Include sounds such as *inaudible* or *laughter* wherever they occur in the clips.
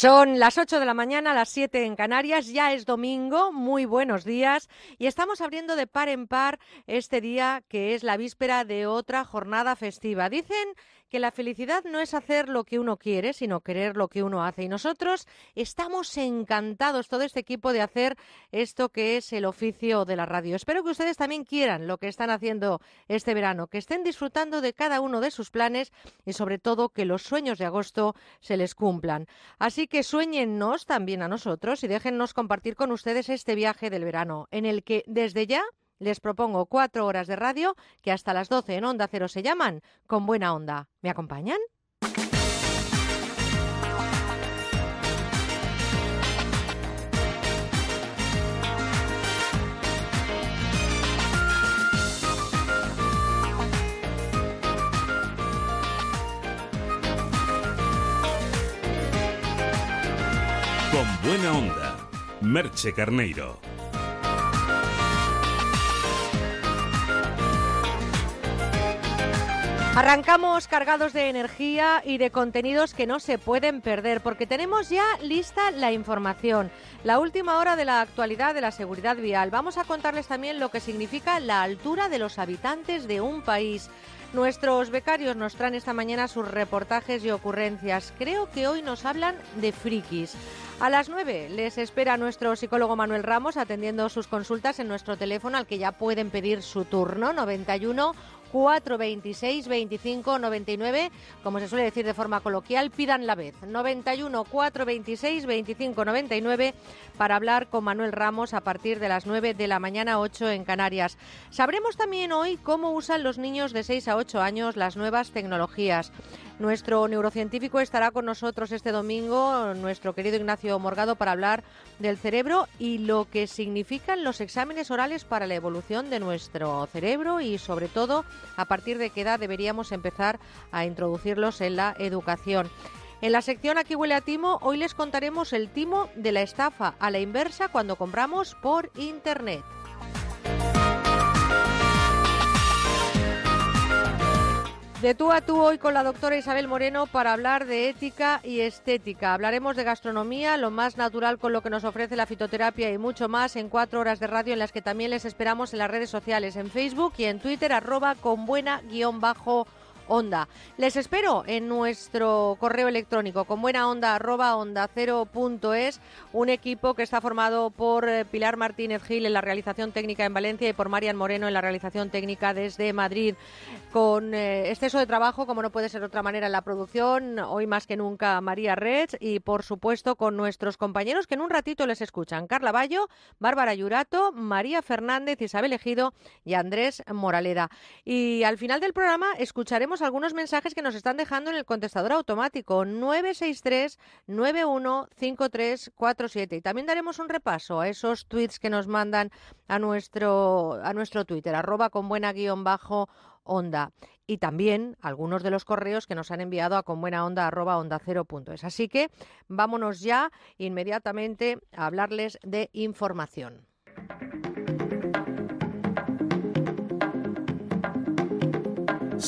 Son las 8 de la mañana, las 7 en Canarias, ya es domingo, muy buenos días y estamos abriendo de par en par este día que es la víspera de otra jornada festiva. Dicen que la felicidad no es hacer lo que uno quiere, sino querer lo que uno hace. Y nosotros estamos encantados, todo este equipo, de hacer esto que es el oficio de la radio. Espero que ustedes también quieran lo que están haciendo este verano, que estén disfrutando de cada uno de sus planes y sobre todo que los sueños de agosto se les cumplan. Así que sueñennos también a nosotros y déjennos compartir con ustedes este viaje del verano, en el que desde ya les propongo cuatro horas de radio que hasta las doce en Onda Cero se llaman Con Buena Onda. ¿Me acompañan? Con Buena Onda, Merche Carneiro. Arrancamos cargados de energía y de contenidos que no se pueden perder porque tenemos ya lista la información, la última hora de la actualidad de la seguridad vial. Vamos a contarles también lo que significa la altura de los habitantes de un país. Nuestros becarios nos traen esta mañana sus reportajes y ocurrencias. Creo que hoy nos hablan de frikis. A las 9 les espera nuestro psicólogo Manuel Ramos atendiendo sus consultas en nuestro teléfono al que ya pueden pedir su turno 91 426 25 99, como se suele decir de forma coloquial, pidan la vez. 91 426 25 99 para hablar con Manuel Ramos a partir de las 9 de la mañana 8 en Canarias. Sabremos también hoy cómo usan los niños de 6 a 8 años las nuevas tecnologías. Nuestro neurocientífico estará con nosotros este domingo, nuestro querido Ignacio Morgado, para hablar del cerebro y lo que significan los exámenes orales para la evolución de nuestro cerebro y sobre todo a partir de qué edad deberíamos empezar a introducirlos en la educación. En la sección Aquí huele a timo, hoy les contaremos el timo de la estafa a la inversa cuando compramos por Internet. De tú a tú hoy con la doctora Isabel Moreno para hablar de ética y estética. Hablaremos de gastronomía, lo más natural con lo que nos ofrece la fitoterapia y mucho más en cuatro horas de radio en las que también les esperamos en las redes sociales, en Facebook y en Twitter, arroba con buena guion bajo onda. Les espero en nuestro correo electrónico con buena onda arroba onda cero punto es, un equipo que está formado por eh, Pilar Martínez Gil en la realización técnica en Valencia y por Marian Moreno en la realización técnica desde Madrid. Con eh, exceso de trabajo, como no puede ser de otra manera en la producción, hoy más que nunca María Red y por supuesto con nuestros compañeros que en un ratito les escuchan. Carla Bayo, Bárbara Yurato, María Fernández, Isabel Ejido y Andrés Moraleda. Y al final del programa escucharemos algunos mensajes que nos están dejando en el contestador automático 963 915347 y también daremos un repaso a esos tweets que nos mandan a nuestro a nuestro Twitter arroba con buena guion bajo onda y también algunos de los correos que nos han enviado a conbuenaonda arroba onda cero punto es. Así que vámonos ya inmediatamente a hablarles de información.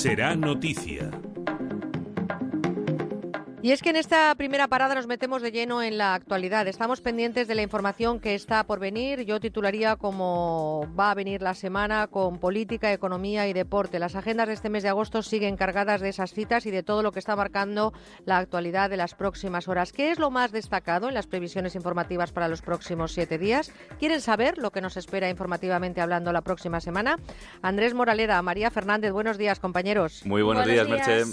Será noticia. Y es que en esta primera parada nos metemos de lleno en la actualidad. Estamos pendientes de la información que está por venir. Yo titularía como va a venir la semana con política, economía y deporte. Las agendas de este mes de agosto siguen cargadas de esas citas y de todo lo que está marcando la actualidad de las próximas horas. ¿Qué es lo más destacado en las previsiones informativas para los próximos siete días? ¿Quieren saber lo que nos espera informativamente hablando la próxima semana? Andrés Moraleda, María Fernández, buenos días, compañeros. Muy buenos, días, Merche.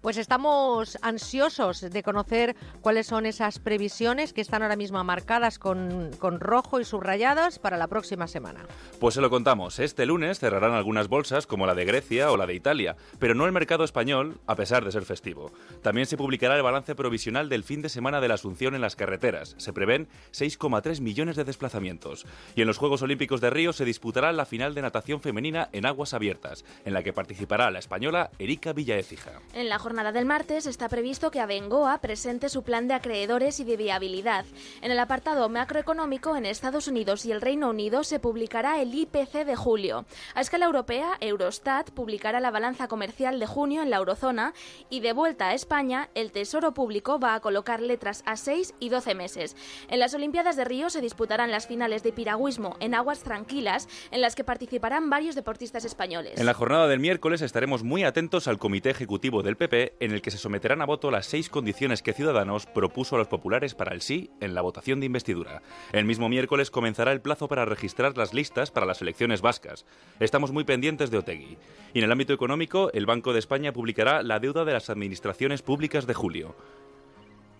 Pues estamos ansiosos de conocer cuáles son esas previsiones que están ahora mismo marcadas con, con, rojo y subrayadas para la próxima semana. Pues se lo contamos. Este lunes cerrarán algunas bolsas como la de Grecia o la de Italia, pero no el mercado español, a pesar de ser festivo. También se publicará el balance provisional del fin de semana de la Asunción en las carreteras. Se prevén 6,3 millones de desplazamientos. Y en los Juegos Olímpicos de Río se disputará la final de natación femenina en aguas abiertas, en la que participará la española Erika Villaécija. En la jornada del martes está previsto que Abengoa presente su plan de acreedores y de viabilidad. En el apartado macroeconómico, en Estados Unidos y el Reino Unido se publicará el IPC de julio. A escala europea, Eurostat publicará la balanza comercial de junio en la eurozona y de vuelta a España, el Tesoro Público va a colocar letras a 6 y 12 meses. En las Olimpiadas de Río se disputarán las finales de piragüismo en aguas tranquilas, en las que participarán varios deportistas españoles. En la jornada del miércoles estaremos muy atentos al Comité Ejecutivo del PP, en el que se someterán a voto las seis condiciones que Ciudadanos propuso a los populares para el sí en la votación de investidura. El mismo miércoles comenzará el plazo para registrar las listas para las elecciones vascas. Estamos muy pendientes de Otegui. Y en el ámbito económico, el Banco de España publicará la deuda de las administraciones públicas de julio.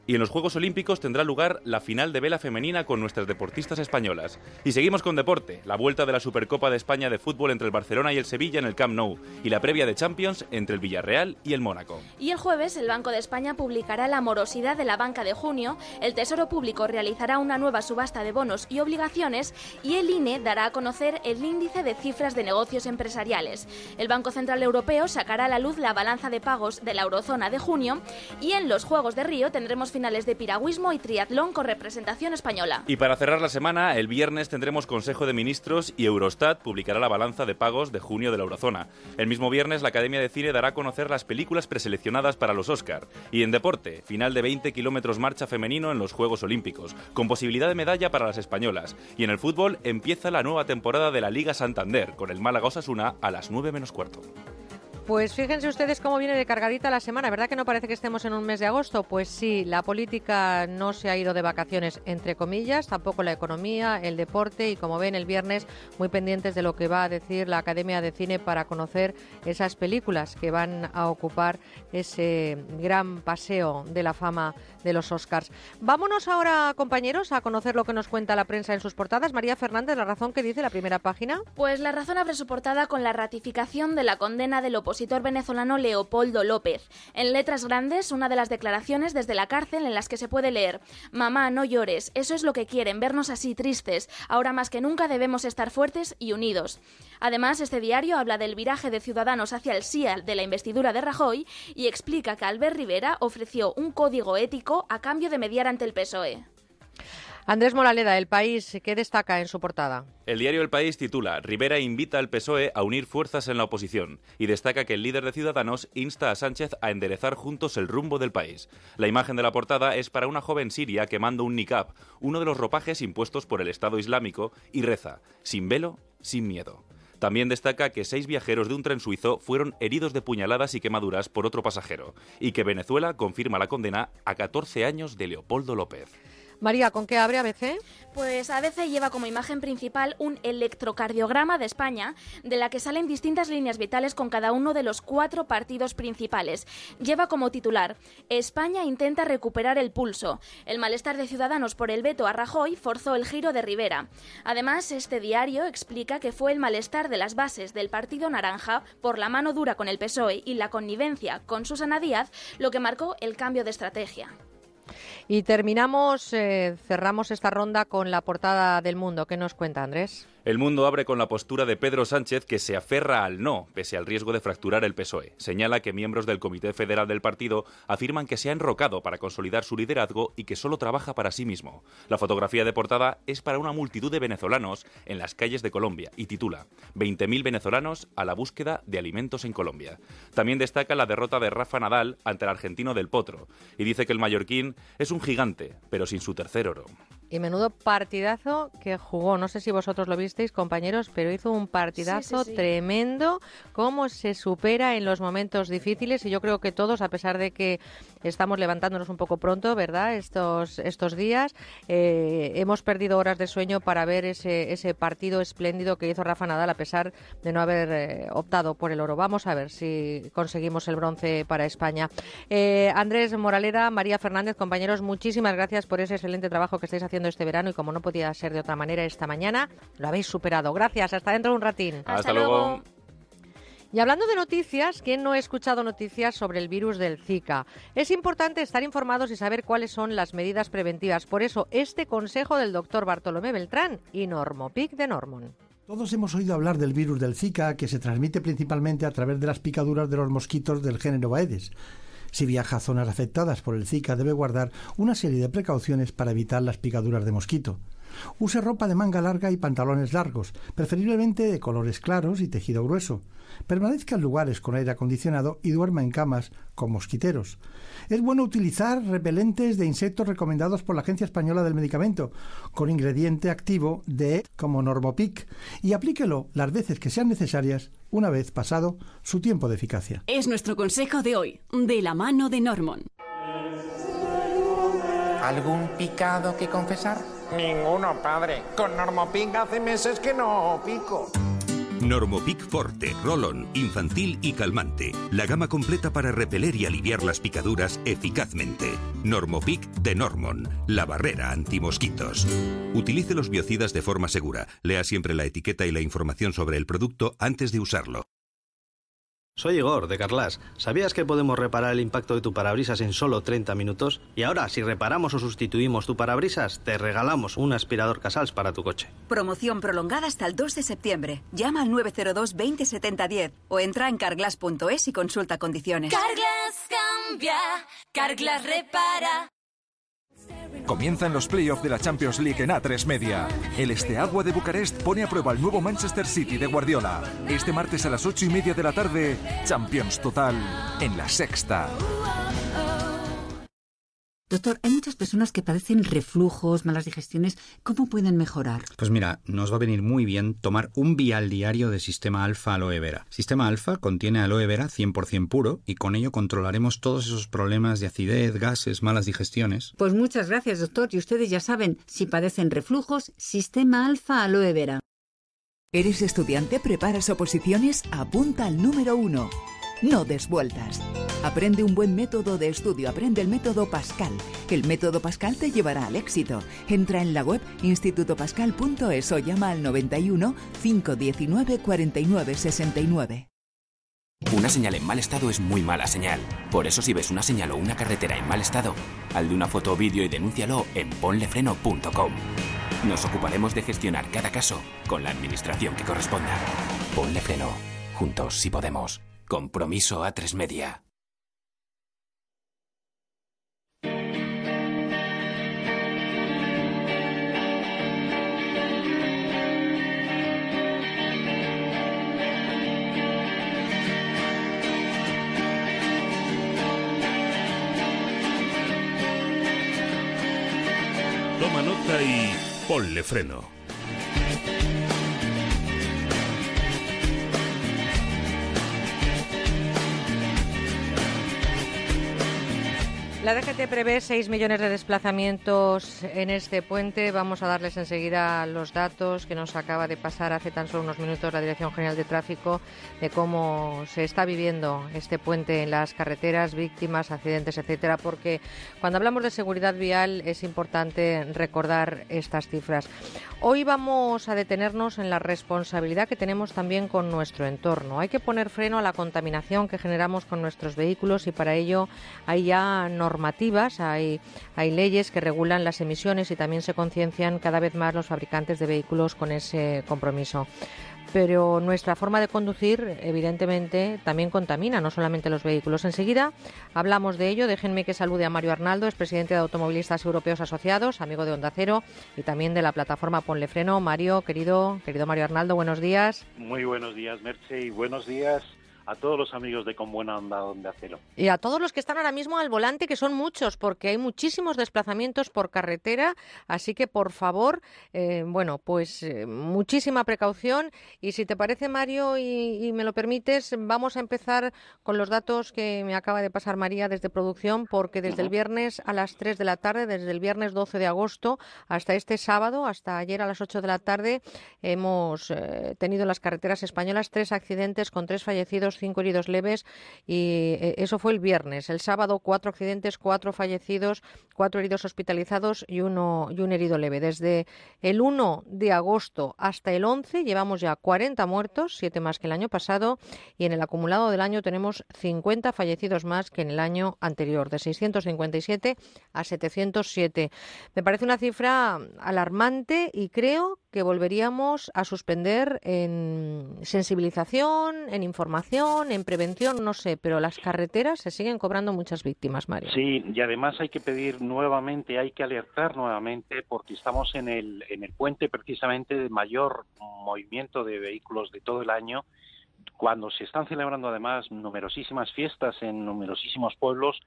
Y en los Juegos Olímpicos tendrá lugar la final de vela femenina con nuestras deportistas españolas. Y seguimos con deporte, la vuelta de la Supercopa de España de fútbol entre el Barcelona y el Sevilla en el Camp Nou y la previa de Champions entre el Villarreal y el Mónaco. Y el jueves el Banco de España publicará la morosidad de la banca de junio, el Tesoro Público realizará una nueva subasta de bonos y obligaciones y el INE dará a conocer el índice de cifras de negocios empresariales. El Banco Central Europeo sacará a la luz la balanza de pagos de la eurozona de junio y en los Juegos de Río tendremos finales de piragüismo y triatlón con representación española. Y para cerrar la semana, el viernes tendremos Consejo de Ministros y Eurostat publicará la balanza de pagos de junio de la eurozona. El mismo viernes, la Academia de Cine dará a conocer las películas preseleccionadas para los Oscar. Y en deporte, final de 20 kilómetros marcha femenino en los Juegos Olímpicos, con posibilidad de medalla para las españolas. Y en el fútbol empieza la nueva temporada de la Liga Santander, con el Málaga Osasuna a las 9 menos cuarto. Pues fíjense ustedes cómo viene de cargadita la semana. ¿Verdad que no parece que estemos en un mes de agosto? Pues sí, la política no se ha ido de vacaciones, entre comillas, tampoco la economía, el deporte y como ven el viernes muy pendientes de lo que va a decir la Academia de Cine para conocer esas películas que van a ocupar ese gran paseo de la fama de los Oscars. Vámonos ahora, compañeros, a conocer lo que nos cuenta la prensa en sus portadas. María Fernández, la razón que dice la primera página. Pues la razón abre su portada con la ratificación de la condena del opositor venezolano Leopoldo López. En letras grandes, una de las declaraciones desde la cárcel en las que se puede leer: Mamá, no llores, eso es lo que quieren, vernos así tristes. Ahora más que nunca debemos estar fuertes y unidos. Además, este diario habla del viraje de Ciudadanos hacia el SIA de la investidura de Rajoy y explica que Albert Rivera ofreció un código ético a cambio de mediar ante el PSOE. Andrés Moraleda, El País, ¿qué destaca en su portada? El diario El País titula Rivera invita al PSOE a unir fuerzas en la oposición y destaca que el líder de Ciudadanos insta a Sánchez a enderezar juntos el rumbo del país. La imagen de la portada es para una joven siria quemando un niqab, uno de los ropajes impuestos por el Estado Islámico, y reza, sin velo, sin miedo. También destaca que seis viajeros de un tren suizo fueron heridos de puñaladas y quemaduras por otro pasajero, y que Venezuela confirma la condena a 14 años de Leopoldo López. María, ¿con qué abre ABC? Pues ABC lleva como imagen principal un electrocardiograma de España, de la que salen distintas líneas vitales con cada uno de los cuatro partidos principales. Lleva como titular España intenta recuperar el pulso. El malestar de Ciudadanos por el veto a Rajoy forzó el giro de Rivera. Además, este diario explica que fue el malestar de las bases del Partido Naranja por la mano dura con el PSOE y la connivencia con Susana Díaz lo que marcó el cambio de estrategia. Y terminamos, eh, cerramos esta ronda con la portada del mundo. ¿Qué nos cuenta Andrés? El mundo abre con la postura de Pedro Sánchez que se aferra al no, pese al riesgo de fracturar el PSOE. Señala que miembros del Comité Federal del partido afirman que se ha enrocado para consolidar su liderazgo y que solo trabaja para sí mismo. La fotografía de portada es para una multitud de venezolanos en las calles de Colombia y titula 20.000 venezolanos a la búsqueda de alimentos en Colombia. También destaca la derrota de Rafa Nadal ante el argentino del Potro y dice que el mallorquín es un gigante, pero sin su tercer oro. Y menudo partidazo que jugó. No sé si vosotros lo visteis, compañeros, pero hizo un partidazo Sí, sí, sí. tremendo. Cómo se supera en los momentos difíciles. Y yo creo que todos, a pesar de que estamos levantándonos un poco pronto, ¿verdad? Estos, estos días, eh, hemos perdido horas de sueño para ver ese, ese partido espléndido que hizo Rafa Nadal, a pesar de no haber eh, optado por el oro. Vamos a ver si conseguimos el bronce para España. Eh, Andrés Moraleda, María Fernández, compañeros, muchísimas gracias por ese excelente trabajo que estáis haciendo este verano y como no podía ser de otra manera esta mañana, lo habéis superado. Gracias, hasta dentro de un ratín. Hasta luego. Y hablando de noticias, ¿quién no ha escuchado noticias sobre el virus del Zika? Es importante estar informados y saber cuáles son las medidas preventivas. Por eso, este consejo del doctor Bartolomé Beltrán y Normopic de Normon. Todos hemos oído hablar del virus del Zika, que se transmite principalmente a través de las picaduras de los mosquitos del género Aedes. Si viaja a zonas afectadas por el Zika, debe guardar una serie de precauciones para evitar las picaduras de mosquito. Use ropa de manga larga y pantalones largos, preferiblemente de colores claros y tejido grueso. Permanezca en lugares con aire acondicionado y duerma en camas con mosquiteros. Es bueno utilizar repelentes de insectos recomendados por la Agencia Española del Medicamento, con ingrediente activo de como Normopic, y aplíquelo las veces que sean necesarias una vez pasado su tiempo de eficacia. Es nuestro consejo de hoy, de la mano de Normon. ¿Algún picado que confesar? Ninguno, padre. Con Normopic hace meses que no pico. Normopic Forte, Rolón, infantil y calmante. La gama completa para repeler y aliviar las picaduras eficazmente. Normopic de Normon, la barrera antimosquitos. Utilice los biocidas de forma segura. Lea siempre la etiqueta y la información sobre el producto antes de usarlo. Soy Igor, de Carlas. ¿Sabías que podemos reparar el impacto de tu parabrisas en solo 30 minutos? Y ahora, si reparamos o sustituimos tu parabrisas, te regalamos un aspirador Casals para tu coche. Promoción prolongada hasta el 2 de septiembre. Llama al 902 20 70 10 o entra en carglass.es y consulta condiciones. Carglass cambia, Carglass repara. Comienzan los playoffs de la Champions League en A3 Media. El Esteagua de Bucarest pone a prueba al nuevo Manchester City de Guardiola. Este martes a las 8 y media de la tarde, Champions Total en la sexta. Doctor, hay muchas personas que padecen reflujos, malas digestiones. ¿Cómo pueden mejorar? Pues mira, nos va a venir muy bien tomar un vial diario de Sistema Alfa Aloe Vera. Sistema Alfa contiene aloe vera 100% puro y con ello controlaremos todos esos problemas de acidez, gases, malas digestiones. Pues muchas gracias, doctor. Y ustedes ya saben, si padecen reflujos, Sistema Alfa Aloe Vera. ¿Eres estudiante? ¿Preparas oposiciones? Apunta al número uno. No des vueltas. Aprende un buen método de estudio, aprende el método Pascal. El método Pascal te llevará al éxito. Entra en la web institutopascal.es o llama al 91 519 49 69. Una señal en mal estado es muy mala señal. Por eso si ves una señal o una carretera en mal estado, al de una foto o vídeo y denúncialo en ponlefreno.com. Nos ocuparemos de gestionar cada caso con la administración que corresponda. Ponle freno. Juntos si podemos. Compromiso a tres media. Toma nota y ponle freno. La DGT prevé 6 millones de desplazamientos en este puente. Vamos a darles enseguida los datos que nos acaba de pasar hace tan solo unos minutos la Dirección General de Tráfico de cómo se está viviendo este puente en las carreteras, víctimas, accidentes, etcétera, porque cuando hablamos de seguridad vial es importante recordar estas cifras. Hoy vamos a detenernos en la responsabilidad que tenemos también con nuestro entorno. Hay que poner freno a la contaminación que generamos con nuestros vehículos y para ello hay ya hay, hay leyes que regulan las emisiones y también se conciencian cada vez más los fabricantes de vehículos con ese compromiso pero nuestra forma de conducir, evidentemente, también contamina, no solamente los vehículos. Enseguida hablamos de ello. Déjenme que salude a Mario Arnaldo, es presidente de Automovilistas Europeos Asociados, amigo de Onda Cero y también de la plataforma Ponle Freno. Mario, querido, querido Mario Arnaldo, buenos días. Muy buenos días, Merche, y buenos días a todos los amigos de Con Buena Onda Onda Cero. Y a todos los que están ahora mismo al volante, que son muchos, porque hay muchísimos desplazamientos por carretera, así que por favor, eh, bueno, pues eh, muchísima precaución. Y si te parece, Mario, y, y, me lo permites, vamos a empezar con los datos que me acaba de pasar María desde producción, porque desde el viernes a las 3 de la tarde, desde el viernes 12 de agosto hasta este sábado, hasta ayer a las 8 de la tarde, hemos eh, tenido en las carreteras españolas tres accidentes con tres fallecidos cinco heridos leves y eh, eso fue el viernes. El sábado cuatro accidentes, cuatro fallecidos, cuatro heridos hospitalizados y uno y un herido leve. Desde el 1 de agosto hasta el 11 llevamos ya 40 muertos, siete más que el año pasado y en el acumulado del año tenemos 50 fallecidos más que en el año anterior, de 657 a 707. Me parece una cifra alarmante y creo que volveríamos a suspender en sensibilización, en información en prevención, no sé, pero las carreteras se siguen cobrando muchas víctimas, Mario. Sí, y además hay que pedir nuevamente, hay que alertar nuevamente, porque estamos en el, en el puente precisamente de mayor movimiento de vehículos de todo el año, cuando se están celebrando además numerosísimas fiestas en numerosísimos pueblos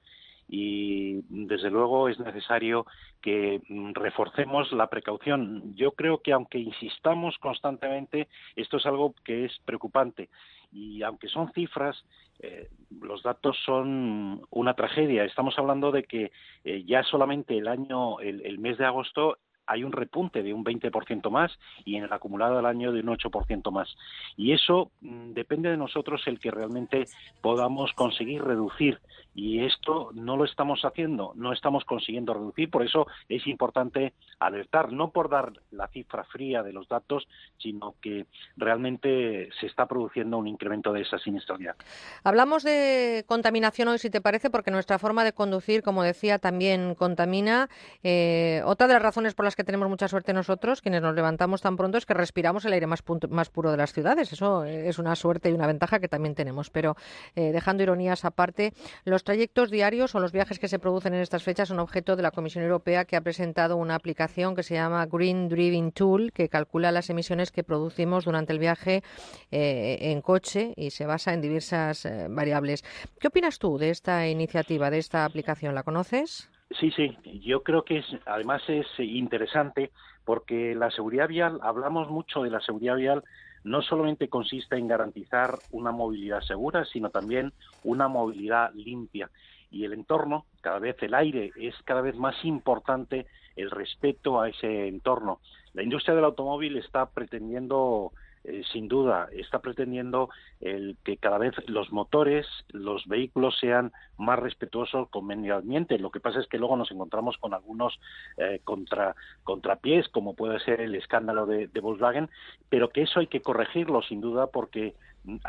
y desde luego es necesario que mm, reforcemos la precaución. Yo creo que aunque insistamos constantemente, esto es algo que es preocupante y aunque son cifras, eh, los datos son una tragedia. Estamos hablando de que eh, ya solamente el año, el mes de agosto hay un repunte de un 20% más y en el acumulado del año de un 8% más. Y eso mm, depende de nosotros el que realmente podamos conseguir reducir. Y esto no lo estamos haciendo, no estamos consiguiendo reducir. Por eso es importante alertar, no por dar la cifra fría de los datos, sino que realmente se está produciendo un incremento de esa siniestralidad. Hablamos de contaminación hoy, si te parece, porque nuestra forma de conducir, como decía, también contamina. Eh, otra de las razones por las que tenemos mucha suerte nosotros, quienes nos levantamos tan pronto, es que respiramos el aire más, más puro de las ciudades. Eso es una suerte y una ventaja que también tenemos. Pero eh, dejando ironías aparte, los trayectos diarios o los viajes que se producen en estas fechas son objeto de la Comisión Europea que ha presentado una aplicación que se llama Green Driving Tool, que calcula las emisiones que producimos durante el viaje eh, en coche y se basa en diversas eh, variables. ¿Qué opinas tú de esta iniciativa, de esta aplicación? ¿La conoces? Sí, sí, yo creo que es, además es interesante porque la seguridad vial, hablamos mucho de la seguridad vial, no solamente consiste en garantizar una movilidad segura, sino también una movilidad limpia. Y el entorno, cada vez el aire, es cada vez más importante el respeto a ese entorno. La industria del automóvil está pretendiendo eh, sin duda está pretendiendo el que cada vez los motores, los vehículos sean más respetuosos con medio ambiente. Lo que pasa es que luego nos encontramos con algunos eh, contra, contrapiés, como puede ser el escándalo de, Volkswagen, pero que eso hay que corregirlo sin duda porque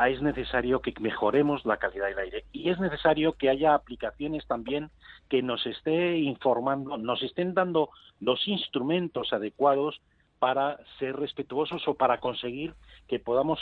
es necesario que mejoremos la calidad del aire y es necesario que haya aplicaciones también que nos esté informando, nos estén dando los instrumentos adecuados para ser respetuosos o para conseguir que podamos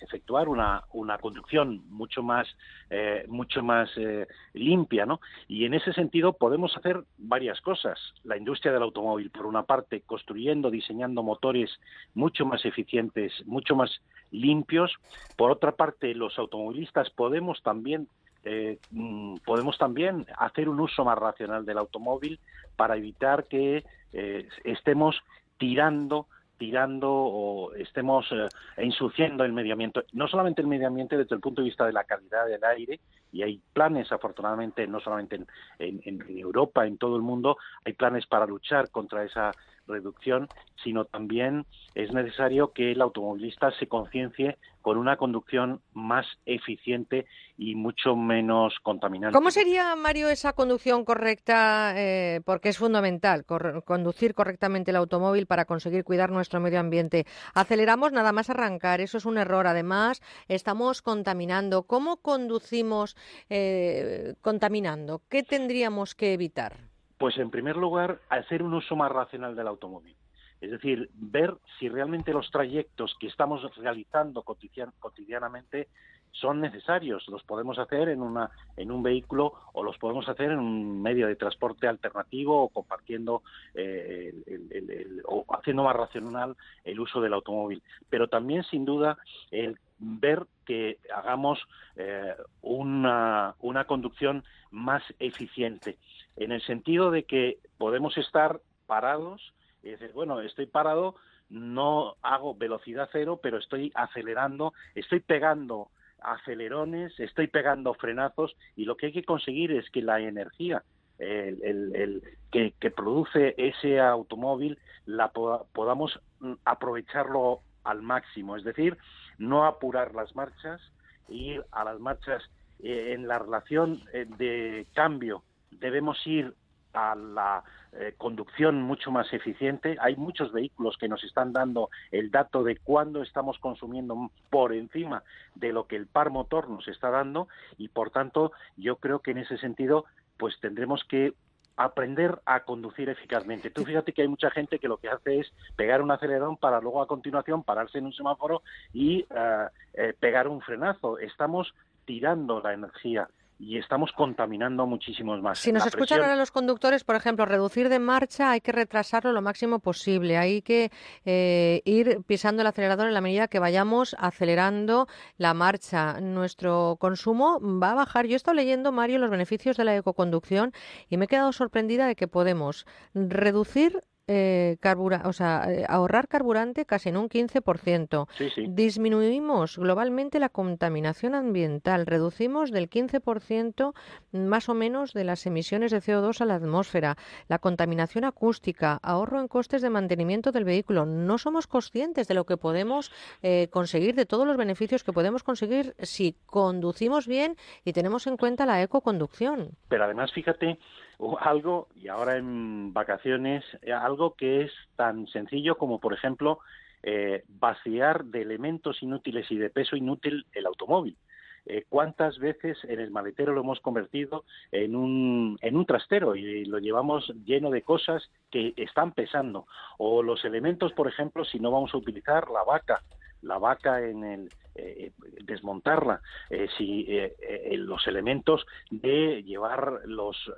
efectuar una, una conducción mucho más eh, mucho más eh, limpia no y en ese sentido podemos hacer varias cosas. La industria del automóvil por una parte construyendo diseñando motores mucho más eficientes mucho más limpios. Por otra parte los automovilistas podemos también eh, mm, podemos también hacer un uso más racional del automóvil para evitar que estemos tirando tirando o estemos eh, ensuciando el medio ambiente, no solamente el medio ambiente desde el punto de vista de la calidad del aire, y hay planes, afortunadamente, no solamente en, en Europa, en todo el mundo, hay planes para luchar contra esa reducción, sino también es necesario que el automovilista se conciencie con una conducción más eficiente y mucho menos contaminante. ¿Cómo sería, Mario, esa conducción correcta? Eh, porque es fundamental conducir correctamente el automóvil para conseguir cuidar nuestro medio ambiente. Aceleramos nada más arrancar, eso es un error. Además, estamos contaminando. ¿Cómo conducimos eh, contaminando? ¿Qué tendríamos que evitar? Pues en primer lugar, hacer un uso más racional del automóvil. Es decir, ver si realmente los trayectos que estamos realizando cotidianamente son necesarios. Los podemos hacer en, una, en un vehículo o los podemos hacer en un medio de transporte alternativo o compartiendo eh, o haciendo más racional el uso del automóvil. Pero también, sin duda, el ver que hagamos eh, una, una conducción más eficiente, en el sentido de que podemos estar parados y decir, bueno, estoy parado, no hago velocidad cero, pero estoy acelerando, estoy pegando acelerones, estoy pegando frenazos y lo que hay que conseguir es que la energía el, que, que, produce ese automóvil la podamos mm, aprovecharlo al máximo, es decir, no apurar las marchas, ir a las marchas. Eh, en la relación eh, de cambio debemos ir a la eh, conducción mucho más eficiente. Hay muchos vehículos que nos están dando el dato de cuándo estamos consumiendo por encima de lo que el par motor nos está dando y, por tanto, yo creo que en ese sentido, pues tendremos que aprender a conducir eficazmente. Tú fíjate que hay mucha gente que lo que hace es pegar un acelerón para luego a continuación pararse en un semáforo y eh, pegar un frenazo. Estamos tirando la energía y estamos contaminando muchísimos más. Si nos La escuchan presión- ahora los conductores, por ejemplo, reducir de marcha hay que retrasarlo lo máximo posible. Hay que eh, ir pisando el acelerador en la medida que vayamos acelerando la marcha. Nuestro consumo va a bajar. Yo he estado leyendo, Mario, los beneficios de la ecoconducción y me he quedado sorprendida de que podemos reducir eh, carbura- o sea, eh, ahorrar carburante casi en un 15%. Sí, sí. Disminuimos globalmente la contaminación ambiental, reducimos del 15% más o menos de las emisiones de CO2 a la atmósfera, la contaminación acústica, ahorro en costes de mantenimiento del vehículo. No somos conscientes de lo que podemos eh, conseguir, de todos los beneficios que podemos conseguir si conducimos bien y tenemos en cuenta la ecoconducción. Pero además, fíjate, o algo, y ahora en vacaciones, eh, algo que es tan sencillo como, por ejemplo, eh, vaciar de elementos inútiles y de peso inútil el automóvil. Eh, ¿Cuántas veces en el maletero lo hemos convertido en un, en un trastero y lo llevamos lleno de cosas que están pesando? O los elementos, por ejemplo, si no vamos a utilizar la vaca, la vaca en el eh, desmontarla, si eh, los elementos de llevar los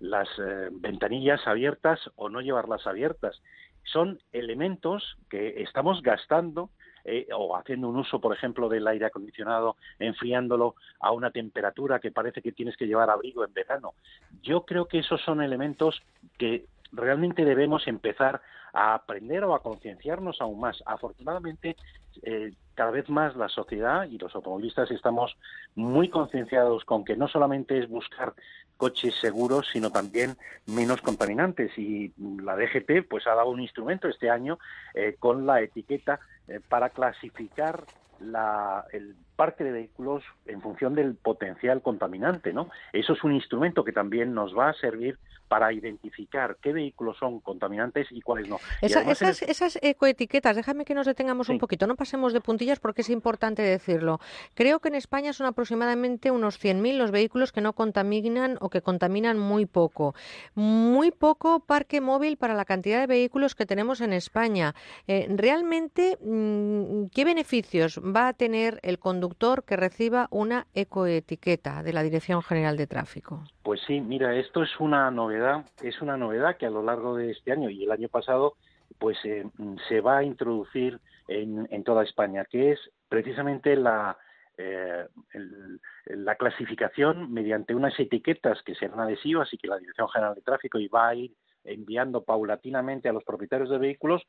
las eh, ventanillas abiertas o no llevarlas abiertas son elementos que estamos gastando eh, o haciendo un uso, por ejemplo, del aire acondicionado, enfriándolo a una temperatura que parece que tienes que llevar abrigo en verano. Yo creo que esos son elementos que realmente debemos empezar a aprender o a concienciarnos aún más. Afortunadamente, eh, cada vez más la sociedad y los automovilistas estamos muy concienciados con que no solamente es buscar coches seguros, sino también menos contaminantes. Y la DGT pues ha dado un instrumento este año eh, con la etiqueta eh, para clasificar la, el parque de vehículos en función del potencial contaminante, ¿no? Eso es un instrumento que también nos va a servir para identificar qué vehículos son contaminantes y cuáles no. Y Esa- en esas, esas ecoetiquetas, déjame que nos detengamos un poquito, no pasemos de puntillas porque es importante decirlo. Creo que en España son aproximadamente unos 100.000 los vehículos que no contaminan o que contaminan muy poco. Muy poco parque móvil para la cantidad de vehículos que tenemos en España. Eh, realmente, mm, ¿qué beneficios va a tener el conductor que reciba una ecoetiqueta de la Dirección General de Tráfico? Pues sí, mira, esto es una novedad, es una novedad que a lo largo de este año y el año pasado, pues eh, se va a introducir en, toda España, que es precisamente la eh, la clasificación mediante unas etiquetas que serán adhesivas y que la Dirección General de Tráfico y va a ir enviando paulatinamente a los propietarios de vehículos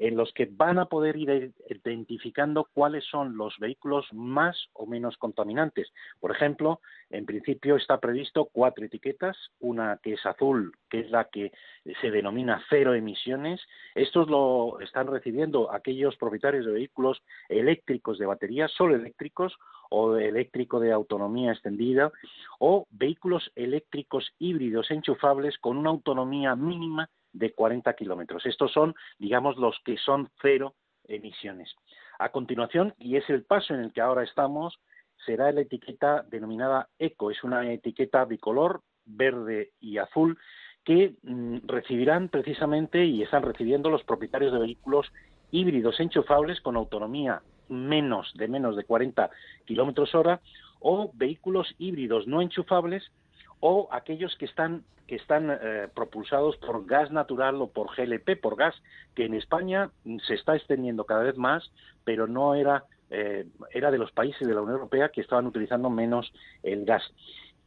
en los que van a poder ir identificando cuáles son los vehículos más o menos contaminantes. Por ejemplo, en principio está previsto cuatro etiquetas, una que es azul, que es la que se denomina cero emisiones. Estos lo están recibiendo aquellos propietarios de vehículos eléctricos de batería, solo eléctricos, o eléctrico de autonomía extendida, o vehículos eléctricos híbridos enchufables con una autonomía mínima de 40 kilómetros. Estos son, digamos, los que son cero emisiones. A continuación, y es el paso en el que ahora estamos, será la etiqueta denominada ECO. Es una etiqueta bicolor, verde y azul, que mm, recibirán precisamente y están recibiendo los propietarios de vehículos híbridos enchufables con autonomía menos de menos de 40 kilómetros hora o vehículos híbridos no enchufables o aquellos que están que están eh, propulsados por gas natural o por GLP, por gas, que en España mm, se está extendiendo cada vez más, pero no era eh, era de los países de la Unión Europea que estaban utilizando menos el gas.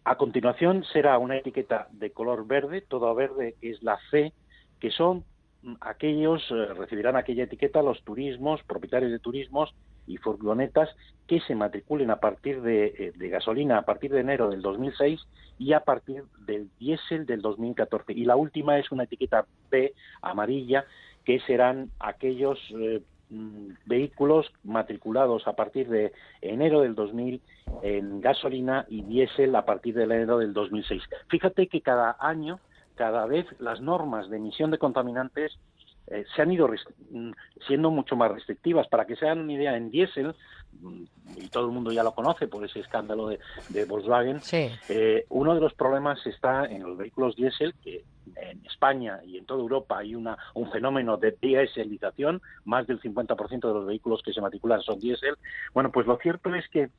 A continuación será una etiqueta de color verde, todo verde es la C, que son mm, aquellos, eh, recibirán aquella etiqueta los turismos, propietarios de turismos y furgonetas que se matriculen a partir de, eh, de gasolina a partir de enero del 2006 y a partir del diésel del 2014. Y la última es una etiqueta B amarilla que serán aquellos eh, mm, vehículos matriculados a partir de enero del 2000 en gasolina y diésel a partir de enero del 2006. Fíjate que cada año, cada vez las normas de emisión de contaminantes eh, se han ido mm, siendo mucho más restrictivas. Para que se hagan una idea, en diésel, mm, y todo el mundo ya lo conoce por ese escándalo de, de Volkswagen, eh, uno de los problemas está en los vehículos diésel, que en España y en toda Europa hay una, un fenómeno de diéselización, más del 50% de los vehículos que se matriculan son diésel. Bueno, pues lo cierto es que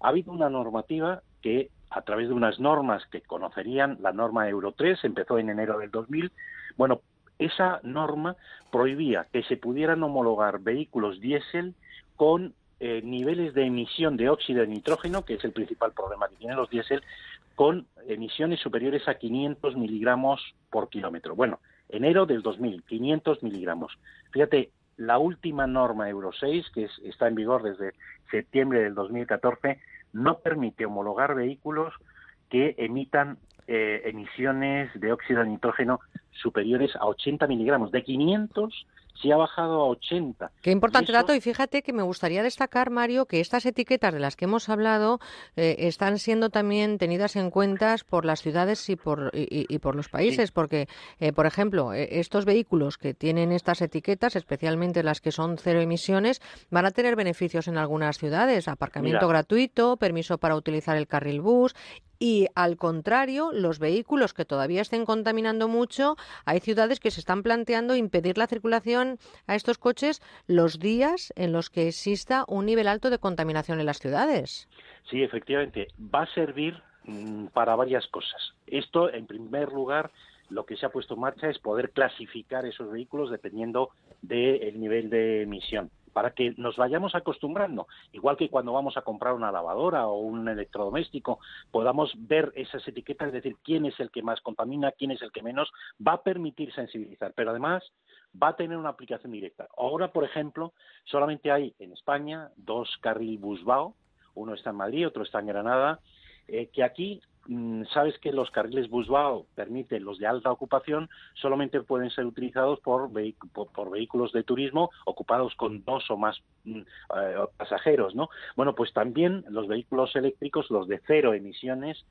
ha habido una normativa que a través de unas normas que conocerían, la norma Euro 3 empezó en enero del 2000, bueno, esa norma prohibía que se pudieran homologar vehículos diésel con eh, niveles de emisión de óxido de nitrógeno, que es el principal problema que tienen los diésel, con emisiones superiores a 500 miligramos por kilómetro. Bueno, enero del 2000, 500 miligramos. Fíjate, la última norma Euro 6, que está en vigor desde septiembre del 2014, no permite homologar vehículos que emitan eh, emisiones de óxido de nitrógeno superiores a 80 miligramos. De 500 sí ha bajado a 80. Qué importante dato y fíjate que me gustaría destacar, Mario, que estas etiquetas de las que hemos hablado eh, están siendo también tenidas en cuenta por las ciudades y por, y, por los países, porque, eh, por ejemplo, eh, estos vehículos que tienen estas etiquetas, especialmente las que son cero emisiones, van a tener beneficios en algunas ciudades, aparcamiento gratuito, permiso para utilizar el carril bus y al contrario, los vehículos que todavía estén contaminando mucho, hay ciudades que se están planteando impedir la circulación a estos coches los días en los que exista un nivel alto de contaminación en las ciudades. Sí, efectivamente, va a servir mm, para varias cosas. Esto, en primer lugar, lo que se ha puesto en marcha es poder clasificar esos vehículos dependiendo del nivel de emisión para que nos vayamos acostumbrando, igual que cuando vamos a comprar una lavadora o un electrodoméstico, podamos ver esas etiquetas, es decir, quién es el que más contamina, quién es el que menos, va a permitir sensibilizar, pero además va a tener una aplicación directa. Ahora, por ejemplo, solamente hay en España dos carril Busbao, uno está en Madrid, otro está en Granada, eh, que aquí Mm, sabes que los carriles Busbao permiten los de alta ocupación solamente pueden ser utilizados por, por, vehículos de turismo ocupados con dos o más mm, eh, pasajeros, ¿no? Bueno, pues también los vehículos eléctricos, los de cero emisiones,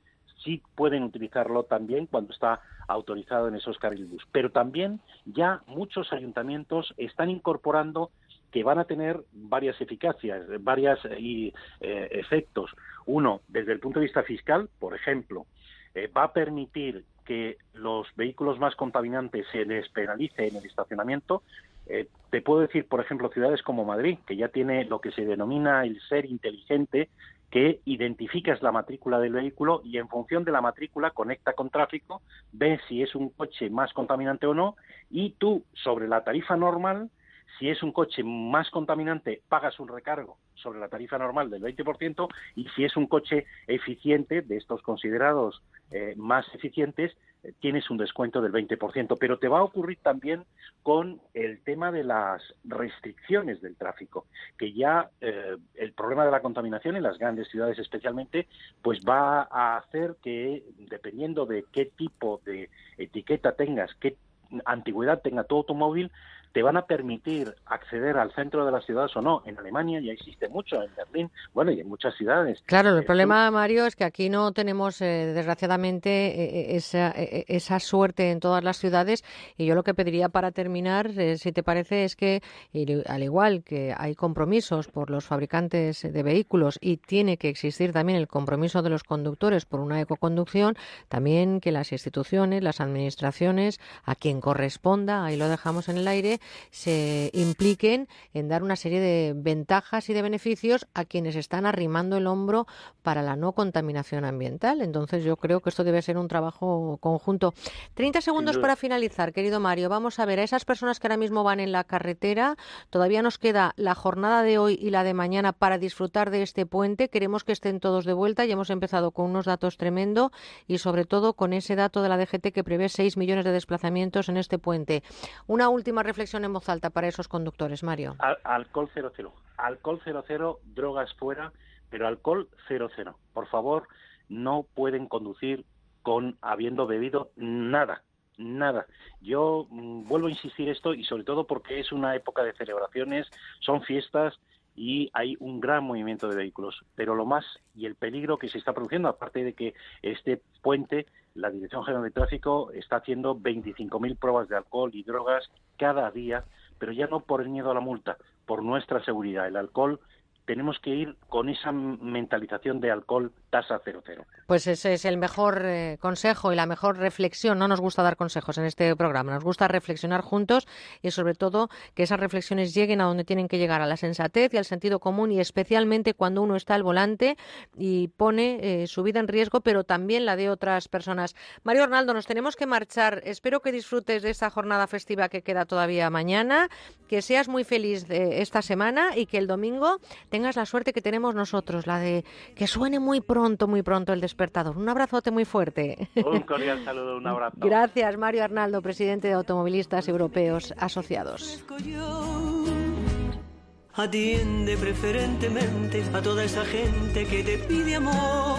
sí pueden utilizarlo también cuando está autorizado en esos carriles bus. Pero también ya muchos ayuntamientos están incorporando que van a tener varias eficacias, varios eh, efectos. Uno, desde el punto de vista fiscal, por ejemplo, eh, va a permitir que los vehículos más contaminantes se les penalice en el estacionamiento. Eh, te puedo decir, por ejemplo, ciudades como Madrid, que ya tiene lo que se denomina el ser inteligente, que identificas la matrícula del vehículo y en función de la matrícula conecta con tráfico, ve si es un coche más contaminante o no y tú sobre la tarifa normal si es un coche más contaminante, pagas un recargo sobre la tarifa normal del 20% y si es un coche eficiente, de estos considerados eh, más eficientes, eh, tienes un descuento del 20%. Pero te va a ocurrir también con el tema de las restricciones del tráfico, que ya eh, el problema de la contaminación en las grandes ciudades especialmente, pues va a hacer que, dependiendo de qué tipo de etiqueta tengas, qué antigüedad tenga tu automóvil, te van a permitir acceder al centro de las ciudades o no. En Alemania ya existe mucho, en Berlín, bueno, y en muchas ciudades. Claro, el eh, problema, Mario, es que aquí no tenemos, eh, desgraciadamente, eh, esa, esa, suerte en todas las ciudades. Y yo lo que pediría para terminar, si te parece, es que, al igual que hay compromisos por los fabricantes de vehículos y tiene que existir también el compromiso de los conductores por una ecoconducción, también que las instituciones, las administraciones, a quien corresponda, ahí lo dejamos en el aire, se impliquen en dar una serie de ventajas y de beneficios a quienes están arrimando el hombro para la no contaminación ambiental. Entonces yo creo que esto debe ser un trabajo conjunto. 30 segundos para finalizar, querido Mario. Vamos a ver a esas personas que ahora mismo van en la carretera. Todavía nos queda la jornada de hoy y la de mañana para disfrutar de este puente. Queremos que estén todos de vuelta y hemos empezado con unos datos tremendos y sobre todo con ese dato de la DGT que prevé 6 millones de desplazamientos en este puente. Una última reflexión en voz alta para esos conductores, Mario. alcohol 00. Alcohol 00, drogas fuera, pero alcohol 00. Por favor, no pueden conducir con habiendo bebido nada, nada. Yo mm, vuelvo a insistir esto y sobre todo porque es una época de celebraciones, son fiestas y hay un gran movimiento de vehículos. Pero lo más y el peligro que se está produciendo, aparte de que este puente la Dirección General de Tráfico está haciendo 25.000 pruebas de alcohol y drogas cada día, pero ya no por el miedo a la multa, por nuestra seguridad. El alcohol tenemos que ir con esa mentalización de alcohol tasa cero cero. Pues ese es el mejor eh, consejo y la mejor reflexión. No nos gusta dar consejos en este programa, nos gusta reflexionar juntos y sobre todo que esas reflexiones lleguen a donde tienen que llegar, a la sensatez y al sentido común y especialmente cuando uno está al volante y pone eh, su vida en riesgo, pero también la de otras personas. Mario Arnaldo, nos tenemos que marchar. Espero que disfrutes de esta jornada festiva que queda todavía mañana, que seas muy feliz de esta semana y que el domingo tengas la suerte que tenemos nosotros, la de que suene muy pronto, muy pronto el despertar un abrazote muy fuerte. Un *laughs* cordial saludo, un abrazo. Gracias, Mario Arnaldo, presidente de Automovilistas Europeos Asociados. Atiende preferentemente a toda esa gente que te pide amor.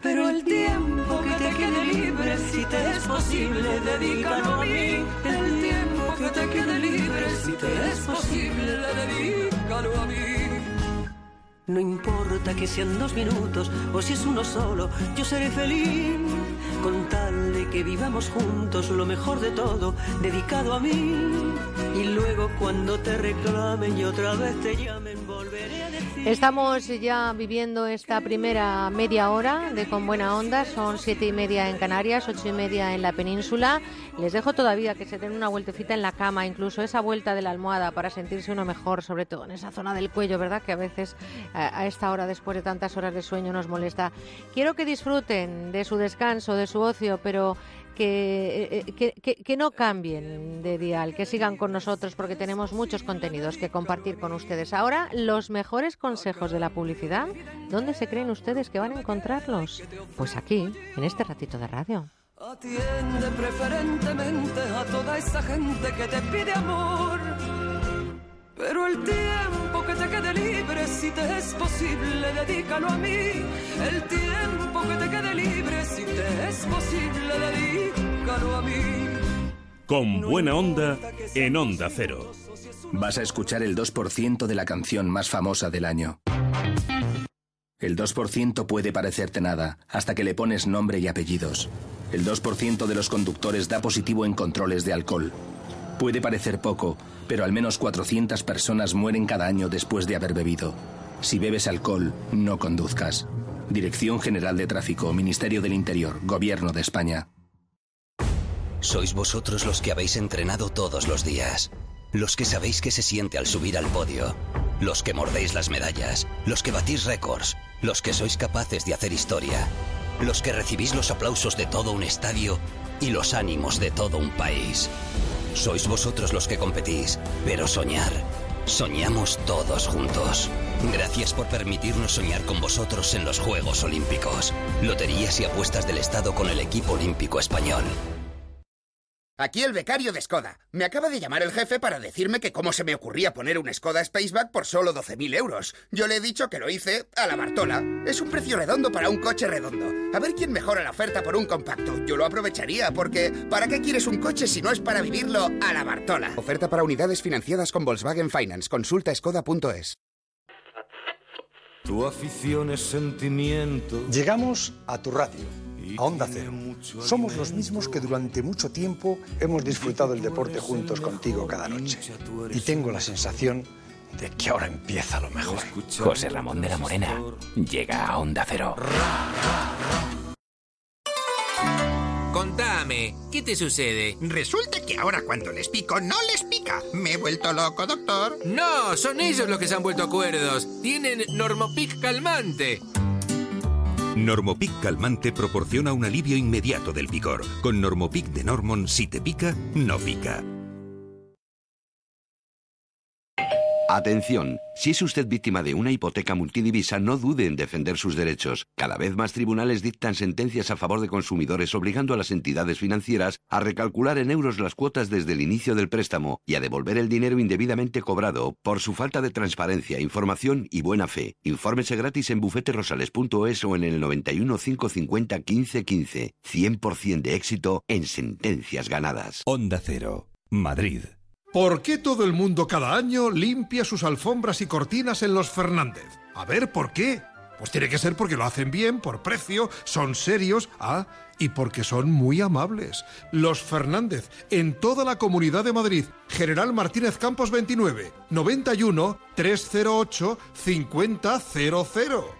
Pero el tiempo que te quede libre, si te es posible, dedícalo a mí. El tiempo que te quede libre, si te es posible, dedícalo a mí. No importa que sean dos minutos o si es uno solo, yo seré feliz con tal de que vivamos juntos lo mejor de todo, dedicado a mí. Y luego cuando te reclamen y otra vez te llamen, volveré a decir. Estamos ya viviendo esta primera media hora de Con Buena Onda. Son siete y media en Canarias, ocho y media en la península. Les dejo todavía que se den una vueltecita en la cama, incluso esa vuelta de la almohada para sentirse uno mejor, sobre todo en esa zona del cuello, ¿verdad? Que a veces a esta hora, después de tantas horas de sueño, nos molesta. Quiero que disfruten de su descanso, de su ocio, pero que, que, que, que, no cambien de dial, que sigan con nosotros porque tenemos muchos contenidos que compartir con ustedes. Ahora, los mejores consejos de la publicidad, ¿dónde se creen ustedes que van a encontrarlos? Pues aquí, en este ratito de radio. Atiende preferentemente a toda esa gente que te pide amor. Pero el tiempo que te quede libre, si te es posible, dedícalo a mí. El tiempo que te quede libre, si te es posible, dedícalo a mí. Con buena onda en Onda Cero. Vas a escuchar el 2% de la canción más famosa del año. El 2% puede parecerte nada, hasta que le pones nombre y apellidos. El 2% de los conductores da positivo en controles de alcohol. Puede parecer poco, pero al menos 400 personas mueren cada año después de haber bebido. Si bebes alcohol, no conduzcas. Dirección General de Tráfico, Ministerio del Interior, Gobierno de España. Sois vosotros los que habéis entrenado todos los días. Los que sabéis qué se siente al subir al podio. Los que mordéis las medallas. Los que batís récords. Los que sois capaces de hacer historia. Los que recibís los aplausos de todo un estadio y los ánimos de todo un país. Sois vosotros los que competís, pero soñar. Soñamos todos juntos. Gracias por permitirnos soñar con vosotros en los Juegos Olímpicos. Loterías y apuestas del Estado con el equipo olímpico español. Aquí el becario de Skoda. Me acaba de llamar el jefe para decirme que cómo se me ocurría poner un Skoda Spaceback por solo 12.000 euros. Yo le he dicho que lo hice a la Bartola. Es un precio redondo para un coche redondo. A ver quién mejora la oferta por un compacto. Yo lo aprovecharía porque ¿para qué quieres un coche si no es para vivirlo a la Bartola? Oferta para unidades financiadas con Volkswagen Finance. Consulta skoda.es. Tu afición es sentimiento. Llegamos a tu radio a Onda Cero. Somos los mismos que durante mucho tiempo hemos disfrutado el deporte juntos contigo cada noche. Y tengo la sensación de que ahora empieza lo mejor. José Ramón de la Morena llega a Onda Cero. Contame, ¿qué te sucede? Resulta que ahora cuando les pico no les pica. Me he vuelto loco, doctor. No, son ellos los que se han vuelto cuerdos. Tienen Normopic calmante. Normopic calmante proporciona un alivio inmediato del picor. Con Normopic de Normon, si te pica, no pica. Atención, si es usted víctima de una hipoteca multidivisa, no dude en defender sus derechos. Cada vez más tribunales dictan sentencias a favor de consumidores obligando a las entidades financieras a recalcular en euros las cuotas desde el inicio del préstamo y a devolver el dinero indebidamente cobrado por su falta de transparencia, información y buena fe. Infórmese gratis en bufeterosales.es o en el 91 550 1515. 100% de éxito en sentencias ganadas. Onda Cero, Madrid. ¿Por qué todo el mundo cada año limpia sus alfombras y cortinas en los Fernández? A ver, ¿por qué? Pues tiene que ser porque lo hacen bien, por precio, son serios, ah, y porque son muy amables. Los Fernández, en toda la Comunidad de Madrid. General Martínez Campos 29, 91 308 5000.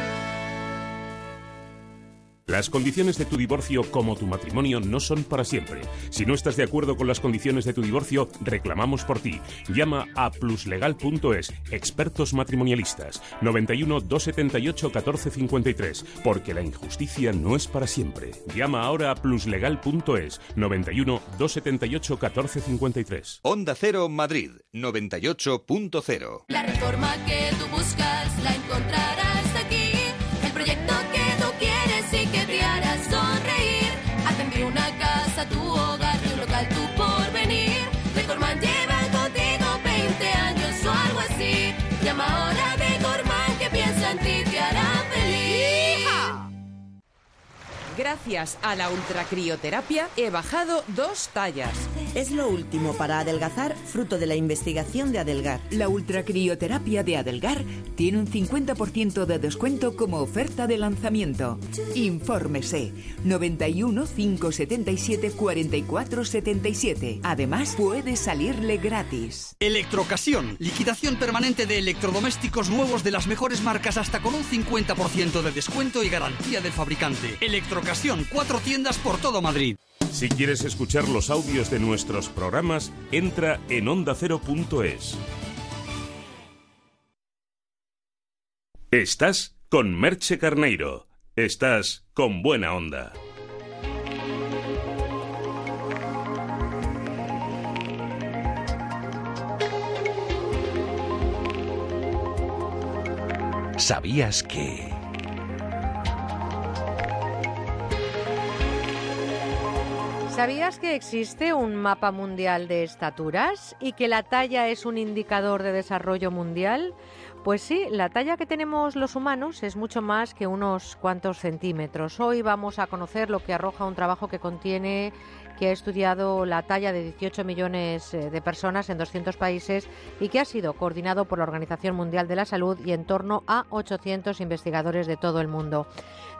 Las condiciones de tu divorcio como tu matrimonio no son para siempre. Si no estás de acuerdo con las condiciones de tu divorcio, reclamamos por ti. Llama a pluslegal.es, expertos matrimonialistas, 91 278 1453, porque la injusticia no es para siempre. Llama ahora a pluslegal.es, 91 278 1453. Onda Cero Madrid, 98.0. La reforma que tú buscas la encontrarás Gracias a la ultracrioterapia he bajado dos tallas. Es lo último para adelgazar, fruto de la investigación de Adelgar. La ultracrioterapia de Adelgar tiene un 50% de descuento como oferta de lanzamiento. Infórmese 91 577 44 77. Además, puede salirle gratis. Electrocasión. Liquidación permanente de electrodomésticos nuevos de las mejores marcas hasta con un 50% de descuento y garantía del fabricante. Electrocasión. Cuatro tiendas por todo Madrid. Si quieres escuchar los audios de nuestros programas, entra en ondacero.es. Estás con Merche Carneiro. Estás con buena onda. ¿Sabías que... ¿Sabías que existe un mapa mundial de estaturas y que la talla es un indicador de desarrollo mundial? Pues sí, la talla que tenemos los humanos es mucho más que unos cuantos centímetros. Hoy vamos a conocer lo que arroja un trabajo que contiene que ha estudiado la talla de 18 millones eh, de personas en 200 países y que ha sido coordinado por la Organización Mundial de la Salud y en torno a 800 investigadores de todo el mundo.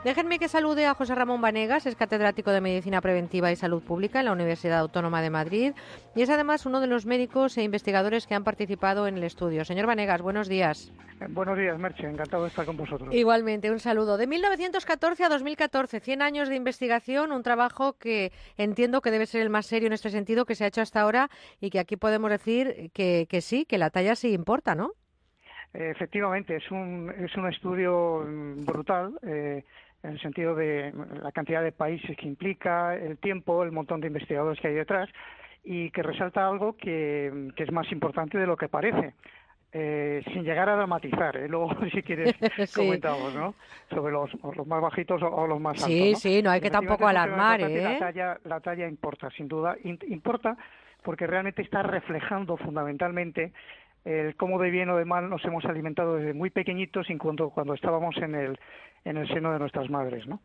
Déjenme que salude a José Ramón Vanegas, es catedrático de Medicina Preventiva y Salud Pública en la Universidad Autónoma de Madrid y es además uno de los médicos e investigadores que han participado en el estudio. Señor Vanegas, buenos días. Buenos días, Merche. Encantado de estar con vosotros. Igualmente, un saludo. De 1914 a 2014, 100 años de investigación, un trabajo que entiendo que debe ser el más serio en este sentido que se ha hecho hasta ahora y que aquí podemos decir que, que sí, que la talla sí importa, ¿no? Efectivamente, es un, es un estudio mm, brutal. Eh, en el sentido de la cantidad de países que implica, el tiempo, el montón de investigadores que hay detrás, y que resalta algo que, que es más importante de lo que parece. Eh, sin llegar a dramatizar, ¿eh? luego *laughs* si quieres *laughs* Sí. comentamos, ¿no? Sobre los, los más bajitos o, o los más altos. Sí, ¿no? sí, no hay que tampoco alarmar, ¿eh? La talla, la talla importa, sin duda, importa porque realmente está reflejando fundamentalmente el cómo de bien o de mal nos hemos alimentado desde muy pequeñitos, incluso cuando estábamos en el, en el seno de nuestras madres, ¿no?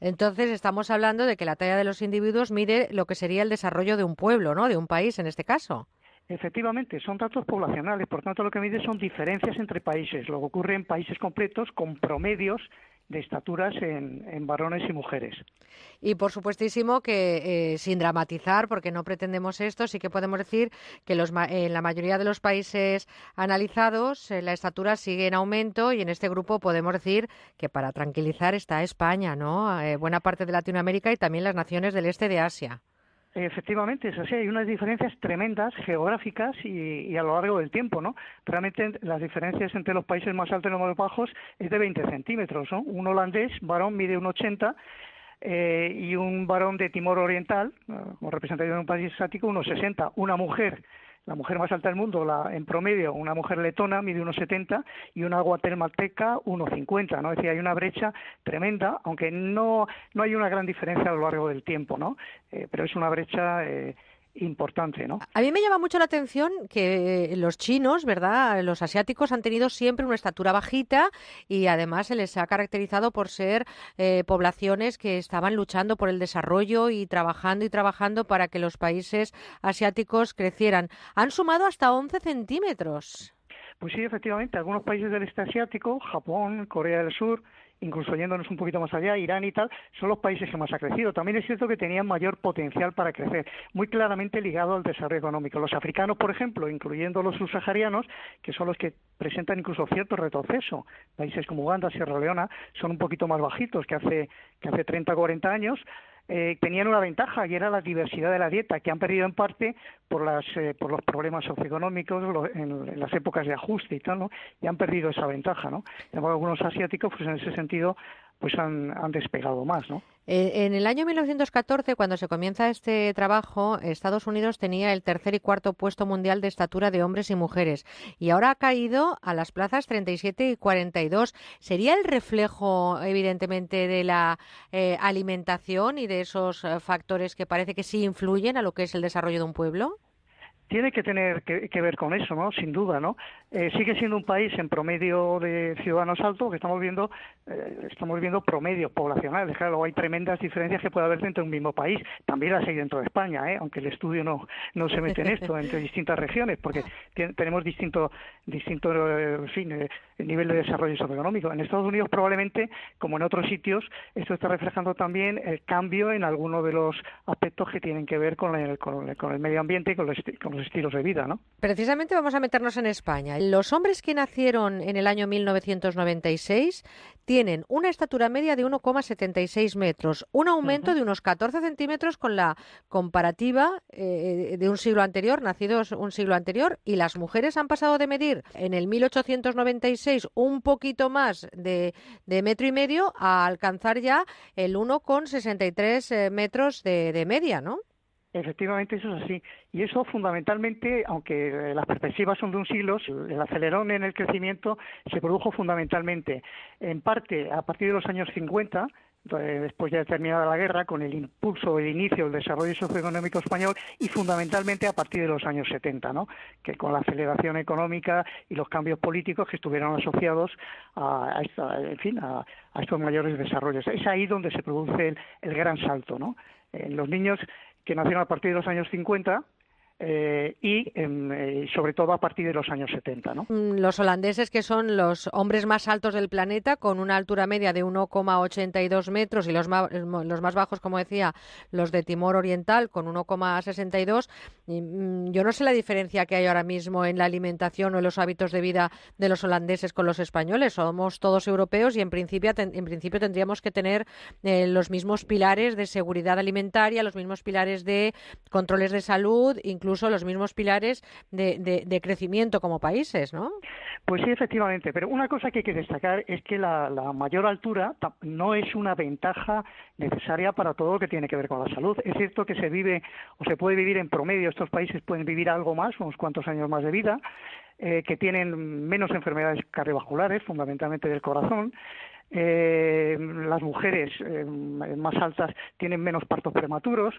Entonces estamos hablando de que la talla de los individuos mide lo que sería el desarrollo de un pueblo, ¿no? De un país en este caso. Efectivamente, son datos poblacionales, por tanto lo que mide son diferencias entre países, lo que ocurre en países completos con promedios de estaturas en, en varones y mujeres. Y por supuestísimo que eh, sin dramatizar, porque no pretendemos esto, sí que podemos decir que los, en la mayoría de los países analizados eh, la estatura sigue en aumento y en este grupo podemos decir que para tranquilizar está España, ¿no? Eh, buena parte de Latinoamérica y también las naciones del este de Asia. Efectivamente, es así. Hay unas diferencias tremendas geográficas y, y, a lo largo del tiempo, ¿no? Realmente las diferencias entre los países más altos y los más bajos es de 20 centímetros, ¿no? Un holandés, varón, mide 1,80 eh, y un varón de Timor Oriental, eh, como representante de un país asiático, 1,60. Una mujer la mujer más alta del mundo, la, en promedio, una mujer letona mide 1,70 y una guatemalteca 1,50, ¿no? Es decir, hay una brecha tremenda, aunque no, no hay una gran diferencia a lo largo del tiempo, ¿no? Eh, pero es una brecha eh, importante, ¿no? A mí me llama mucho la atención que los chinos, ¿verdad? Los asiáticos han tenido siempre una estatura bajita y además se les ha caracterizado por ser eh, poblaciones que estaban luchando por el desarrollo y trabajando y trabajando para que los países asiáticos crecieran. Han sumado hasta 11 centímetros. Pues sí, efectivamente, algunos países del este asiático, Japón, Corea del Sur, incluso yéndonos un poquito más allá, Irán y tal, son los países que más ha crecido. También es cierto que tenían mayor potencial para crecer, muy claramente ligado al desarrollo económico. Los africanos, por ejemplo, incluyendo los subsaharianos, que son los que presentan incluso cierto retroceso, países como Uganda, Sierra Leona, son un poquito más bajitos que hace, que hace 30 o 40 años, eh, tenían una ventaja y era la diversidad de la dieta, que han perdido en parte por, las, eh, por los problemas socioeconómicos en, las épocas de ajuste y tal, ¿no? Y han perdido esa ventaja, ¿no? algunos asiáticos, pues en ese sentido, pues han, despegado más, ¿no? Eh, en el año 1914, cuando se comienza este trabajo, Estados Unidos tenía el tercer y cuarto puesto mundial de estatura de hombres y mujeres y ahora ha caído a las plazas 37 y 42. ¿Sería el reflejo, evidentemente, de la eh, alimentación y de esos eh, factores que parece que sí influyen a lo que es el desarrollo de un pueblo? Tiene que tener que, ver con eso, ¿no? Sin duda, ¿no? Eh, sigue siendo un país en promedio de ciudadanos alto que estamos viendo, eh, estamos viendo promedios poblacionales. Claro, hay tremendas diferencias que puede haber dentro de un mismo país. También las hay dentro de España, ¿eh? Aunque el estudio no, no se mete en esto, entre distintas regiones, porque tenemos distinto, distinto en fin, nivel de desarrollo socioeconómico. En Estados Unidos probablemente, como en otros sitios, esto está reflejando también el cambio en algunos de los aspectos que tienen que ver con el, con el, medio ambiente y con los, con estilos de vida, ¿no? Precisamente vamos a meternos en España. Los hombres que nacieron en el año 1996 tienen una estatura media de 1,76 metros, un aumento de unos 14 centímetros con la comparativa eh, de un siglo anterior, nacidos un siglo anterior, y las mujeres han pasado de medir en el 1896 un poquito más de, metro y medio a alcanzar ya el 1,63 eh, metros de, de media, ¿no? Efectivamente, eso es así. Y eso fundamentalmente, aunque las perspectivas son de un siglo, el acelerón en el crecimiento se produjo fundamentalmente, en parte a partir de los años 50, después ya de terminada la guerra, con el impulso, el inicio del desarrollo socioeconómico español y fundamentalmente a partir de los años 70, ¿no? que con la aceleración económica y los cambios políticos que estuvieron asociados a, en fin, a, estos mayores desarrollos. Es ahí donde se produce el, el gran salto. ¿no? En los niños que nacieron a partir de los años 50 eh, y em, eh, sobre todo a partir de los años 70. ¿no? Mm, los holandeses, que son los hombres más altos del planeta, con una altura media de 1,82 metros, y los los más bajos, como decía, los de Timor Oriental, con 1,62. Mm, yo no sé la diferencia que hay ahora mismo en la alimentación o en los hábitos de vida de los holandeses con los españoles. Somos todos europeos y en principio, en principio tendríamos que tener eh, los mismos pilares de seguridad alimentaria, los mismos pilares de controles de salud, incluso incluso los mismos pilares de, crecimiento como países, ¿no? Pues sí, efectivamente, pero una cosa que hay que destacar es que la, mayor altura no es una ventaja necesaria para todo lo que tiene que ver con la salud. Es cierto que se vive o se puede vivir en promedio, estos países pueden vivir algo más, unos cuantos años más de vida, eh, que tienen menos enfermedades cardiovasculares, fundamentalmente del corazón, eh, las mujeres eh, más altas tienen menos partos prematuros,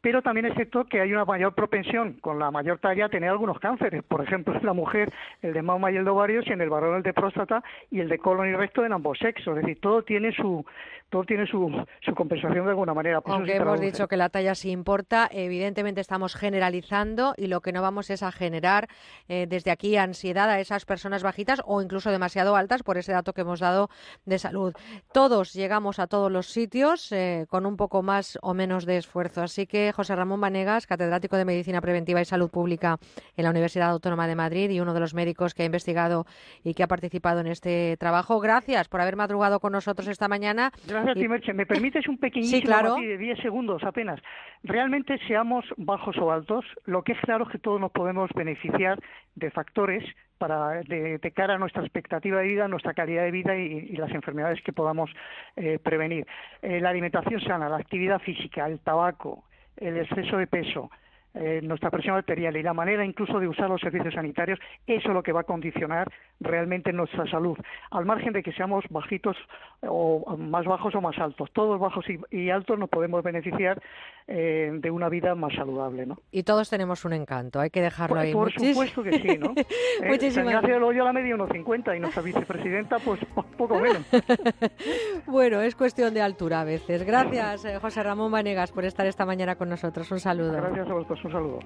pero también es cierto que hay una mayor propensión con la mayor talla a tener algunos cánceres. Por ejemplo, en la mujer el de mama y el de ovarios y en el varón el de próstata y el de colon y recto en ambos sexos. Es decir, todo tiene su todo tiene su, su compensación de alguna manera. Aunque hemos dicho que la talla sí importa, evidentemente estamos generalizando y lo que no vamos es a generar eh, desde aquí ansiedad a esas personas bajitas o incluso demasiado altas por ese dato que hemos dado de salud. Todos llegamos a todos los sitios eh, con un poco más o menos de esfuerzo. Así que de José Ramón Vanegas, catedrático de Medicina Preventiva y Salud Pública en la Universidad Autónoma de Madrid y uno de los médicos que ha investigado y que ha participado en este trabajo. Gracias por haber madrugado con nosotros esta mañana. Gracias, Y- Timerche. ¿Me permites un *laughs* pequeñísimo Sí, claro. matiz de 10 segundos apenas? Realmente seamos bajos o altos, lo que es claro es que todos nos podemos beneficiar de factores para de, de cara a nuestra expectativa de vida, nuestra calidad de vida y, y las enfermedades que podamos eh, prevenir. Eh, la alimentación sana, la actividad física, el tabaco, el exceso de peso, eh, nuestra presión arterial y la manera incluso de usar los servicios sanitarios, eso es lo que va a condicionar realmente nuestra salud, al margen de que seamos bajitos o más bajos o más altos. Todos bajos y, y altos nos podemos beneficiar eh, de una vida más saludable, ¿no? Y todos tenemos un encanto, hay que dejarlo Por, ahí. por Muchis- supuesto que sí, ¿no? *laughs* Eh, Muchísimas San Ignacio de Loyola media 1,50 y nuestra vicepresidenta pues po- *laughs* poco menos. *laughs* Bueno, es cuestión de altura a veces. Gracias, eh, José Ramón Vanegas, por estar esta mañana con nosotros. Un saludo. Gracias a vosotros, un saludo.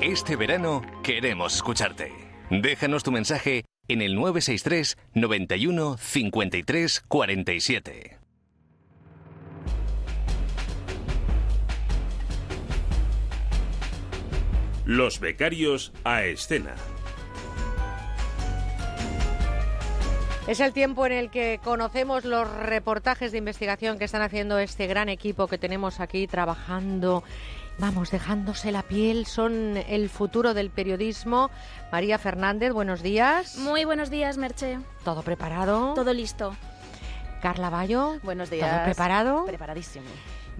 Este verano queremos escucharte. Déjanos tu mensaje en el 963 91 53 47. Los becarios a escena. Es el tiempo en el que conocemos los reportajes de investigación que están haciendo este gran equipo que tenemos aquí trabajando. Vamos, dejándose la piel, son el futuro del periodismo. María Fernández, buenos días. Muy buenos días, Merche. ¿Todo preparado? Todo listo. Carla Bayo. Buenos ¿Todo días. preparado? Preparadísimo.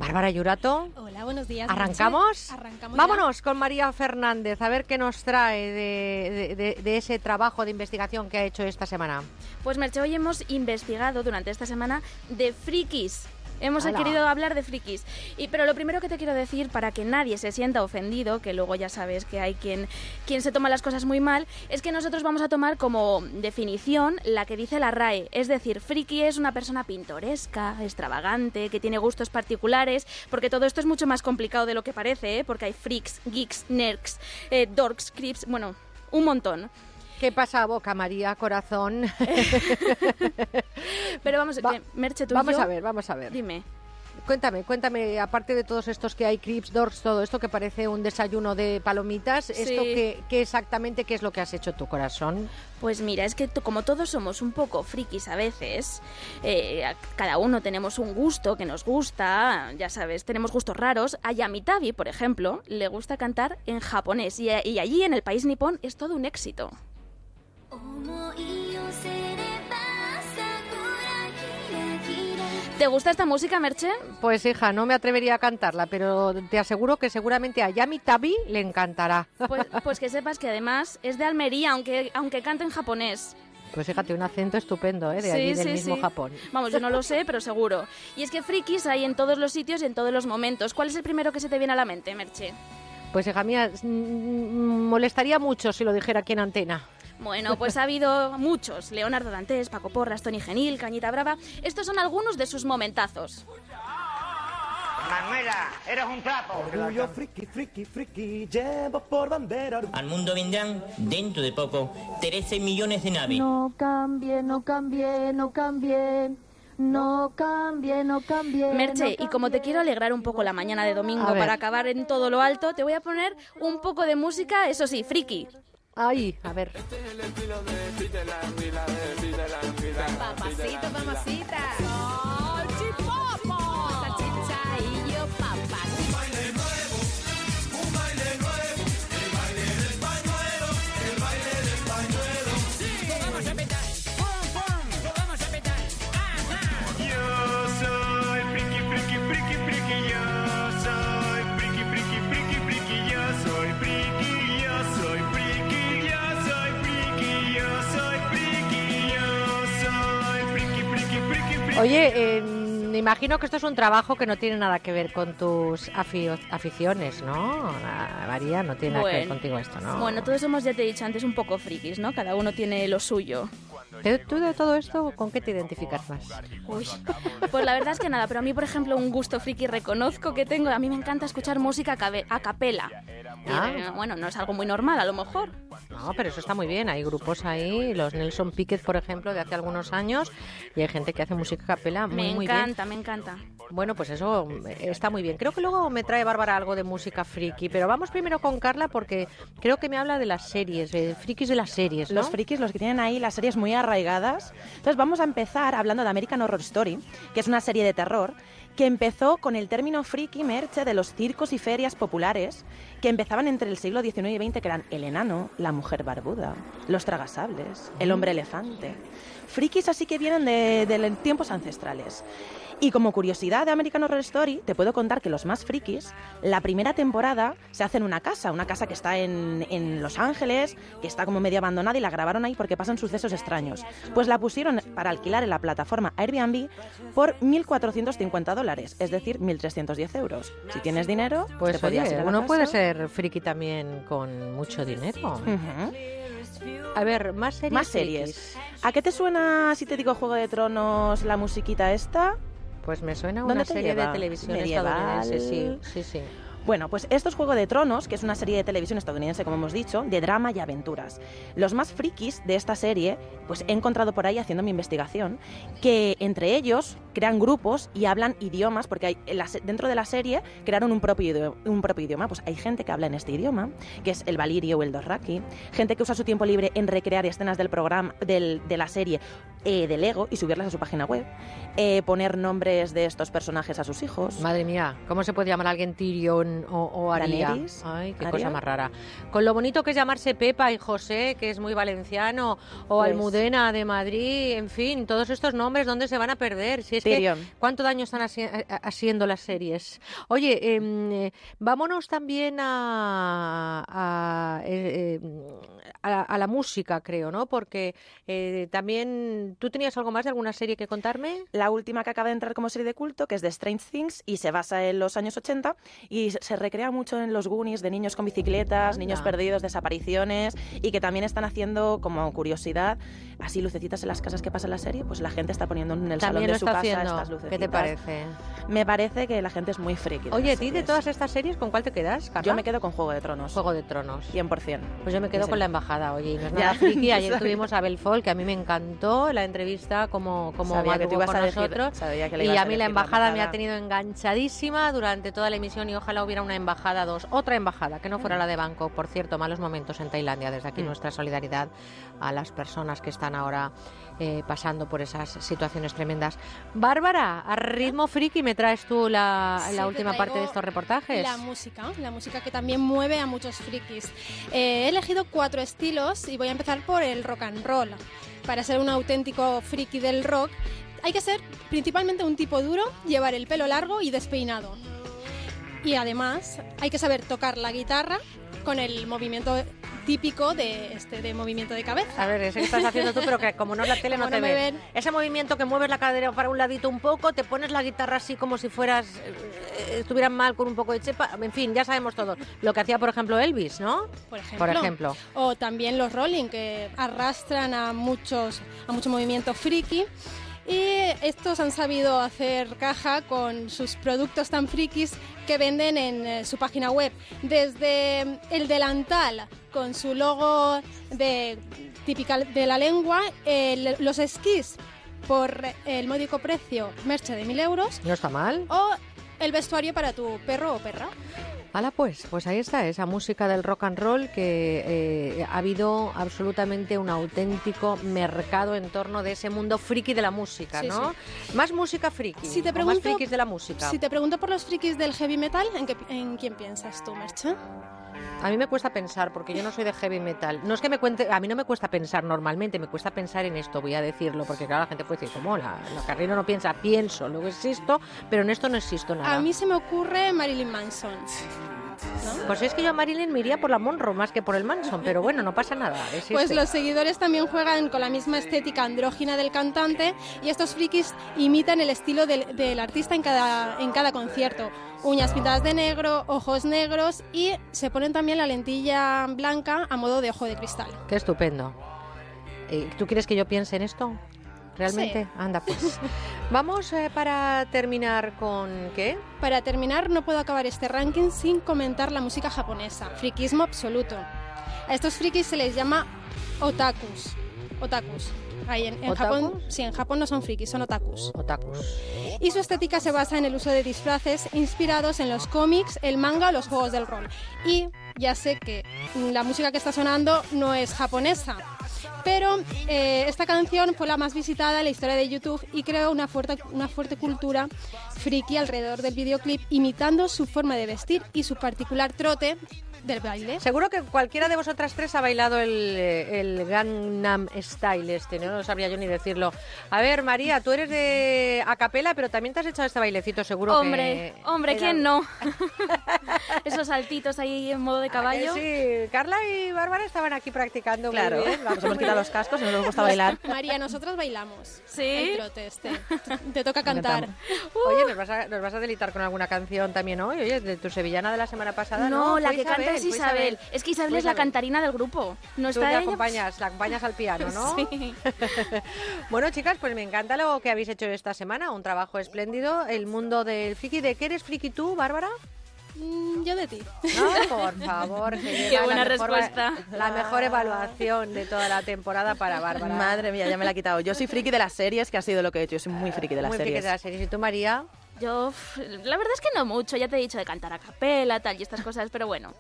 Bárbara Yurato. Hola, buenos días. ¿Arrancamos? Arrancamos ya. Vámonos con María Fernández a ver qué nos trae de- de ese trabajo de investigación que ha hecho esta semana. Pues Merche, hoy hemos investigado durante esta semana de frikis. Hemos querido hablar de frikis. Y, pero lo primero que te quiero decir, para que nadie se sienta ofendido, que luego ya sabes que hay quien, quien se toma las cosas muy mal, es que nosotros vamos a tomar como definición la que dice la RAE. Es decir, friki es una persona pintoresca, extravagante, que tiene gustos particulares, porque todo esto es mucho más complicado de lo que parece, ¿eh? porque hay freaks, geeks, nerds, eh, dorks, creeps, bueno, un montón. ¿Qué pasa boca, María, corazón? *laughs* Pero vamos, Va- que, Merche, tú y vamos yo- a ver, vamos a ver. Dime. Cuéntame, cuéntame, aparte de todos estos que hay, Crips, Dorks, todo esto que parece un desayuno de palomitas, Sí. ¿esto qué, qué exactamente qué es lo que has hecho tu corazón? Pues mira, es que como todos somos un poco frikis a veces, eh, cada uno tenemos un gusto que nos gusta, ya sabes, tenemos gustos raros. A Yamitabi, por ejemplo, le gusta cantar en japonés y, y allí en el país nipón es todo un éxito. ¿Te gusta esta música, Merche? Pues hija, no me atrevería a cantarla, pero te aseguro que seguramente a Yami Tabi le encantará. Pues, pues que sepas que además es de Almería, aunque, aunque cante en japonés. Pues fíjate, un acento estupendo, ¿eh? De allí, del mismo sí. Japón. Vamos, yo no lo sé, pero seguro. Y es que frikis hay en todos los sitios y en todos los momentos. ¿Cuál es el primero que se te viene a la mente, Merche? Pues hija mía, mm, molestaría mucho si lo dijera aquí en antena. Bueno, pues ha habido muchos. Leonardo Dantes, Paco Porras, Tony Genil, Cañita Brava. Estos son algunos de sus momentazos. Manuela, eres un trapo. Orgullo friki, friki, friki, llevo por bandera. Al mundo vendrán, dentro de poco, 13 millones de naves. No cambie, no cambie, no cambie. No cambie, no cambie. Merche, y como te quiero alegrar un poco la mañana de domingo para acabar en todo lo alto, te voy a poner un poco de música, eso sí, friki. Ay, a ver. Papacito, mamacita. Oye, en imagino que esto es un trabajo que no tiene nada que ver con tus afi- aficiones, ¿no? Ah, María, no tiene nada que ver contigo esto, ¿no? Bueno, todos somos, ya te he dicho antes, un poco frikis, ¿no? Cada uno tiene lo suyo. ¿Tú- ¿Tú de todo esto con qué te identificas más? Uy, *laughs* pues la verdad es que nada, pero a mí, por ejemplo, un gusto friki reconozco que tengo. A mí me encanta escuchar música a capela. Y, Ah. eh, bueno, no es algo muy normal, a lo mejor. No, pero eso está muy bien. Hay grupos ahí, los Nelson Piquet, por ejemplo, de hace algunos años, y hay gente que hace música a capela muy, me muy bien. Me encanta. Bueno, pues eso está muy bien. Creo que luego me trae Bárbara algo de música friki, pero vamos primero con Carla porque creo que me habla de las series, de frikis de las series, ¿no? Los frikis, los que tienen ahí las series muy arraigadas. Entonces vamos a empezar hablando de American Horror Story, que es una serie de terror que empezó con el término friki merche de los circos y ferias populares que empezaban entre el siglo XIX y XX, que eran el enano, la mujer barbuda, los tragasables, el hombre elefante. Frikis así que vienen de, de tiempos ancestrales. Y como curiosidad de American Horror Story, te puedo contar que los más frikis, la primera temporada se hace en una casa, una casa que está en, en Los Ángeles, que está como medio abandonada y la grabaron ahí porque pasan sucesos extraños. Pues la pusieron para alquilar en la plataforma Airbnb por 1.450 dólares, es decir, 1.310 euros. Si tienes dinero, Pues te podías oye, ir a la uno puede casa. ser friki también con mucho dinero. Ujú. A ver, más series. Más series. ¿A qué te suena si te digo Juego de Tronos, la musiquita esta? Pues me suena ¿Dónde una serie de televisión Medieval. estadounidense, sí, sí, sí. Bueno, pues esto es Juego de Tronos, que es una serie de televisión estadounidense, como hemos dicho, de drama y aventuras. Los más frikis de esta serie, pues he encontrado por ahí haciendo mi investigación, que entre ellos crean grupos y hablan idiomas, porque dentro de la serie crearon un propio, idioma. Pues hay gente que habla en este idioma, que es el valirio o el dorraki, gente que usa su tiempo libre en recrear escenas del programa, de la serie eh, de Lego y subirlas a su página web, eh, poner nombres de estos personajes a sus hijos. Madre mía, ¿cómo se puede llamar a alguien Tyrion o, o Aria? Ay, qué Aria. cosa más rara. Con lo bonito que es llamarse Pepa y José, que es muy valenciano, o Pues- Almudena de Madrid, en fin, todos estos nombres, ¿dónde se van a perder? Si es que. ¿Cuánto daño están haci- ha- haciendo las series? Oye, em, eh, vámonos también a, a, eh, eh, a- a la música, creo, ¿no? Porque eh, también, ¿tú tenías algo más de alguna serie que contarme? La última que acaba de entrar como serie de culto, que es de Strange Things, y se basa en los años 80, y se- recrea mucho en los Goonies de niños con bicicletas, niños perdidos, desapariciones, y que también están haciendo, como curiosidad, así lucecitas en las casas que pasa en la serie, pues la gente está poniendo en el salón También de lo su casa haciendo. estas lucecitas. ¿Qué te parece? Me parece que la gente es muy friki. de Oye, ¿a ti de todas estas series con cuál te quedas, Carla? Yo me quedo con Juego de Tronos. Juego de Tronos. 100%. Pues yo me quedo con la embajada, oye, y no es nada friki. *laughs* Ayer tuvimos a Belfort, que a mí me encantó la entrevista, como, como Sabía que te ibas con a nosotros. sabía que le y ibas a a mí la decir la embajada me ha tenido enganchadísima durante toda la emisión y ojalá hubiera una embajada dos, otra embajada, que no fuera la de Banco. Por cierto, malos momentos en Tailandia. Desde aquí Mm. nuestra solidaridad a las personas que están ahora eh, pasando por esas situaciones tremendas. Bárbara, a ritmo friki me traes tú la, Sí, la última parte de estos reportajes. La música, la música que también mueve a muchos frikis. Eh, he elegido cuatro estilos y voy a empezar por el rock and roll. Para ser un auténtico friki del rock, hay que ser principalmente un tipo duro, llevar el pelo largo y despeinado. Y además hay que saber tocar la guitarra con el movimiento típico de este de movimiento de cabeza. A ver, ese que estás haciendo tú, pero que como no es la tele no te no me ven. ven. Ese movimiento que mueves la cadera para un ladito un poco, te pones la guitarra así como si fueras, eh, estuvieras mal con un poco de chepa, en fin, ya sabemos todo. Lo que hacía, por ejemplo, Elvis, ¿no? por ejemplo. Por ejemplo. O también los rolling que arrastran a muchos a mucho movimiento friki. Y estos han sabido hacer caja con sus productos tan frikis que venden en eh, su página web. Desde el delantal con su logo de, típica de la lengua, el- los esquís por el módico precio merche de 1.000 euros No está mal. o el vestuario para tu perro o perra. Hala, pues, pues ahí está, esa música del rock and roll que eh, ha habido absolutamente un auténtico mercado en torno de ese mundo friki de la música, Sí, ¿no? Más música friki. Si te pregunto, más frikis de la música. Si te pregunto por los frikis del heavy metal, ¿en, qué- en quién piensas tú, Merche? A mí me cuesta pensar porque yo no soy de heavy metal. No es que me cuente, a mí no me cuesta pensar normalmente, me cuesta pensar en esto, voy a decirlo, porque claro, la gente puede decir, ¿cómo? La, la no piensa, pienso, luego existo, pero en esto no existo nada. A mí se me ocurre Marilyn Manson. ¿No? Pues es que yo a Marilyn me iría por la Monroe más que por el Manson, pero bueno, no pasa nada. existe. Pues los seguidores también juegan con la misma estética andrógina del cantante y estos frikis imitan el estilo del, del artista en cada, en cada concierto. Uñas pintadas de negro, ojos negros y se ponen también la lentilla blanca a modo de ojo de cristal. Qué estupendo. Eh, ¿Tú quieres que yo piense en esto? ¿Realmente? Sí. Anda, pues. *laughs* Vamos eh, para terminar con qué? Para terminar, no puedo acabar este ranking sin comentar la música japonesa, friquismo absoluto. A estos frikis se les llama otakus. Otakus. Ahí en, en. Japón, sí, en Japón no son frikis, son otakus. Otakus. Y su estética se basa en el uso de disfraces inspirados en los cómics, el manga o los juegos del rol. Y ya sé que la música que está sonando no es japonesa, pero eh, esta canción fue la más visitada en la historia de YouTube y creó una fuerte, una fuerte cultura friki alrededor del videoclip, imitando su forma de vestir y su particular trote del baile. Seguro que cualquiera de vosotras tres ha bailado el, eh, el Gangnam Style este, ¿no? No sabría yo ni decirlo. A ver, María, tú eres de acapela, pero también te has echado este bailecito, seguro Hombre, que... hombre, era- ¿quién no? *laughs* Esos saltitos ahí en modo de caballo. Eh, Sí, Carla y Bárbara estaban aquí practicando Claro, muy bien. nos hemos quitado los cascos y nos gusta bailar. María, nosotros bailamos. ¿Sí? El trote este. Te toca cantar. Oye, ¿nos vas, a, ¿nos vas a delitar con alguna canción también hoy? Oye, de tu sevillana de la semana pasada. No, la que canta es Isabel. Es que Isabel es la cantarina del grupo. No Tú está te ella. acompañas, la acompañas al piano, ¿no? *laughs* Sí. *laughs* bueno, chicas, pues me encanta lo que habéis hecho esta semana. Un trabajo espléndido. El mundo del friki. ¿De qué eres friki tú, Bárbara? Mm, yo de ti. No, *laughs* por favor. Qué buena la mejor- respuesta. La mejor evaluación de toda la temporada para Bárbara. Madre mía, ya me la ha quitado. Yo soy friki de las series, que ha sido lo que he hecho. Yo soy muy friki de las Muy friki series. de las series. ¿Y tú, María? Yo, la verdad es que no mucho. Ya te he dicho de cantar a capela, tal y estas cosas, pero bueno.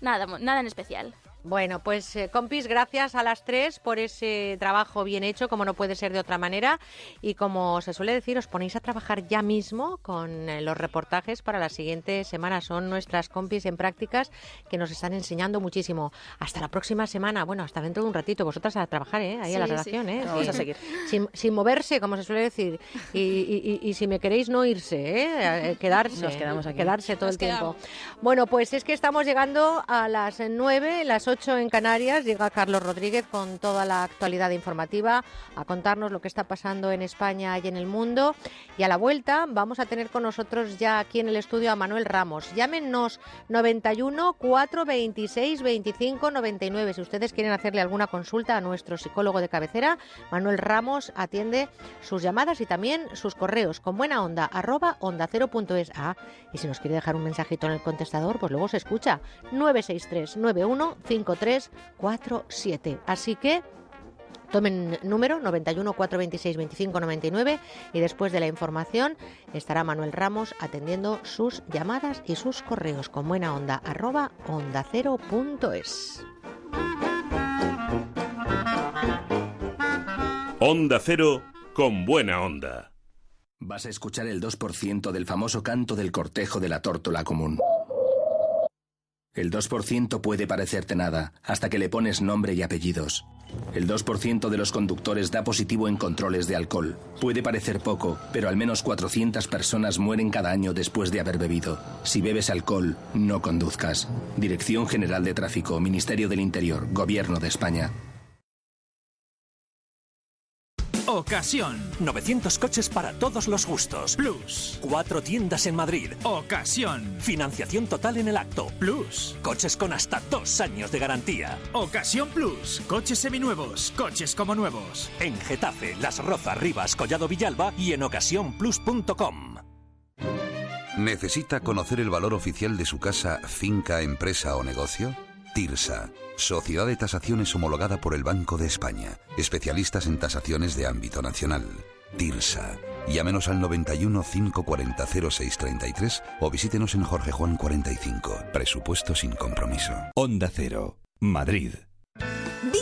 Nada, nada en especial. Bueno, pues eh, compis, gracias a las tres por ese trabajo bien hecho, como no puede ser de otra manera. Y como se suele decir, os ponéis a trabajar ya mismo con eh, los reportajes para la siguiente semana. Son nuestras compis en prácticas que nos están enseñando muchísimo. Hasta la próxima semana, bueno, hasta dentro de un ratito. Vosotras a trabajar, ¿eh? Ahí a la Sí, sí. redacción, ¿eh? Vamos Sí. a seguir. Sin, sin moverse, como se suele decir. Y, y- y- y si me queréis, no irse, ¿eh? Eh, Quedarse. Nos quedamos aquí. Quedarse todo Nos el tiempo. Bueno, pues es que estamos llegando a las 9, las 8 en Canarias. Llega Carlos Rodríguez con toda la actualidad informativa a contarnos lo que está pasando en España y en el mundo. Y a la vuelta vamos a tener con nosotros ya aquí en el estudio a Manuel Ramos. Llámenos 91 426 25 99. Si ustedes quieren hacerle alguna consulta a nuestro psicólogo de cabecera, Manuel Ramos atiende sus llamadas y también sus correos con buena onda arroba onda cero punto es. Ah, y si nos quiere dejar un mensajito en el contestador, pues luego se escucha 963 91 53 47. Así que Tomen número 91 426 25 99 y después de la información estará Manuel Ramos atendiendo sus llamadas y sus correos con buena onda arroba onda cero punto es. Onda Cero con buena onda. Vas a escuchar el 2% del famoso canto del cortejo de la tórtola común. El 2% puede parecerte nada, hasta que le pones nombre y apellidos. El 2% de los conductores da positivo en controles de alcohol. Puede parecer poco, pero al menos 400 personas mueren cada año después de haber bebido. Si bebes alcohol, no conduzcas. Dirección General de Tráfico, Ministerio del Interior, Gobierno de España. Ocasión. 900 coches para todos los gustos. Plus. Cuatro tiendas en Madrid. Ocasión. Financiación total en el acto. Plus. Coches con hasta dos años de garantía. Ocasión Plus. Coches seminuevos. Coches como nuevos. En Getafe, Las Rozas, Rivas, Collado Villalba y en ocasiónplus.com. ¿Necesita conocer el valor oficial de su casa, finca, empresa o negocio? TIRSA, Sociedad de Tasaciones homologada por el Banco de España, especialistas en tasaciones de ámbito nacional. TIRSA. Llámenos al 91 540 0633 o visítenos en Jorge Juan 45. Presupuesto sin compromiso. Onda Cero, Madrid.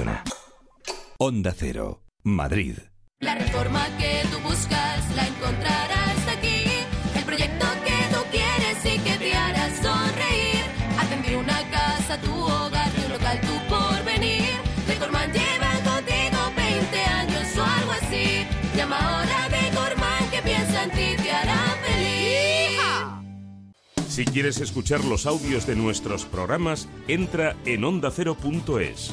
Reacciona. Onda Cero, Madrid. La reforma que tú buscas la encontrarás aquí. El proyecto que tú quieres y que te hará sonreír. Atender una casa, tu hogar, tu local, tu porvenir. Decorman lleva contigo 20 años o algo así. Llama ahora a Decorman que piensa en ti, te hará feliz. Si quieres escuchar los audios de nuestros programas, entra en ondacero.es.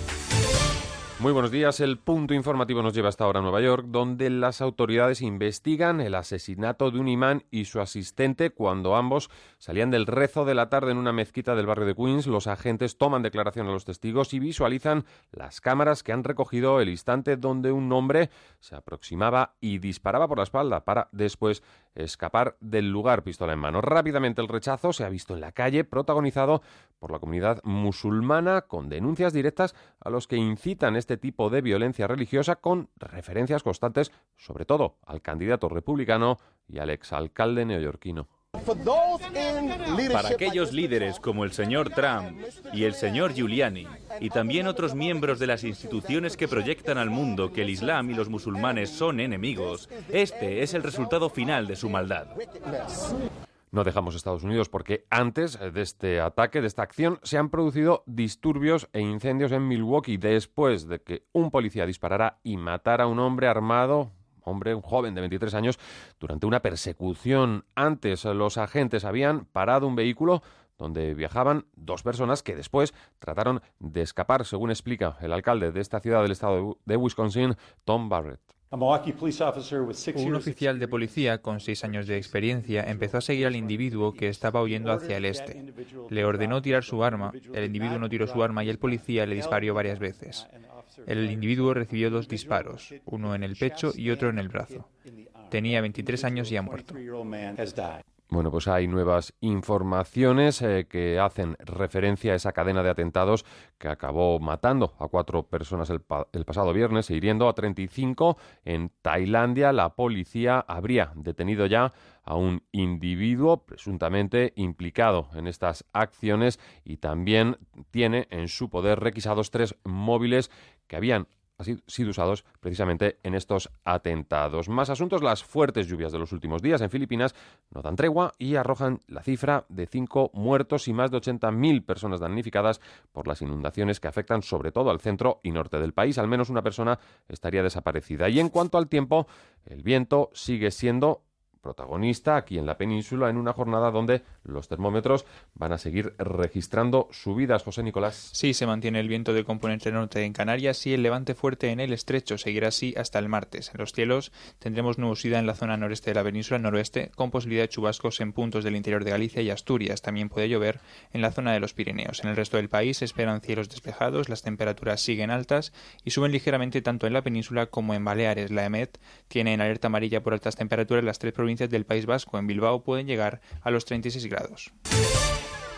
Muy buenos días. El punto informativo nos lleva hasta ahora a Nueva York, donde las autoridades investigan el asesinato de un imán y su asistente cuando ambos salían del rezo de la tarde en una mezquita del barrio de Queens. Los agentes toman declaración a los testigos y visualizan las cámaras que han recogido el instante donde un hombre se aproximaba y disparaba por la espalda para después escapar del lugar pistola en mano. Rápidamente el rechazo se ha visto en la calle, protagonizado por la comunidad musulmana, con denuncias directas a los que incitan este tipo de violencia religiosa, con referencias constantes, sobre todo al candidato republicano y al exalcalde neoyorquino. Para aquellos líderes como el señor Trump y el señor Giuliani, y también otros miembros de las instituciones que proyectan al mundo que el Islam y los musulmanes son enemigos, este es el resultado final de su maldad. No dejamos Estados Unidos porque antes de este ataque, de esta acción, se han producido disturbios e incendios en Milwaukee después de que un policía disparara y matara a un hombre armado hombre, joven de 23 años, durante una persecución. Antes los agentes habían parado un vehículo donde viajaban dos personas que después trataron de escapar, según explica el alcalde de esta ciudad del estado de Wisconsin, Tom Barrett. Un oficial de policía con seis años de experiencia empezó a seguir al individuo que estaba huyendo hacia el este. Le ordenó tirar su arma, el individuo no tiró su arma y el policía le disparó varias veces. El individuo recibió dos disparos, uno en el pecho y otro en el brazo. Tenía 23 años y ha muerto. Bueno, pues hay nuevas informaciones eh, que hacen referencia a esa cadena de atentados que acabó matando a cuatro personas el, pa- el pasado viernes e hiriendo a 35 en Tailandia. La policía habría detenido ya a un individuo presuntamente implicado en estas acciones y también tiene en su poder requisados tres móviles que habían sido usados precisamente en estos atentados. Más asuntos, las fuertes lluvias de los últimos días en Filipinas no dan tregua y arrojan la cifra de cinco muertos y más de 80.000 personas damnificadas por las inundaciones que afectan sobre todo al centro y norte del país. Al menos una persona estaría desaparecida. Y en cuanto al tiempo, el viento sigue siendo protagonista aquí en la península en una jornada donde los termómetros van a seguir registrando subidas. José Nicolás. Sí, se mantiene el viento de componente norte en Canarias y el levante fuerte en el estrecho seguirá así hasta el martes. En los cielos tendremos nubosidad en la zona noreste de la península noroeste, con posibilidad de chubascos en puntos del interior de Galicia y Asturias. También puede llover en la zona de los Pirineos. En el resto del país esperan cielos despejados, las temperaturas siguen altas y suben ligeramente tanto en la península como en Baleares. La EMET tiene en alerta amarilla por altas temperaturas las tres provincias provincias del País Vasco. En Bilbao pueden llegar a los 36 grados.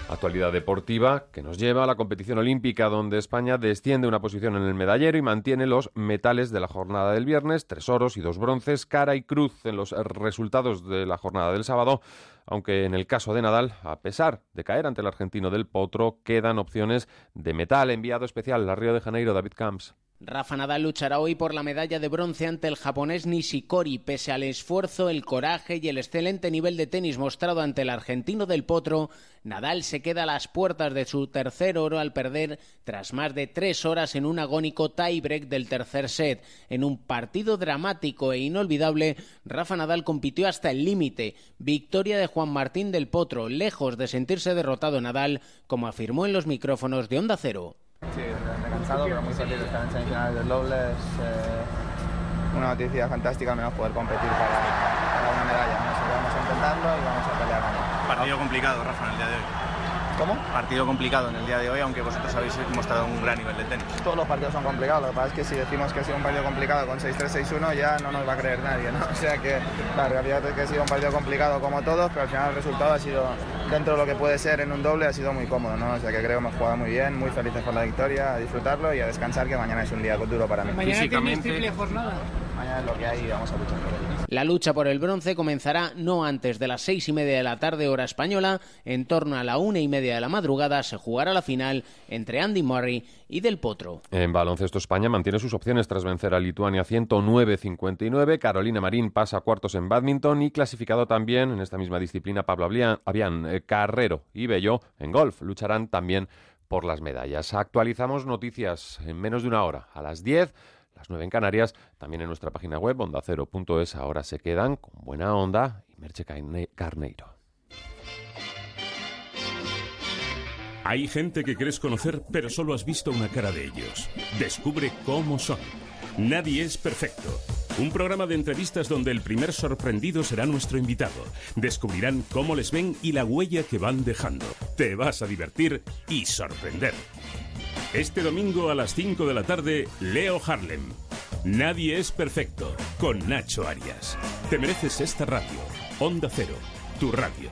Actualidad deportiva que nos lleva a la competición olímpica donde España desciende una posición en el medallero y mantiene los metales de la jornada del viernes, tres oros y dos bronces, cara y cruz en los resultados de la jornada del sábado, aunque en el caso de Nadal, a pesar de caer ante el argentino del Potro, quedan opciones de metal. Enviado especial a Río de Janeiro, David Camps. Rafa Nadal luchará hoy por la medalla de bronce ante el japonés Nishikori, pese al esfuerzo, el coraje y el excelente nivel de tenis mostrado ante el argentino del Potro. Nadal se queda a las puertas de su tercer oro al perder tras más de tres horas en un agónico tiebreak del tercer set. En un partido dramático e inolvidable, Rafa Nadal compitió hasta el límite. Victoria de Juan Martín del Potro, lejos de sentirse derrotado Nadal, como afirmó en los micrófonos de Onda Cero. Sí, cansado, pero muy feliz de estar en semifinales del doble. Es eh, una noticia fantástica, al menos poder competir para, una medalla. Nosotros vamos a intentarlo y vamos a pelear Partido complicado, Rafa, en el día de hoy. ¿Cómo? Partido complicado en el día de hoy, aunque vosotros habéis mostrado un gran nivel de tenis. Todos los partidos son complicados, lo que pasa es que si decimos que ha sido un partido complicado con 6-3, 6-1 ya no nos va a creer nadie, ¿no? *laughs* O sea que la realidad es que ha sido un partido complicado como todos, pero al final el resultado ha sido, dentro de lo que puede ser en un doble, ha sido muy cómodo, ¿no? O sea que creo que hemos jugado muy bien, muy felices por la victoria, a disfrutarlo y a descansar, que mañana es un día duro para mí. Mañana tenéis triple jornada. Mañana es lo que hay y vamos a luchar por ello. La lucha por el bronce comenzará no antes de las seis y media de la tarde hora española. En torno a la una y media de la madrugada se jugará la final entre Andy Murray y Del Potro. En baloncesto España mantiene sus opciones tras vencer a Lituania 109-59. Carolina Marín pasa a cuartos en badminton y clasificado también en esta misma disciplina Pablo Avian, eh, Carrero y Bello en golf. Lucharán también por las medallas. Actualizamos noticias en menos de una hora. A las 10 las 9 en Canarias, también en nuestra página web ondacero.es. Ahora se quedan con Buena Onda y Merche Carneiro. Hay gente que quieres conocer, pero solo has visto una cara de ellos. Descubre cómo son. Nadie es perfecto. Un programa de entrevistas donde el primer sorprendido será nuestro invitado. Descubrirán cómo les ven y la huella que van dejando. Te vas a divertir y sorprender. Este domingo a las 5 de la tarde, Leo Harlem. Nadie es perfecto, con Nacho Arias. Te mereces esta radio. Onda Cero, tu radio.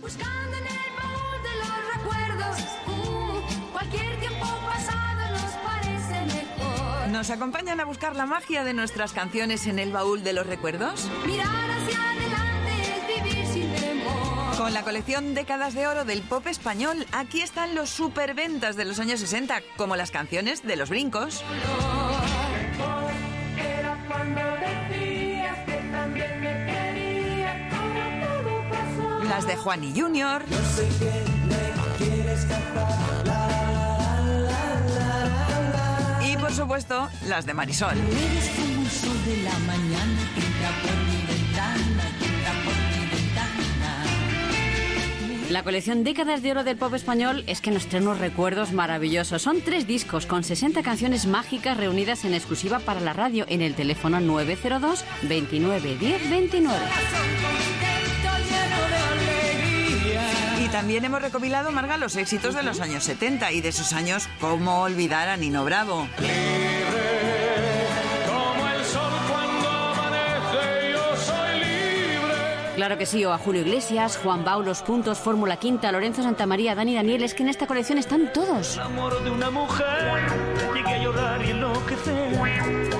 Buscando en el baúl de los recuerdos, uh, cualquier tiempo pasado nos parece mejor. ¿Nos acompañan a buscar la magia de nuestras canciones en el baúl de los recuerdos? Mirar hacia adelante Con la colección Décadas de Oro del Pop Español, aquí están los superventas de los años 60, como las canciones de Los Brincos, las de Juan y Junior, y por supuesto las de Marisol. La colección Décadas de Oro del Pop Español es que nos trae unos recuerdos maravillosos. Son tres discos con 60 canciones mágicas reunidas en exclusiva para la radio en el teléfono 902 29 10 29. Y también hemos recopilado, Marga, los éxitos de los años 70 y de esos años, ¿cómo olvidar a Nino Bravo? Como Claro que sí, o a Julio Iglesias, Juan Bau, Los Puntos, Fórmula Quinta, Lorenzo Santamaría, Dani Daniel, es que en esta colección están todos. amor de una mujer, llorar y enloquecer.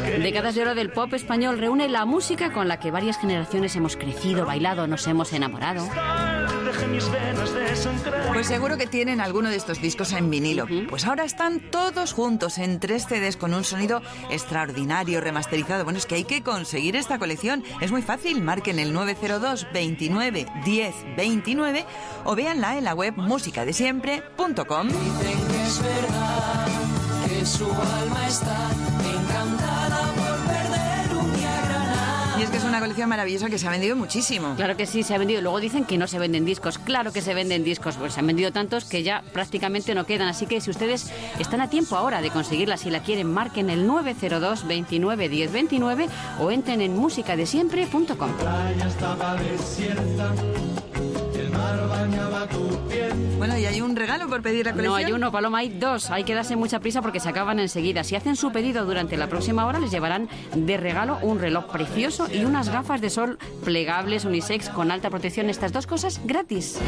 Décadas de Oro del Pop Español reúne la música con la que varias generaciones hemos crecido, bailado, nos hemos enamorado. Pues seguro que tienen alguno de estos discos en vinilo. Pues ahora están todos juntos en tres CDs con un sonido extraordinario, remasterizado. Bueno, es que hay que conseguir esta colección. Es muy fácil, marquen el 902 29 10 29 o véanla en la web musicadesiempre.com. Dicen que es verdad que su alma está es que es una colección maravillosa que se ha vendido muchísimo. Claro que sí, se ha vendido. Luego dicen que no se venden discos. Claro que se venden discos, pues se han vendido tantos que ya prácticamente no quedan. Así que si ustedes están a tiempo ahora de conseguirla, si la quieren, marquen el 902 29 10 29 o entren en musicadesiempre.com. mar bañaba. Bueno, y hay un regalo por pedir la colección. No hay uno, Paloma, hay dos. Hay que darse mucha prisa porque se acaban enseguida. Si hacen su pedido durante la próxima hora, les llevarán de regalo un reloj precioso y unas gafas de sol plegables, unisex, con alta protección. Estas dos cosas gratis.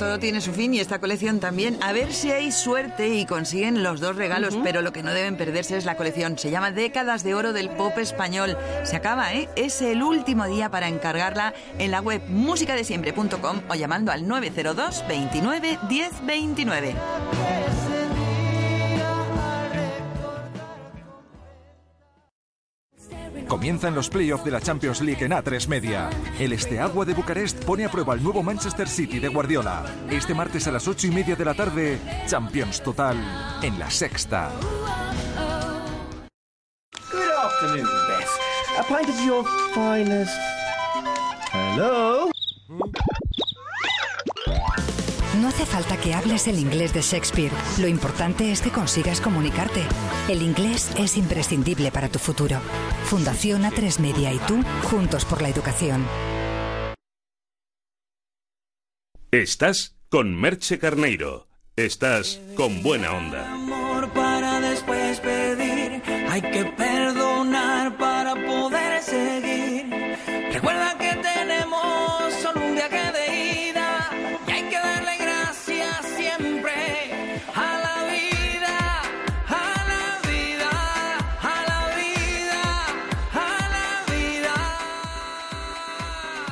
Todo tiene su fin y esta colección también. A ver si hay suerte y consiguen los dos regalos, pero lo que no deben perderse es la colección. Se llama Décadas de Oro del Pop Español. Se acaba, ¿eh? Es el último día para encargarla en la web musicadesiempre.com o llamando al 902 29 10 29. Comienzan los playoffs de la Champions League en A3 Media. El Esteagua de Bucarest pone a prueba el nuevo Manchester City de Guardiola. Este martes a las 8 y media de la tarde, Champions Total en la Sexta. A pint of your finest. Hello? No hace falta que hables el inglés de Shakespeare. Lo importante es que consigas comunicarte. El inglés es imprescindible para tu futuro. Fundación A3 Media y tú, juntos por la educación. Estás con Merche Carneiro. Estás con buena onda. Amor para después pedir. Hay que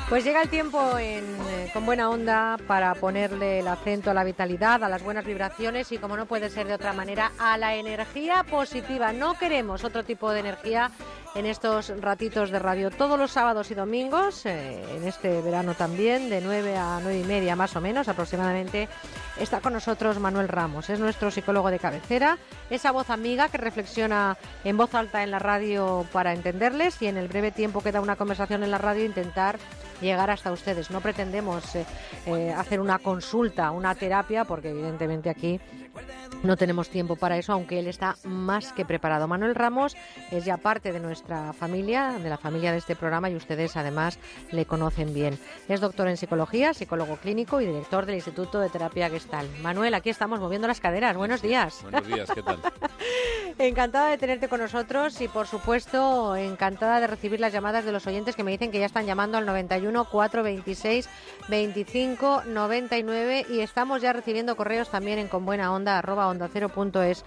Pues llega el tiempo en, eh, con buena onda para ponerle el acento a la vitalidad, a las buenas vibraciones y, como no puede ser de otra manera, a la energía positiva. No queremos otro tipo de energía en estos ratitos de radio. Todos los sábados y domingos, eh, en este verano también, de 9 a 9 y media más o menos aproximadamente, está con nosotros Manuel Ramos. Es nuestro psicólogo de cabecera, esa voz amiga que reflexiona en voz alta en la radio para entenderles y en el breve tiempo que da una conversación en la radio intentar llegar hasta ustedes. No pretendemos eh, eh, hacer una consulta, una terapia, porque evidentemente aquí no tenemos tiempo para eso, aunque él está más que preparado. Manuel Ramos es ya parte de nuestra familia, de la familia de este programa, y ustedes además le conocen bien. Es doctor en psicología, psicólogo clínico y director del Instituto de Terapia Gestal. Manuel, aquí estamos moviendo las caderas. Buenos días. Buenos días, ¿qué tal? *laughs* Encantada de tenerte con nosotros y, por supuesto, encantada de recibir las llamadas de los oyentes que me dicen que ya están llamando al 91 426 25 99 y estamos ya recibiendo correos también en arroba onda cero punto es.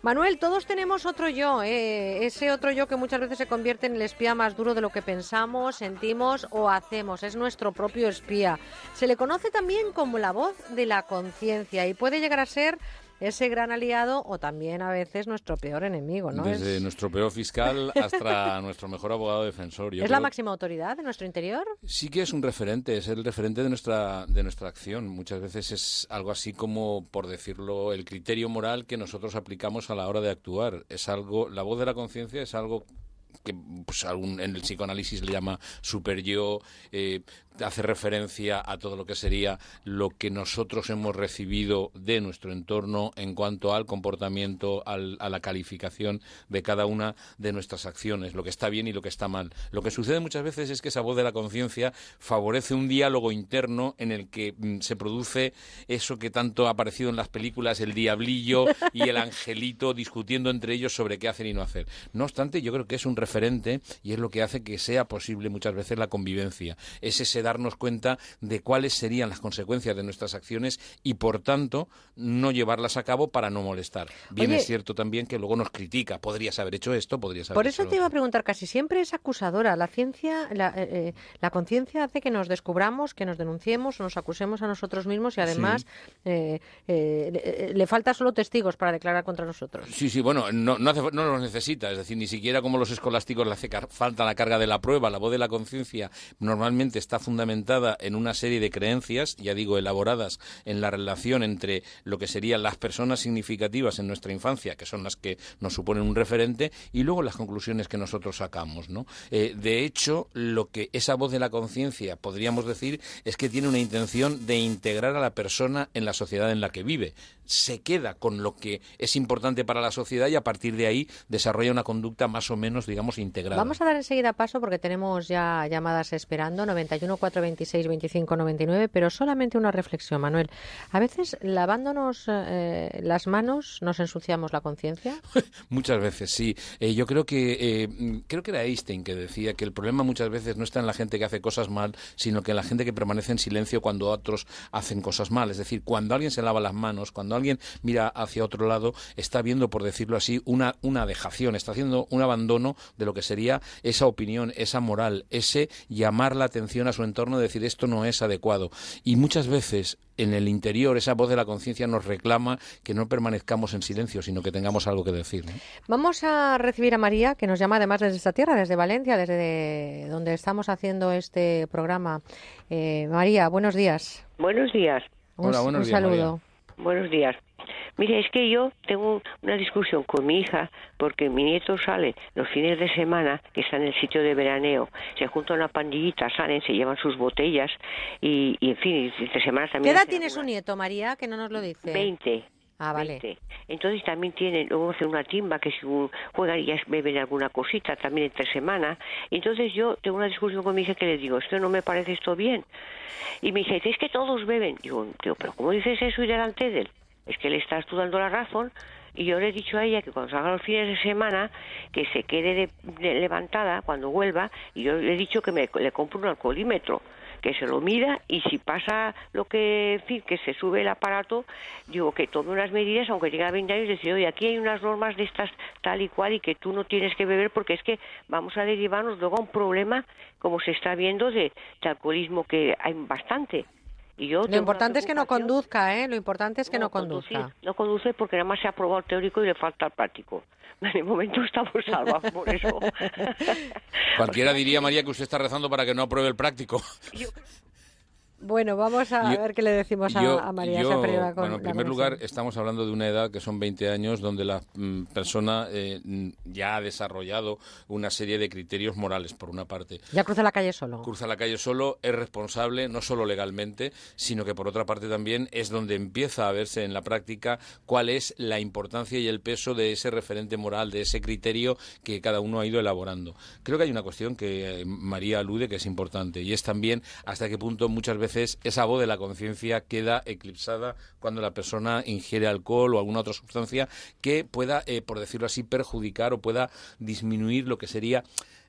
Manuel, todos tenemos otro yo, ¿eh? ese otro yo que muchas veces se convierte en el espía más duro de lo que pensamos, sentimos o hacemos. Es nuestro propio espía. Se le conoce también como la voz de la conciencia y puede llegar a ser ese gran aliado o también a veces nuestro peor enemigo, ¿no? Desde es nuestro peor fiscal hasta *laughs* nuestro mejor abogado defensor. Yo ¿es la máxima autoridad de nuestro interior. Sí que es un referente, es el referente de nuestra, de nuestra acción. Muchas veces es algo así como, por decirlo, el criterio moral que nosotros aplicamos a la hora de actuar. Es algo, la voz de la conciencia es algo que pues, algún- en el psicoanálisis le llama super yo, eh, hace referencia a todo lo que sería lo que nosotros hemos recibido de nuestro entorno en cuanto al comportamiento, al- a la calificación de cada una de nuestras acciones, lo que está bien y lo que está mal. Lo que sucede muchas veces es que esa voz de la conciencia favorece un diálogo interno en el que mm, se produce eso que tanto ha aparecido en las películas, el diablillo y el angelito *laughs* discutiendo entre ellos sobre qué hacer y no hacer. No obstante, yo creo que es un referente y es lo que hace que sea posible muchas veces la convivencia. Es ese darnos cuenta de cuáles serían las consecuencias de nuestras acciones y, por tanto, no llevarlas a cabo para no molestar. Bien Oye- es cierto también que luego nos critica. Podrías haber hecho esto, podrías haber Por hecho eso te iba a preguntar, casi siempre es acusadora. La ciencia, la, eh, eh, la conciencia hace que nos descubramos, que nos denunciemos, nos acusemos a nosotros mismos y además eh, eh, le, le falta solo testigos para declarar contra nosotros. Sí, sí, bueno, no, no, hace- no los necesita, es decir, ni siquiera como los escolásticos le hace falta la carga de la prueba, la voz de la conciencia normalmente está fundamentada fundamentada en una serie de creencias, ya digo, elaboradas en la relación entre lo que serían las personas significativas en nuestra infancia, que son las que nos suponen un referente, y luego las conclusiones que nosotros sacamos. Eh, de hecho, lo que esa voz de la conciencia podríamos decir es que tiene una intención de integrar a la persona en la sociedad en la que vive. Se queda con lo que es importante para la sociedad y a partir de ahí desarrolla una conducta más o menos, digamos, integrada. Vamos a dar enseguida paso porque tenemos ya llamadas esperando, 91 426 25 99, pero solamente una reflexión, Manuel. A veces lavándonos eh, las manos nos ensuciamos la conciencia. *laughs* muchas veces, sí. Eh, yo creo que eh, creo que era Einstein que decía que el problema muchas veces no está en la gente que hace cosas mal, sino que en la gente que permanece en silencio cuando otros hacen cosas mal. Es decir, cuando alguien se lava las manos, cuando alguien mira hacia otro lado, está viendo, por decirlo así, una, una dejación, está haciendo un abandono de lo que sería esa opinión, esa moral, ese llamar la atención a su entorno, decir esto no es adecuado. Y muchas veces en el interior esa voz de la conciencia nos reclama que no permanezcamos en silencio, sino que tengamos algo que decir. Vamos a recibir a María, que nos llama además desde esta tierra, desde Valencia, desde donde estamos haciendo este programa. Eh, María, buenos días. Buenos días. Un, un saludo. Buenos días. Mire, es que yo tengo una discusión con mi hija porque mi nieto sale los fines de semana, que está en el sitio de veraneo, se junta una pandillita, salen, se llevan sus botellas y, en fin, entre semanas también... ¿Qué edad tiene su nieto, María, que no nos lo dice? Veinte. Ah, vale. Entonces también tienen, luego hacen una timba que si juegan y beben alguna cosita también entre semana. Entonces yo tengo una discusión con mi hija que le digo, esto no me parece esto bien. Y me dice, es que todos beben. Digo, pero ¿cómo dices eso y delante de él? es que le estás tú dando la razón y yo le he dicho a ella que cuando salga los fines de semana que se quede levantada cuando vuelva y yo le he dicho que me, le compro un alcoholímetro que se lo mida y si pasa lo que, en fin, que se sube el aparato, digo que tome unas medidas, aunque llegue a 20 años, decir, oye, aquí hay unas normas de estas tal y cual y que tú no tienes que beber porque es que vamos a derivarnos luego a un problema como se está viendo de alcoholismo que hay bastante lo importante es que no conduzca, ¿eh? Lo importante es que no, conduzca. no conduce porque nada más se ha aprobado el teórico y le falta el práctico. *laughs* En el momento estamos salvados por eso. Cualquiera *laughs* diría, María, que usted está rezando para que no apruebe el práctico. Bueno, vamos a ver qué le decimos a, María. bueno, en primer lugar, estamos hablando de una edad que son 20 años donde la mm, persona eh, ya ha desarrollado una serie de criterios morales, por una parte. Ya cruza la calle solo. Cruza la calle solo, es responsable, no solo legalmente, sino que por otra parte también es donde empieza a verse en la práctica cuál es la importancia y el peso de ese referente moral, de ese criterio que cada uno ha ido elaborando. Creo que hay una cuestión que eh, María alude que es importante y es también hasta qué punto muchas veces esa voz de la conciencia queda eclipsada cuando la persona ingiere alcohol o alguna otra sustancia que pueda, eh, por decirlo así, perjudicar o pueda disminuir lo que sería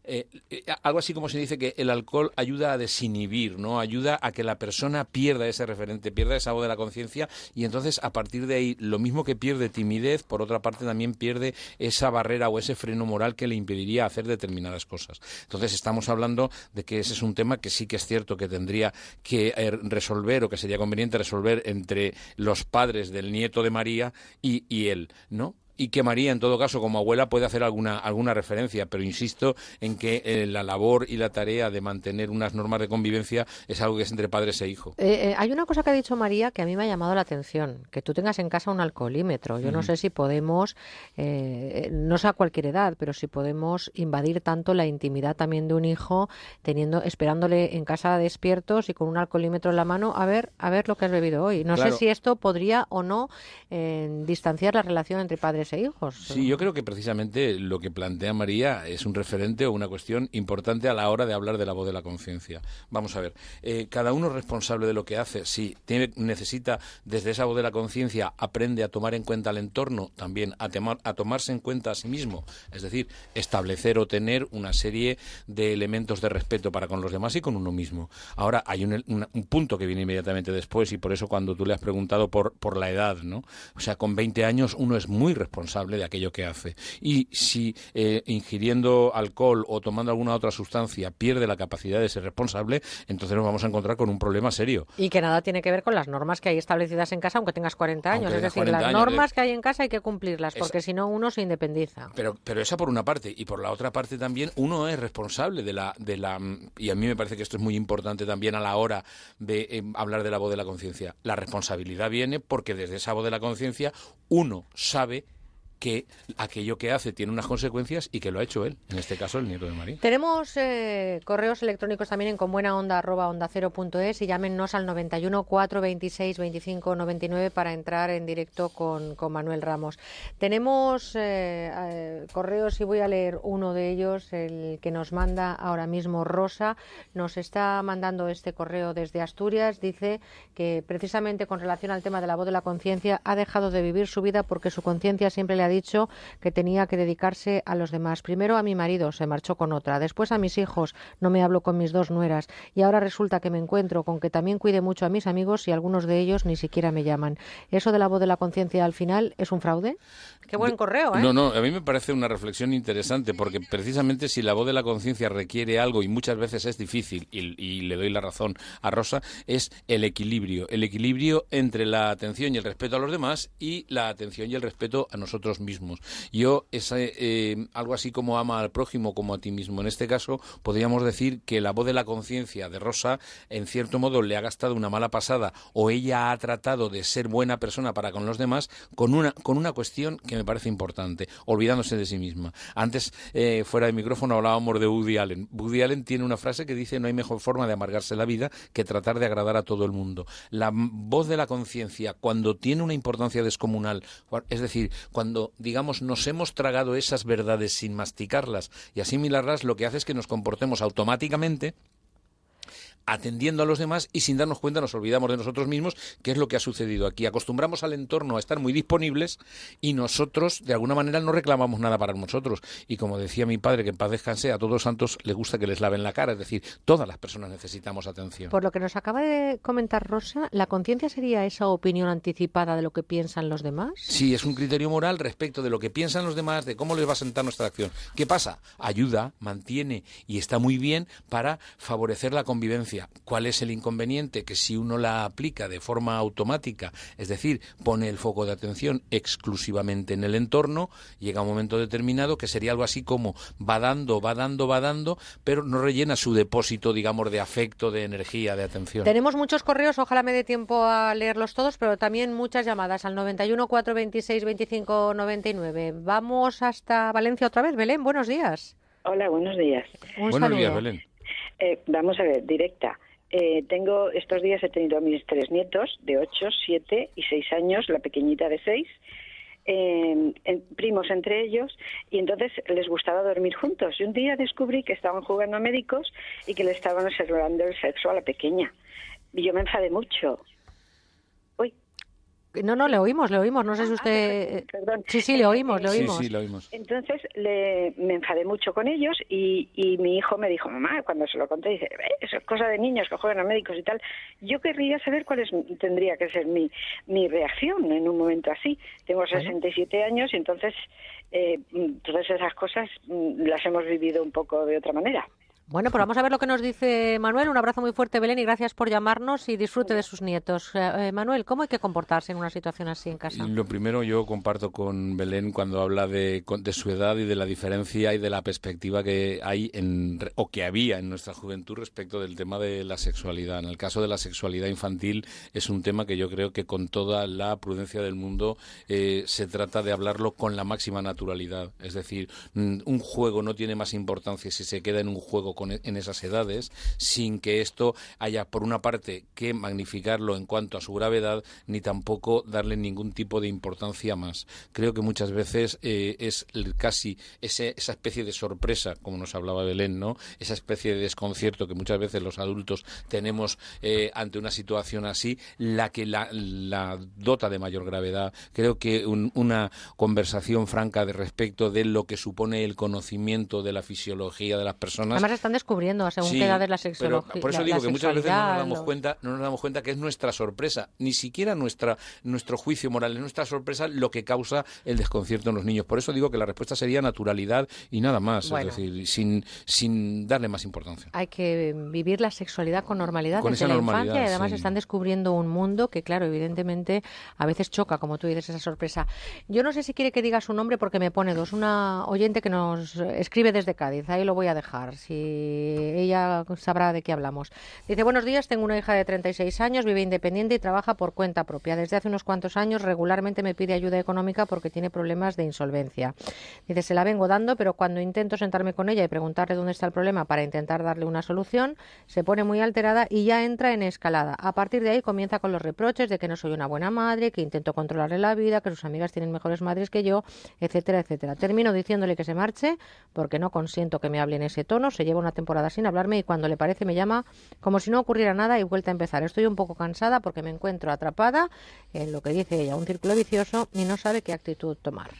eh, eh, algo así como se dice que el alcohol ayuda a desinhibir, ¿no? Ayuda a que la persona pierda ese referente, pierda esa voz de la conciencia y entonces a partir de ahí lo mismo que pierde timidez, por otra parte también pierde esa barrera o ese freno moral que le impediría hacer determinadas cosas. Entonces estamos hablando de que ese es un tema que sí que es cierto que tendría que eh, resolver o que sería conveniente resolver entre los padres del nieto de María y, y él, ¿no? Y que María, en todo caso, como abuela, puede hacer alguna, alguna referencia, pero insisto en que eh, la labor y la tarea de mantener unas normas de convivencia es algo que es entre padres e hijos. Eh, eh, hay una cosa que ha dicho María que a mí me ha llamado la atención, que tú tengas en casa un alcoholímetro. Yo no sé si podemos, no sé a cualquier edad, pero si podemos invadir tanto la intimidad también de un hijo, teniendo, esperándole en casa despiertos y con un alcoholímetro en la mano, a ver, a ver lo que has bebido hoy. No sé si esto podría o no distanciar la relación entre padres Sí, yo creo que precisamente lo que plantea María es un referente o una cuestión importante a la hora de hablar de la voz de la conciencia. Vamos a ver, eh, cada uno es responsable de lo que hace. Si tiene, necesita desde esa voz de la conciencia aprende a tomar en cuenta el entorno, también a, a tomarse en cuenta a sí mismo, es decir, establecer o tener una serie de elementos de respeto para con los demás y con uno mismo. Ahora hay un, un punto que viene inmediatamente después y por eso cuando tú le has preguntado por, por la edad, ¿no? O sea, con 20 años uno es muy responsable responsable de aquello que hace. Y si eh, ingiriendo alcohol o tomando alguna otra sustancia pierde la capacidad de ser responsable, entonces nos vamos a encontrar con un problema serio. Y que nada tiene que ver con las normas que hay establecidas en casa, aunque tengas 40 años. es decir, las normas que hay en casa hay que cumplirlas, porque si no uno se independiza. Pero, pero esa por una parte. Y por la otra parte también uno es responsable de la, de la... Y a mí me parece que esto es muy importante también a la hora de eh, hablar de la voz de la conciencia. La responsabilidad viene porque desde esa voz de la conciencia uno sabe que aquello que hace tiene unas consecuencias y que lo ha hecho él, en este caso el nieto de María. Tenemos eh, correos electrónicos también en conbuenaonda arroba onda cero punto es y llámenos al 91 426 25 99 para entrar en directo con, con Manuel Ramos. Tenemos eh, eh, correos y voy a leer uno de ellos, el que nos manda ahora mismo Rosa. Nos está mandando este correo desde Asturias. Dice que precisamente con relación al tema de la voz de la conciencia ha dejado de vivir su vida porque su conciencia siempre le ha dicho que tenía que dedicarse a los demás. Primero a mi marido, se marchó con otra. Después a mis hijos, no me hablo con mis dos nueras. Y ahora resulta que me encuentro con que también cuide mucho a mis amigos y algunos de ellos ni siquiera me llaman. ¿Eso de la voz de la conciencia al final es un fraude? Qué buen correo, ¿eh? No, no, a mí me parece una reflexión interesante porque precisamente si la voz de la conciencia requiere algo y muchas veces es difícil, y, y, le doy la razón a Rosa, es el equilibrio. El equilibrio entre la atención y el respeto a los demás y la atención y el respeto a nosotros mismos. Yo, es eh, algo así como ama al prójimo como a ti mismo. En este caso, podríamos decir que la voz de la conciencia de Rosa, en cierto modo, le ha gastado una mala pasada o ella ha tratado de ser buena persona para con los demás con una, con una cuestión que me parece importante, olvidándose de sí misma. Antes, eh, fuera de micrófono, hablábamos de Woody Allen. Woody Allen tiene una frase que dice no hay mejor forma de amargarse la vida que tratar de agradar a todo el mundo. La voz de la conciencia, cuando tiene una importancia descomunal, es decir, cuando, digamos, nos hemos tragado esas verdades sin masticarlas y asimilarlas, lo que hace es que nos comportemos automáticamente atendiendo a los demás y sin darnos cuenta nos olvidamos de nosotros mismos, que es lo que ha sucedido aquí. Acostumbramos al entorno a estar muy disponibles y nosotros, de alguna manera, no reclamamos nada para nosotros. Y como decía mi padre, que en paz descanse, a todos los santos le gusta que les laven la cara. Es decir, todas las personas necesitamos atención. Por lo que nos acaba de comentar Rosa, ¿la conciencia sería esa opinión anticipada de lo que piensan los demás? Sí, es un criterio moral respecto de lo que piensan los demás, de cómo les va a sentar nuestra acción. ¿Qué pasa? Ayuda, mantiene y está muy bien para favorecer la convivencia ¿Cuál es el inconveniente? Que si uno la aplica de forma automática, es decir, pone el foco de atención exclusivamente en el entorno, llega un momento determinado que sería algo así como va dando, va dando, va dando, pero no rellena su depósito, digamos, de afecto, de energía, de atención. Tenemos muchos correos, ojalá me dé tiempo a leerlos todos, pero también muchas llamadas al 91 426 25 99. Vamos hasta Valencia otra vez. Belén, buenos días. Hola, buenos días. buenos días, Belén. Eh, vamos a ver, directa. Eh, tengo estos días he tenido a mis tres nietos de 8, 7 y 6 años, la pequeñita de 6, primos entre ellos, y entonces les gustaba dormir juntos. Y un día descubrí que estaban jugando a médicos y que le estaban observando el sexo a la pequeña. Y yo me enfadé mucho. No, no, le oímos, le oímos. No sé si ah, usted. Perdón. Sí, sí, le oímos, le oímos. Sí, sí, le oímos. Entonces le, me enfadé mucho con ellos y, y mi hijo me dijo, mamá, cuando se lo conté, dice, eso es cosa de niños que juegan a médicos y tal. Yo querría saber cuál es, tendría que ser mi, mi reacción en un momento así. Tengo 67 años y entonces eh, todas esas cosas mm, las hemos vivido un poco de otra manera. Bueno, pues vamos a ver lo que nos dice Manuel. Un abrazo muy fuerte, Belén, y gracias por llamarnos y disfrute de sus nietos. Eh, eh, Manuel, ¿cómo hay que comportarse en una situación así en casa? Lo primero, yo comparto con Belén cuando habla de, de su edad y de la diferencia y de la perspectiva que hay en, o que había en nuestra juventud respecto del tema de la sexualidad. En el caso de la sexualidad infantil es un tema que yo creo que con toda la prudencia del mundo eh, se trata de hablarlo con la máxima naturalidad. Es decir, mm, un juego no tiene más importancia si se queda en un juego e, en esas edades, sin que esto haya, por una parte, que magnificarlo en cuanto a su gravedad, ni tampoco darle ningún tipo de importancia más. Creo que muchas veces eh, es casi ese, esa especie de sorpresa, como nos hablaba Belén, ¿no? Esa especie de desconcierto que muchas veces los adultos tenemos eh, ante una situación así, la que la, dota de mayor gravedad. Creo que una conversación franca de respecto de lo que supone el conocimiento de la fisiología de las personas están descubriendo según Sí, qué edades la sexología. Por eso la- digo la que muchas veces no nos damos cuenta, no nos damos cuenta que es nuestra sorpresa, ni siquiera nuestra nuestro juicio moral, es nuestra sorpresa lo que causa el desconcierto en los niños. Por eso digo que la respuesta sería naturalidad y nada más, Bueno. es decir, sin sin darle más importancia. Hay que vivir la sexualidad con normalidad Con desde esa la normalidad, infancia y además sí. están descubriendo un mundo que, claro, evidentemente a veces choca, como tú dices, esa sorpresa. Yo no sé si quiere que diga su nombre porque me pone dos. Una oyente que nos escribe desde Cádiz, ahí lo voy a dejar, si ella sabrá de qué hablamos. Dice, buenos días, tengo una hija de 36 años, vive independiente y trabaja por cuenta propia. Desde hace unos cuantos años regularmente me pide ayuda económica porque tiene problemas de insolvencia. Dice, se la vengo dando, pero cuando intento sentarme con ella y preguntarle dónde está el problema para intentar darle una solución, se pone muy alterada y ya entra en escalada. A partir de ahí comienza con los reproches de que no soy una buena madre, que intento controlarle la vida, que sus amigas tienen mejores madres que yo, etcétera, etcétera. Termino diciéndole que se marche porque no consiento que me hable en ese tono, se lleva una temporada sin hablarme y cuando le parece me llama como si no ocurriera nada y vuelta a empezar. Estoy un poco cansada porque me encuentro atrapada en lo que dice ella, un círculo vicioso y no sabe qué actitud tomar.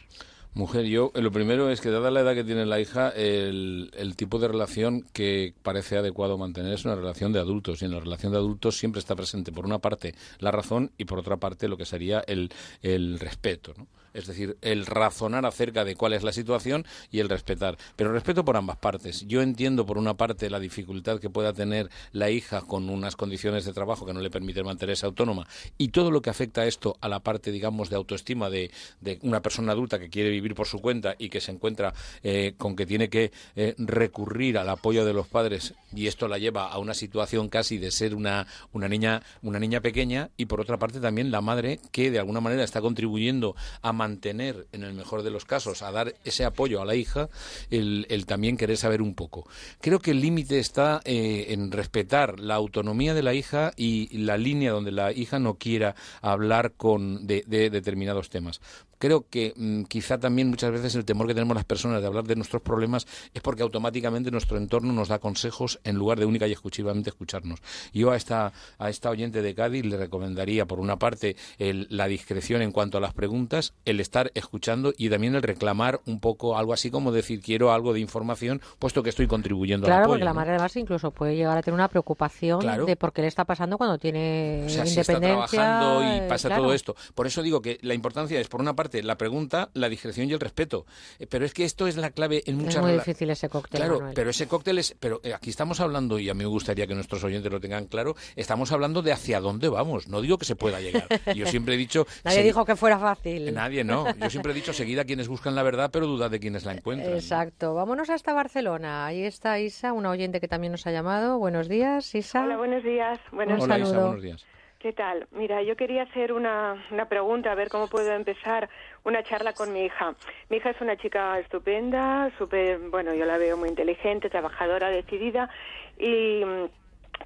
Mujer, yo eh, lo primero es que dada la edad que tiene la hija, el, tipo de relación que parece adecuado mantener es una relación de adultos y en la relación de adultos siempre está presente por una parte la razón y por otra parte lo que sería el, el respeto, ¿no? Es decir, el razonar acerca de cuál es la situación y el respetar. Pero respeto por ambas partes. Yo entiendo, por una parte, la dificultad que pueda tener la hija con unas condiciones de trabajo que no le permiten mantenerse autónoma y todo lo que afecta a esto a la parte, digamos, de autoestima de, de una persona adulta que quiere vivir por su cuenta y que se encuentra eh, con que tiene que eh, recurrir al apoyo de los padres y esto la lleva a una situación casi de ser una, una niña una niña pequeña y por otra parte también la madre que de alguna manera está contribuyendo a mantener en el mejor de los casos a dar ese apoyo a la hija el, también querer saber un poco. Creo que el límite está eh, en respetar la autonomía de la hija y la línea donde la hija no quiera hablar con de determinados temas creo que mm, quizá también muchas veces el temor que tenemos las personas de hablar de nuestros problemas es porque automáticamente nuestro entorno nos da consejos en lugar de única y exclusivamente escucharnos. Yo a esta, a esta oyente de Cádiz le recomendaría, por una parte, el- la discreción en cuanto a las preguntas, el estar escuchando y también el reclamar un poco algo así como decir quiero algo de información, puesto que estoy contribuyendo al Claro, apoyo. porque la ¿no? madre además incluso puede llegar a tener una preocupación Claro. de por qué le está pasando cuando tiene O sea, si está independencia. trabajando y eh, pasa claro. todo esto. Por eso digo que la importancia es, por una parte, la pregunta, la discreción y el respeto. Eh, Pero es que esto es la clave en Es muchas muy rela- difícil ese cóctel, Claro, Manuel. pero ese cóctel es. Pero eh, aquí estamos hablando, y a mí me gustaría que nuestros oyentes lo tengan claro, estamos hablando de hacia dónde vamos. No digo que se pueda llegar. Yo siempre he dicho. *laughs* Nadie dijo que fuera fácil. Nadie, no. Yo siempre he dicho seguida quienes buscan la verdad, pero dudad de quienes la encuentran. Exacto. Vámonos hasta Barcelona. Ahí está Isa, una oyente que también nos ha llamado. Buenos días, Isa. Hola, buenos días. Buenos Hola, Isa, buenos días. ¿Qué tal? Mira, yo quería hacer una, una pregunta, a ver cómo puedo empezar una charla con mi hija. Mi hija es una chica estupenda, súper, bueno, yo la veo muy inteligente, trabajadora, decidida, y,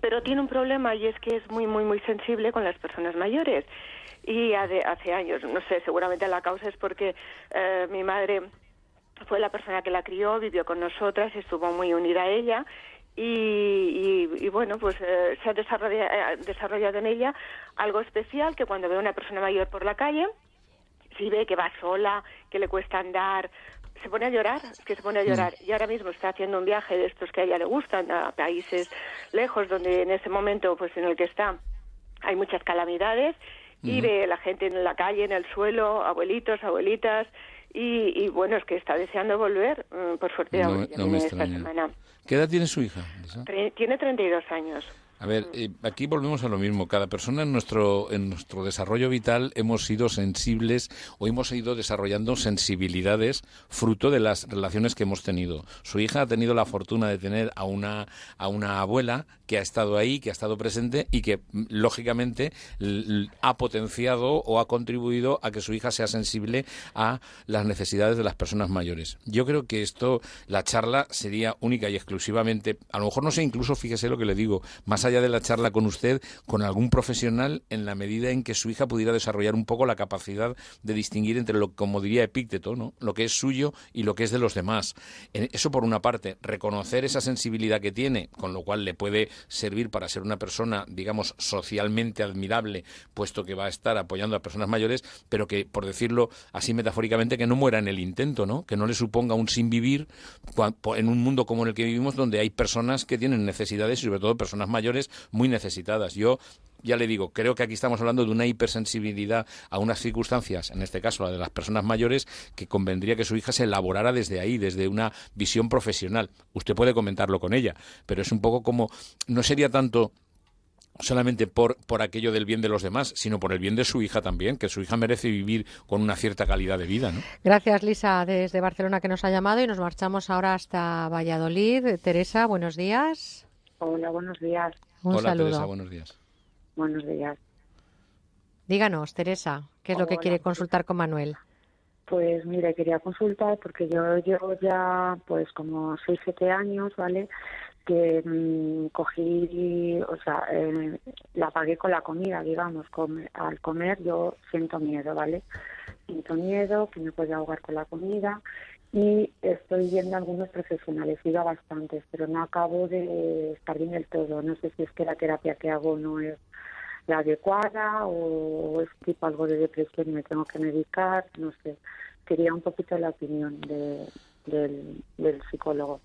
pero tiene un problema y es que es muy, muy, muy sensible con las personas mayores. Y hace años, no sé, seguramente la causa es porque eh, mi madre fue la persona que la crió, vivió con nosotras, estuvo muy unida a ella y, y- y, bueno, pues eh, se ha desarrolla- eh, desarrollado en ella algo especial que cuando ve a una persona mayor por la calle, si ve que va sola, que le cuesta andar, se pone a llorar, que se pone a llorar. Y ahora mismo está haciendo un viaje de estos que a ella le gustan, a países lejos, donde en ese momento pues en el que está hay muchas calamidades y ve la gente en la calle, en el suelo, abuelitos, abuelitas, y, y bueno, es que está deseando volver, mm, por suerte No, me esta semana. ¿Qué edad tiene su hija? Lisa? Tre- Tiene 32 años. A ver, eh, aquí volvemos a lo mismo. Cada persona en nuestro, en nuestro desarrollo vital hemos sido sensibles o hemos ido desarrollando sensibilidades fruto de las relaciones que hemos tenido. Su hija ha tenido la fortuna de tener a una, a una abuela que ha estado ahí, que ha estado presente y que, mm, lógicamente, ha potenciado o ha contribuido a que su hija sea sensible a las necesidades de las personas mayores. Yo creo que esto, la charla sería única y exclusivamente, a lo mejor no sé, incluso fíjese lo que le digo, más allá de la charla con usted, con algún profesional en la medida en que su hija pudiera desarrollar un poco la capacidad de distinguir entre lo, como diría Epícteto, ¿no? lo que es suyo y lo que es de los demás. Eso por una parte, reconocer esa sensibilidad que tiene, con lo cual le puede servir para ser una persona, digamos, socialmente admirable, puesto que va a estar apoyando a personas mayores, pero que, por decirlo así metafóricamente, que no muera en el intento, ¿no? Que no le suponga un sin vivir en un mundo como el que vivimos, donde hay personas que tienen necesidades y sobre todo personas mayores muy necesitadas. Yo ya le digo, creo que aquí estamos hablando de una hipersensibilidad a unas circunstancias, en este caso la de las personas mayores, que convendría que su hija se elaborara desde ahí, desde una visión profesional. Usted puede comentarlo con ella, pero es un poco como, no sería tanto solamente por, por aquello del bien de los demás, sino por el bien de su hija también, que su hija merece vivir con una cierta calidad de vida. Gracias, Lisa, desde Barcelona que nos ha llamado y nos marchamos ahora hasta Valladolid. Teresa, buenos días. Hola, buenos días. Un Hola, saludo. Teresa, buenos días. Buenos días. Díganos, Teresa, ¿qué es lo que quiere consultar con Manuel? Pues mire, quería consultar porque yo llevo ya pues como 6, 7 años, ¿vale? Que mm, cogí, o sea, eh, la pagué con la comida, digamos. come- al comer yo siento miedo, ¿vale? Siento miedo, que me puede ahogar con la comida y estoy yendo a algunos profesionales, he ido a bastantes, pero no acabo de estar bien del todo. No sé si es que la terapia que hago no es la adecuada o es tipo algo de depresión y me tengo que medicar, no sé. Quería un poquito la opinión de, del, del psicólogo.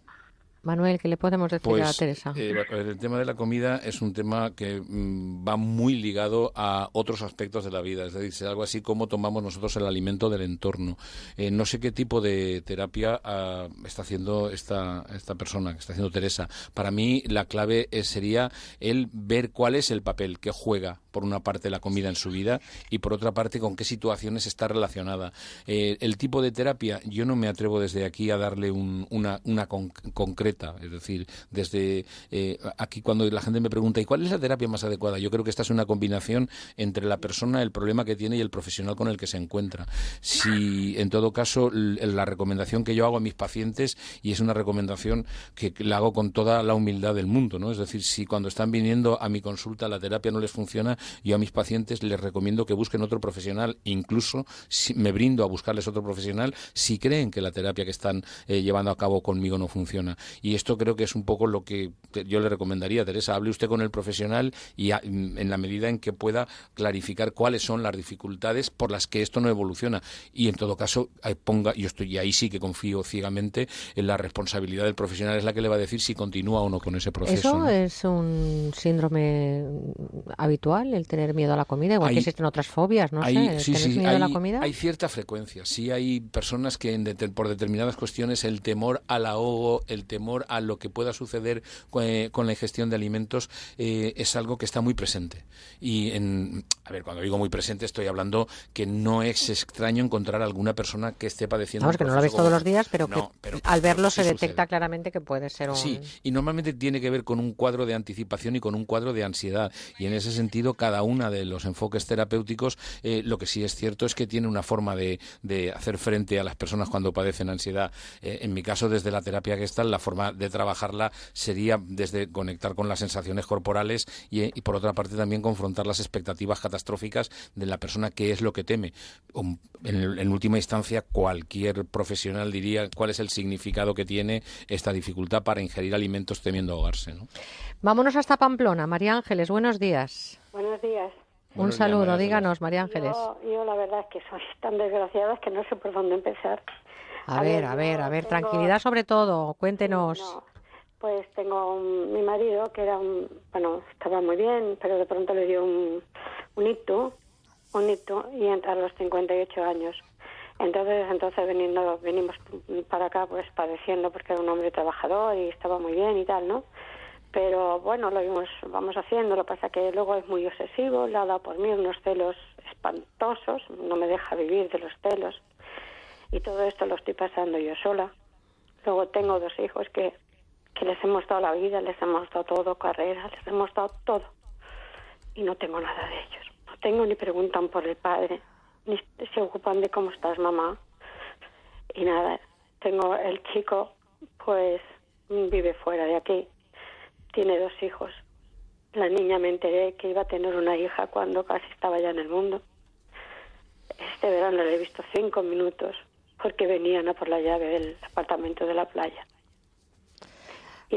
Manuel, ¿qué le podemos decir a Pues Teresa? eh, el tema de la comida es un tema que mm, va muy ligado a otros aspectos de la vida, es decir, algo así como tomamos nosotros el alimento del entorno. Eh, no sé qué tipo de terapia ah, está haciendo esta, esta persona, que está haciendo Teresa. Para mí la clave eh, sería el ver cuál es el papel que juega por una parte la comida en su vida y por otra parte con qué situaciones está relacionada. Eh, el tipo de terapia, yo no me atrevo desde aquí a darle un- una, una con- concreta, es decir, desde eh, aquí cuando la gente me pregunta ¿y cuál es la terapia más adecuada? Yo creo que esta es una combinación entre la persona, el problema que tiene y el profesional con el que se encuentra. Si en todo caso la recomendación que yo hago a mis pacientes y es una recomendación que la hago con toda la humildad del mundo, ¿no? Es decir, si cuando están viniendo a mi consulta la terapia no les funciona, yo a mis pacientes les recomiendo que busquen otro profesional, incluso si me brindo a buscarles otro profesional si creen que la terapia que están eh, llevando a cabo conmigo no funciona. Y esto creo que es un poco lo que yo le recomendaría, Teresa, hable usted con el profesional y a- en la medida en que pueda clarificar cuáles son las dificultades por las que esto no evoluciona. Y en todo caso, ponga, yo estoy y ahí sí que confío ciegamente en la responsabilidad del profesional, es la que le va a decir si continúa o no con ese proceso. ¿Eso ¿no? es un síndrome mm, habitual, el tener miedo a la comida? Igual Hay- que existen otras fobias, no Hay- sé. sí, ¿Tienes sí, miedo hay, a la comida? hay cierta frecuencia. Sí hay personas que en deter- por determinadas cuestiones el temor al ahogo, el temor a lo que pueda suceder co- eh, con la ingestión de alimentos eh, es algo que está muy presente. Y, en, ver, cuando digo muy presente estoy hablando que no es extraño encontrar alguna persona que esté padeciendo un que no lo ves todos los días, pero No, que pero- al verlo sí se sucede. detecta claramente que puede ser un... Sí, y normalmente tiene que ver con un cuadro de anticipación y con un cuadro de ansiedad. Y en ese sentido, cada una de los enfoques terapéuticos, eh, lo que sí es cierto es que tiene una forma de, de hacer frente a las personas cuando padecen ansiedad. Eh, en mi caso, desde la terapia que está, la forma de trabajarla sería desde conectar con las sensaciones corporales y, eh, y por otra parte también confrontar las expectativas catastróficas de la persona que es lo que teme. Um, En, en última instancia, cualquier profesional diría cuál es el significado que tiene esta dificultad para ingerir alimentos temiendo ahogarse. ¿no? Vámonos hasta Pamplona. María Ángeles, buenos días. Buenos días. Un Buenos días, saludo, María díganos, María Ángeles. Yo, yo la verdad es que soy tan desgraciada que no sé por dónde empezar. A ver, a ver, a ver, tranquilidad sobre todo, cuéntenos. No, pues tengo un- mi marido que era un, bueno, estaba muy bien, pero de pronto le dio un, un ictus, un ictus, y entra a los 58 años. Entonces, entonces veniendo, venimos para acá pues padeciendo porque era un hombre trabajador y estaba muy bien y tal, ¿no? Pero bueno, lo vamos haciendo, lo que pasa que luego es muy obsesivo, le ha dado por mí unos celos espantosos, no me deja vivir de los celos. Y todo esto lo estoy pasando yo sola. Luego tengo dos hijos que, que les hemos dado la vida, les hemos dado todo, carrera, les hemos dado todo. Y no tengo nada de ellos. No tengo ni preguntan por el padre, ni se ocupan de cómo estás mamá. Y nada, tengo el chico, pues vive fuera de aquí, tiene dos hijos. la niña me enteré que iba a tener una hija cuando casi estaba ya en el mundo. Este verano le he visto cinco minutos porque venían a por la llave del apartamento de la playa.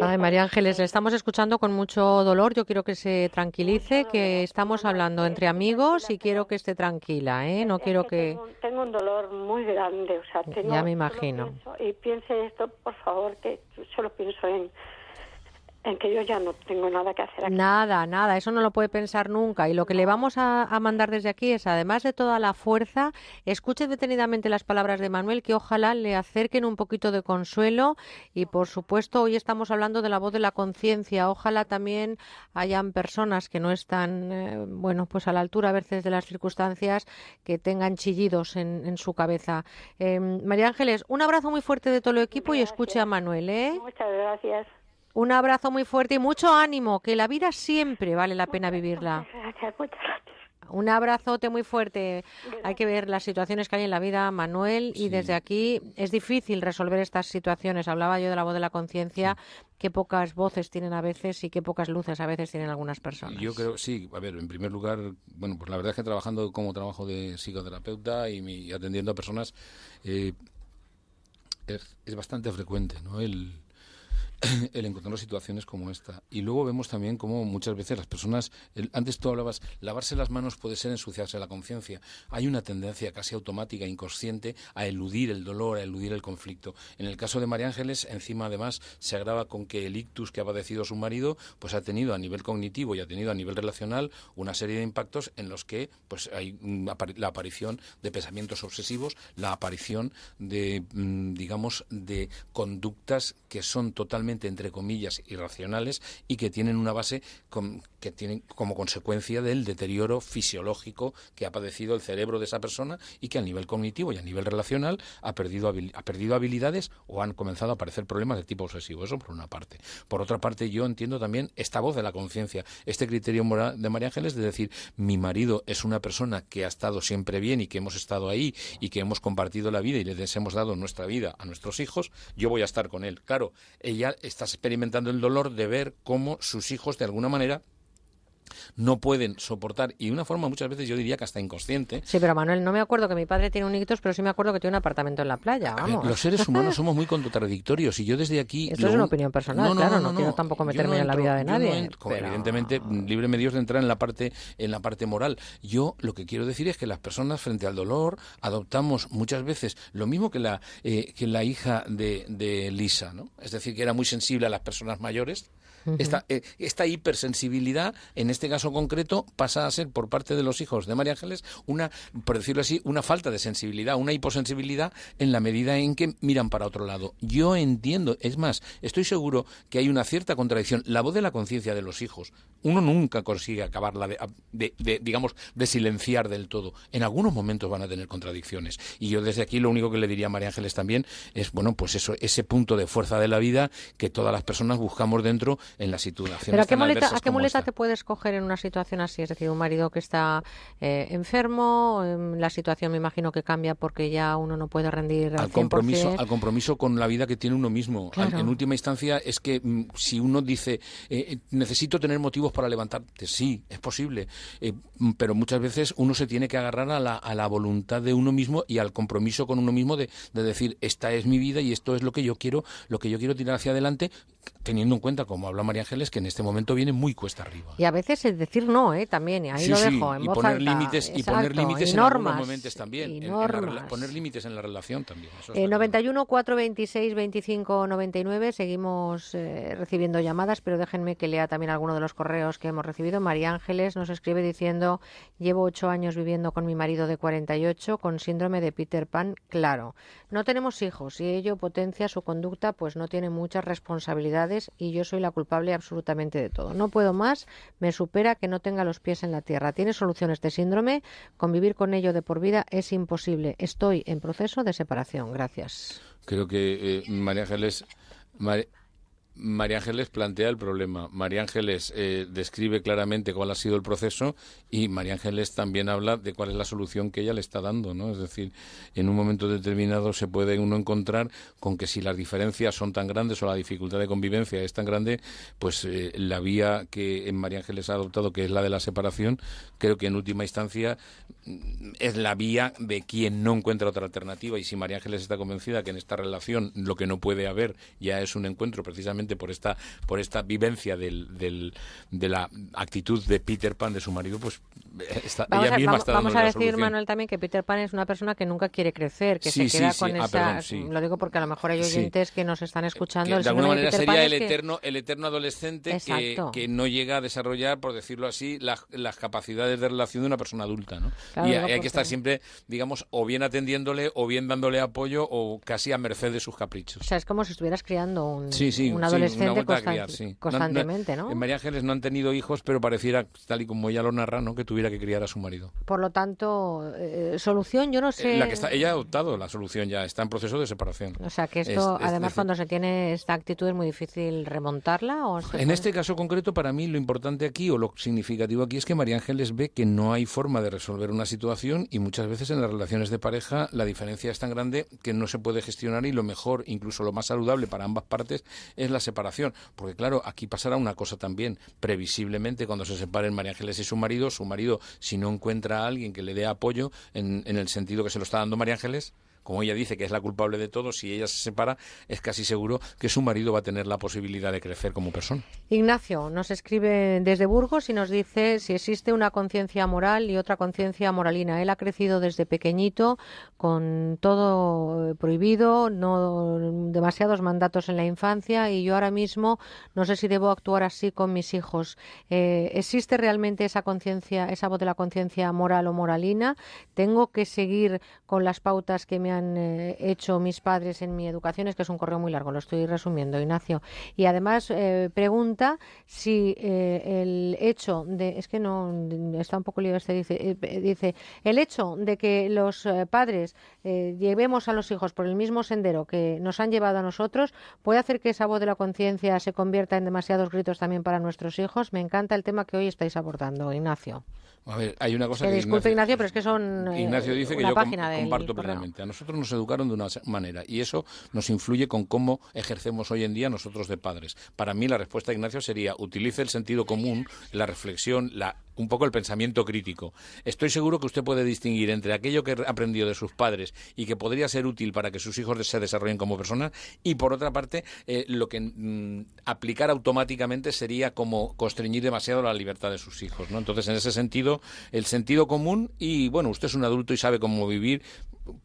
Ay, María Ángeles, le estamos escuchando con mucho dolor. Yo quiero que se tranquilice, que estamos hablando entre amigos y quiero que esté tranquila, ¿eh? No quiero que... Tengo, un dolor muy grande, o sea, tengo, Ya me imagino. y piense esto, por favor, que solo pienso en, en que yo ya no tengo nada que hacer aquí. Nada, nada, eso no lo puede pensar nunca. Y lo que le vamos a, a mandar desde aquí es, además de toda la fuerza, escuche detenidamente las palabras de Manuel, que ojalá le acerquen un poquito de consuelo. Y por supuesto, hoy estamos hablando de la voz de la conciencia. Ojalá también hayan personas que no están, eh, bueno, pues a la altura a veces de las circunstancias, que tengan chillidos en, en su cabeza. Eh, María Ángeles, un abrazo muy fuerte de todo el equipo y escuche a Manuel, ¿eh? Muchas gracias. Un abrazo muy fuerte y mucho ánimo, que la vida siempre vale la pena vivirla. Gracias, muchas gracias. Un abrazote muy fuerte. Hay que ver las situaciones que hay en la vida, Manuel, y desde aquí es difícil resolver estas situaciones. Hablaba yo de la voz de la conciencia, qué pocas voces tienen a veces y qué pocas luces a veces tienen algunas personas. Yo creo, sí, a ver, en primer lugar, bueno, pues la verdad es que trabajando como trabajo de psicoterapeuta y, mi- y atendiendo a personas, eh, es, es bastante frecuente, ¿no? El, *coughs* el encontrar situaciones como esta. Y luego vemos también cómo muchas veces las personas, antes tú hablabas, lavarse las manos puede ser ensuciarse la conciencia. Hay una tendencia casi automática, inconsciente, a eludir el dolor, a eludir el conflicto. En el caso de María Ángeles, encima además se agrava con que el ictus que ha padecido su marido, pues ha tenido a nivel cognitivo y ha tenido a nivel relacional una serie de impactos en los que pues hay mm, la aparición de pensamientos obsesivos, la aparición de, mm, digamos, de conductas que son totalmente, entre comillas, irracionales y que tienen una base que tienen como consecuencia del deterioro fisiológico que ha padecido el cerebro de esa persona y que a nivel cognitivo y a nivel relacional ha perdido, habil- ha perdido habilidades o han comenzado a aparecer problemas de tipo obsesivo. Eso por una parte. Por otra parte, yo entiendo también esta voz de la conciencia, este criterio moral de María Ángeles de decir, mi marido es una persona que ha estado siempre bien y que hemos estado ahí y que hemos compartido la vida y les hemos dado nuestra vida a nuestros hijos, yo voy a estar con él. Claro, ella está experimentando el dolor de ver cómo sus hijos, de alguna manera, no pueden soportar, y de una forma muchas veces yo diría que hasta inconsciente, Sí, pero Manuel, no me acuerdo que mi padre tiene un ictus, pero sí me acuerdo que tiene un apartamento en la playa, ver, vamos. Los seres *laughs* humanos somos muy contradictorios y yo desde aquí... Esto lo es una un- opinión personal, claro, no quiero tampoco meterme en la vida de no nadie, entro- como pero- Evidentemente, líbreme Dios de entrar en la parte en la parte moral. Yo lo que quiero decir es que las personas frente al dolor adoptamos muchas veces lo mismo que la eh, que la hija de, de Lisa, ¿no? Es decir, que era muy sensible a las personas mayores. Esta, eh, esta hipersensibilidad, en este caso concreto, pasa a ser por parte de los hijos de María Ángeles una, por decirlo así, una falta de sensibilidad, una hiposensibilidad en la medida en que miran para otro lado. Yo entiendo, es más, estoy seguro que hay una cierta contradicción. La voz de la conciencia de los hijos, uno nunca consigue acabarla de, de- de, digamos, de silenciar del todo. En algunos momentos van a tener contradicciones. Y yo desde aquí lo único que le diría a María Ángeles también es, bueno, pues eso, ese punto de fuerza de la vida que todas las personas buscamos dentro en las situaciones Pero ¿a qué muleta, adversas ¿a qué como muleta esta. te puedes coger en una situación así? Es decir, un marido que está eh, enfermo, em, la situación me imagino que cambia porque ya uno no puede rendir al, al compromiso 100%. al compromiso con la vida que tiene uno mismo Al- en última instancia es que mm, si uno dice eh, eh, necesito tener motivos para levantarte sí es posible eh, mm, pero muchas veces uno se tiene que agarrar a la, a la voluntad de uno mismo y al compromiso con uno mismo de, de decir esta es mi vida y esto es lo que yo quiero lo que yo quiero tirar hacia adelante teniendo en cuenta como habla María Ángeles que en este momento viene muy cuesta arriba Y a veces es decir no, ¿eh? también, y ahí Sí, lo sí, dejo, en y voz poner alta. límites y poner límites y en normas, algunos momentos también y en- en la poner límites en la relación también eso Eh, está 91 426 25 99 seguimos eh, recibiendo llamadas, pero déjenme que lea también alguno de los correos que hemos recibido. María Ángeles nos escribe diciendo: Llevo ocho años viviendo con mi marido de 48 con síndrome de Peter Pan. Claro, no tenemos hijos y ello potencia su conducta, pues no tiene muchas y yo soy la culpable absolutamente de todo. No puedo más, me supera que no tenga los pies en la tierra. Tiene solución este síndrome, convivir con ello de por vida es imposible. Estoy en proceso de separación. Gracias. Creo que eh, María Ángeles, María Ángeles plantea el problema. María Ángeles eh, describe claramente cuál ha sido el proceso y María Ángeles también habla de cuál es la solución que ella le está dando, ¿no? Es decir, en un momento determinado se puede uno encontrar con que si las diferencias son tan grandes o la dificultad de convivencia es tan grande, pues eh, la vía que en María Ángeles ha adoptado, que es la de la separación, creo que en última instancia mm, es la vía de quien no encuentra otra alternativa y si María Ángeles está convencida que en esta relación lo que no puede haber ya es un encuentro precisamente por esta, por esta vivencia del, del, de la actitud de Peter Pan de su marido, pues eh, está, Vamos ella a, misma vamos- está vamos dando a la decir, solución. Manuel, también que Peter Pan es una persona que nunca quiere crecer, que Sí, se queda sí, con sí. Ah, esa... perdón, sí. Lo digo porque a lo mejor hay oyentes que nos están escuchando. que el de alguna de manera sería el que- eterno el eterno adolescente que, que no llega a desarrollar por decirlo así las, las capacidades de relación de una persona adulta ¿no? Claro, y hay que estar siempre digamos o bien atendiéndole o bien dándole apoyo o casi a merced de sus caprichos O sea, es como si estuvieras criando un, Sí, un adolescente vuelta a constan- criar, sí. No- no- constantemente, ¿no? En María Ángeles no han tenido hijos, pero pareciera, tal y como ella lo narra, ¿no? que tuviera que criar a su marido. Por lo tanto, eh, solución, yo no sé... Eh, La que está, ella ha adoptado la solución ya, está en proceso de separación. O sea, que Es- esto, es además, cuando se tiene esta actitud es muy difícil remontarla. ¿o En puede- este caso concreto, para mí lo importante aquí o lo significativo aquí es que María Ángeles ve que no hay forma de resolver una situación y muchas veces en las relaciones de pareja la diferencia es tan grande que no se puede gestionar y lo mejor, incluso lo más saludable para ambas partes, es la separación. Porque claro, aquí pasará una cosa también, previsiblemente cuando se separen María Ángeles y su marido, su marido, si no encuentra a alguien que le dé apoyo en, en el sentido que se lo está dando María Ángeles, como ella dice que es la culpable de todo, si ella se separa, es casi seguro que su marido va a tener la posibilidad de crecer como persona. Ignacio nos escribe desde Burgos y nos dice si existe una conciencia moral y otra conciencia moralina. Él ha crecido desde pequeñito con todo eh, prohibido, no demasiados mandatos en la infancia y yo ahora mismo no sé si debo actuar así con mis hijos. Eh, ¿Existe realmente esa conciencia, esa voz de la conciencia moral o moralina? ¿Tengo que seguir con las pautas que me han eh, hecho mis padres en mi educación? Es que es un correo muy largo, lo estoy resumiendo, Ignacio. Y además eh, pregunta si eh, el hecho de, es que no, está un poco lío este, dice, dice, el hecho de que los padres llevemos a los hijos por el mismo sendero que nos han llevado a nosotros, puede hacer que esa voz de la conciencia se convierta en demasiados gritos también para nuestros hijos. Me encanta el tema que hoy estáis abordando, Ignacio. A ver, hay una cosa Que disculpe, Ignacio, pero es que son Ignacio dice que yo com- comparto plenamente. A nosotros nos educaron de una manera y eso nos influye con cómo ejercemos hoy en día nosotros de padres. Para mí la respuesta de Ignacio sería utilice el sentido común, la reflexión, la un poco el pensamiento crítico. Estoy seguro que usted puede distinguir entre aquello que aprendió de sus padres y que podría ser útil para que sus hijos se desarrollen como personas y por otra parte eh, lo que mm, aplicar automáticamente sería como constreñir demasiado la libertad de sus hijos. Entonces en ese sentido el sentido común y bueno usted es un adulto y sabe cómo vivir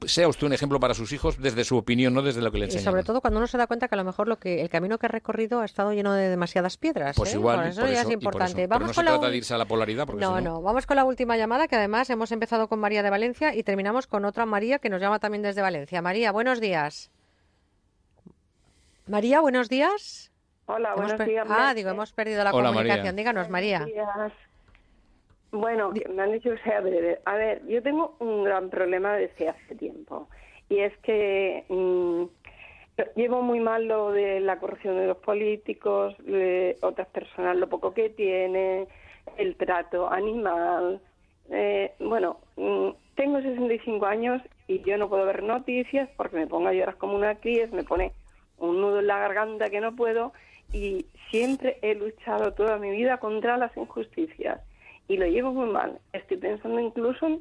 sea usted un ejemplo para sus hijos desde su opinión, no desde lo que le Y enseñan. sobre todo cuando uno se da cuenta que a lo mejor lo que el camino que ha recorrido ha estado lleno de demasiadas piedras. Pues ¿eh? igual, Por y eso por ya eso- es y por importante. eso. Vamos no se con la trata un- de irse a la polaridad, porque No, no- no. Vamos con la última llamada, que además hemos empezado con María de Valencia y terminamos con otra María que nos llama también desde Valencia. María, buenos días. María, buenos días. Hola, Hemos buenos días. Ah, digo, hemos perdido la Hola, comunicación. María. Díganos, María. Buenos días. Bueno, me han dicho que sea breve. A ver, yo tengo un gran problema desde hace tiempo. Y es que mm, llevo muy mal lo de la corrupción de los políticos, de otras personas, lo poco que tienen, el trato animal. Eh, bueno, mm, tengo 65 años y yo no puedo ver noticias porque me pongo a llorar como una cría, me pone un nudo en la garganta que no puedo y siempre he luchado toda mi vida contra las injusticias y lo llevo muy mal. Estoy pensando incluso en,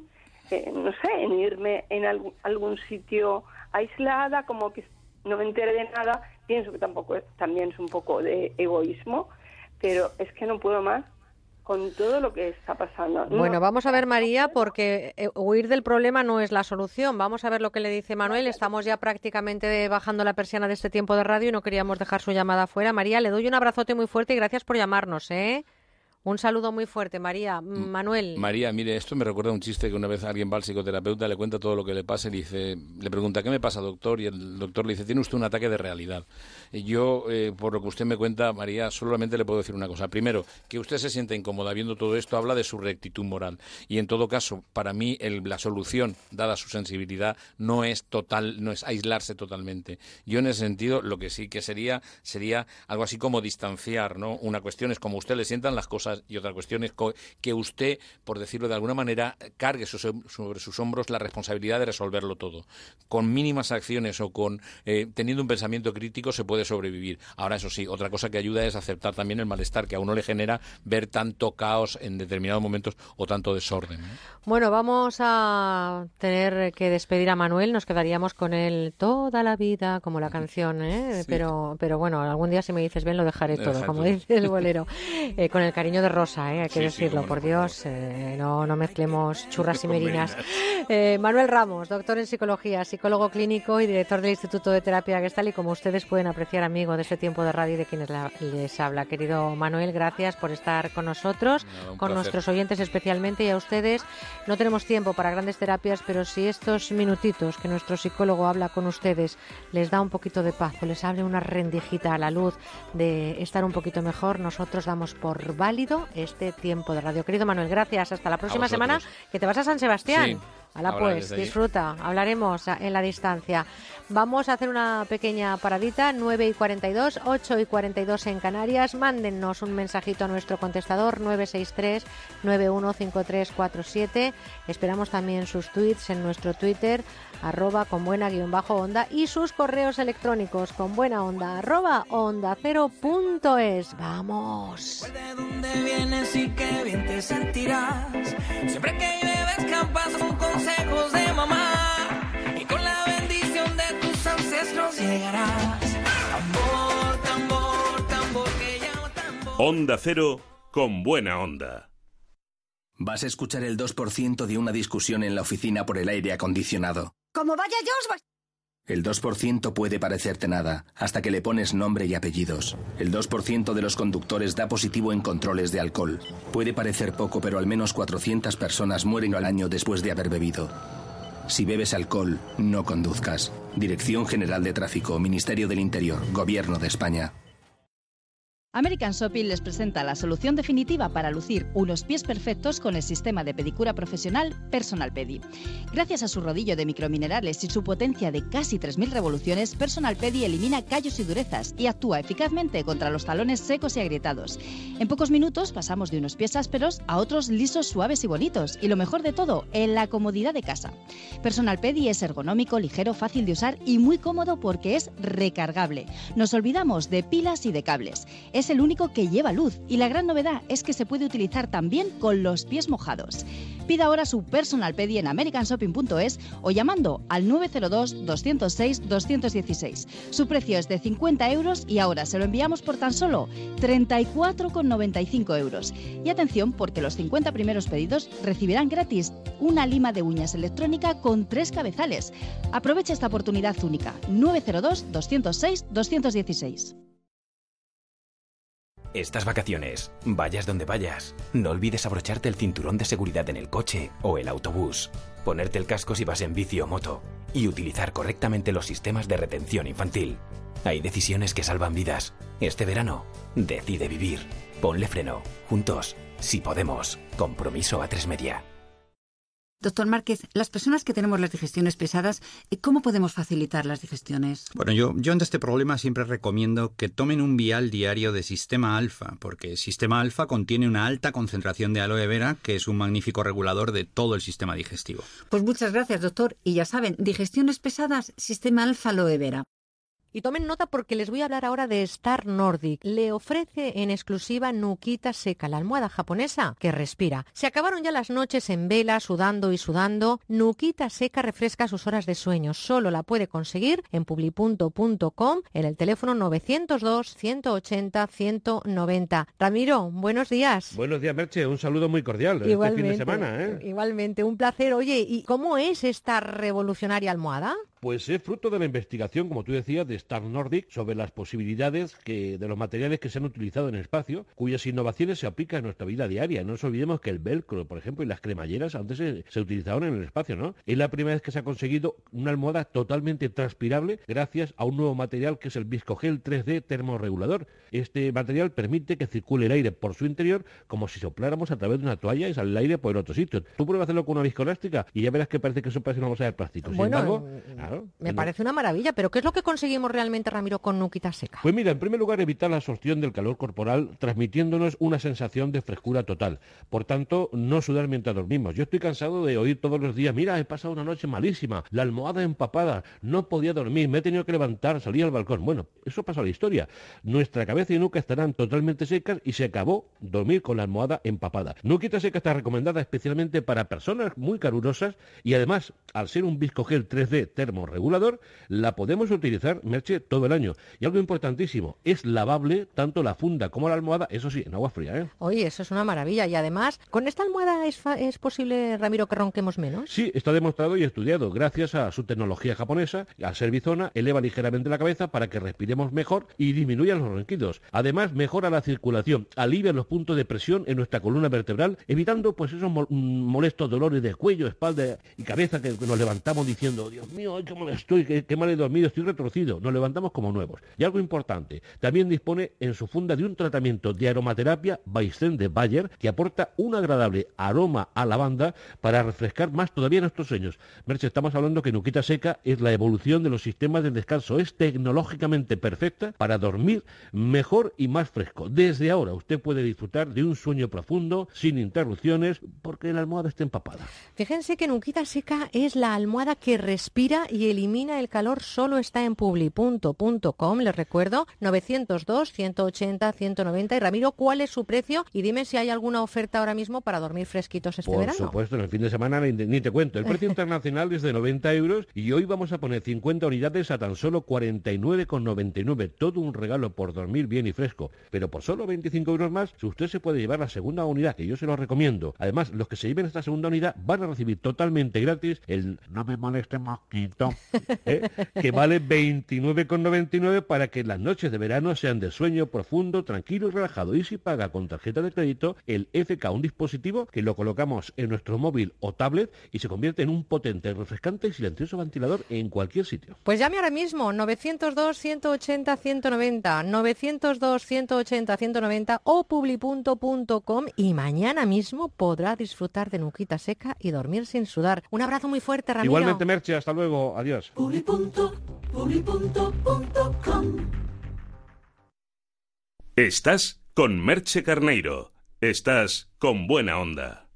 eh, no sé, en irme en algún, algún sitio aislada, como que no me entere de nada. Pienso que tampoco es, también es un poco de egoísmo, pero es que no puedo más con todo lo que está pasando. No- Bueno, vamos a ver, María, porque eh, huir del problema no es la solución. Vamos a ver lo que le dice Manuel. Estamos ya prácticamente bajando la persiana de este tiempo de radio y no queríamos dejar su llamada fuera. María, le doy un abrazote muy fuerte y gracias por llamarnos, ¿eh? Un saludo muy fuerte, María. Manuel. María, mire, esto me recuerda a un chiste que una vez alguien va al psicoterapeuta, le cuenta todo lo que le pasa y dice, le pregunta, ¿qué me pasa, doctor? Y el doctor le dice, tiene usted un ataque de realidad. Y yo, eh, por lo que usted me cuenta, María, solamente le puedo decir una cosa. Primero, que usted se sienta incómoda viendo todo esto, habla de su rectitud moral. Y en todo caso, para mí, el- la solución, dada su sensibilidad, no es total, no es aislarse totalmente. Yo en ese sentido, lo que sí que sería, sería algo así como distanciar, ¿no? Una cuestión es como usted le sientan las cosas y otra cuestión es que usted, por decirlo de alguna manera, cargue sobre sus hombros la responsabilidad de resolverlo todo. Con mínimas acciones o con eh, teniendo un pensamiento crítico se puede sobrevivir. Ahora, eso sí, otra cosa que ayuda es aceptar también el malestar que a uno le genera ver tanto caos en determinados momentos o tanto desorden. ¿no? Bueno, vamos a tener que despedir a Manuel. Nos quedaríamos con él toda la vida, como la canción, ¿eh? Pero, pero bueno, algún día si me dices ven, lo dejaré todo, como dice el bolero. *laughs* Eh, con el cariño de Rosa, ¿eh? hay que Sí, decirlo, por Dios. eh, no, no mezclemos *laughs* churras y merinas. Eh, Manuel Ramos, doctor en psicología, psicólogo clínico y director del Instituto de Terapia Gestal y como ustedes pueden apreciar, amigo de este tiempo de radio y de quienes la- les habla. Querido Manuel, gracias por estar con nosotros, con placer. nuestros oyentes especialmente y a ustedes. No tenemos tiempo para grandes terapias, pero si estos minutitos que nuestro psicólogo habla con ustedes les da un poquito de paz o les abre una rendijita a la luz de estar un poquito mejor, nosotros damos por válido este tiempo de radio. Querido Manuel, gracias. Hasta la próxima semana, que te vas a San Sebastián. Sí, Hala pues, disfruta, hablaremos en la distancia. Vamos a hacer una pequeña paradita, 9 y 42, 8 y 42 en Canarias. Mándennos un mensajito a nuestro contestador 963-915347. Esperamos también sus tweets en nuestro Twitter, arroba con buena guion bajo onda y sus correos electrónicos con buena onda, arroba onda cero punto es. ¡Vamos! de dónde vienes y qué bien te sentirás. Siempre que llueve escampas con consejos de mamá. Y con la bendición de tus ancestros llegarás. Tambor, tambor, tambor, que llama tambor. Onda Cero con buena onda. Vas a escuchar el 2% de una discusión en la oficina por el aire acondicionado. Como vaya yo, os El 2% puede parecerte nada, hasta que le pones nombre y apellidos. El 2% de los conductores da positivo en controles de alcohol. Puede parecer poco, pero al menos 400 personas mueren al año después de haber bebido. Si bebes alcohol, no conduzcas. Dirección General de Tráfico, Ministerio del Interior, Gobierno de España. American Shopping les presenta la solución definitiva para lucir unos pies perfectos con el sistema de pedicura profesional Personal Pedi. Gracias a su rodillo de microminerales y su potencia de casi 3.000 revoluciones, Personal Pedi elimina callos y durezas y actúa eficazmente contra los talones secos y agrietados. En pocos minutos pasamos de unos pies ásperos a otros lisos, suaves y bonitos. Y lo mejor de todo, en la comodidad de casa. Personal Pedi es ergonómico, ligero, fácil de usar y muy cómodo porque es recargable. Nos olvidamos de pilas y de cables. Es el único que lleva luz y la gran novedad es que se puede utilizar también con los pies mojados. Pida ahora su Personal Pedi en americanshopping.es o llamando al 902-206-216. Su precio es de 50 euros y ahora se lo enviamos por tan solo 34,95 euros. Y atención porque los 50 primeros pedidos recibirán gratis una lima de uñas electrónica con tres cabezales. Aprovecha esta oportunidad única. 902-206-216. Estas vacaciones, vayas donde vayas, no olvides abrocharte el cinturón de seguridad en el coche o el autobús, ponerte el casco si vas en bici o moto y utilizar correctamente los sistemas de retención infantil. Hay decisiones que salvan vidas. Este verano, decide vivir. Ponle freno. Juntos, si podemos. Compromiso a tres media. Doctor Márquez, las personas que tenemos las digestiones pesadas, ¿cómo podemos facilitar las digestiones? Bueno, yo, yo ante este problema siempre recomiendo que tomen un vial diario de Sistema Alfa, porque Sistema Alfa contiene una alta concentración de aloe vera, que es un magnífico regulador de todo el sistema digestivo. Pues muchas gracias, doctor. Y ya saben, digestiones pesadas, sistema alfa aloe vera. Y tomen nota porque les voy a hablar ahora de Star Nordic. Le ofrece en exclusiva Nuquita Seca, la almohada japonesa que respira. Se acabaron ya las noches en vela, sudando y sudando. Nuquita Seca refresca sus horas de sueño. Solo la puede conseguir en publipunto.com en el teléfono 902 180 190. Ramiro, buenos días. Buenos días, Merche. Un saludo muy cordial este Igualmente, fin de semana. ¿eh? igualmente, un placer. Oye, ¿y cómo es esta revolucionaria almohada? Pues es fruto de la investigación, como tú decías, de Star Nordic sobre las posibilidades que, de los materiales que se han utilizado en el espacio, cuyas innovaciones se aplican en nuestra vida diaria. No nos olvidemos que el velcro, por ejemplo, y las cremalleras antes se, se utilizaban en el espacio, ¿no? Es la primera vez que se ha conseguido una almohada totalmente transpirable gracias a un nuevo material que es el viscogel 3D termorregulador. Este material permite que circule el aire por su interior como si sopláramos a través de una toalla y sale el aire por el otro sitio. Tú pruebas a hacerlo con una viscoelástica y ya verás que parece que eso parece una bolsa de plástico. Sin Bueno, embargo, mm, claro, Me no- parece una maravilla, pero ¿qué es lo que conseguimos realmente, Ramiro, con Nuquita Seca? Pues mira, en primer lugar, evitar la absorción del calor corporal, transmitiéndonos una sensación de frescura total. Por tanto, no sudar mientras dormimos. Yo estoy cansado de oír todos los días, mira, he pasado una noche malísima, la almohada empapada, no podía dormir, me he tenido que levantar, salí al balcón. Bueno, eso pasa la historia. Nuestra cabeza y nuca estarán totalmente secas y se acabó dormir con la almohada empapada. Nuquita Seca está recomendada especialmente para personas muy calurosas y además, al ser un viscogel 3D termorregulador, la podemos utilizar, Merche, todo el año. Y algo importantísimo, es lavable tanto la funda como la almohada, eso sí, en agua fría, ¿eh? Oye, eso es una maravilla. Y además, ¿con esta almohada es, fa- es posible, Ramiro, que ronquemos menos? Sí, está demostrado y estudiado. Gracias a su tecnología japonesa, al ser bizona, eleva ligeramente la cabeza para que respiremos mejor y disminuyan los ronquidos. Además, mejora la circulación, alivia los puntos de presión en nuestra columna vertebral, evitando pues esos mol- molestos dolores de cuello, espalda y cabeza que nos levantamos diciendo, Dios mío, ay, mal estoy, qué, qué mal he dormido, estoy retorcido. Nos levantamos como nuevos. Y algo importante, también dispone en su funda de un tratamiento de aromaterapia Weizen de Bayer que aporta un agradable aroma a lavanda para refrescar más todavía nuestros sueños. Merche, estamos hablando que Nuquita Seca es la evolución de los sistemas de descanso. Es tecnológicamente perfecta para dormir mejor y más fresco. Desde ahora usted puede disfrutar de un sueño profundo, sin interrupciones, porque la almohada está empapada. Fíjense que Nuquita Seca es la almohada que respira y elimina el calor. Solo está en publi.com, les recuerdo, 902, 180, 190. Y Ramiro, ¿cuál es su precio? Y dime si hay alguna oferta ahora mismo para dormir fresquitos este Por verano. supuesto, en el fin de semana ni, ni te cuento. El *laughs* precio internacional es de 90 euros y hoy vamos a poner 50 unidades a tan solo 49,99. Todo un regalo por dormir bien y fresco. Pero por solo 25 euros más, si usted se puede llevar la segunda unidad, que yo se lo recomiendo. Además, los que se lleven esta segunda unidad van a recibir totalmente gratis el No me moleste mosquito, *laughs* ¿eh? que vale 29,99 para que las noches de verano sean de sueño profundo, tranquilo y relajado. Y si paga con tarjeta de crédito, el FK, un dispositivo que lo colocamos en nuestro móvil o tablet y se convierte en un potente, refrescante y silencioso ventilador en cualquier sitio. Pues llame ahora mismo, 902 180 190, 902 180 190 o publi.com y mañana mismo podrá disfrutar de Nuquita Seca y dormir sin sudar. Un abrazo muy fuerte, Ramiro. Igualmente, Merche, hasta luego. Adiós. Estás con Merche Carneiro. Estás con buena onda.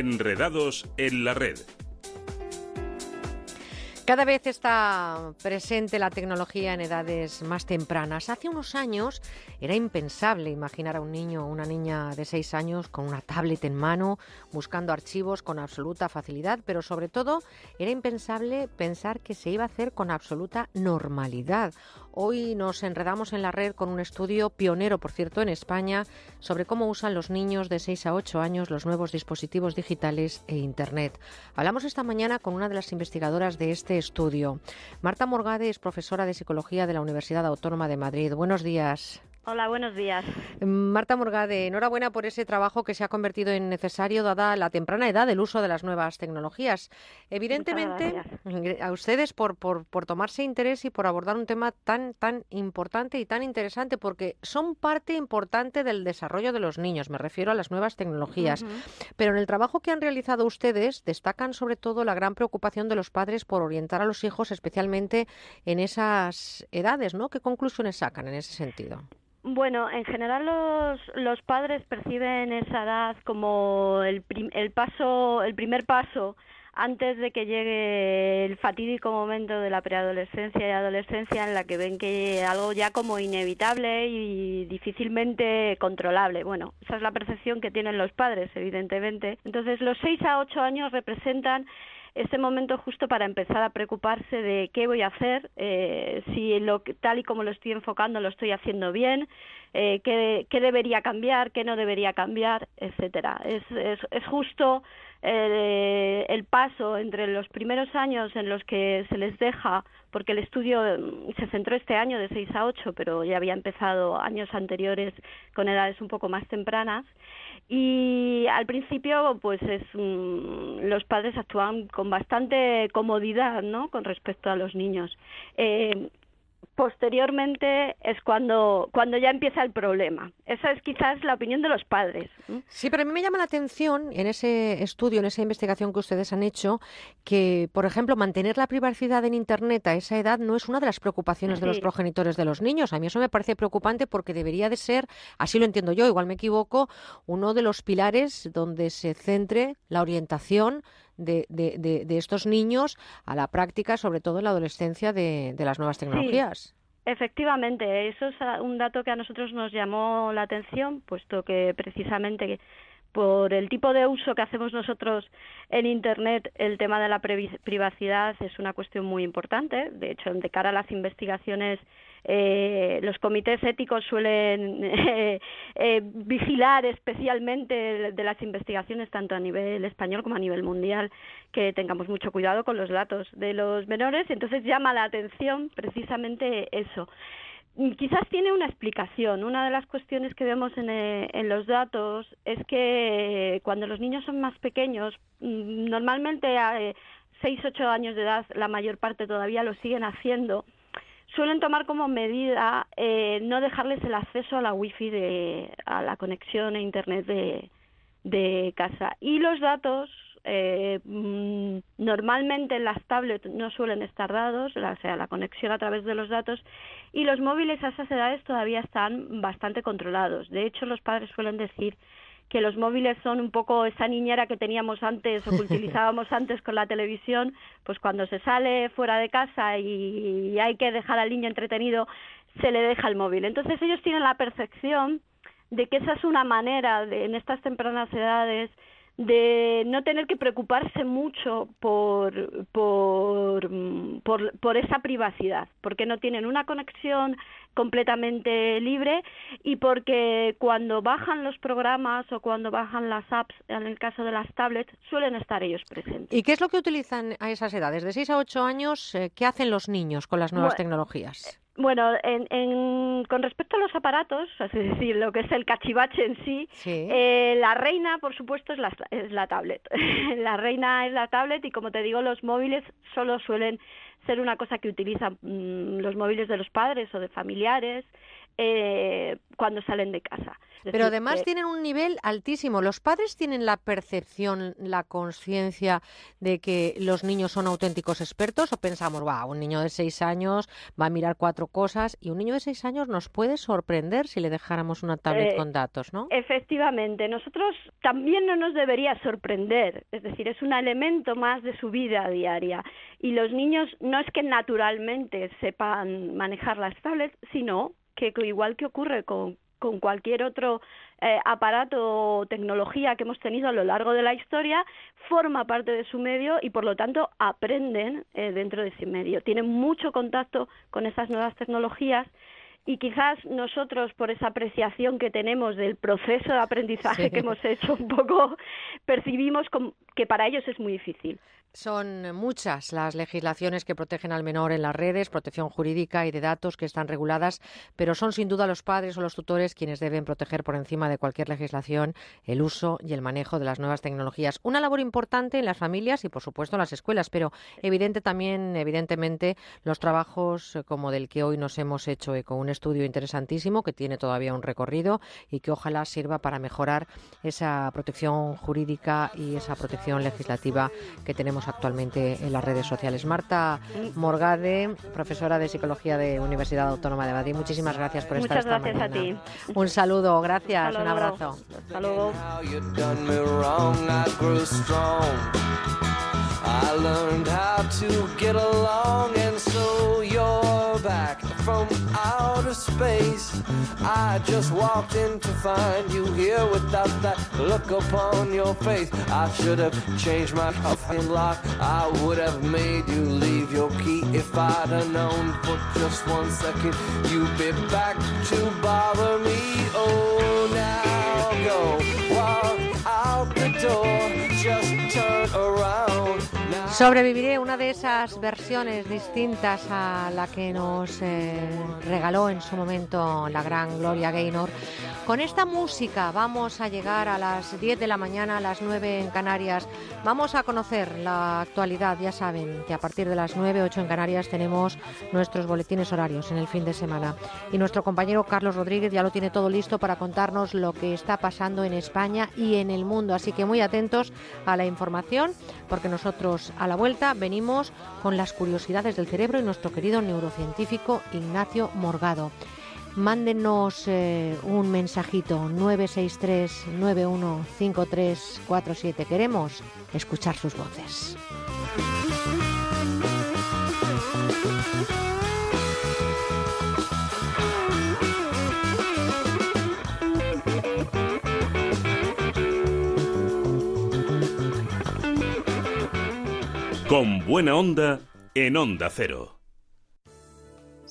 Enredados en la red. Cada vez está presente la tecnología en edades más tempranas. Hace unos años era impensable imaginar a un niño o una niña de seis años con una tablet en mano, buscando archivos con absoluta facilidad, pero sobre todo era impensable pensar que se iba a hacer con absoluta normalidad. Hoy nos enredamos en la red con un estudio pionero, por cierto, en España, sobre cómo usan los niños de 6 a 8 años los nuevos dispositivos digitales e Internet. Hablamos esta mañana con una de las investigadoras de este estudio. Marta Morgade es profesora de Psicología de la Universidad Autónoma de Madrid. Buenos días. Hola, buenos días. Marta Morgade, enhorabuena por ese trabajo que se ha convertido en necesario dada la temprana edad del uso de las nuevas tecnologías. Evidentemente, a ustedes por, por, por tomarse interés y por abordar un tema tan, tan importante y tan interesante, porque son parte importante del desarrollo de los niños, me refiero a las nuevas tecnologías. Pero en el trabajo que han realizado ustedes destacan sobre todo la gran preocupación de los padres por orientar a los hijos, especialmente en esas edades, ¿no? ¿Qué conclusiones sacan en ese sentido? Bueno, en general los, los padres perciben esa edad como el, el paso, el primer paso antes de que llegue el fatídico momento de la preadolescencia y adolescencia en la que ven que algo ya como inevitable y difícilmente controlable. Bueno, esa es la percepción que tienen los padres, evidentemente. Entonces, los 6 a 8 años representan este momento justo para empezar a preocuparse de qué voy a hacer, eh, si lo, tal y como lo estoy enfocando lo estoy haciendo bien, eh, qué, qué, debería cambiar, qué no debería cambiar, etcétera. Es, es, es justo eh, el paso entre los primeros años en los que se les deja, porque el estudio mm, se centró este año de 6 a 8, pero ya había empezado años anteriores con edades un poco más tempranas, y al principio pues es mm, los padres actúan con bastante comodidad no con respecto a los niños. Eh, posteriormente es cuando, cuando ya empieza el problema. Esa es quizás la opinión de los padres. Sí, pero a mí me llama la atención en ese estudio, en esa investigación que ustedes han hecho, que, por ejemplo, mantener la privacidad en Internet a esa edad no es una de las preocupaciones de los progenitores de los niños. A mí eso me parece preocupante porque debería de ser, así lo entiendo yo, igual me equivoco, uno de los pilares donde se centre la orientación de, de, de, estos niños a la práctica, sobre todo en la adolescencia, de, las nuevas tecnologías. Efectivamente, eso es un dato que a nosotros nos llamó la atención, puesto que precisamente por el tipo de uso que hacemos nosotros en Internet, el tema de la privacidad es una cuestión muy importante. De hecho, de cara a las investigaciones eh, los comités éticos suelen *laughs* eh, eh, vigilar especialmente de las investigaciones tanto a nivel español como a nivel mundial que tengamos mucho cuidado con los datos de los menores. Entonces llama la atención precisamente eso. Quizás tiene una explicación. Una de las cuestiones que vemos en, en, los datos es que cuando los niños son más pequeños, mm, normalmente a 6, 8 años de edad, la mayor parte todavía lo siguen haciendo, suelen tomar como medida eh, no dejarles el acceso a la wifi de a la conexión a internet de, casa y los datos eh, mm, normalmente en las tablets no suelen estar dados, o sea, la conexión a través de los datos, y los móviles a esas edades todavía están bastante controlados. De hecho, los padres suelen decir que los móviles son un poco esa niñera que teníamos antes o que *laughs* utilizábamos antes con la televisión, pues cuando se sale fuera de casa y hay que dejar al niño entretenido, se le deja el móvil. Entonces ellos tienen la percepción de que esa es una manera de, en estas tempranas edades de no tener que preocuparse mucho por, por, por, por, esa privacidad, porque no tienen una conexión completamente libre y porque cuando bajan los programas o cuando bajan las apps, en el caso de las tablets, suelen estar ellos presentes. ¿Y qué es lo que utilizan a esas edades? De 6 a 8 años, eh, ¿qué hacen los niños con las nuevas tecnologías? Bueno, en, con respecto a los aparatos, *laughs* es decir, lo que es el cachivache en sí, Eh, la reina, por supuesto, es la, es la tablet. *laughs* la reina es la tablet y, como te digo, los móviles solo suelen ser una cosa que utilizan mm, los móviles de los padres o de familiares eh, cuando salen de casa. Pero además tienen un nivel altísimo. ¿Los padres tienen la percepción, la conciencia de que los niños son auténticos expertos o pensamos, va, un niño de seis años va a mirar cuatro cosas y un niño de seis años nos puede sorprender si le dejáramos una tablet eh, con datos, ¿no? Efectivamente, nosotros también no nos debería sorprender, es decir, es un elemento más de su vida diaria y los niños no es que naturalmente sepan manejar las tablets, sino que igual que ocurre con con cualquier otro eh, aparato o tecnología que hemos tenido a lo largo de la historia, forma parte de su medio y por lo tanto aprenden eh, dentro de ese medio. Tienen mucho contacto con esas nuevas tecnologías y quizás nosotros por esa apreciación que tenemos del proceso de aprendizaje que hemos hecho un poco percibimos que para ellos es muy difícil. Son muchas las legislaciones que protegen al menor en las redes, protección jurídica y de datos que están reguladas, pero son sin duda los padres o los tutores quienes deben proteger por encima de cualquier legislación el uso y el manejo de las nuevas tecnologías. Una labor importante en las familias y, por supuesto, en las escuelas, pero evidente también, evidentemente, los trabajos como del que hoy nos hemos hecho con un estudio interesantísimo que tiene todavía un recorrido y que ojalá sirva para mejorar esa protección jurídica y esa protección legislativa que tenemos actualmente en las redes sociales. Marta Morgade, profesora de Psicología de Universidad Autónoma de Madrid, muchísimas gracias por estar esta gracias a ti. Un saludo, gracias, un abrazo. Hasta luego. I learned how to get along, and so you're back from outer space. I just walked in to find you here without that look upon your face. I should have changed my fucking lock. I would have made you leave your key if I'd have known for just one second you'd be back to bother me. Oh, now go walk out the door, just turn around. Sobreviviré una de esas versiones distintas a la que nos eh, regaló en su momento la gran Gloria Gaynor. Con esta música vamos a llegar a las 10 de la mañana, a las 9 en Canarias. Vamos a conocer la actualidad. Ya saben que a partir de las 9, 8 en Canarias tenemos nuestros boletines horarios en el fin de semana. Y nuestro compañero Carlos Rodríguez ya lo tiene todo listo para contarnos lo que está pasando en España y en el mundo. Así que muy atentos a la información, porque nosotros a la vuelta venimos con las curiosidades del cerebro y nuestro querido neurocientífico Ignacio Morgado. Mándenos eh, un mensajito 963-915347. Queremos escuchar sus voces. Con buena onda en Onda Cero.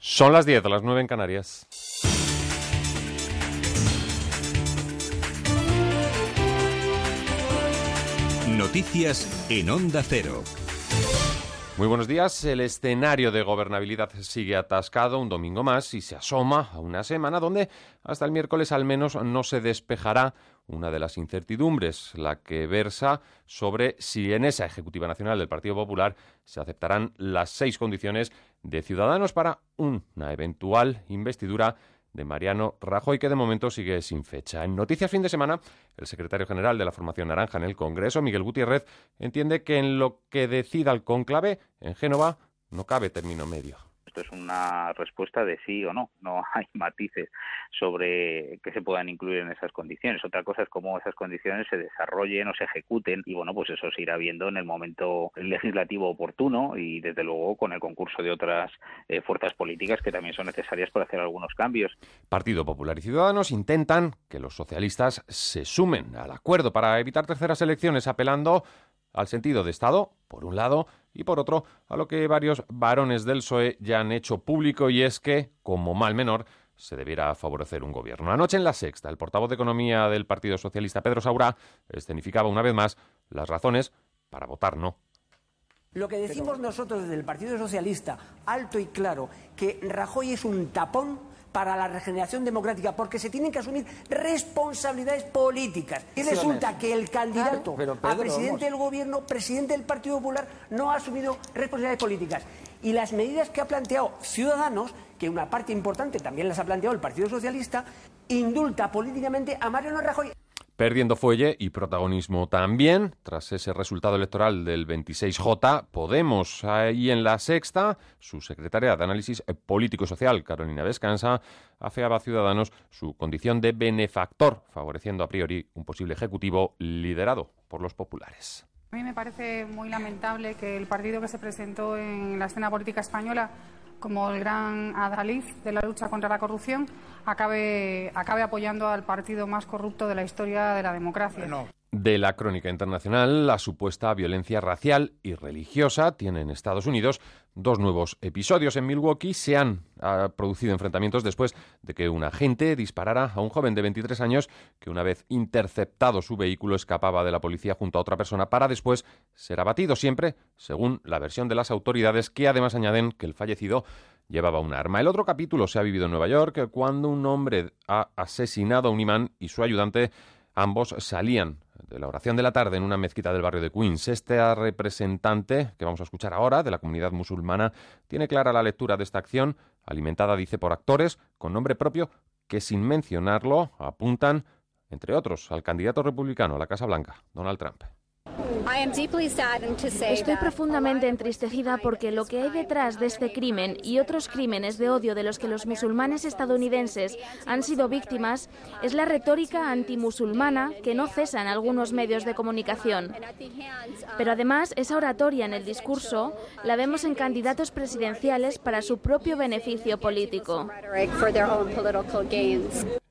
Son las 10, las 9 en Canarias. Noticias en Onda Cero. Muy buenos días. El escenario de gobernabilidad sigue atascado un domingo más y se asoma a una semana donde hasta el miércoles al menos no se despejará una de las incertidumbres, la que versa sobre si en esa Ejecutiva Nacional del Partido Popular se aceptarán las seis condiciones de Ciudadanos para una eventual investidura de Mariano Rajoy, que de momento sigue sin fecha. En Noticias Fin de Semana, el secretario general de la Formación Naranja en el Congreso, Miguel Gutiérrez, entiende que en lo que decida el conclave en Génova no cabe término medio es una respuesta de sí o no. No *laughs* hay matices sobre que se puedan incluir en esas condiciones. Otra cosa es cómo esas condiciones se desarrollen o se ejecuten y bueno, pues eso se irá viendo en el momento legislativo oportuno y desde luego con el concurso de otras eh, fuerzas políticas que también son necesarias para hacer algunos cambios. Partido Popular y Ciudadanos intentan que los socialistas se sumen al acuerdo para evitar terceras elecciones apelando al sentido de Estado, por un lado, y por otro, a lo que varios varones del PSOE ya han hecho público y es que, como mal menor, se debiera favorecer un gobierno. Anoche en la sexta, el portavoz de Economía del Partido Socialista, Pedro Saura, escenificaba una vez más las razones para votar no. Lo que decimos nosotros desde el Partido Socialista, alto y claro, que Rajoy es un tapón para la regeneración democrática, porque se tienen que asumir responsabilidades políticas. Y resulta que el candidato a presidente del gobierno, presidente del Partido Popular, no ha asumido responsabilidades políticas. Y las medidas que ha planteado Ciudadanos, que una parte importante también las ha planteado el Partido Socialista, indulta políticamente a Mariano Rajoy perdiendo fuelle y protagonismo también tras ese resultado electoral del 26J. Podemos, ahí en la sexta, su secretaria de Análisis Político Social, Carolina Descansa, afeaba a Ciudadanos su condición de benefactor, favoreciendo a priori un posible ejecutivo liderado por los populares. A mí me parece muy lamentable que el partido que se presentó en la escena política española como el gran adalid de la lucha contra la corrupción, acabe, acabe apoyando al partido más corrupto de la historia de la democracia. De la crónica internacional, la supuesta violencia racial y religiosa tiene en Estados Unidos dos nuevos episodios. En Milwaukee se han producido enfrentamientos después de que un agente disparara a un joven de 23 años que una vez interceptado su vehículo escapaba de la policía junto a otra persona para después ser abatido, siempre según la versión de las autoridades que además añaden que el fallecido llevaba un arma. El otro capítulo se ha vivido en Nueva York cuando un hombre ha asesinado a un imán y su ayudante ambos salían de la oración de la tarde en una mezquita del barrio de Queens. Este representante que vamos a escuchar ahora de la comunidad musulmana tiene clara la lectura de esta acción, alimentada, dice, por actores con nombre propio que sin mencionarlo apuntan, entre otros, al candidato republicano a la Casa Blanca, Donald Trump. Estoy profundamente entristecida porque lo que hay detrás de este crimen y otros crímenes de odio de los que los musulmanes estadounidenses han sido víctimas es la retórica antimusulmana que no cesa en algunos medios de comunicación. Pero además, esa oratoria en el discurso la vemos en candidatos presidenciales para su propio beneficio político.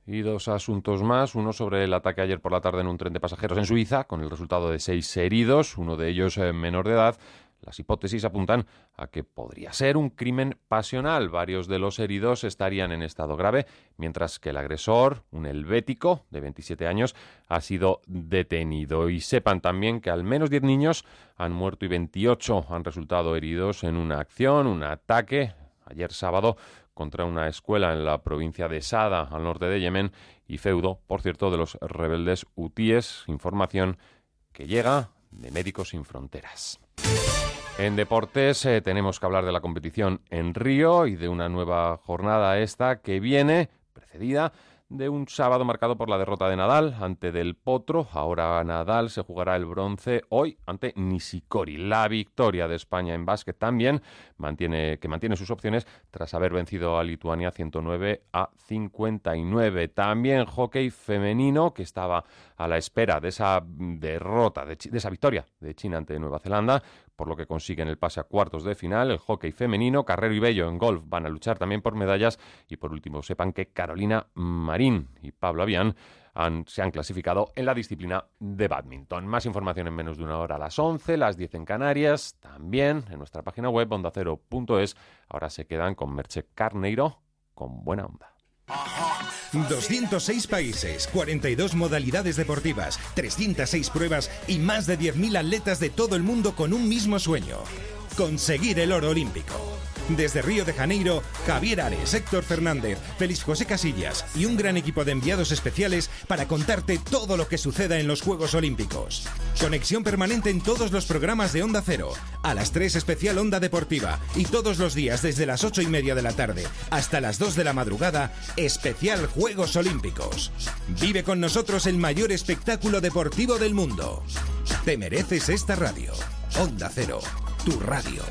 Y dos asuntos más. Uno sobre el ataque ayer por la tarde en un tren de pasajeros en Suiza, con el resultado de seis heridos, uno de ellos eh, menor de edad. Las hipótesis apuntan a que podría ser un crimen pasional. Varios de los heridos estarían en estado grave, mientras que el agresor, un helvético de 27 años, ha sido detenido. Y sepan también que al menos 10 niños han muerto y 28 han resultado heridos en una acción, un ataque ayer sábado contra una escuela en la provincia de Sada, al norte de Yemen, y feudo, por cierto, de los rebeldes hutíes. Información que llega de Médicos Sin Fronteras. En deportes eh, tenemos que hablar de la competición en Río y de una nueva jornada esta que viene precedida de un sábado marcado por la derrota de Nadal ante Del Potro. Ahora Nadal se jugará el bronce hoy ante Nishikori. La victoria de España en básquet también mantiene, que mantiene sus opciones tras haber vencido a Lituania 109 a 59. También hockey femenino que estaba a la espera de esa derrota, de, esa victoria de China ante Nueva Zelanda por lo que consiguen el pase a cuartos de final. El hockey femenino, Carrero y Bello en golf van a luchar también por medallas. Y por último, sepan que Carolina Marín y Pablo Avián se han clasificado en la disciplina de badminton. Más información en menos de una hora a las 11, las 10 en Canarias, también en nuestra página web ondacero.es. Ahora se quedan con Merche Carneiro con buena onda. 206 países, 42 modalidades deportivas, 306 pruebas y más de 10.000 atletas de todo el mundo con un mismo sueño. Conseguir el oro olímpico. Desde Río de Janeiro, Javier Ares, Héctor Fernández, Félix José Casillas y un gran equipo de enviados especiales para contarte todo lo que suceda en los Juegos Olímpicos. Conexión permanente en todos los programas de Onda Cero. A las 3 especial Onda Deportiva y todos los días desde las 8 y media de la tarde hasta las 2 de la madrugada, especial Juegos Olímpicos. Vive con nosotros el mayor espectáculo deportivo del mundo. Te mereces esta radio. Onda Cero, tu radio.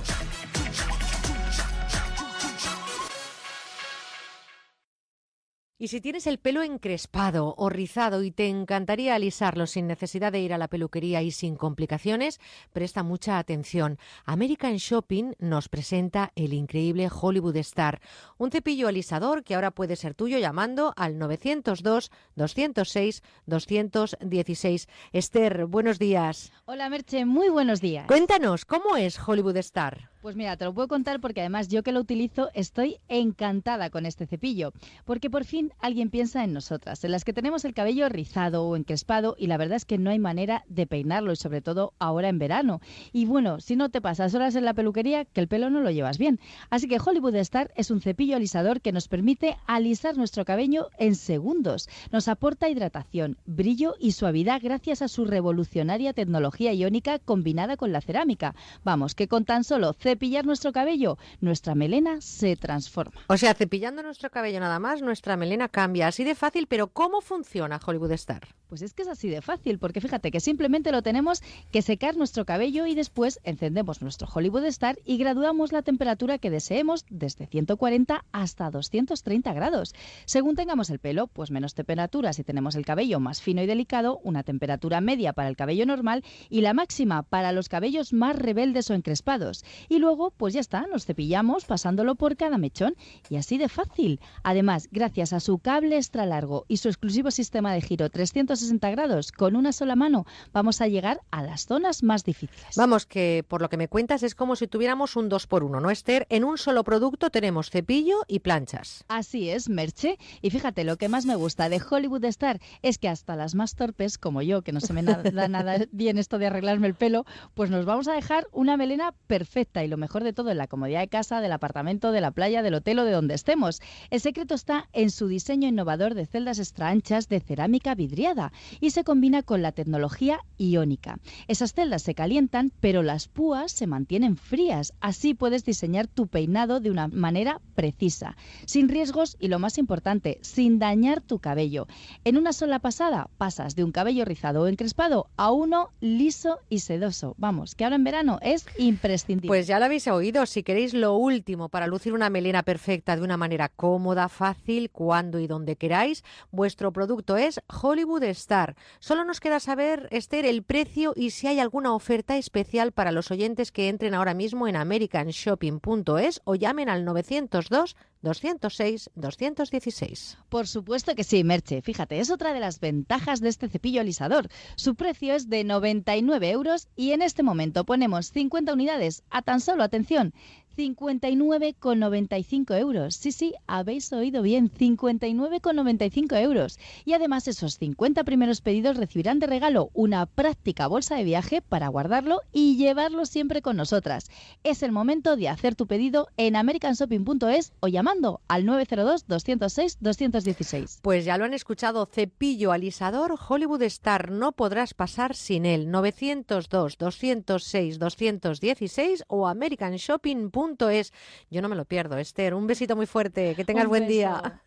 Y si tienes el pelo encrespado o rizado y te encantaría alisarlo sin necesidad de ir a la peluquería y sin complicaciones, presta mucha atención. American Shopping nos presenta el increíble Hollywood Star, un cepillo alisador que ahora puede ser tuyo llamando al 902 206 216. Esther, buenos días. Hola Merche, muy buenos días. Cuéntanos, ¿cómo es Hollywood Star? Pues mira, te lo puedo contar porque además yo que lo utilizo estoy encantada con este cepillo, porque por fin alguien piensa en nosotras, en las que tenemos el cabello rizado o encrespado y la verdad es que no hay manera de peinarlo y sobre todo ahora en verano. Y bueno, si no te pasas horas en la peluquería, que el pelo no lo llevas bien. Así que Hollywood Star es un cepillo alisador que nos permite alisar nuestro cabello en segundos. Nos aporta hidratación, brillo y suavidad gracias a su revolucionaria tecnología iónica combinada con la cerámica. Vamos, que con tan solo cepillar nuestro cabello, nuestra melena se transforma. O sea, cepillando nuestro cabello nada más, nuestra melena cambia. Así de fácil, pero ¿cómo funciona Hollywood Star? Pues es que es así de fácil, porque fíjate que simplemente lo tenemos que secar nuestro cabello y después encendemos nuestro Hollywood Star y graduamos la temperatura que deseemos desde 140 hasta 230 grados. Según tengamos el pelo, pues menos temperatura si tenemos el cabello más fino y delicado, una temperatura media para el cabello normal y la máxima para los cabellos más rebeldes o encrespados. Y luego, pues ya está, nos cepillamos pasándolo por cada mechón y así de fácil. Además, gracias a su cable extra largo y su exclusivo sistema de giro 360 grados con una sola mano, vamos a llegar a las zonas más difíciles. Vamos, que por lo que me cuentas es como si tuviéramos un 2 por 1 ¿no, Esther? En un solo producto tenemos cepillo y planchas. Así es, Merche. Y fíjate, lo que más me gusta de Hollywood Star es que hasta las más torpes, como yo, que no se me da *laughs* nada bien esto de arreglarme el pelo, pues nos vamos a dejar una melena perfecta y lo mejor de todo en la comodidad de casa, del apartamento, de la playa, del hotel o de donde estemos. El secreto está en su diseño innovador de celdas extra anchas de cerámica vidriada y se combina con la tecnología iónica. Esas celdas se calientan, pero las púas se mantienen frías. Así puedes diseñar tu peinado de una manera precisa, sin riesgos y lo más importante, sin dañar tu cabello. En una sola pasada pasas de un cabello rizado o encrespado a uno liso y sedoso. Vamos, que ahora en verano es imprescindible. Pues ya lo habéis oído, si queréis lo último para lucir una melena perfecta de una manera cómoda, fácil, cuando y donde queráis, vuestro producto es Hollywood Star. Solo nos queda saber, Esther, el precio y si hay alguna oferta especial para los oyentes que entren ahora mismo en americanshopping.es o llamen al 902 206 216. Por supuesto que sí, Merche. Fíjate, es otra de las ventajas de este cepillo alisador. Su precio es de 99 euros y en este momento ponemos 50 unidades a tan solo, atención, 59,95 euros. Sí, sí, habéis oído bien, 59,95 euros. Y además esos 50 primeros pedidos recibirán de regalo una práctica bolsa de viaje para guardarlo y llevarlo siempre con nosotras. Es el momento de hacer tu pedido en americanshopping.es o llamando al 902-206-216. Pues ya lo han escuchado, cepillo alisador Hollywood Star, no podrás pasar sin él. 902-206-216 o americanshopping.es es. Yo no me lo pierdo, Esther. Un besito muy fuerte. Que tengas buen día.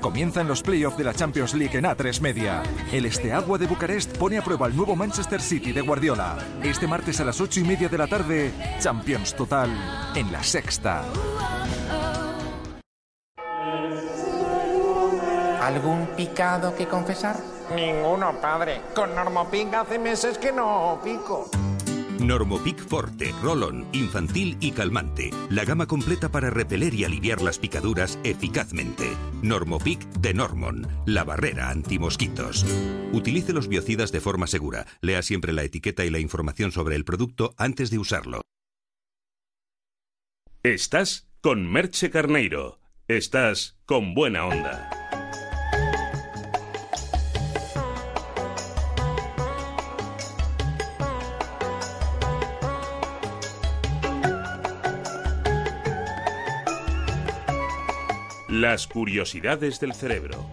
Comienzan los playoffs de la Champions League en A3 Media. El Esteagua de Bucarest pone a prueba el nuevo Manchester City de Guardiola. Este martes a las 8 y media de la tarde, Champions Total en la sexta. ¿Algún picado que confesar? Ninguno, padre. Con Normopic hace meses que no pico. Normopic Forte, Rolón, infantil y calmante. La gama completa para repeler y aliviar las picaduras eficazmente. Normopic de Normon, la barrera antimosquitos. Utilice los biocidas de forma segura. Lea siempre la etiqueta y la información sobre el producto antes de usarlo. Estás con Merche Carneiro. Estás con buena onda. Las curiosidades del cerebro.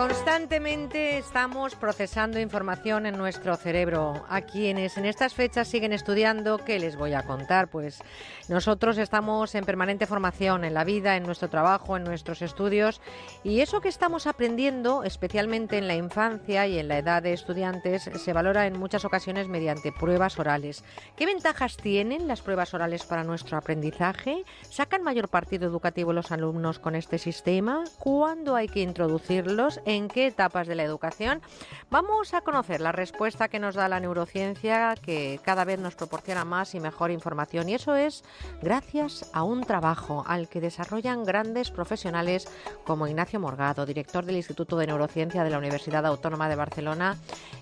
Constantemente estamos procesando información en nuestro cerebro. A quienes en estas fechas siguen estudiando, ¿qué les voy a contar? Pues nosotros estamos en permanente formación en la vida, en nuestro trabajo, en nuestros estudios y eso que estamos aprendiendo, especialmente en la infancia y en la edad de estudiantes, se valora en muchas ocasiones mediante pruebas orales. ¿Qué ventajas tienen las pruebas orales para nuestro aprendizaje? ¿Sacan mayor partido educativo los alumnos con este sistema? ¿Cuándo hay que introducirlos? En qué etapas de la educación. Vamos a conocer la respuesta que nos da la neurociencia, que cada vez nos proporciona más y mejor información. Y eso es gracias a un trabajo al que desarrollan grandes profesionales como Ignacio Morgado, director del Instituto de Neurociencia de la Universidad Autónoma de Barcelona,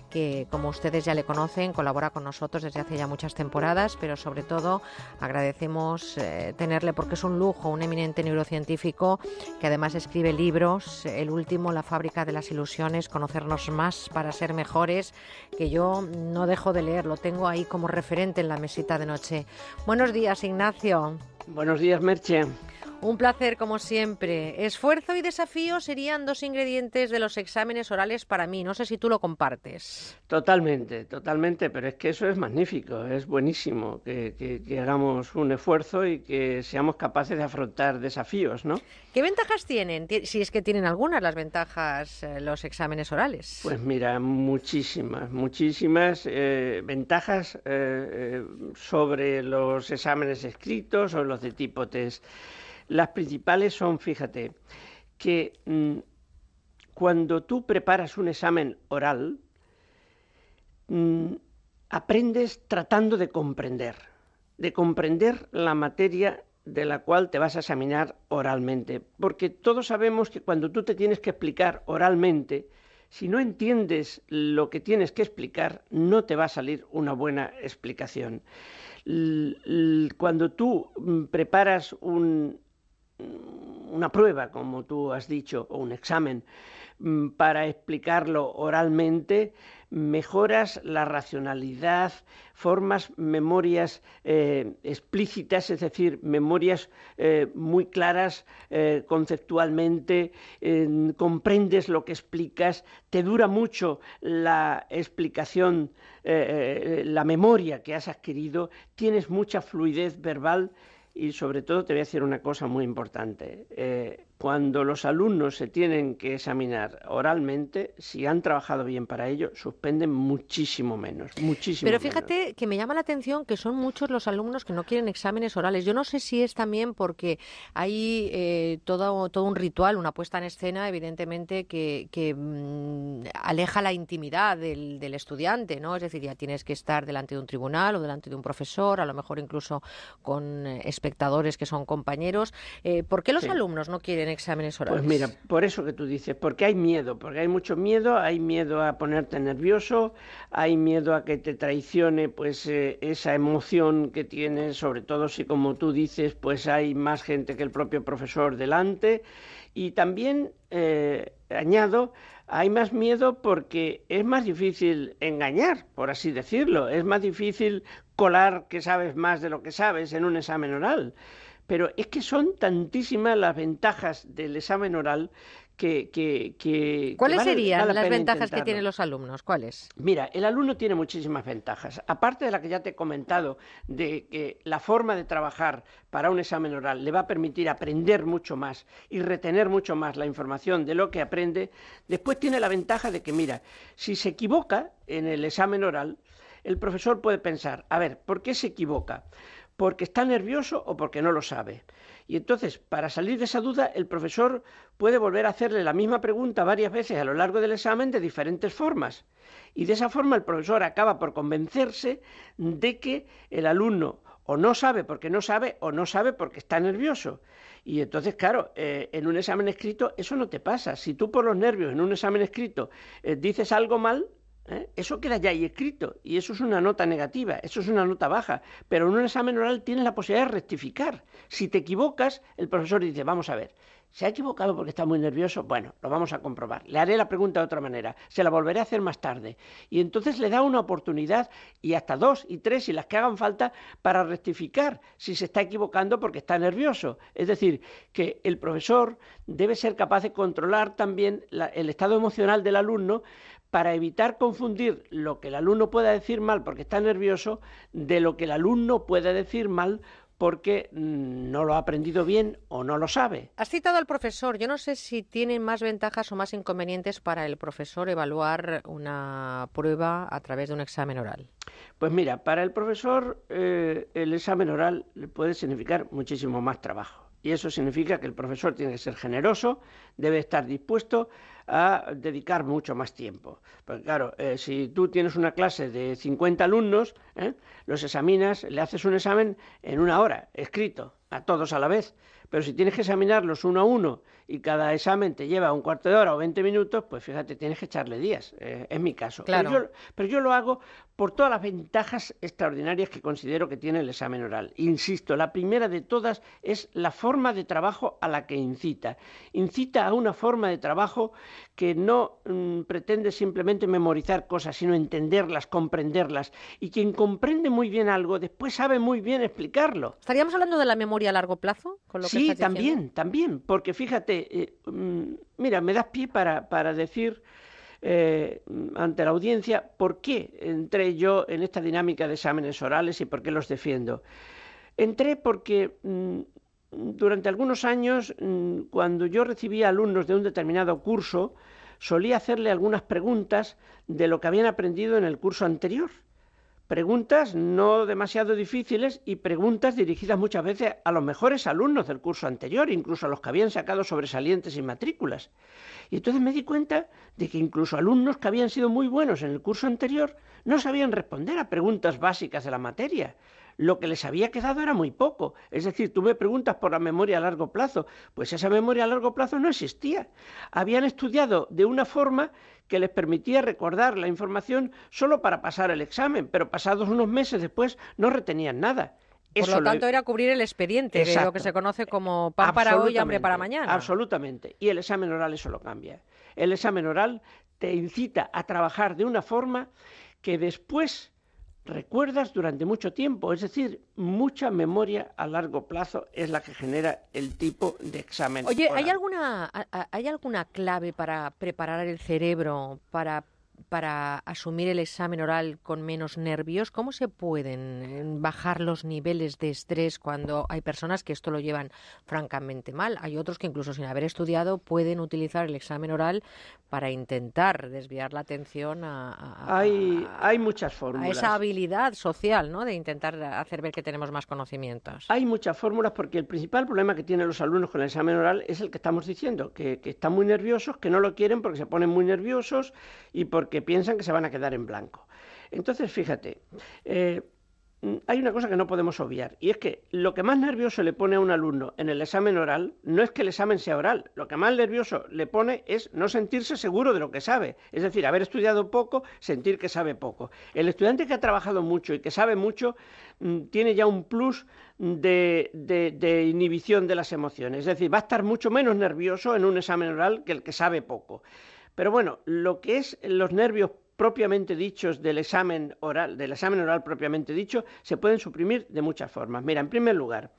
que como ustedes ya le conocen, colabora con nosotros desde hace ya muchas temporadas, pero sobre todo agradecemos eh, tenerle porque es un lujo, un eminente neurocientífico que además escribe libros, el último, La fábrica de las ilusiones, conocernos más para ser mejores, que yo no dejo de leer, lo tengo ahí como referente en la mesita de noche. Buenos días, Ignacio. Buenos días, Merche. Un placer, como siempre. Esfuerzo y desafío serían dos ingredientes de los exámenes orales para mí. No sé si tú lo compartes. Totalmente, totalmente, pero es que eso es magnífico, es buenísimo que, hagamos un esfuerzo y que seamos capaces de afrontar desafíos, ¿no? ¿Qué ventajas tienen? Si es que tienen algunas las ventajas eh, los exámenes orales. Pues mira, muchísimas, muchísimas eh, ventajas eh, sobre los exámenes escritos o los de tipo test. Las principales son, fíjate, que mm, cuando tú preparas un examen oral, mm, aprendes tratando de comprender, de comprender la materia de la cual te vas a examinar oralmente. Porque todos sabemos que cuando tú te tienes que explicar oralmente, si no entiendes lo que tienes que explicar, no te va a salir una buena explicación. Cuando tú mm, preparas un una prueba, como tú has dicho, o un examen, mm, para explicarlo oralmente, mejoras la racionalidad, formas memorias eh, explícitas, es decir, memorias eh, muy claras eh, conceptualmente, comprendes lo que explicas, te dura mucho la explicación, la memoria que has adquirido, tienes mucha fluidez verbal y sobre todo te voy a decir una cosa muy importante. Eh, cuando los alumnos se tienen que examinar oralmente, si han trabajado bien para ello, suspenden muchísimo menos, muchísimo Pero fíjate que me llama la atención que son muchos los alumnos que no quieren exámenes orales. Yo no sé si es también porque hay eh, todo, todo un ritual, una puesta en escena, evidentemente, que, mm, aleja la intimidad del, estudiante, ¿no? Es decir, ya tienes que estar delante de un tribunal o delante de un profesor, a lo mejor incluso con eh, espectadores que son compañeros. Eh, ¿Por qué los alumnos no quieren exámenes orales? Pues mira, por eso que tú dices, porque hay miedo, porque hay mucho miedo, hay miedo a ponerte nervioso, hay miedo a que te traicione pues eh, esa emoción que tienes, sobre todo si como tú dices, pues hay más gente que el propio profesor delante y también eh, añado hay más miedo porque es más difícil engañar, por así decirlo, es más difícil colar que sabes más de lo que sabes en un examen oral. Pero es que son tantísimas las ventajas del examen oral que... que, ¿Cuáles serían las ventajas que tienen los alumnos? ¿Cuáles? Mira, el alumno tiene muchísimas ventajas. Aparte de la que ya te he comentado, de que la forma de trabajar para un examen oral le va a permitir aprender mucho más y retener mucho más la información de lo que aprende, después tiene la ventaja de que, mira, si se equivoca en el examen oral, el profesor puede pensar, a ver, ¿por qué se equivoca? Porque está nervioso o porque no lo sabe. Y entonces, para salir de esa duda, el profesor puede volver a hacerle la misma pregunta varias veces a lo largo del examen de diferentes formas. Y de esa forma el profesor acaba por convencerse de que el alumno o no sabe porque no sabe o no sabe porque está nervioso. Y entonces, claro, eh, en un examen escrito eso no te pasa. Si tú por los nervios en un examen escrito eh, dices algo mal, ¿eh? Eso queda ya ahí escrito y eso es una nota negativa, eso es una nota baja, pero en un examen oral tienes la posibilidad de rectificar. Si te equivocas, el profesor dice, vamos a ver, ¿Se ha equivocado porque está muy nervioso? Bueno, lo vamos a comprobar. Le haré la pregunta de otra manera. Se la volveré a hacer más tarde. Y entonces le da una oportunidad y hasta dos y tres y las que hagan falta para rectificar si se está equivocando porque está nervioso. Es decir, que el profesor debe ser capaz de controlar también el estado emocional del alumno para evitar confundir lo que el alumno pueda decir mal porque está nervioso de lo que el alumno puede decir mal porque mm, no lo ha aprendido bien o no lo sabe. Has citado al profesor. Yo no sé si tienen más ventajas o más inconvenientes para el profesor evaluar una prueba a través de un examen oral. Pues mira, para el profesor eh, el examen oral puede significar muchísimo más trabajo. Y eso significa que el profesor tiene que ser generoso, debe estar dispuesto a dedicar mucho más tiempo. Porque claro, eh, si tú tienes una clase de 50 alumnos, ¿eh? los examinas, le haces un examen en una hora, escrito, a todos a la vez. Pero si tienes que examinarlos uno a uno y cada examen te lleva un cuarto de hora o 20 minutos, pues fíjate, tienes que echarle días. Eh, es mi caso. Claro. Pero, yo, pero yo lo hago por todas las ventajas extraordinarias que considero que tiene el examen oral. Insisto, la primera de todas es la forma de trabajo a la que incita. Incita a una forma de trabajo que no mm, pretende simplemente memorizar cosas, sino entenderlas, comprenderlas. Y quien comprende muy bien algo, después sabe muy bien explicarlo. ¿Estaríamos hablando de la memoria a largo plazo? Con lo que sí, también, diciendo? también, porque fíjate, eh, mm, mira, me das pie para, para decir eh, ante la audiencia por qué entré yo en esta dinámica de exámenes orales y por qué los defiendo. Entré porque mm, durante algunos años, mm, cuando yo recibía alumnos de un determinado curso, solía hacerle algunas preguntas de lo que habían aprendido en el curso anterior preguntas no demasiado difíciles y preguntas dirigidas muchas veces a los mejores alumnos del curso anterior, incluso a los que habían sacado sobresalientes y matrículas. Y entonces me di cuenta de que incluso alumnos que habían sido muy buenos en el curso anterior no sabían responder a preguntas básicas de la materia. Lo que les había quedado era muy poco. Es decir, tú me preguntas por la memoria a largo plazo. Pues esa memoria a largo plazo no existía. Habían estudiado de una forma que les permitía recordar la información solo para pasar el examen, pero pasados unos meses después no retenían nada. Por Eso lo tanto, era cubrir el expediente, de lo que se conoce como pan para hoy y hambre para mañana. Absolutamente. Y el examen oral eso lo cambia. El examen oral te incita a trabajar de una forma que después recuerdas durante mucho tiempo. Es decir, mucha memoria a largo plazo es la que genera el tipo de examen. Oye, oral. ¿hay alguna, ¿hay alguna clave para preparar el cerebro para, para asumir el examen oral con menos nervios? ¿Cómo se pueden eh, bajar los niveles de estrés cuando hay personas que esto lo llevan francamente mal? Hay otros que incluso sin haber estudiado pueden utilizar el examen oral para intentar desviar la atención a, a- Hay, hay muchas a fórmulas. esa habilidad social, ¿no? De intentar hacer ver que tenemos más conocimientos. Hay muchas fórmulas porque el principal problema que tienen los alumnos con el examen oral es el que estamos diciendo, que, que están muy nerviosos, que no lo quieren porque se ponen muy nerviosos y porque piensan que se van a quedar en blanco. Entonces, fíjate, eh, hay una cosa que no podemos obviar y es que lo que más nervioso le pone a un alumno en el examen oral no es que el examen sea oral, lo que más nervioso le pone es no sentirse seguro de lo que sabe, es decir, haber estudiado poco, sentir que sabe poco. El estudiante que ha trabajado mucho y que sabe mucho mm, tiene ya un plus de inhibición de las emociones, es decir, va a estar mucho menos nervioso en un examen oral que el que sabe poco. Pero bueno, lo que es los nervios propiamente dichos del examen oral, del examen oral propiamente dicho, se pueden suprimir de muchas formas. Mira, en primer lugar,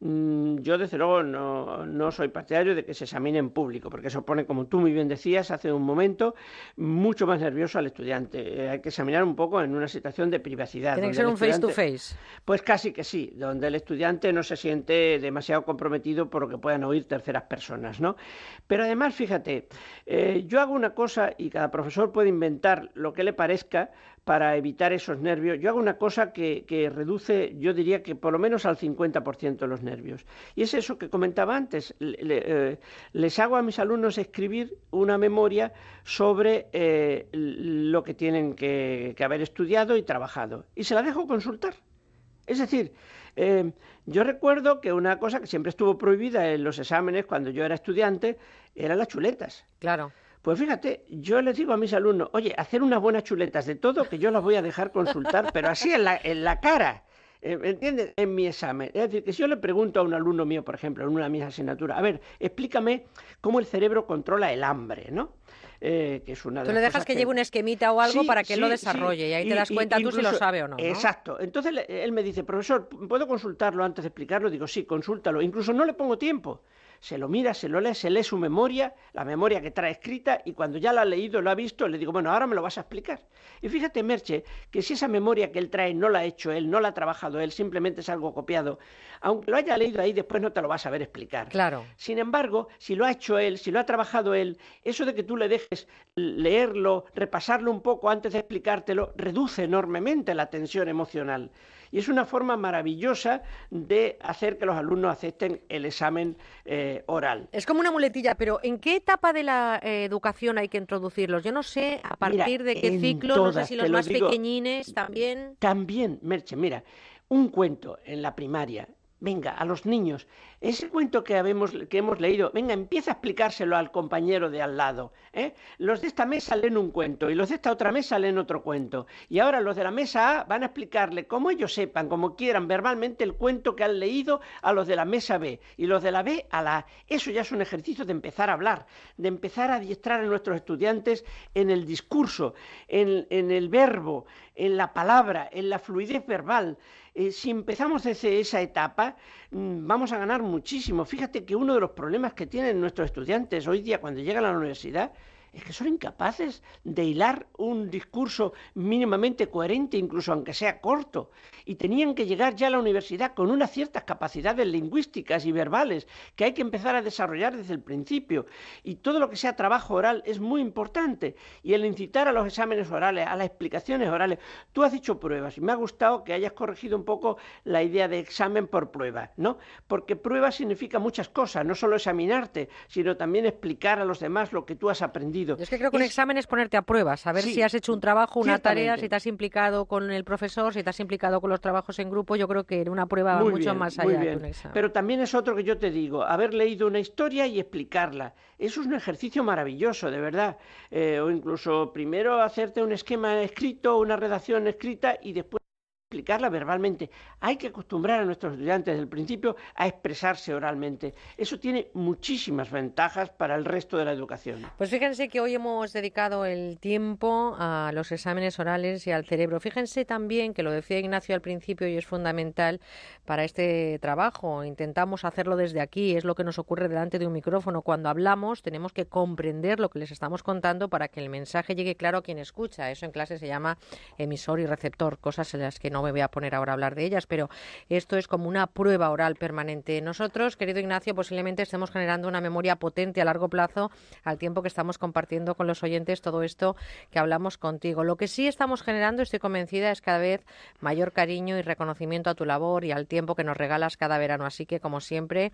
yo desde luego no, no soy partidario de que se examine en público, porque eso pone, como tú muy bien decías hace un momento, mucho más nervioso al estudiante. Eh, hay que examinar un poco en una situación de privacidad. Tiene que ser un face to face. pues casi que sí, donde el estudiante no se siente demasiado comprometido por lo que puedan oír terceras personas, ¿no? Pero además, fíjate, eh, yo hago una cosa y cada profesor puede inventar lo que le parezca para evitar esos nervios. Yo hago una cosa que, que reduce, yo diría que por lo menos al 50% los nervios. Y es eso que comentaba antes. Eh, les hago a mis alumnos escribir una memoria sobre eh, lo que tienen que- que haber estudiado y trabajado. Y se la dejo consultar. Es decir, eh, yo recuerdo que una cosa que siempre estuvo prohibida en los exámenes cuando yo era estudiante eran las chuletas. Claro. Pues fíjate, yo les digo a mis alumnos, oye, hacer unas buenas chuletas de todo, que yo las voy a dejar consultar, *laughs* pero así en la, en la cara. eh, ¿me entiendes? En mi examen. Es decir, que si yo le pregunto a un alumno mío, por ejemplo, en una de mis asignaturas, a ver, explícame cómo el cerebro controla el hambre, ¿no? Eh, que es una de Tú le dejas que, lleve un esquemita o algo Sí, para que él lo desarrolle sí. y ahí te das cuenta tú si lo sabe o no. ¿no? Exacto. Entonces él me dice, profesor, ¿puedo consultarlo antes de explicarlo? Digo, sí, consúltalo. Incluso no le pongo tiempo. Se lo mira, se lo lee, se lee su memoria, la memoria que trae escrita, y cuando ya la ha leído, lo ha visto, le digo, bueno, ahora me lo vas a explicar. Y fíjate, Merche, que si esa memoria que él trae no la ha hecho él, no la ha trabajado él, simplemente es algo copiado, aunque lo haya leído ahí, después no te lo vas a saber explicar. Claro. Sin embargo, si lo ha hecho él, si lo ha trabajado él, eso de que tú le dejes leerlo, repasarlo un poco antes de explicártelo, reduce enormemente la tensión emocional. Y es una forma maravillosa de hacer que los alumnos acepten el examen eh, oral. Es como una muletilla, pero ¿en qué etapa de la eh, educación hay que introducirlos? Yo no sé a Mira, partir de qué ciclo, no sé si los lo más digo. pequeñines también. También, Merche, mira, un cuento en la primaria. Venga, a los niños, ese cuento que, habemos, que hemos leído, venga, empieza a explicárselo al compañero de al lado. ¿eh? Los de esta mesa leen un cuento y los de esta otra mesa leen otro cuento. Y ahora los de la mesa A van a explicarle, como ellos sepan, como quieran, verbalmente el cuento que han leído a los de la mesa B y los de la B a la A. Eso ya es un ejercicio de empezar a hablar, de empezar a adiestrar a nuestros estudiantes en el discurso, en, en el verbo, en la palabra, en la fluidez verbal. Eh, si empezamos desde esa etapa, mm, vamos a ganar muchísimo. Fíjate que uno de los problemas que tienen nuestros estudiantes hoy día cuando llegan a la universidad es que son incapaces de hilar un discurso mínimamente coherente, incluso aunque sea corto. Y tenían que llegar ya a la universidad con unas ciertas capacidades lingüísticas y verbales que hay que empezar a desarrollar desde el principio. Y todo lo que sea trabajo oral es muy importante. Y el incitar a los exámenes orales, a las explicaciones orales. Tú has dicho pruebas y me ha gustado que hayas corregido un poco la idea de examen por prueba, ¿no? Porque prueba significa muchas cosas, no solo examinarte, sino también explicar a los demás lo que tú has aprendido. Yo es que creo que un examen es ponerte a prueba, saber Sí, si has hecho un trabajo, una tarea, si te has implicado con el profesor, si te has implicado con los trabajos en grupo. Yo creo que en una prueba va mucho bien, más allá bien. un examen. Pero también es otro que yo te digo, haber leído una historia y explicarla. Eso es un ejercicio maravilloso, de verdad. Eh, o incluso primero hacerte un esquema escrito, una redacción escrita y después explicarla verbalmente. Hay que acostumbrar a nuestros estudiantes desde el principio a expresarse oralmente. Eso tiene muchísimas ventajas para el resto de la educación. Pues fíjense que hoy hemos dedicado el tiempo a los exámenes orales y al cerebro. Fíjense también que lo decía Ignacio al principio y es fundamental para este trabajo. Intentamos hacerlo desde aquí, es lo que nos ocurre delante de un micrófono. Cuando hablamos tenemos que comprender lo que les estamos contando para que el mensaje llegue claro a quien escucha. Eso en clase se llama emisor y receptor, cosas en las que no me voy a poner ahora a hablar de ellas, pero esto es como una prueba oral permanente. Nosotros, querido Ignacio, posiblemente estemos generando una memoria potente a largo plazo al tiempo que estamos compartiendo con los oyentes todo esto que hablamos contigo. Lo que sí estamos generando, estoy convencida, es cada vez mayor cariño y reconocimiento a tu labor y al tiempo que nos regalas cada verano. Así que, como siempre,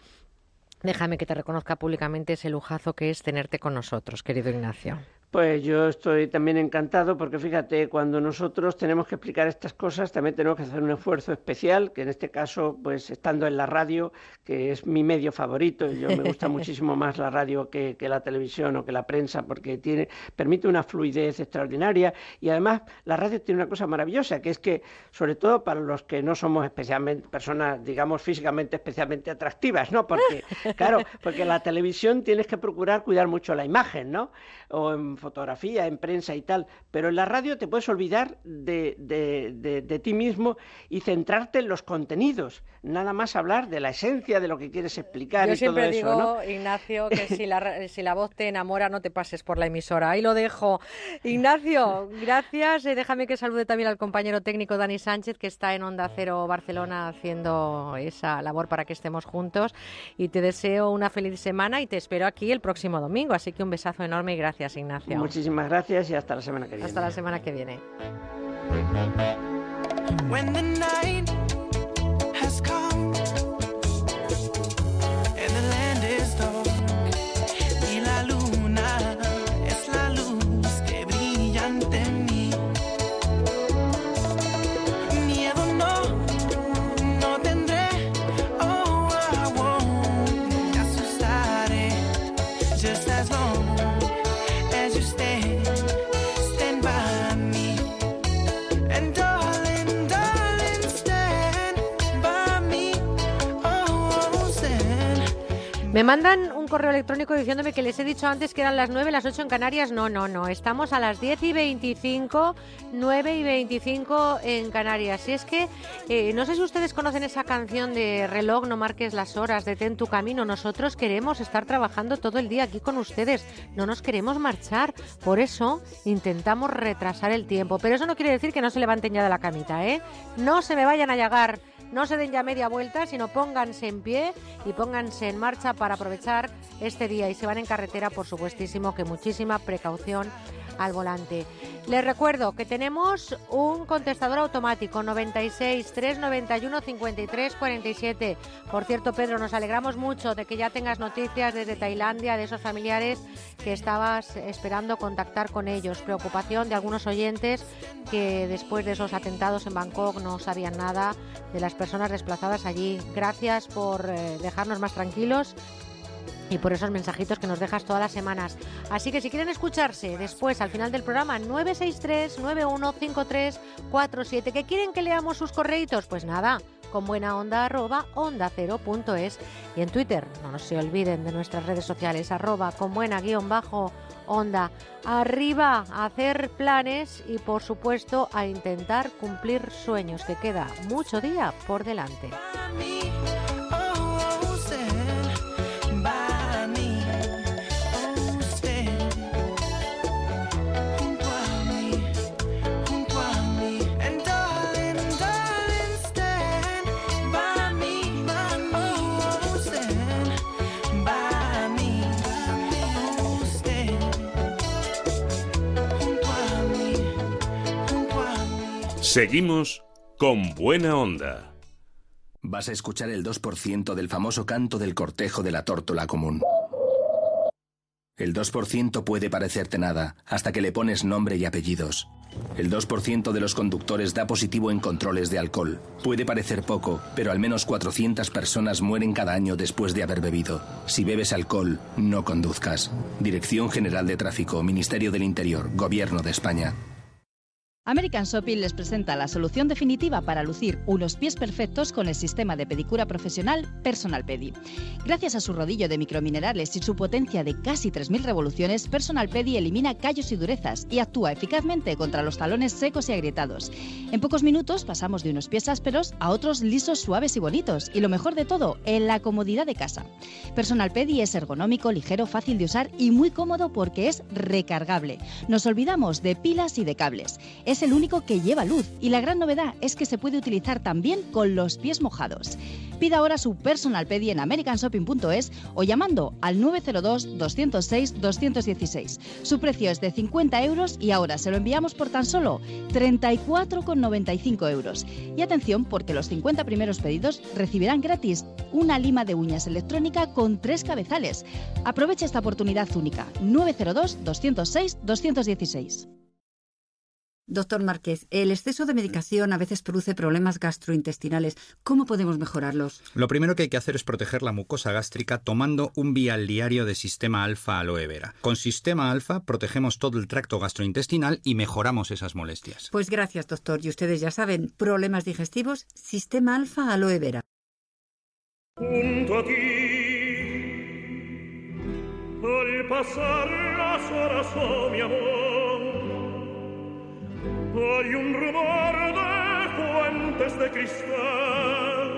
déjame que te reconozca públicamente ese lujazo que es tenerte con nosotros, querido Ignacio. Pues yo estoy también encantado porque fíjate, cuando nosotros tenemos que explicar estas cosas, también tenemos que hacer un esfuerzo especial, que en este caso, pues estando en la radio, que es mi medio favorito, yo me gusta *laughs* muchísimo más la radio que, que la televisión o que la prensa, porque tiene, permite una fluidez extraordinaria y además la radio tiene una cosa maravillosa, que es que, sobre todo para los que no somos especialmente personas, digamos, físicamente especialmente atractivas, ¿no? Porque, claro, porque la televisión tienes que procurar cuidar mucho la imagen, ¿no? O en fotografía, en prensa y tal, pero en la radio te puedes olvidar de, de, de, de, ti mismo y centrarte en los contenidos, nada más hablar de la esencia de lo que quieres explicar Yo y siempre todo digo, eso, ¿no? Ignacio, que *laughs* si la, si la voz te enamora no te pases por la emisora. Ahí lo dejo. Ignacio, gracias. Eh, déjame que salude también al compañero técnico Dani Sánchez, que está en Onda Cero Barcelona haciendo esa labor para que estemos juntos. Y te deseo una feliz semana y te espero aquí el próximo domingo. Así que un besazo enorme y gracias, Ignacio. Muchísimas gracias y hasta la semana que viene. Hasta la semana que viene. Me mandan un correo electrónico diciéndome que les he dicho antes que eran las 9, las 8 en Canarias. No, no, no. Estamos a las 10 y 25, 9 y 25 en Canarias. Si es que, eh, no sé si ustedes conocen esa canción de reloj, no marques las horas, detén tu camino. Nosotros queremos estar trabajando todo el día aquí con ustedes. No nos queremos marchar. Por eso intentamos retrasar el tiempo. Pero eso no quiere decir que no se levanten ya de la camita, ¿eh? No se me vayan a llegar no se den ya media vuelta, sino pónganse en pie y pónganse en marcha para aprovechar este día. Y se van en carretera, por supuestísimo que muchísima precaución al volante. Les recuerdo que tenemos un contestador automático 96 391 53 47. Por cierto, Pedro, nos alegramos mucho de que ya tengas noticias desde Tailandia de esos familiares que estabas esperando contactar con ellos. Preocupación de algunos oyentes que después de esos atentados en Bangkok no sabían nada de las personas desplazadas allí. Gracias por eh, dejarnos más tranquilos y por esos mensajitos que nos dejas todas las semanas. Así que si quieren escucharse después, al final del programa, 963-915347, que quieren que leamos sus correitos, pues nada, con buena onda arroba onda cero punto es. Y en Twitter, no se olviden de nuestras redes sociales, arroba con buena guion bajo onda. Arriba hacer planes y por supuesto a intentar cumplir sueños, que queda mucho día por delante. Seguimos con buena onda. Vas a escuchar el 2% del famoso canto del cortejo de la tórtola común. El 2% puede parecerte nada, hasta que le pones nombre y apellidos. El 2% de los conductores da positivo en controles de alcohol. Puede parecer poco, pero al menos 400 personas mueren cada año después de haber bebido. Si bebes alcohol, no conduzcas. Dirección General de Tráfico, Ministerio del Interior, Gobierno de España. American Shopping les presenta la solución definitiva para lucir unos pies perfectos con el sistema de pedicura profesional Personal Pedi. Gracias a su rodillo de microminerales y su potencia de casi 3.000 revoluciones, Personal Pedi elimina callos y durezas y actúa eficazmente contra los talones secos y agrietados. En pocos minutos pasamos de unos pies ásperos a otros lisos, suaves y bonitos. Y lo mejor de todo, en la comodidad de casa. Personal Pedi es ergonómico, ligero, fácil de usar y muy cómodo porque es recargable. Nos olvidamos de pilas y de cables es el único que lleva luz y la gran novedad es que se puede utilizar también con los pies mojados. Pida ahora su personal pedi en americanshopping.es o llamando al 902-206-216. Su precio es de 50 euros y ahora se lo enviamos por tan solo 34,95 euros. Y atención porque los 50 primeros pedidos recibirán gratis una lima de uñas electrónica con tres cabezales. Aprovecha esta oportunidad única. 902-206-216. Doctor Márquez, el exceso de medicación a veces produce problemas gastrointestinales. ¿Cómo podemos mejorarlos? Lo primero que hay que hacer es proteger la mucosa gástrica tomando un vial diario de sistema alfa aloe vera. Con sistema alfa protegemos todo el tracto gastrointestinal y mejoramos esas molestias. Pues gracias, doctor. Y ustedes ya saben, problemas digestivos, sistema alfa aloe vera. Junto a ti, al pasar las horas, oh mi amor. Hay un rumor de fuentes de cristal.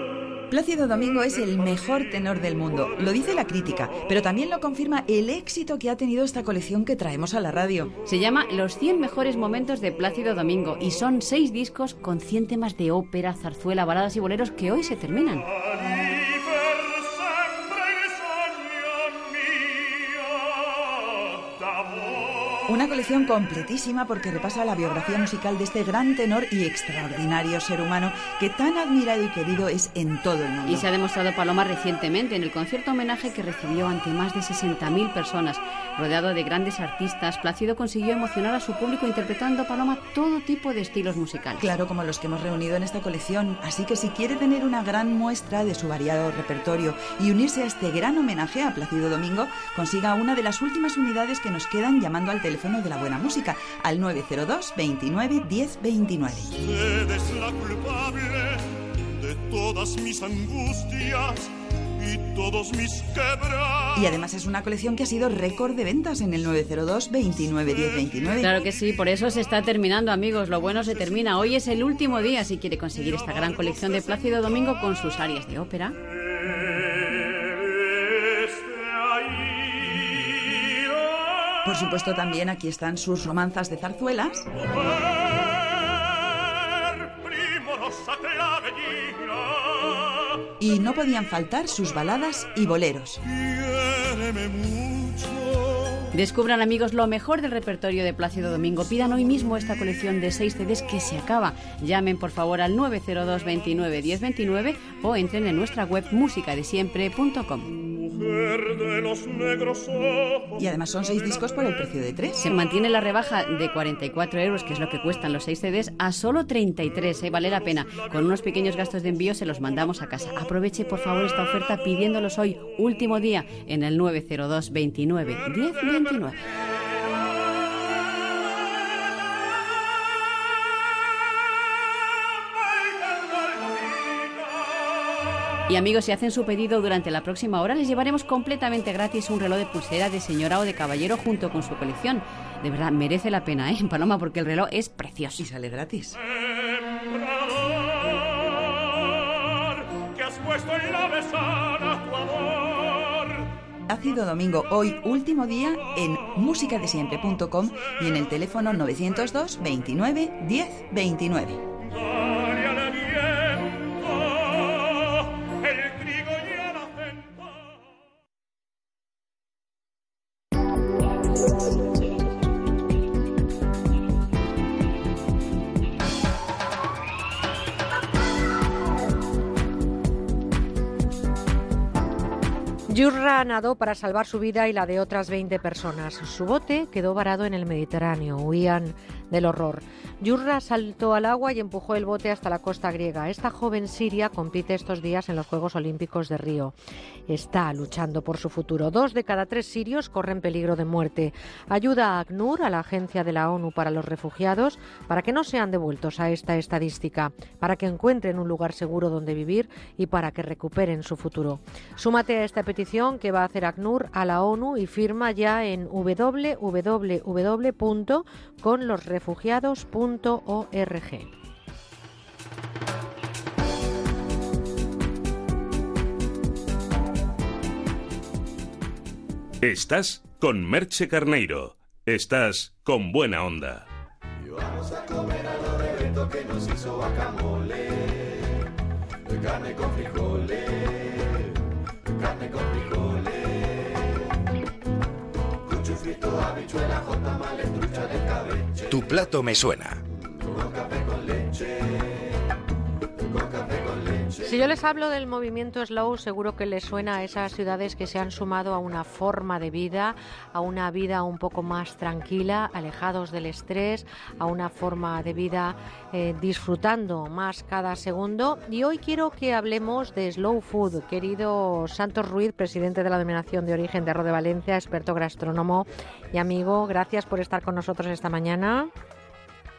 Plácido Domingo es el mejor tenor del mundo, lo dice la crítica, pero también lo confirma el éxito que ha tenido esta colección que traemos a la radio. Se llama Los 100 mejores momentos de Plácido Domingo y son seis discos con 100 temas de ópera, zarzuela, baladas y boleros que hoy se terminan. Una colección completísima porque repasa la biografía musical de este gran tenor y extraordinario ser humano que tan admirado y querido es en todo el mundo. Y se ha demostrado Paloma recientemente en el concierto homenaje que recibió ante más de 60.000 personas. Rodeado de grandes artistas, Plácido consiguió emocionar a su público interpretando a Paloma todo tipo de estilos musicales. Claro, como los que hemos reunido en esta colección. Así que si quiere tener una gran muestra de su variado repertorio y unirse a este gran homenaje a Plácido Domingo, consiga una de las últimas unidades que nos quedan llamando al teléfono de la buena música al 902 29 10 29. Usted es la culpable de todas mis angustias y todos mis quebrados. Y además es una colección que ha sido récord de ventas en el 902 29 10 29. Claro que sí, por eso se está terminando, amigos. Lo bueno se termina. Hoy es el último día si quiere conseguir esta gran colección de Plácido Domingo con sus áreas de ópera. Por supuesto, también aquí están sus romanzas de zarzuelas. Y no podían faltar sus baladas y boleros. Descubran amigos lo mejor del repertorio de Plácido Domingo. Pidan hoy mismo esta colección de 6 CDs que se acaba. Llamen por favor al 902 29 1029 o entren en nuestra web musicadesiempre.com. Y además son seis discos por el precio de tres. Se mantiene la rebaja de 44 euros, que es lo que cuestan los 6 CDs, a solo 33. ¿eh? Vale la pena. Con unos pequeños gastos de envío se los mandamos a casa. Aproveche por favor esta oferta pidiéndolos hoy, último día, en el 902 29 1029. Y amigos, si hacen su pedido durante la próxima hora, les llevaremos completamente gratis un reloj de pulsera de señora o de caballero junto con su colección. De verdad, merece la pena, ¿eh, *laughs* Paloma? Porque el reloj es precioso. Y sale gratis. Que has puesto en la tu amor. Ácido Domingo, hoy último día en musicadesiempre.com y en el teléfono 902 29 10 29. Yurra nadó para salvar su vida y la de otras 20 personas. Su bote quedó varado en el Mediterráneo. Huían del horror. Yurra saltó al agua y empujó el bote hasta la costa griega. Esta joven siria compite estos días en los Juegos Olímpicos de Río. Está luchando por su futuro. Dos de cada tres sirios corren peligro de muerte. Ayuda a ACNUR, a la Agencia de la ONU para los Refugiados, para que no sean devueltos a esta estadística, para que encuentren un lugar seguro donde vivir y para que recuperen su futuro. Súmate a esta petición que va a hacer ACNUR a la ONU y firma ya en www.conlosrefugiados.org. Estás con Merche Carneiro. Estás con buena onda. Vamos a comer algo de reto que nos hizo guacamole. Carne con frijoles. Carne con frijoles. Cucho frito, habichuela, jota, trucha de cabeche. Tu plato me suena. Si yo les hablo del movimiento slow, seguro que les suena a esas ciudades que se han sumado a una forma de vida, a una vida un poco más tranquila, alejados del estrés, a una forma de vida eh, disfrutando más cada segundo. Y hoy quiero que hablemos de slow food. Querido Santos Ruiz, presidente de la Denominación de Origen de Arro de Valencia, experto gastrónomo y amigo, gracias por estar con nosotros esta mañana.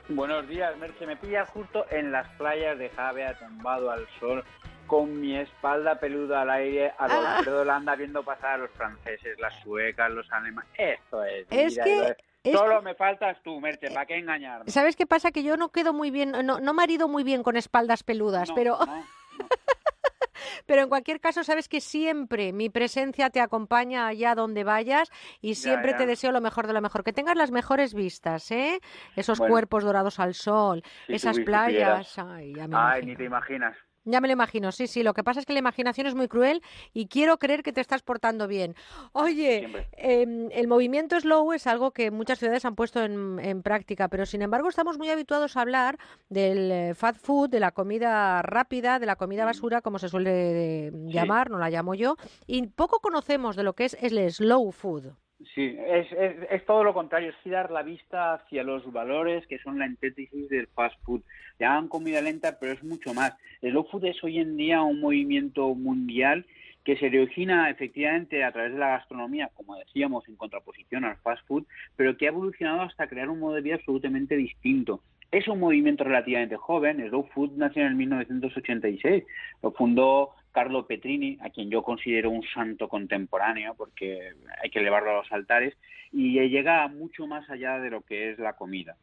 Buenos días, Merche. Me pilla justo en las playas de Javea, tumbado al sol, con mi espalda peluda al aire, a Ah. Alfredo Landa viendo pasar a los franceses, las suecas, los alemanes. Esto es. Es vida, que- es. Solo me faltas tú, Merche, ¿para qué engañarme? ¿Sabes qué pasa? Que yo no quedo muy bien, no, no marido muy bien con espaldas peludas, pero... *laughs* *laughs* Pero en cualquier caso, sabes que siempre mi presencia te acompaña allá donde vayas y siempre ya. te deseo lo mejor de lo mejor. Que tengas las mejores vistas, ¿eh? Esos Bueno. cuerpos dorados al sol, Si esas playas. Ay, ya me Ay, ni te imaginas. Ya me lo imagino, sí, sí. Lo que pasa es que la imaginación es muy cruel y quiero creer que te estás portando bien. Oye, em, el movimiento slow es algo que muchas ciudades han puesto en, en práctica, pero sin embargo estamos muy habituados a hablar del eh, fast food, de la comida rápida, de la comida basura, como se suele eh, llamar, no la llamo yo, y poco conocemos de lo que es el slow food. Sí, es, es, es todo lo contrario, es girar la vista hacia los valores que son la antítesis del fast food. Llaman comida lenta, pero es mucho más. El slow food es hoy en día un movimiento mundial que se origina efectivamente a través de la gastronomía, como decíamos, en contraposición al fast food, pero que ha evolucionado hasta crear un modo de vida absolutamente distinto. Es un movimiento relativamente joven, Slow Food nació en el 1986, lo fundó Carlo Petrini, a quien yo considero un santo contemporáneo, porque hay que elevarlo a los altares, y llega mucho más allá de lo que es la comida.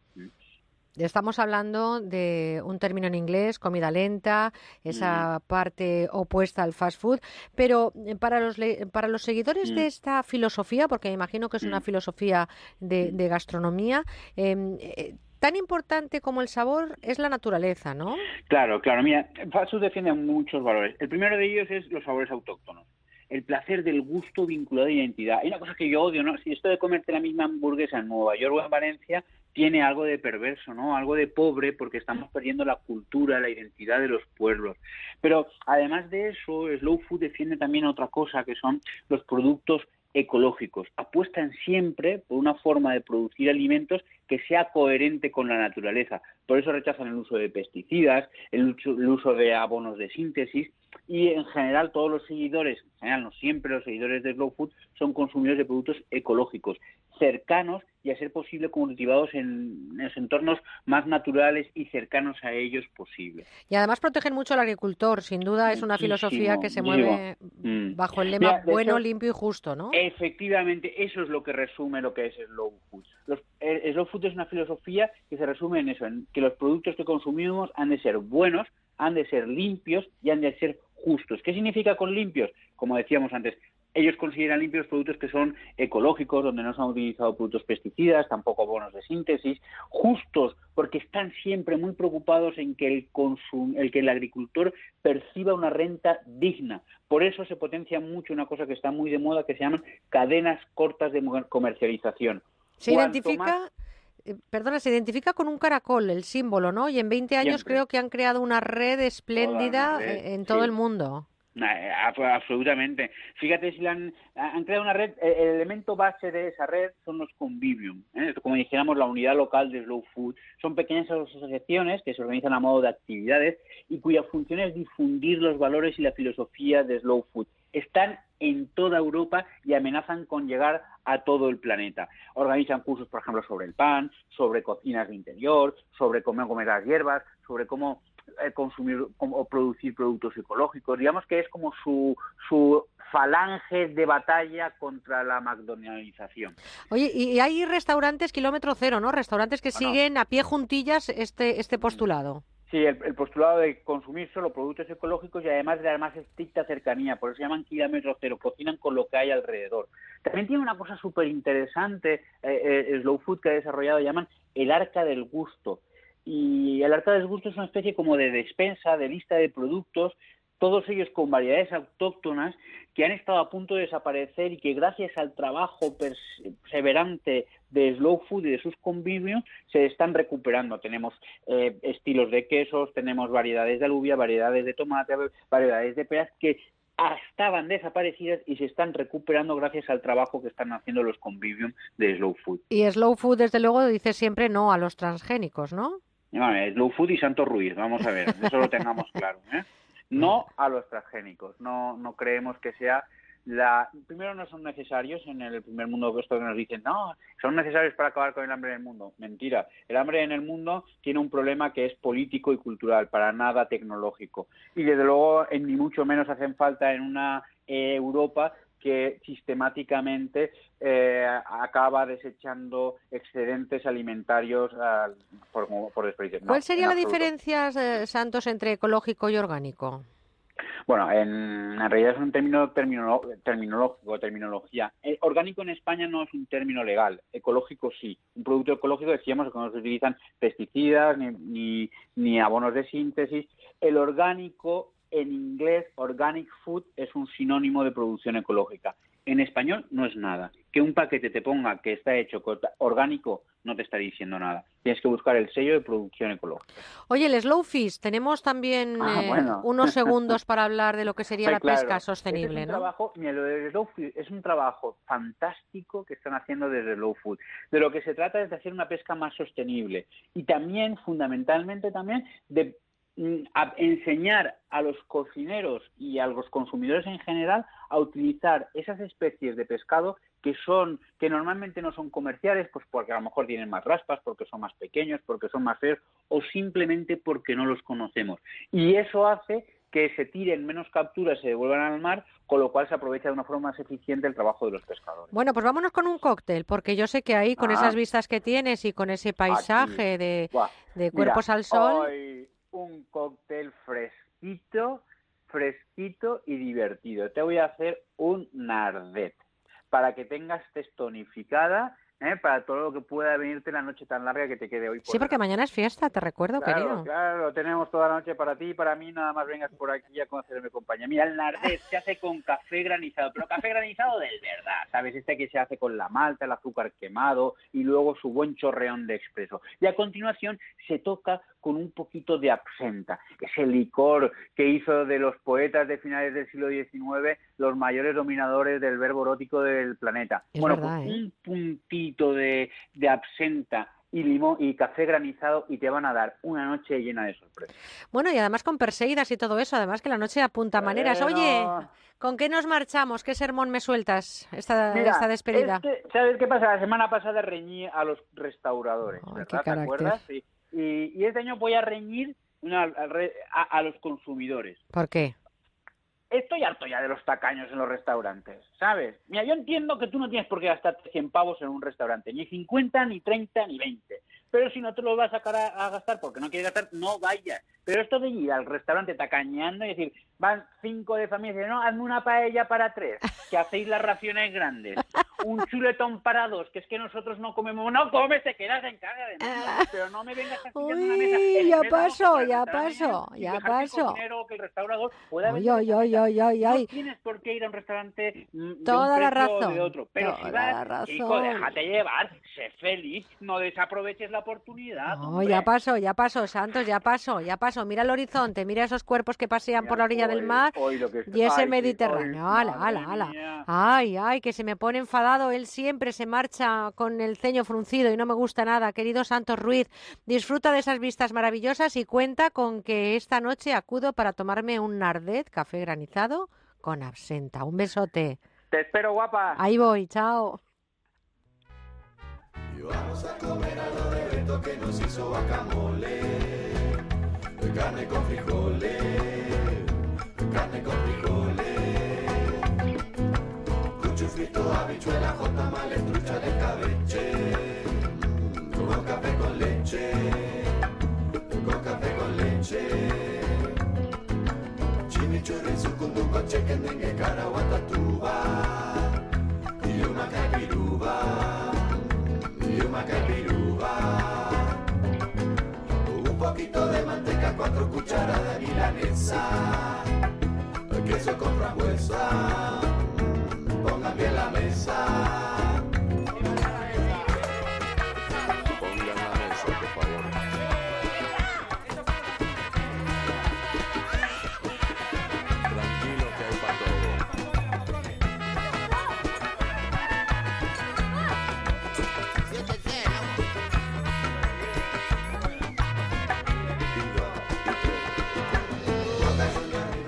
Estamos hablando de un término en inglés, comida lenta, esa parte opuesta al fast food, pero eh, para los, para los seguidores de esta filosofía, porque me imagino que es una filosofía de, gastronomía, em, eh, tan importante como el sabor es la naturaleza, ¿no? Claro, claro. Mira, food defiende muchos valores. El primero de ellos es los sabores autóctonos el placer del gusto vinculado a identidad. Hay una cosa que yo odio, ¿no? Si esto de comerte la misma hamburguesa en Nueva York o en Valencia tiene algo de perverso, ¿no? Algo de pobre porque estamos perdiendo la cultura, la identidad de los pueblos. Pero además de eso, Slow Food defiende también otra cosa que son los productos ecológicos. Apuestan siempre por una forma de producir alimentos que sea coherente con la naturaleza. Por eso rechazan el uso de pesticidas, el uso, de abonos de síntesis y en general todos los seguidores, en general no siempre los seguidores de Slow Food son consumidores de productos ecológicos, cercanos y a ser posible cultivados en, los entornos más naturales y cercanos a ellos posible. Y además protegen mucho al agricultor, sin duda es una filosofía que se mueve mm. bajo el lema bueno, limpio y justo, ¿no? Efectivamente, eso es lo que resume lo que es Slow Food. Los, el Slow Food es una filosofía que se resume en eso, en que los productos que consumimos han de ser buenos, han de ser limpios y han de ser justos. ¿Qué significa con limpios? Como decíamos antes, ellos consideran limpios productos que son ecológicos, donde no se han utilizado productos pesticidas, tampoco bonos de síntesis, justos, porque están siempre muy preocupados en que el, el que el agricultor perciba una renta digna. Por eso se potencia mucho una cosa que está muy de moda, que se llaman cadenas cortas de comercialización. Se identifica... Eh, perdona, se identifica con un caracol, el símbolo, ¿no? Y en 20 años creo que han creado una red espléndida en todo el mundo. Eh, absolutamente. Fíjate si han, creado una red, eh, el elemento base de esa red son los convivium, ¿eh? como dijéramos la unidad local de Slow Food. Son pequeñas asociaciones que se organizan a modo de actividades y cuya función es difundir los valores y la filosofía de Slow Food. Están en toda Europa y amenazan con llegar a todo el planeta. Organizan cursos, por ejemplo, sobre el pan, sobre cocinas de interior, sobre cómo comer las hierbas, sobre cómo eh, consumir o producir productos ecológicos. Digamos que es como su, su falange de batalla contra la McDonaldización. Oye, y hay restaurantes kilómetro cero, ¿no? Restaurantes que siguen a pie juntillas este, este postulado. Sí, el, postulado de consumir solo productos ecológicos y además de la más estricta cercanía, por eso se llaman kilómetro cero, cocinan con lo que hay alrededor. También tiene una cosa súper interesante, eh, eh, Slow Food que ha desarrollado, llaman el arca del gusto y el arca del gusto es una especie como de despensa, de lista de productos, todos ellos con variedades autóctonas que han estado a punto de desaparecer y que gracias al trabajo perseverante de Slow Food y de sus convivios se están recuperando. Tenemos eh, estilos de quesos, tenemos variedades de alubia, variedades de tomate, variedades de peras que estaban desaparecidas y se están recuperando gracias al trabajo que están haciendo los convivium de Slow Food. Y Slow Food, desde luego, dice siempre no a los transgénicos, ¿no? Slow Food y Santo Ruiz, vamos a ver, eso lo tengamos claro. ¿eh? No a los transgénicos, no, no creemos que sea la... Primero no son necesarios en el primer mundo, esto que nos dicen, no, son necesarios para acabar con el hambre en el mundo. Mentira, el hambre en el mundo tiene un problema que es político y cultural, para nada tecnológico. Y desde luego, ni mucho menos hacen falta en una eh, Europa que sistemáticamente eh, acaba desechando excedentes alimentarios por, por desperdicio. ¿Cuál sería la diferencia, eh, Santos, entre ecológico y orgánico? Bueno, en, realidad es un término terminológico, terminología. Eh, orgánico en España no es un término legal, ecológico sí. Un producto ecológico decíamos que no se utilizan pesticidas ni, ni abonos de síntesis. El orgánico en inglés organic food es un sinónimo de producción ecológica. En español no es nada. Que un paquete te ponga que está hecho orgánico no te está diciendo nada. Tienes que buscar el sello de producción ecológica. Oye, el Slow Fish, tenemos también ah, eh, unos segundos para hablar de lo que sería la pesca sostenible, es un Trabajo, mira, lo Slow Fish es un trabajo fantástico que están haciendo desde Slow Food. De lo que se trata es de hacer una pesca más sostenible y también, fundamentalmente también, de a enseñar a los cocineros y a los consumidores en general a utilizar esas especies de pescado que son que normalmente no son comerciales, pues porque a lo mejor tienen más raspas, porque son más pequeños, porque son más feos o simplemente porque no los conocemos. Y eso hace que se tiren menos capturas y se devuelvan al mar, con lo cual se aprovecha de una forma más eficiente el trabajo de los pescadores. Bueno, pues vámonos con un cóctel, porque yo sé que ahí, con Ah. esas vistas que tienes y con ese paisaje de, de Mira, cuerpos al sol, hoy un cóctel fresquito, fresquito y divertido. Te voy a hacer un nardet para que tengas testonificada, ¿eh? para todo lo que pueda venirte la noche tan larga que te quede hoy. por sí, porque mañana es fiesta, te recuerdo, Claro, querido. claro, tenemos toda la noche para ti y para mí, nada más vengas por aquí a conocerme compañía. Mira, el nardet se hace con café granizado, pero café granizado del verdad, ¿sabes? Este que se hace con la malta, el azúcar quemado y luego su buen chorreón de expreso. Y a continuación se toca con un poquito de absenta, ese licor que hizo de los poetas de finales del siglo XIX los mayores dominadores del verbo erótico del planeta. Es bueno, verdad, pues ¿eh? un puntito de, de absenta y limón y café granizado y te van a dar una noche llena de sorpresas. Bueno, y además con perseidas y todo eso, además que la noche apunta maneras. Oye, ¿con qué nos marchamos? ¿Qué sermón me sueltas esta, Mira, esta despedida? este- ¿Sabes qué pasa? La semana pasada reñí a los restauradores, ¿verdad? ¿Te acuerdas? Sí. Y, y este año voy a reñir re- a, a los consumidores. ¿Por qué? Estoy harto ya de los tacaños en los restaurantes, ¿sabes? Mira, yo entiendo que tú no tienes por qué gastarte 100 pavos en un restaurante, ni 50, ni 30, ni 20. Pero si no te lo vas a, sacar a, a gastar porque no quieres gastar, no vayas. Pero esto de ir al restaurante tacañeando y decir, van cinco de familia y dicen, no, hazme una paella para tres, que hacéis las raciones grandes. Un chuletón para dos, que es que nosotros no comemos. No comes, te quedas en casa de mí, pero no me vengas a una mesa. En ya pasó, ya pasó, ya el pasó. que el restaurador pueda Ay, ay, ay, ay, ay, ay. no tienes por qué ir a un restaurante de Toda un la o razón, de otro. Pero si toda vas, la razón. déjate llevar, sé feliz, no desaproveches la oportunidad. No, hombre. ya pasó, ya pasó, Santos, ya pasó, ya pasó. Mira el horizonte, mira esos cuerpos que pasean por la orilla del mar y ese ay, Mediterráneo. hoy, ala, ala, ala. mía. Ay, ay, que se me pone enfadado. Él siempre se marcha con el ceño fruncido y no me gusta nada. Querido Santos Ruiz, disfruta de esas vistas maravillosas y cuenta con que esta noche acudo para tomarme un nardet, café granizado con absenta. Un besote. Te espero, guapa. Ahí voy, chao. Vamos a comer algo de Beto que nos hizo guacamole. Carne con frijoles. Carne con frijoles. Cucho frito, habichuela, tamales, trucha de cabeche. Con café con leche. Con café con leche. Chicken dengue, cara, guatatuba. Capiruba. Y una capiruba. Un poquito de manteca, cuatro cucharadas de milanesa. Queso con frambuesa. Pongan bien la mesa.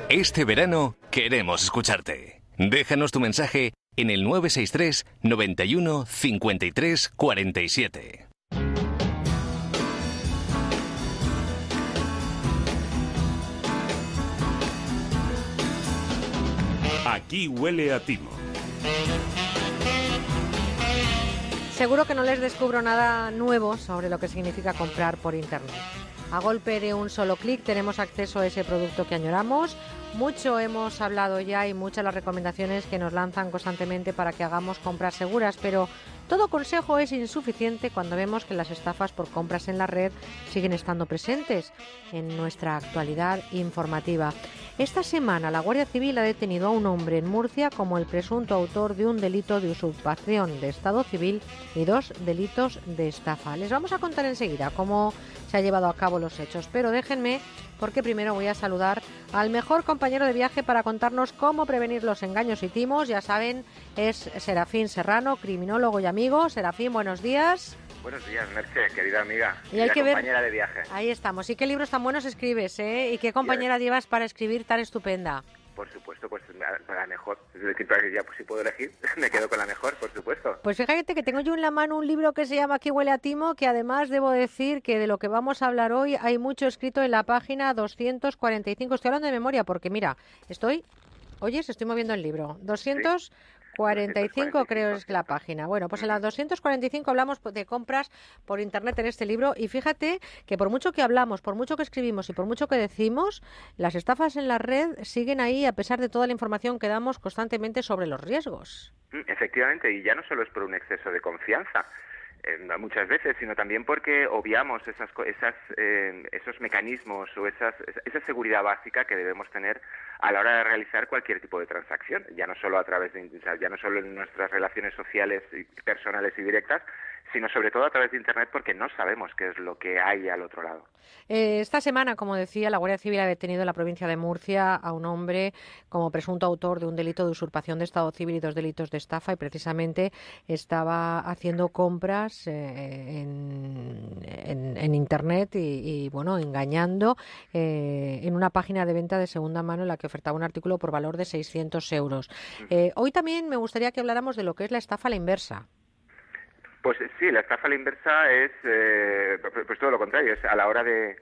Este verano queremos escucharte. Déjanos tu mensaje en el 963 91 53 47. Aquí huele a timo. Seguro que no les descubro nada nuevo sobre lo que significa comprar por Internet. A golpe de un solo clic tenemos acceso a ese producto que añoramos. Mucho hemos hablado ya y muchas las recomendaciones que nos lanzan constantemente para que hagamos compras seguras, pero todo consejo es insuficiente cuando vemos que las estafas por compras en la red siguen estando presentes en nuestra actualidad informativa. Esta semana la Guardia Civil ha detenido a un hombre en Murcia como el presunto autor de un delito de usurpación de Estado civil y dos delitos de estafa. Les vamos a contar enseguida cómo se ha llevado a cabo los hechos, pero déjenme porque primero voy a saludar al mejor compañero de viaje para contarnos cómo prevenir los engaños y timos. Ya saben, es Serafín Serrano, criminólogo y amigo. Serafín, buenos días. Buenos días, Merche, querida amiga. Y hay que ver- compañera de viaje. Ahí estamos. ¿Y qué libros tan buenos escribes, eh? ¿Y qué compañera llevas para escribir tan estupenda? Por supuesto, pues la, mejor. Es decir, para que ya pues, si puedo elegir, *laughs* me quedo con la mejor, por supuesto. Pues fíjate que tengo yo en la mano un libro que se llama Aquí huele a timo, que además debo decir que de lo que vamos a hablar hoy hay mucho escrito en la página 245. Estoy hablando de memoria porque mira, estoy, oyes, estoy moviendo el libro. 245 creo es la página. Bueno, pues en la 245 hablamos de compras por internet en este libro y fíjate que por mucho que hablamos, por mucho que escribimos y por mucho que decimos, las estafas en la red siguen ahí a pesar de toda la información que damos constantemente sobre los riesgos. Mm, Efectivamente, y ya no solo es por un exceso de confianza, eh, muchas veces, sino también porque obviamos esas, esas, eh, esos mecanismos o esas, esa seguridad básica que debemos tener a la hora de realizar cualquier tipo de transacción, ya no solo a través de, ya no solo en nuestras relaciones sociales, personales y directas, sino sobre todo a través de Internet porque no sabemos qué es lo que hay al otro lado. Eh, esta semana, como decía, la Guardia Civil ha detenido en la provincia de Murcia a un hombre como presunto autor de un delito de usurpación de Estado civil y dos delitos de estafa y precisamente estaba haciendo compras eh, en, en- en Internet y, y, bueno, engañando eh, en una página de venta de segunda mano en la que ofertaba un artículo por valor de 600 euros. Eh, hoy también me gustaría que habláramos de lo que es la estafa a la inversa. Pues eh, sí, la estafa a la inversa es eh, pues pues todo lo contrario, es a la hora de,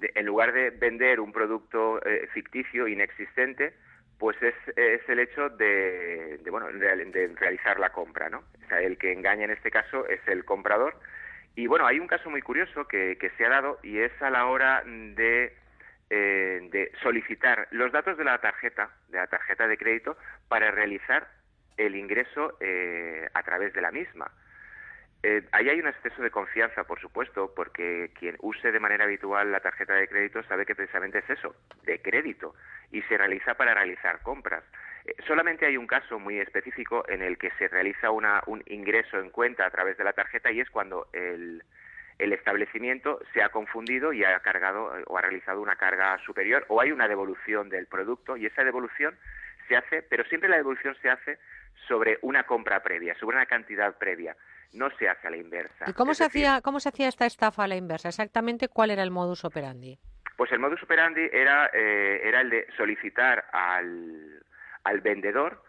en lugar de vender un producto eh, ficticio, inexistente, pues es, es el hecho de, de, bueno, de realizar la compra, ¿no? O sea, el que engaña en este caso es el comprador. Y bueno, hay un caso muy curioso que, que se ha dado y es a la hora de, eh, de solicitar los datos de la tarjeta, de la tarjeta de crédito, para realizar el ingreso eh, a través de la misma. Eh, ahí hay un exceso de confianza, por supuesto, porque quien use de manera habitual la tarjeta de crédito sabe que precisamente es eso, de crédito, y se realiza para realizar compras. Eh, solamente hay un caso muy específico en el que se realiza una- un ingreso en cuenta a través de la tarjeta y es cuando el, el establecimiento se ha confundido y ha cargado eh, o ha realizado una carga superior o hay una devolución del producto y esa devolución se hace, pero siempre la devolución se hace sobre una compra previa, sobre una cantidad previa, no se hace a la inversa. ¿Y cómo Es se, decir, hacía, cómo se hacía esta estafa a la inversa? Exactamente cuál era el modus operandi. Pues el modus operandi era, eh, era el de solicitar al, al vendedor,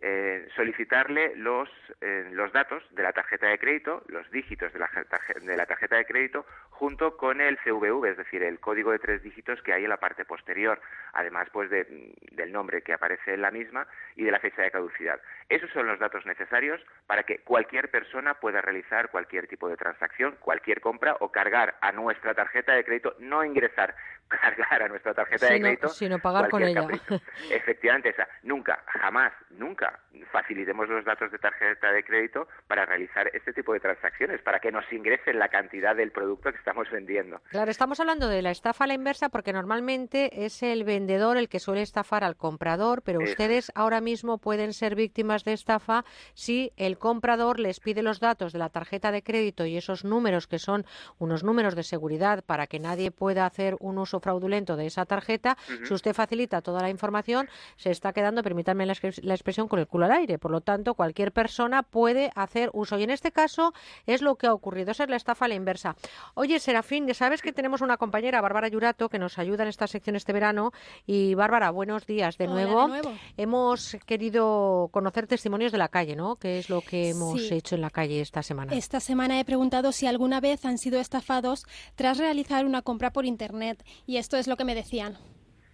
eh, solicitarle los, eh, los datos de la tarjeta de crédito, los dígitos de la, tarje- de la tarjeta de crédito, junto con el CVV, es decir, el código de tres dígitos que hay en la parte posterior, además pues de- del nombre que aparece en la misma y de la fecha de caducidad. Esos son los datos necesarios para que cualquier persona pueda realizar cualquier tipo de transacción, cualquier compra o cargar a nuestra tarjeta de crédito, no ingresar, cargar *laughs* a nuestra tarjeta de Sino- crédito. sino pagar con ella. capricho. *laughs* Efectivamente, esa. Nunca, jamás, nunca facilitemos los datos de tarjeta de crédito para realizar este tipo de transacciones, para que nos ingresen la cantidad del producto que estamos vendiendo. Claro, estamos hablando de la estafa a la inversa porque normalmente es el vendedor el que suele estafar al comprador, pero Eso ustedes ahora mismo pueden ser víctimas de estafa si el comprador les pide los datos de la tarjeta de crédito y esos números que son unos números de seguridad para que nadie pueda hacer un uso fraudulento de esa tarjeta. Si usted facilita toda la información, se está quedando, permítanme la, expres- la expresión, con el culo al aire. Por lo tanto, cualquier persona puede hacer uso. Y en este caso es lo que ha ocurrido. Esa es la estafa a la inversa. Oye, Serafín, ya sabes que tenemos una compañera, Bárbara Yurato, que nos ayuda en esta sección este verano. Y Bárbara, buenos días de Hola, nuevo. de nuevo. Hemos querido conocer testimonios de la calle, ¿no? ¿Qué es lo que hemos Sí. hecho en la calle esta semana? Esta semana he preguntado si alguna vez han sido estafados tras realizar una compra por Internet y esto es lo que me decían.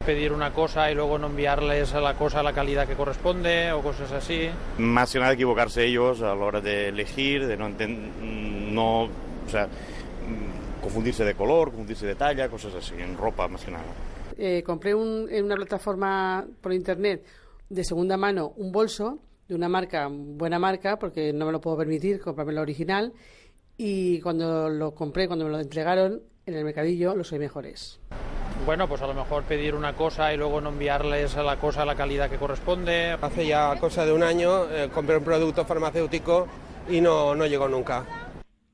pedir una cosa y luego no enviarles a la cosa la calidad que corresponde o cosas así. Más que nada equivocarse ellos a la hora de elegir, de no, enten- no o sea, confundirse de color, confundirse de talla, cosas así, en ropa más que nada. Eh, compré un- en una plataforma por internet de segunda mano un bolso de una marca, buena marca, porque no me lo puedo permitir, comprarme el original. Y cuando lo compré, cuando me lo entregaron en el mercadillo, los soy mejores. Bueno, pues a lo mejor pedir una cosa y luego no enviarles a la cosa la calidad que corresponde. Hace ya cosa de un año eh, compré un producto farmacéutico y no, no llegó nunca.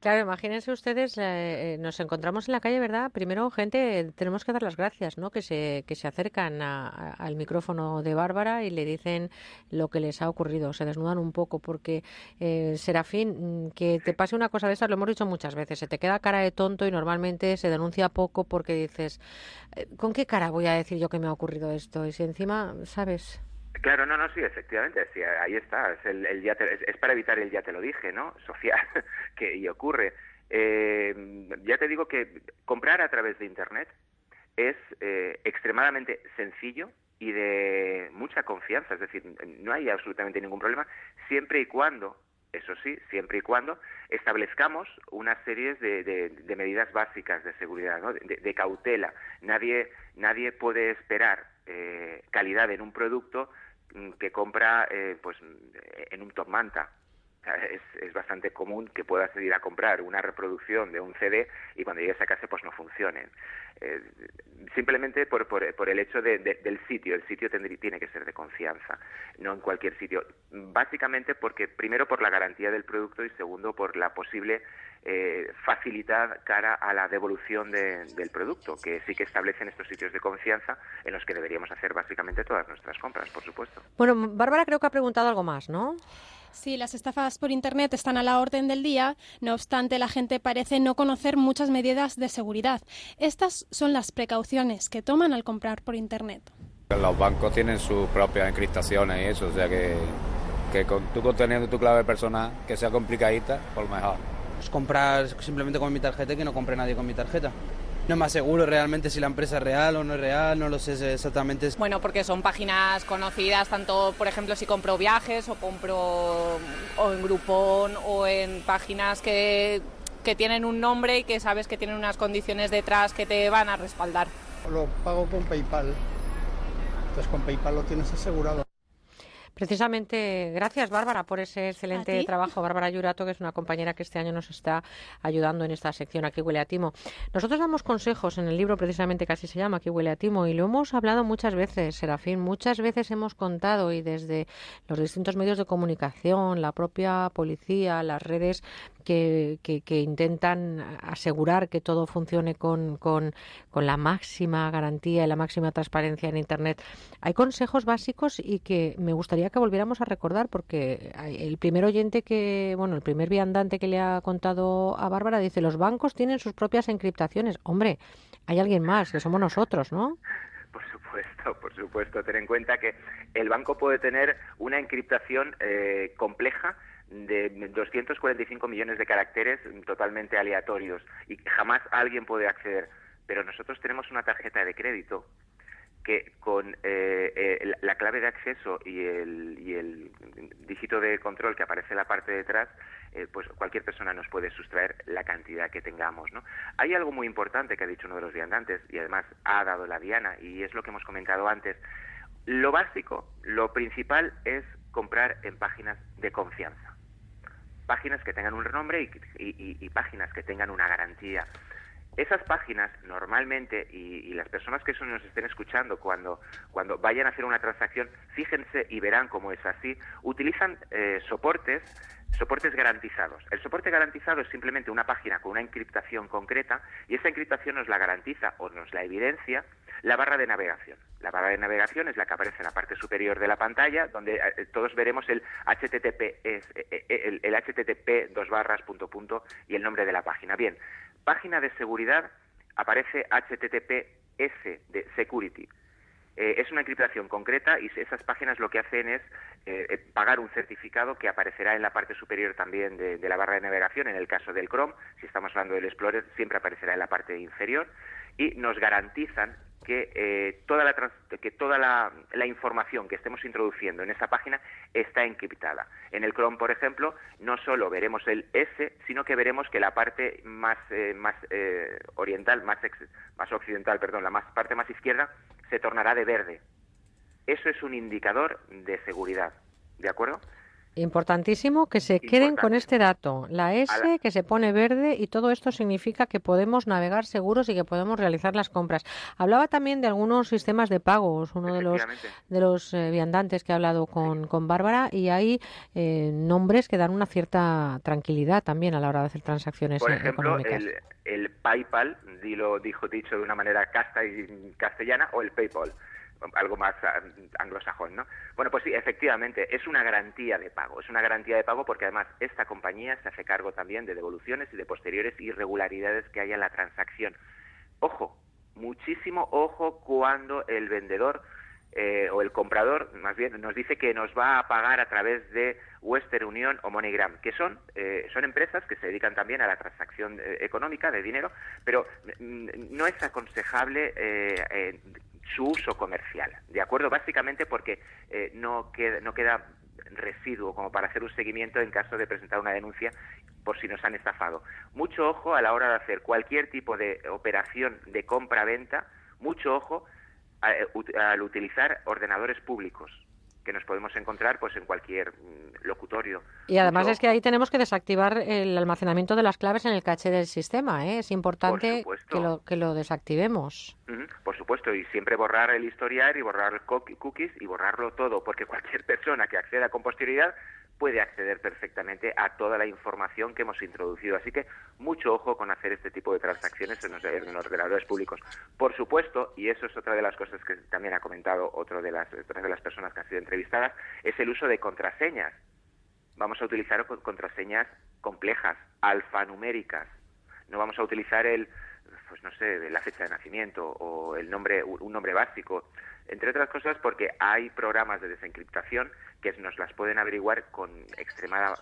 Claro, imagínense ustedes, eh, eh, nos encontramos en la calle, ¿verdad? Primero, gente, tenemos que dar las gracias, ¿no? Que se, que se acercan a- al micrófono de Bárbara y le dicen lo que les ha ocurrido, se desnudan un poco, porque, eh, Serafín, mm, que te pase una cosa de esas, lo hemos dicho muchas veces, se te queda cara de tonto y normalmente se denuncia poco porque dices, eh, ¿con qué cara voy a decir yo que me ha ocurrido esto? Y si encima, ¿sabes? Claro, no, no, sí, efectivamente, sí, ahí está, es, el, ya te- es, es para evitar el ya te lo dije, ¿no? *laughs* Social, que y ocurre. Eh, ya te digo que comprar a través de Internet es eh, extremadamente sencillo y de mucha confianza, es decir, no hay absolutamente ningún problema, siempre y cuando, eso sí, siempre y cuando establezcamos una serie de, de- de medidas básicas de seguridad, ¿no? de, de cautela. Nadie, nadie puede esperar eh, calidad en un producto mm, que compra eh, pues en un top manta. Es, es bastante común que puedas ir a comprar una reproducción de un CD y cuando llegues a casa pues no funcionen. Eh, simplemente por, por, el hecho de- de- del sitio. El sitio tendrí- tiene que ser de confianza, no en cualquier sitio. Básicamente porque, primero, por la garantía del producto y segundo, por la posible eh, facilidad cara a la devolución de- del producto, que sí que establecen estos sitios de confianza en los que deberíamos hacer básicamente todas nuestras compras, por supuesto. Bueno, Bárbara creo que ha preguntado algo más, ¿no? Sí, las estafas por Internet están a la orden del día, no obstante la gente parece no conocer muchas medidas de seguridad. Estas son las precauciones que toman al comprar por Internet. Los bancos tienen sus propias encriptaciones y eso, o sea que, que con, tú conteniendo tu clave personal, que sea complicadita, por mejor. Pues comprar simplemente con mi tarjeta y que no compre nadie con mi tarjeta. No es más seguro realmente si la empresa es real o no es real, no lo sé exactamente. Bueno, porque son páginas conocidas, tanto, por ejemplo, si compro viajes o compro o en Groupon o en páginas que, que tienen un nombre y que sabes que tienen unas condiciones detrás que te van a respaldar. Lo pago con PayPal. Entonces con PayPal lo tienes asegurado. Precisamente, gracias Bárbara por ese excelente trabajo. Bárbara Yurato, que es una compañera que este año nos está ayudando en esta sección Aquí huele a timo. Nosotros damos consejos en el libro precisamente que así se llama Aquí huele a timo y lo hemos hablado muchas veces, Serafín. Muchas veces hemos contado y desde los distintos medios de comunicación, la propia policía, las redes que, que- que intentan asegurar que todo funcione con, con- con la máxima garantía y la máxima transparencia en Internet. Hay consejos básicos y que me gustaría que volviéramos a recordar porque el primer oyente que, bueno, el primer viandante que le ha contado a Bárbara dice, los bancos tienen sus propias encriptaciones. Hombre, hay alguien más, que somos nosotros, ¿no? Por supuesto, por supuesto. Ten en cuenta que el banco puede tener una encriptación eh, compleja de 245 millones de caracteres totalmente aleatorios y jamás alguien puede acceder. Pero nosotros tenemos una tarjeta de crédito que con eh, eh, la- la clave de acceso y el, y el dígito de control que aparece en la parte de atrás, eh, pues cualquier persona nos puede sustraer la cantidad que tengamos. ¿no? Hay algo muy importante que ha dicho uno de los viandantes y además ha dado la diana y es lo que hemos comentado antes. Lo básico, lo principal es comprar en páginas de confianza páginas que tengan un renombre y, y- y- páginas que tengan una garantía. Esas páginas normalmente, y, y las personas que eso nos estén escuchando cuando, cuando vayan a hacer una transacción, fíjense y verán cómo es así, utilizan eh, soportes, soportes garantizados. El soporte garantizado es simplemente una página con una encriptación concreta y esa encriptación nos la garantiza o nos la evidencia la barra de navegación. La barra de navegación es la que aparece en la parte superior de la pantalla, donde eh, todos veremos el HTTP, eh, eh, el, el HTTP dos barras punto punto y el nombre de la página. Bien, página de seguridad aparece HTTPS de security. Eh, es una encriptación concreta y esas páginas lo que hacen es eh, eh, pagar un certificado que aparecerá en la parte superior también de, la barra de navegación. En el caso del Chrome, si estamos hablando del Explorer, siempre aparecerá en la parte inferior y nos garantizan que eh, toda, la, que toda la información que estemos introduciendo en esa página está encriptada. En el Chrome, por ejemplo, no solo veremos el S, sino que veremos que la parte más, eh, más eh, oriental, más, ex- más occidental, perdón, la más, parte más izquierda, se tornará de verde. Eso es un indicador de seguridad, ¿de acuerdo? Importantísimo que se queden con este dato. La S la- que se pone verde y todo esto significa que podemos navegar seguros y que podemos realizar las compras. Hablaba también de algunos sistemas de pagos, uno de los de los eh, viandantes que ha hablado con, con Bárbara y hay eh, nombres que dan una cierta tranquilidad también a la hora de hacer transacciones Por eh, ejemplo, económicas. el, el PayPal, dilo, dijo dicho de una manera casta y castellana, o el PayPal, algo más anglosajón, ¿no? Bueno, pues sí, efectivamente, es una garantía de pago. Es una garantía de pago porque además esta compañía se hace cargo también de devoluciones y de posteriores irregularidades que haya en la transacción. Ojo, muchísimo ojo cuando el vendedor eh, o el comprador, más bien, nos dice que nos va a pagar a través de Western Union o MoneyGram, que son, eh, son empresas que se dedican también a la transacción eh, económica de dinero, pero mm, no es aconsejable eh, eh, su uso comercial, ¿de acuerdo? Básicamente porque eh, no, queda, no queda residuo como para hacer un seguimiento en caso de presentar una denuncia por si nos han estafado. Mucho ojo a la hora de hacer cualquier tipo de operación de compra-venta, mucho ojo eh, al utilizar ordenadores públicos que nos podemos encontrar pues en cualquier mm, locutorio. Y además Mucho es que ahí tenemos que desactivar el almacenamiento de las claves en el caché del sistema. ¿eh? Es importante que lo, que lo desactivemos. Por supuesto, y siempre borrar el historial y borrar cookies y borrarlo todo, porque *laughs* cualquier persona que acceda con posterioridad puede acceder perfectamente a toda la información que hemos introducido. Así que mucho ojo con hacer este tipo de transacciones en los, en ordenadores públicos. Por supuesto, y eso es otra de las cosas que también ha comentado otro de las, otra de las personas que han sido entrevistadas, es el uso de contraseñas. Vamos a utilizar con- contraseñas complejas, alfanuméricas. No vamos a utilizar el, pues no sé, la fecha de nacimiento o el nombre, un nombre básico. Entre otras cosas porque hay programas de desencriptación que nos las pueden averiguar con extremada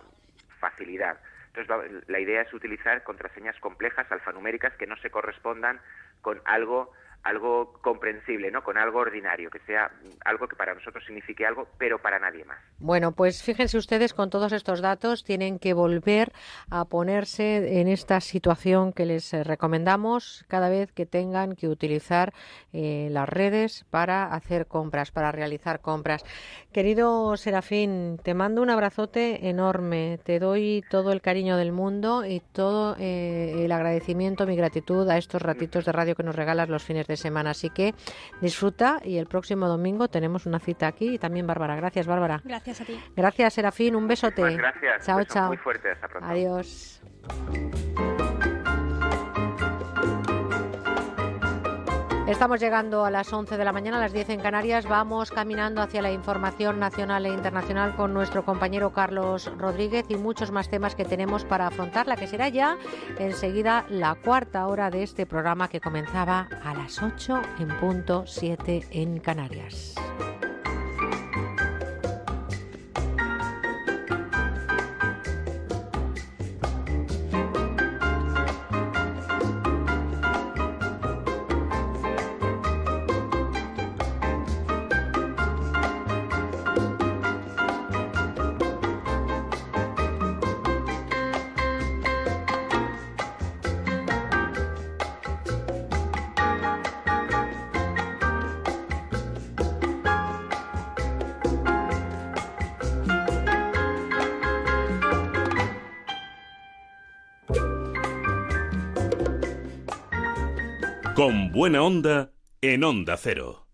facilidad. Entonces, la idea es utilizar contraseñas complejas, alfanuméricas, que no se correspondan con algo algo comprensible, ¿no? Con algo ordinario, que sea algo que para nosotros signifique algo, pero para nadie más. Bueno, pues fíjense ustedes, con todos estos datos tienen que volver a ponerse en esta situación que les eh, recomendamos cada vez que tengan que utilizar eh, las redes para hacer compras, para realizar compras. Querido Serafín, te mando un abrazote enorme, te doy todo el cariño del mundo y todo eh, el agradecimiento, mi gratitud a estos ratitos de radio que nos regalas los fines de semana. Así que disfruta y el próximo domingo tenemos una cita aquí y también Bárbara. Gracias, Bárbara. Gracias a ti. Gracias, Serafín. Un besote. Muchísimas gracias. Chao, chao. Muy fuerte. Hasta pronto. Adiós. Estamos llegando a las 11 de la mañana, a las 10 en Canarias. Vamos caminando hacia la información nacional e internacional con nuestro compañero Carlos Rodríguez y muchos más temas que tenemos para afrontar, la que será ya enseguida la cuarta hora de este programa que comenzaba a las 8 en punto 7 en Canarias. Buena onda en Onda Cero.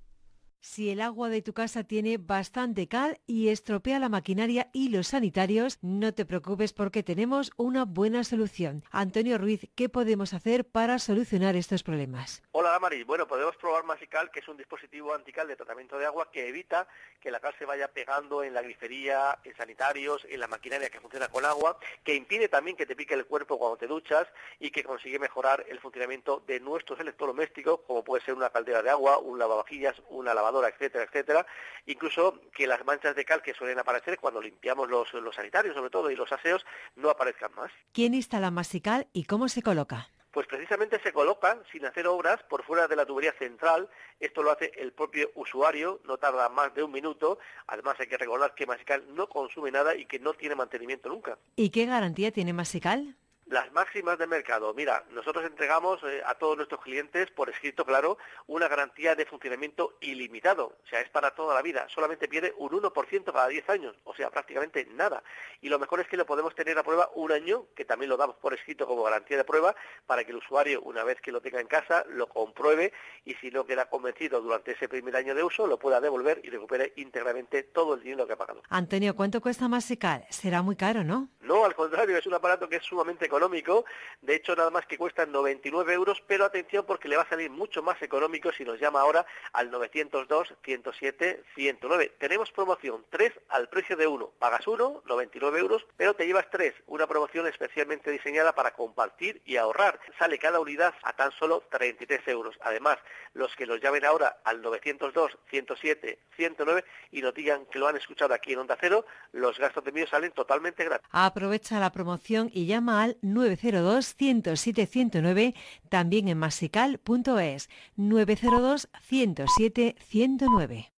Si el agua de tu casa tiene bastante cal y estropea la maquinaria y los sanitarios, no te preocupes porque tenemos una buena solución. Antonio Ruiz, ¿qué podemos hacer para solucionar estos problemas? Hola Damaris, bueno, podemos probar Masical, que es un dispositivo antical de tratamiento de agua que evita que la cal se vaya pegando en la grifería, en sanitarios, en la maquinaria que funciona con agua, que impide también que te pique el cuerpo cuando te duchas y que consigue mejorar el funcionamiento de nuestros electrodomésticos, como puede ser una caldera de agua, un lavavajillas, una lavadora, etcétera, etcétera. Incluso que las manchas de cal que suelen aparecer cuando limpiamos los, sanitarios, sobre todo, y los aseos, no aparezcan más. ¿Quién instala Masical y cómo se coloca? Pues precisamente se coloca sin hacer obras por fuera de la tubería central. Esto lo hace el propio usuario, no tarda más de un minuto. Además hay que recordar que Masical no consume nada y que no tiene mantenimiento nunca. ¿Y qué garantía tiene Masical? Las máximas de mercado. Mira, nosotros entregamos eh, a todos nuestros clientes, por escrito claro, una garantía de funcionamiento ilimitado. O sea, es para toda la vida. Solamente pierde un 1% cada 10 años. O sea, prácticamente nada. Y lo mejor es que lo podemos tener a prueba un año, que también lo damos por escrito como garantía de prueba, para que el usuario, una vez que lo tenga en casa, lo compruebe y si no queda convencido durante ese primer año de uso, lo pueda devolver y recupere íntegramente todo el dinero que ha pagado. Antonio, ¿cuánto cuesta Masical? Será muy caro, ¿no? No, al contrario, es un aparato que es sumamente económico. De hecho, nada más que cuesta 99 euros, pero atención porque le va a salir mucho más económico si nos llama ahora al 902-107-109. Tenemos promoción 3 al precio de 1. Pagas 1, 99 euros, pero te llevas 3. Una promoción especialmente diseñada para compartir y ahorrar. Sale cada unidad a tan solo 33 euros. Además, los que los llamen ahora al 902-107-109 y nos digan que lo han escuchado aquí en Onda Cero, los gastos de envío salen totalmente gratis. Aprovecha la promoción y llama al 902-107-109, también en masical.es. 902-107-109.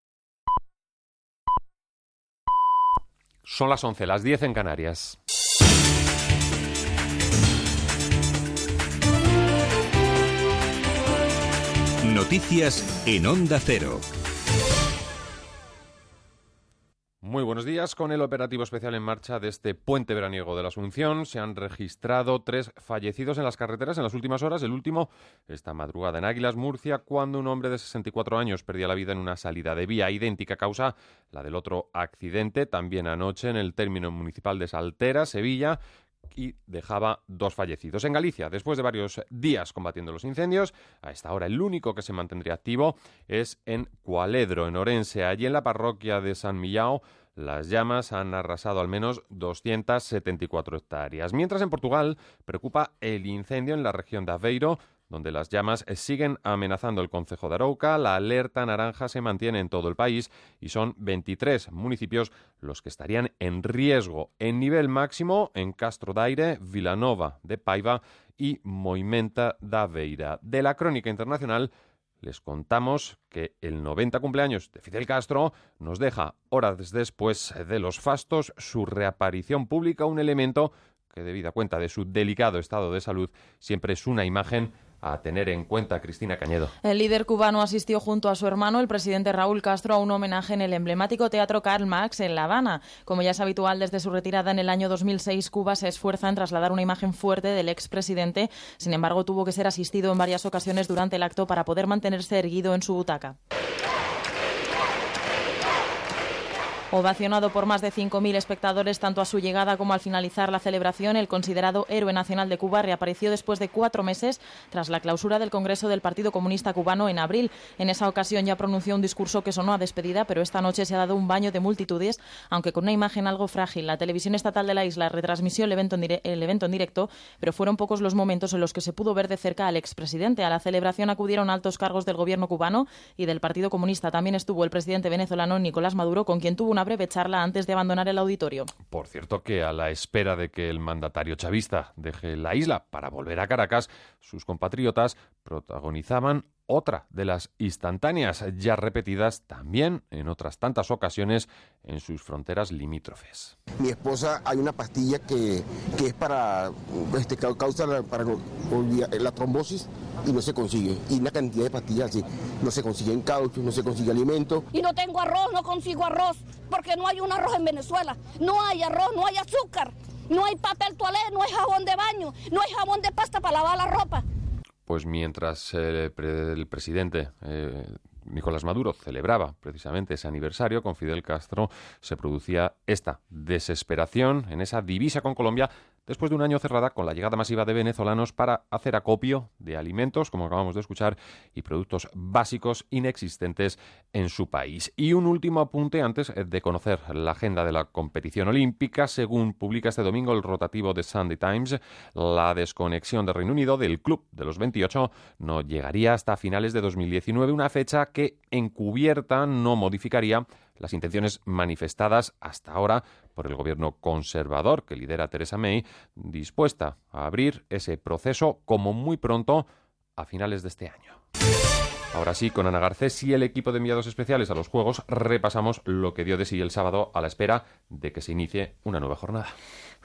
Son las 11, las 10 en Canarias. Noticias en Onda Cero. Muy buenos días. Con el operativo especial en marcha de este puente veraniego de la Asunción, se han registrado tres fallecidos en las carreteras en las últimas horas. El último, esta madrugada en Águilas, Murcia, cuando un hombre de 64 años perdía la vida en una salida de vía. Idéntica causa, la del otro accidente, también anoche en el término municipal de Saltera, Sevilla y dejaba dos fallecidos. En Galicia, después de varios días combatiendo los incendios, a esta hora el único que se mantendría activo es en Cualedro, en Orense. Allí en la parroquia de San Millao, las llamas han arrasado al menos 274 hectáreas. Mientras en Portugal preocupa el incendio en la región de Aveiro, donde las llamas siguen amenazando el concejo de Arauca. La alerta naranja se mantiene en todo el país y son 23 municipios los que estarían en riesgo en nivel máximo en Castro Daire, Vilanova de Paiva y Moimenta da Aveira. De la crónica internacional les contamos que el 90 cumpleaños de Fidel Castro nos deja horas después de los fastos su reaparición pública, un elemento que debida cuenta de su delicado estado de salud siempre es una imagen a tener en cuenta, Cristina Cañedo. El líder cubano asistió junto a su hermano, el presidente Raúl Castro, a un homenaje en el emblemático Teatro Karl Marx en La Habana. Como ya es habitual desde su retirada en el año 2006, Cuba se esfuerza en trasladar una imagen fuerte del expresidente. Sin embargo, tuvo que ser asistido en varias ocasiones durante el acto para poder mantenerse erguido en su butaca. Ovacionado por más de 5.000 espectadores tanto a su llegada como al finalizar la celebración, el considerado héroe nacional de Cuba reapareció después de cuatro meses tras la clausura del Congreso del Partido Comunista Cubano en abril. En esa ocasión ya pronunció un discurso que sonó a despedida, pero esta noche se ha dado un baño de multitudes, aunque con una imagen algo frágil. La televisión estatal de la isla retransmitió el evento en, el evento en directo, pero fueron pocos los momentos en los que se pudo ver de cerca al expresidente. A la celebración acudieron altos cargos del gobierno cubano y del Partido Comunista. También estuvo el presidente venezolano Nicolás Maduro, con quien tuvo una breve antes de abandonar el auditorio. Por cierto que a la espera de que el mandatario chavista deje la isla para volver a Caracas, sus compatriotas protagonizaban otra de las instantáneas ya repetidas también en otras tantas ocasiones en sus fronteras limítrofes. Mi esposa hay una pastilla que, que es para este, causa la, para la trombosis y no se consigue. Y una cantidad de pastillas así. No se consigue en caucho, no se consigue alimento. Y no tengo arroz, no consigo arroz, porque no hay un arroz en Venezuela. No hay arroz, no hay azúcar, no hay papel toalé, no hay jabón de baño, no hay jabón de pasta para lavar la ropa pues mientras el, el presidente eh, Nicolás Maduro celebraba precisamente ese aniversario con Fidel Castro, se producía esta desesperación en esa divisa con Colombia después de un año cerrada con la llegada masiva de venezolanos para hacer acopio de alimentos, como acabamos de escuchar, y productos básicos inexistentes en su país. Y un último apunte antes de conocer la agenda de la competición olímpica. Según publica este domingo el rotativo de Sunday Times, la desconexión de Reino Unido del Club de los 28 no llegaría hasta finales de 2019, una fecha que encubierta no modificaría las intenciones manifestadas hasta ahora por el gobierno conservador que lidera Theresa May, dispuesta a abrir ese proceso como muy pronto a finales de este año. Ahora sí, con Ana Garcés y el equipo de enviados especiales a los Juegos repasamos lo que dio de sí el sábado a la espera de que se inicie una nueva jornada.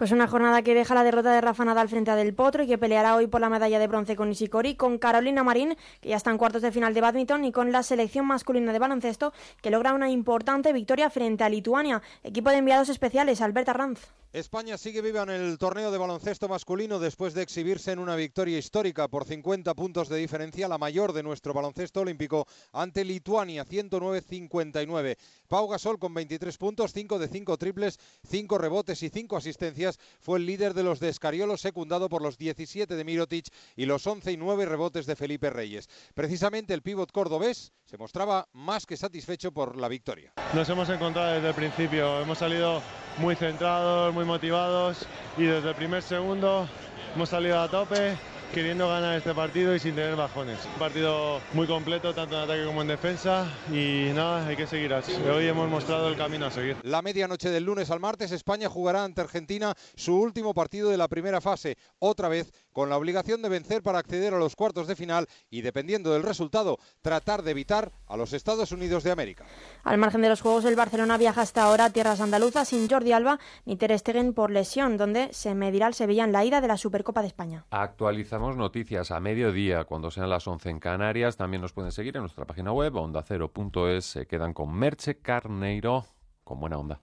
Pues una jornada que deja la derrota de Rafa Nadal frente a Del Potro y que peleará hoy por la medalla de bronce con Nishikori, con Carolina Marín, que ya está en cuartos de final de badminton, y con la selección masculina de baloncesto, que logra una importante victoria frente a Lituania. Equipo de enviados especiales, Alberta Ranz. España sigue viva en el torneo de baloncesto masculino después de exhibirse en una victoria histórica por 50 puntos de diferencia, la mayor de nuestro baloncesto olímpico, ante Lituania 109-59. Pau Gasol con 23 puntos, 5 de 5 triples, 5 rebotes y 5 asistencias, fue el líder de los de Escariolo, secundado por los 17 de Mirotic y los 11 y 9 rebotes de Felipe Reyes. Precisamente el pívot cordobés se mostraba más que satisfecho por la victoria. Nos hemos encontrado desde el principio, hemos salido muy centrados, muy motivados y desde el primer segundo hemos salido a tope queriendo ganar este partido y sin tener bajones. Un partido muy completo, tanto en ataque como en defensa y nada, hay que seguir así. Hoy hemos mostrado el camino a seguir. La medianoche del lunes al martes, España jugará ante Argentina su último partido de la primera fase, otra vez con la obligación de vencer para acceder a los cuartos de final y, dependiendo del resultado, tratar de evitar a los Estados Unidos de América. Al margen de los Juegos, el Barcelona viaja hasta ahora a tierras andaluzas sin Jordi Alba ni Ter Stegen por lesión, donde se medirá el Sevilla en la ida de la Supercopa de España. Actualizamos noticias a mediodía cuando sean las 11 en Canarias. También nos pueden seguir en nuestra página web ondacero.es. Se quedan con Merche Carneiro con buena onda.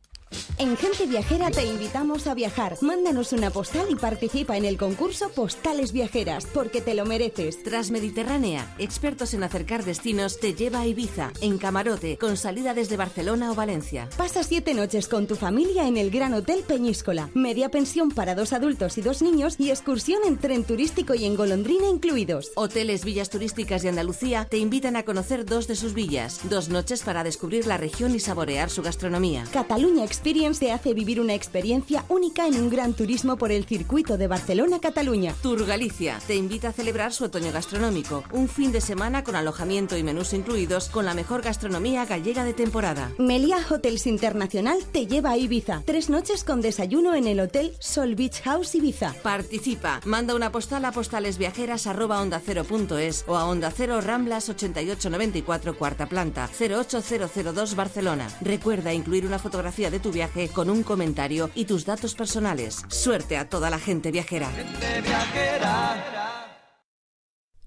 En Gente Viajera te invitamos a viajar. Mándanos una postal y participa en el concurso Postales Viajeras, porque te lo mereces. Transmediterránea, expertos en acercar destinos, te lleva a Ibiza, en camarote, con salida desde Barcelona o Valencia. Pasa siete noches con tu familia en el Gran Hotel Peñíscola. Media pensión para dos adultos y dos niños y excursión en tren turístico y en golondrina incluidos. Hoteles Villas Turísticas de Andalucía te invitan a conocer dos de sus villas. Dos noches para descubrir la región y saborear su gastronomía. Cataluña Experience te hace vivir una experiencia única en un gran turismo por el circuito de Barcelona-Cataluña. Tour Galicia te invita a celebrar su otoño gastronómico. Un fin de semana con alojamiento y menús incluidos con la mejor gastronomía gallega de temporada. Meliá Hotels Internacional te lleva a Ibiza. Tres noches con desayuno en el Hotel Sol Beach House Ibiza. Participa. Manda una postal a postalesviajeras.onda0.es o a Onda Cero Ramblas 8894 cuarta planta 08002 Barcelona. Recuerda incluir una fotografía de tu viaje con un comentario y tus datos personales. Suerte a toda la gente viajera.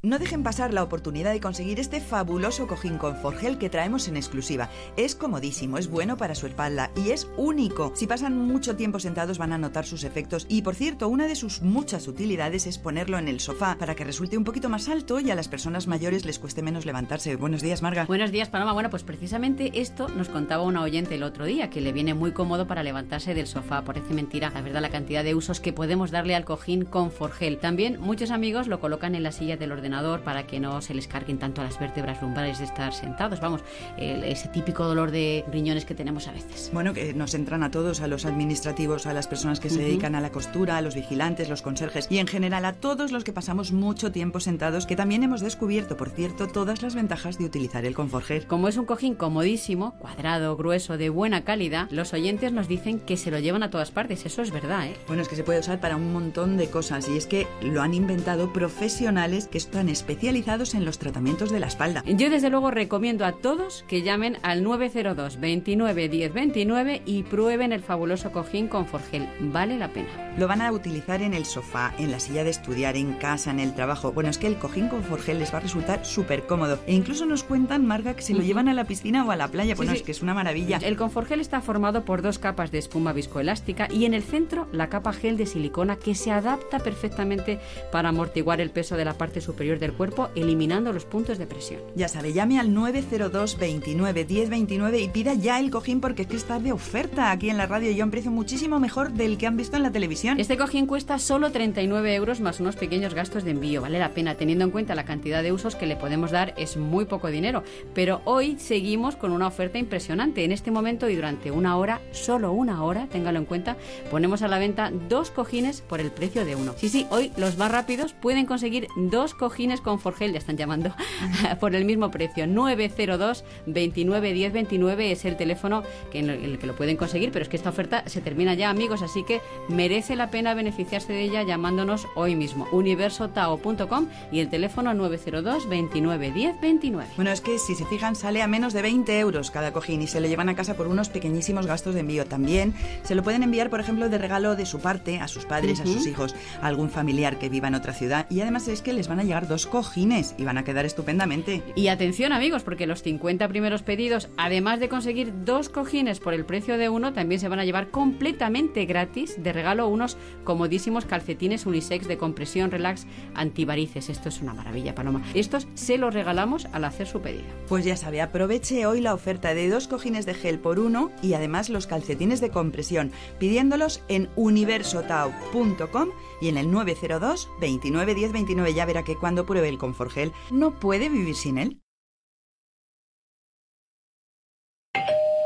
No dejen pasar la oportunidad de conseguir este fabuloso cojín con Forgel que traemos en exclusiva. Es comodísimo, es bueno para su espalda y es único. Si pasan mucho tiempo sentados van a notar sus efectos y por cierto, una de sus muchas utilidades es ponerlo en el sofá para que resulte un poquito más alto y a las personas mayores les cueste menos levantarse. Buenos días, Marga. Buenos días, Paloma. Bueno, pues precisamente esto nos contaba una oyente el otro día, que le viene muy cómodo para levantarse del sofá. Parece mentira, la verdad, la cantidad de usos que podemos darle al cojín con Forgel. También muchos amigos lo colocan en la silla del ordenador para que no se les carguen tanto las vértebras lumbares de estar sentados. Vamos, el- ese típico dolor de riñones que tenemos a veces. Bueno, que nos entran a todos, a los administrativos, a las personas que se dedican a la costura, a los vigilantes, los conserjes y en general a todos los que pasamos mucho tiempo sentados, que también hemos descubierto, por cierto, todas las ventajas de utilizar el Conforger. Como es un cojín comodísimo, cuadrado, grueso, de buena calidad, los oyentes nos dicen que se lo llevan a todas partes. Eso es verdad, ¿eh? Bueno, es que se puede usar para un montón de cosas y es que lo han inventado profesionales que están especializados en los tratamientos de la espalda. Yo desde luego recomiendo a todos que llamen al 902 29 10 29 y prueben el fabuloso cojín con Forgel. Vale la pena. Lo van a utilizar en el sofá, en la silla de estudiar, en casa, en el trabajo. Bueno, es que el cojín con Forgel les va a resultar súper cómodo. E incluso nos cuentan, Marga, que se lo llevan a la piscina o a la playa. Sí, Bueno, sí. es que es una maravilla. El Conforgel está formado por dos capas de espuma viscoelástica y en el centro la capa gel de silicona que se adapta perfectamente para amortiguar el peso de la parte superior del cuerpo, eliminando los puntos de presión. Ya sabe, llame al 902 29 10 29 y pida ya el cojín porque es que está de oferta aquí en la radio y a un precio muchísimo mejor del que han visto en la televisión. Este cojín cuesta solo 39 euros más unos pequeños gastos de envío. Vale la pena, teniendo en cuenta la cantidad de usos que le podemos dar, es muy poco dinero. Pero hoy seguimos con una oferta impresionante. En este momento y durante una hora, solo una hora, téngalo en cuenta, ponemos a la venta dos cojines por el precio de uno. Sí, sí, hoy los más rápidos pueden conseguir dos cojines cojines con Forgel, ya están llamando, *laughs* por el mismo precio. 902 29 10 29 es el teléfono que en el que lo pueden conseguir, pero es que esta oferta se termina ya, amigos, así que merece la pena beneficiarse de ella llamándonos hoy mismo. universotao.com y el teléfono 902 29 10 29. Bueno, es que si se fijan, sale a menos de 20 euros cada cojín y se lo llevan a casa por unos pequeñísimos gastos de envío. También se lo pueden enviar, por ejemplo, de regalo de su parte a sus padres, a sus hijos, a algún familiar que viva en otra ciudad. Y además es que les van a llegar dos cojines y van a quedar estupendamente. Y atención, amigos, porque los 50 primeros pedidos, además de conseguir dos cojines por el precio de uno, también se van a llevar completamente gratis de regalo unos comodísimos calcetines unisex de compresión relax antivarices. Esto es una maravilla, Paloma. Estos se los regalamos al hacer su pedido. Pues ya sabe, aproveche hoy la oferta de dos cojines de gel por uno y además los calcetines de compresión, pidiéndolos en universotau.com y en el 902 29 10 29 ya verá que cuando pruebe el Conforgel no puede vivir sin él.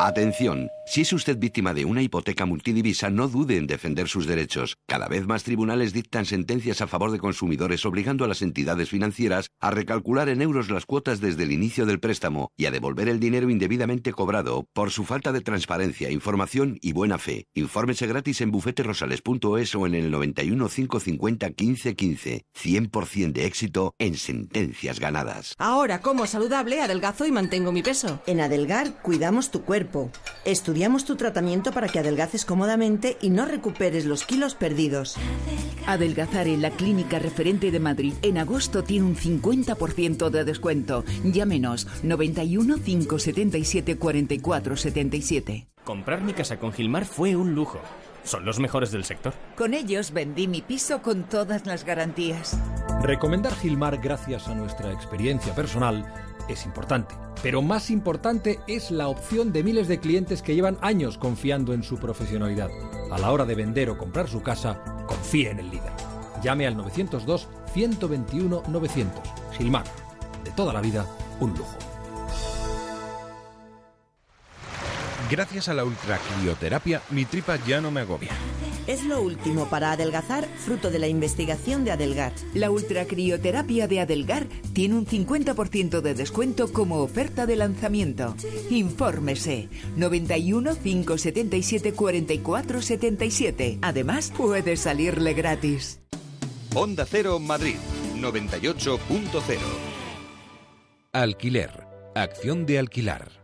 Atención, si es usted víctima de una hipoteca multidivisa, no dude en defender sus derechos. Cada vez más tribunales dictan sentencias a favor de consumidores obligando a las entidades financieras a recalcular en euros las cuotas desde el inicio del préstamo y a devolver el dinero indebidamente cobrado por su falta de transparencia, información y buena fe. Infórmese gratis en bufeterosales.es o en el 91 550 15 15. 100% de éxito en sentencias ganadas. Ahora como saludable, adelgazo y mantengo mi peso. En Adelgar cuidamos tu cuerpo. Estudiamos tu tratamiento para que adelgaces cómodamente y no recuperes los kilos perdidos. Adelgazar en la clínica referente de Madrid en agosto tiene un 50% de descuento. Llámenos 91 577 44 77. Comprar mi casa con Gilmar fue un lujo. Son los mejores del sector. Con ellos vendí mi piso con todas las garantías. Recomendar Gilmar gracias a nuestra experiencia personal es importante, pero más importante es la opción de miles de clientes que llevan años confiando en su profesionalidad. A la hora de vender o comprar su casa, confíe en el líder. Llame al 902 121 900. Gilmar, de toda la vida, un lujo. Gracias a la ultracrioterapia, mi tripa ya no me agobia. Es lo último para adelgazar, fruto de la investigación de Adelgar. La ultracrioterapia de Adelgar tiene un 50% de descuento como oferta de lanzamiento. Infórmese 91 577 44 77. Además, puede salirle gratis. Onda Cero Madrid 98.0 Alquiler. Acción de alquilar.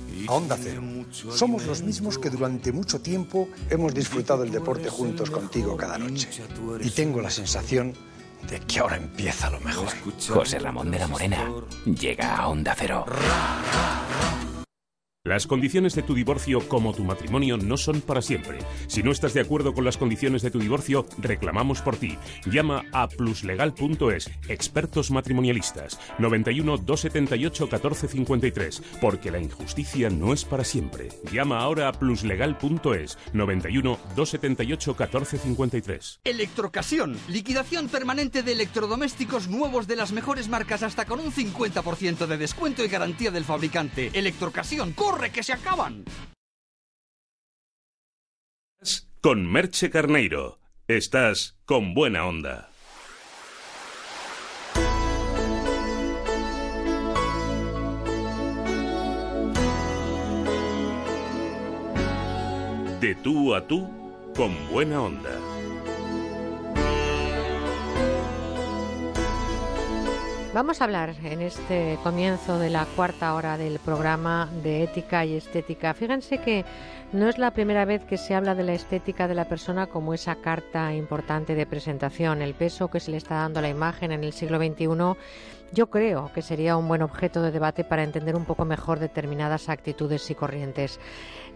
a Onda Cero. Somos los mismos que durante mucho tiempo hemos disfrutado el deporte juntos contigo cada noche. Y tengo la sensación de que ahora empieza lo mejor. José Ramón de la Morena llega a Onda Cero. Las condiciones de tu divorcio como tu matrimonio no son para siempre. Si no estás de acuerdo con las condiciones de tu divorcio, reclamamos por ti. Llama a pluslegal.es, expertos matrimonialistas, 91 278 1453, porque la injusticia no es para siempre. Llama ahora a pluslegal.es, 91 278 1453. Electrocasión, liquidación permanente de electrodomésticos nuevos de las mejores marcas hasta con un 50% de descuento y garantía del fabricante. Electrocasión, ¡corre que se acaban! Con Merche Carneiro. Estás con buena onda. De tú a tú, con buena onda. Vamos a hablar en este comienzo de la cuarta hora del programa de ética y estética. Fíjense que no es la primera vez que se habla de la estética de la persona como esa carta importante de presentación. El peso que se le está dando a la imagen en el siglo XXI yo creo que sería un buen objeto de debate para entender un poco mejor determinadas actitudes y corrientes.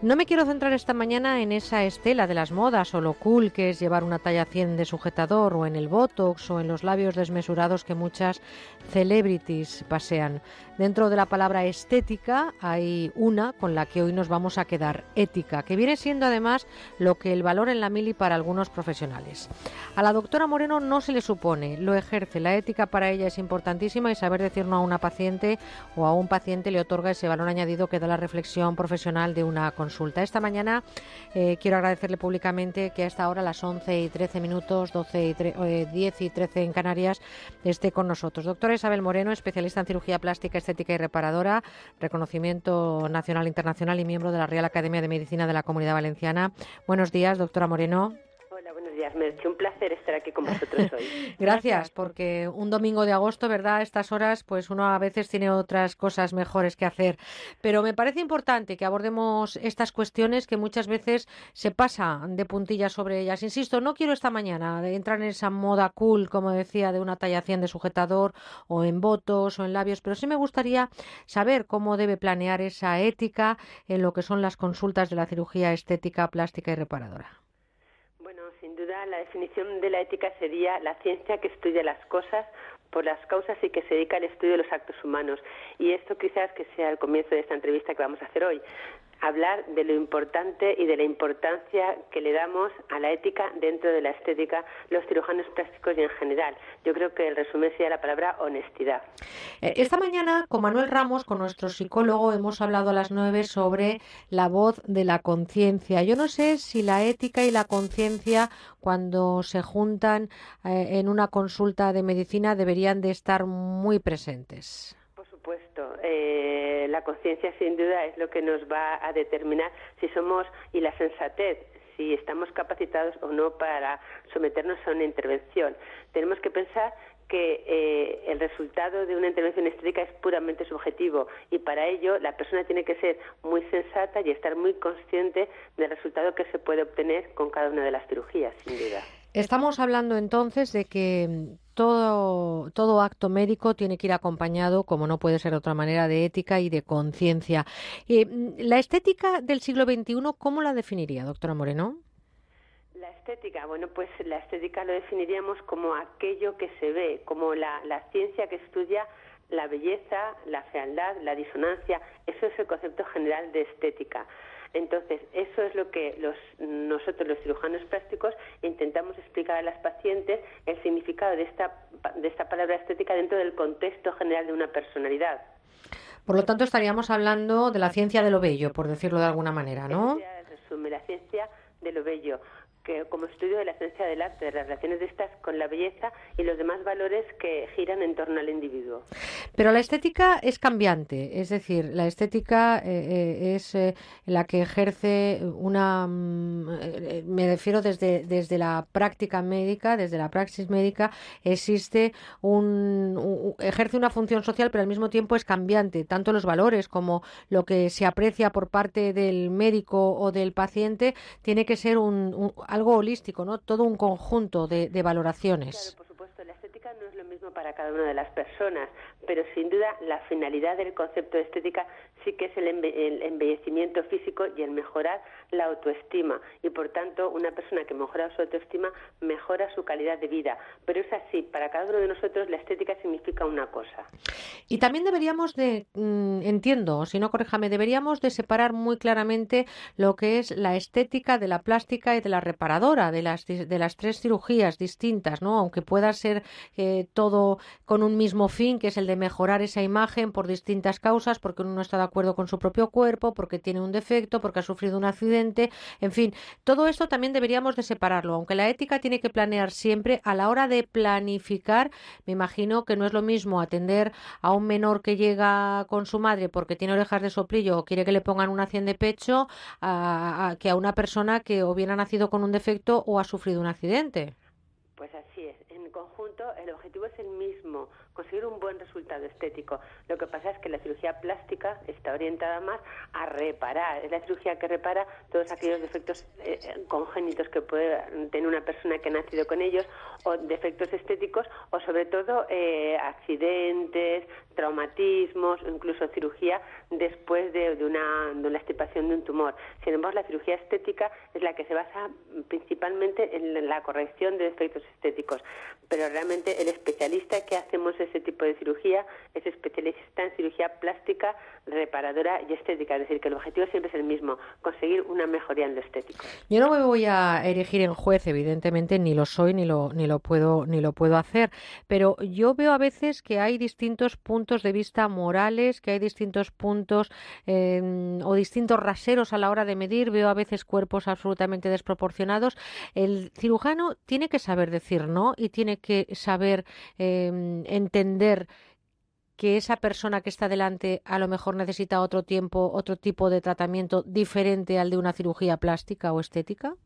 No me quiero centrar esta mañana en esa estela de las modas o lo cool que es llevar una talla 100 de sujetador o en el botox o en los labios desmesurados que muchas celebrities pasean. Dentro de la palabra estética hay una con la que hoy nos vamos a quedar, ética, que viene siendo además lo que el valor en la mili para algunos profesionales. A la doctora Moreno no se le supone, lo ejerce. La ética para ella es importantísima y saber decir no a una paciente o a un paciente le otorga ese valor añadido que da la reflexión profesional de una Esta mañana eh, quiero agradecerle públicamente que a esta hora, a las 11 y 13 minutos, 12 y 10 eh, y 13 en Canarias, esté con nosotros. Doctora Isabel Moreno, especialista en cirugía plástica estética y reparadora, reconocimiento nacional e internacional y miembro de la Real Academia de Medicina de la Comunidad Valenciana. Buenos días, doctora Moreno días, Merche. Un placer estar aquí con vosotros hoy. *laughs* Gracias, porque un domingo de agosto, ¿verdad? A estas horas, pues uno a veces tiene otras cosas mejores que hacer. Pero me parece importante que abordemos estas cuestiones que muchas veces se pasa de puntillas sobre ellas. Insisto, no quiero esta mañana entrar en esa moda cool, como decía, de una talla 100 de sujetador o en votos o en labios, pero sí me gustaría saber cómo debe planear esa ética en lo que son las consultas de la cirugía estética, plástica y reparadora la definición de la ética sería la ciencia que estudia las cosas por las causas y que se dedica al estudio de los actos humanos. Y esto quizás que sea el comienzo de esta entrevista que vamos a hacer hoy hablar de lo importante y de la importancia que le damos a la ética dentro de la estética, los cirujanos plásticos y en general. Yo creo que el resumen sería la palabra honestidad. Eh, esta mañana con Manuel Ramos, con nuestro psicólogo, hemos hablado a las nueve sobre la voz de la conciencia. Yo no sé si la ética y la conciencia, cuando se juntan eh, en una consulta de medicina, deberían de estar muy presentes supuesto. Eh, la conciencia, sin duda, es lo que nos va a determinar si somos, y la sensatez, si estamos capacitados o no para someternos a una intervención. Tenemos que pensar que eh, el resultado de una intervención estética es puramente subjetivo y para ello la persona tiene que ser muy sensata y estar muy consciente del resultado que se puede obtener con cada una de las cirugías, sin duda. Estamos hablando entonces de que todo, todo acto médico tiene que ir acompañado, como no puede ser de otra manera, de ética y de conciencia. Eh, la estética del siglo XXI, ¿cómo la definiría, doctora Moreno? La estética, bueno, pues la estética lo definiríamos como aquello que se ve, como la, la ciencia que estudia la belleza, la fealdad, la disonancia. Eso es el concepto general de estética. Entonces, eso es lo que nosotros, los cirujanos plásticos, intentamos explicar a las pacientes el significado de esta, de esta palabra estética dentro del contexto general de una personalidad. Por lo tanto, estaríamos hablando de la ciencia de lo bello, por decirlo de alguna manera, ¿no? La ciencia de lo bello que, como estudio de la esencia del arte, de las relaciones de estas con la belleza y los demás valores que giran en torno al individuo. Pero la estética es cambiante, es decir, la estética eh, eh, es eh, la que ejerce una, mm, me refiero desde, desde la práctica médica, desde la praxis médica, existe un, ejerce una función social, pero al mismo tiempo es cambiante, tanto los valores como lo que se aprecia por parte del médico o del paciente, tiene que ser un algo holístico, ¿no? Todo un conjunto de, de valoraciones. Claro, por supuesto, la estética no es lo mismo para cada una de las personas, pero sin duda la finalidad del concepto de estética sí que es el, embellecimiento físico y el mejorar la autoestima. Y por tanto, una persona que mejora su autoestima mejora su calidad de vida. Pero es así, para cada uno de nosotros la estética significa una cosa. Y también deberíamos de, mm, entiendo, si no corréjame, deberíamos de separar muy claramente lo que es la estética de la plástica y de la reparadora, de las, de las tres cirugías distintas, ¿no? Aunque pueda ser eh, todo con un mismo fin, que es el de mejorar esa imagen por distintas causas, porque uno no está de acuerdo con su propio cuerpo, porque tiene un defecto, porque ha sufrido un accidente, en fin, todo esto también deberíamos de separarlo, aunque la ética tiene que planear siempre a la hora de planificar, me imagino que no es lo mismo atender a un menor que llega con su madre porque tiene orejas de soplillo o quiere que le pongan una cien de pecho que a una persona que o bien ha nacido con un defecto o ha sufrido un accidente. Pues así es. En conjunto, el objetivo es el mismo, conseguir un buen resultado estético. Lo que pasa es que la cirugía plástica está orientada más a reparar. Es la cirugía que repara todos aquellos defectos eh, congénitos que puede tener una persona que ha nacido con ellos, o defectos estéticos, o sobre todo eh, accidentes, traumatismos, o incluso cirugía después de, una, de una extirpación de un tumor. Sin embargo, la cirugía estética es la que se basa principalmente en la corrección de defectos estéticos. Pero realmente el especialista que hacemos ese tipo de cirugía es especialista en cirugía plástica, reparadora y estética. Es decir, que el objetivo siempre es el mismo, conseguir una mejoría en lo estético. Yo no me voy a erigir en juez, evidentemente, ni lo soy ni lo, ni lo puedo ni lo puedo hacer, pero yo veo a veces que hay distintos puntos de vista morales, que hay distintos puntos em, o distintos raseros a la hora de medir. Veo a veces cuerpos absolutamente desproporcionados. El cirujano tiene que saber decir no y tiene que saber em, entender que esa persona que está delante a lo mejor necesita otro tiempo, otro tipo de tratamiento diferente al de una cirugía plástica o estética?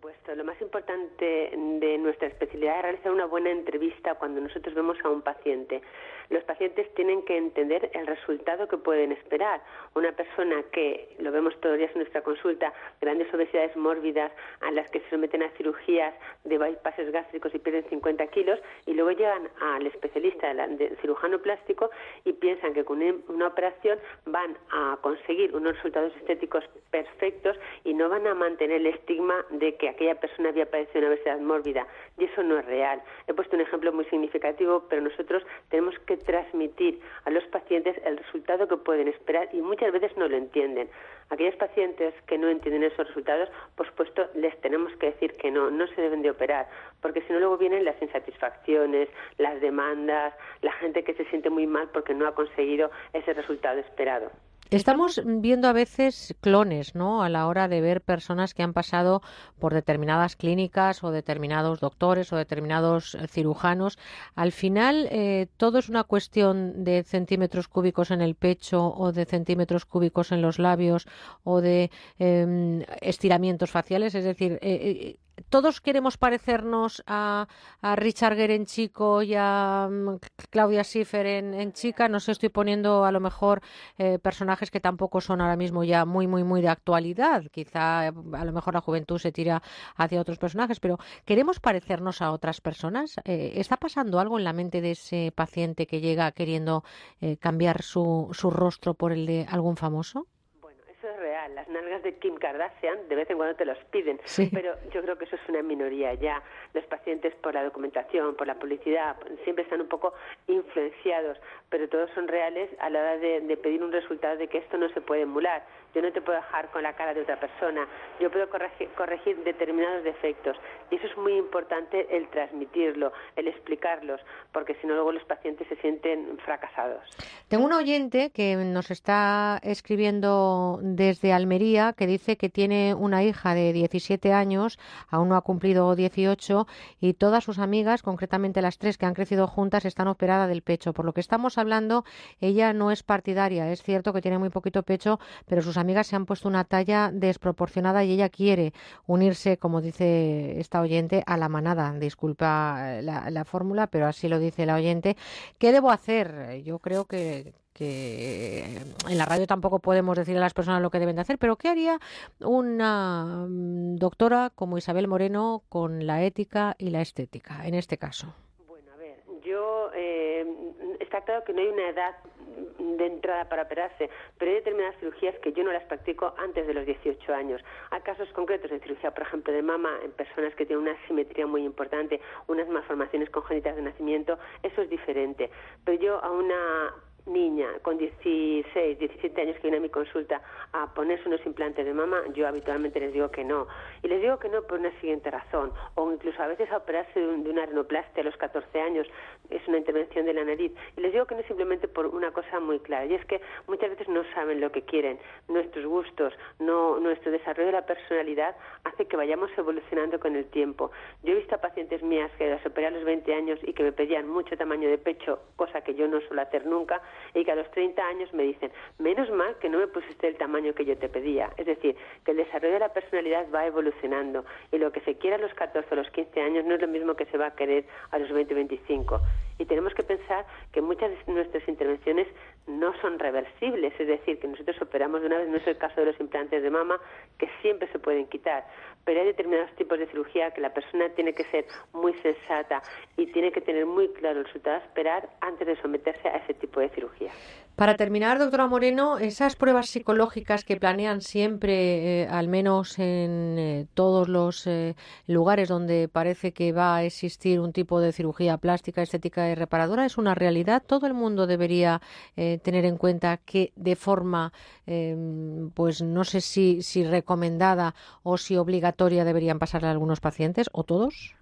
Supuesto. Lo más importante de nuestra especialidad es realizar una buena entrevista cuando nosotros vemos a un paciente los pacientes tienen que entender el resultado que pueden esperar. Una persona que, lo vemos todos los días en nuestra consulta, grandes obesidades mórbidas a las que se someten a cirugías de bypasses gástricos y pierden 50 kilos y luego llegan al especialista, del cirujano plástico y piensan que con una operación van a conseguir unos resultados estéticos perfectos y no van a mantener el estigma de que aquella persona había padecido una obesidad mórbida. Y eso no es real. He puesto un ejemplo muy significativo, pero nosotros tenemos que transmitir a los pacientes el resultado que pueden esperar y muchas veces no lo entienden. Aquellos pacientes que no entienden esos resultados, por supuesto, les tenemos que decir que no, no se deben de operar, porque si no luego vienen las insatisfacciones, las demandas, la gente que se siente muy mal porque no ha conseguido ese resultado esperado. Estamos viendo a veces clones, ¿no? A la hora de ver personas que han pasado por determinadas clínicas o determinados doctores o determinados eh, cirujanos. Al final, eh, todo es una cuestión de centímetros cúbicos en el pecho o de centímetros cúbicos en los labios o de em, estiramientos faciales. Es decir, eh, todos queremos parecernos a, Richard Gere en chico y a mm, Claudia Schiffer en, chica. No sé, estoy poniendo a lo mejor eh, personajes que tampoco son ahora mismo ya muy, muy, muy de actualidad. Quizá a lo mejor la juventud se tira hacia otros personajes, pero ¿queremos parecernos a otras personas? Eh, ¿Está pasando algo en la mente de ese paciente que llega queriendo eh, cambiar su, su rostro por el de algún famoso? Las nalgas de Kim Kardashian de vez en cuando te los piden, pero yo creo que eso es una minoría ya. Los pacientes por la documentación, por la publicidad, siempre están un poco influenciados, pero todos son reales a la hora de, pedir un resultado de que esto no se puede emular. Yo no te puedo dejar con la cara de otra persona. Yo puedo corregir, determinados defectos. Y eso es muy importante el transmitirlo, el explicarlos, porque si no luego los pacientes se sienten fracasados. Tengo un oyente que nos está escribiendo desde Almería que dice que tiene una hija de 17 años, aún no ha cumplido 18, y todas sus amigas, concretamente las tres que han crecido juntas, están operadas del pecho. Por lo que estamos hablando, ella no es partidaria. Es cierto que tiene muy poquito pecho, pero sus amigas se han puesto una talla desproporcionada y ella quiere unirse, como dice esta oyente, a la manada. Disculpa eh, la, la fórmula, pero así lo dice la oyente. ¿Qué debo hacer? Yo creo que que en la radio tampoco podemos decir a las personas lo que deben de hacer, pero ¿qué haría una mm, doctora como Isabel Moreno con la ética y la estética en este caso? Yo eh, está claro que no hay una edad de entrada para operarse, pero hay determinadas cirugías que yo no las practico antes de los 18 años. Hay casos concretos de cirugía, por ejemplo, de mama en personas que tienen una simetría muy importante, unas malformaciones congénitas de nacimiento, eso es diferente. Pero yo a una niña con 16, 17 años que viene a mi consulta a ponerse unos implantes de mama, yo habitualmente les digo que no. Y les digo que no por una siguiente razón. O incluso a veces a operarse de, una renoplastia a los 14 años, es una intervención de la nariz. Y les digo que no simplemente por una cosa muy clara. Y es que muchas veces no saben lo que quieren. Nuestros gustos, no, nuestro desarrollo de la personalidad hace que vayamos evolucionando con el tiempo. Yo he visto a pacientes mías que las operé a los 20 años y que me pedían mucho tamaño de pecho, cosa que yo no suelo hacer nunca y que a los 30 años me dicen, menos mal que no me pusiste el tamaño que yo te pedía. Es decir, que el desarrollo de la personalidad va evolucionando y lo que se quiere a los 14 o los 15 años no es lo mismo que se va a querer a los 20 o 25. Y tenemos que pensar que muchas de nuestras intervenciones no son reversibles, es decir, que nosotros operamos de una vez, no es el caso de los implantes de mama, que siempre se pueden quitar, pero hay determinados tipos de cirugía que la persona tiene que ser muy sensata y tiene que tener muy claro el resultado a esperar antes de someterse a ese tipo de cirugía. Para terminar, doctora Moreno, esas pruebas psicológicas que planean siempre, eh, al menos en eh, todos los eh, lugares donde parece que va a existir un tipo de cirugía plástica, estética y reparadora, es una realidad. Todo el mundo debería tener en cuenta que de forma, pues no sé si, si recomendada o si obligatoria deberían pasarle a algunos pacientes o todos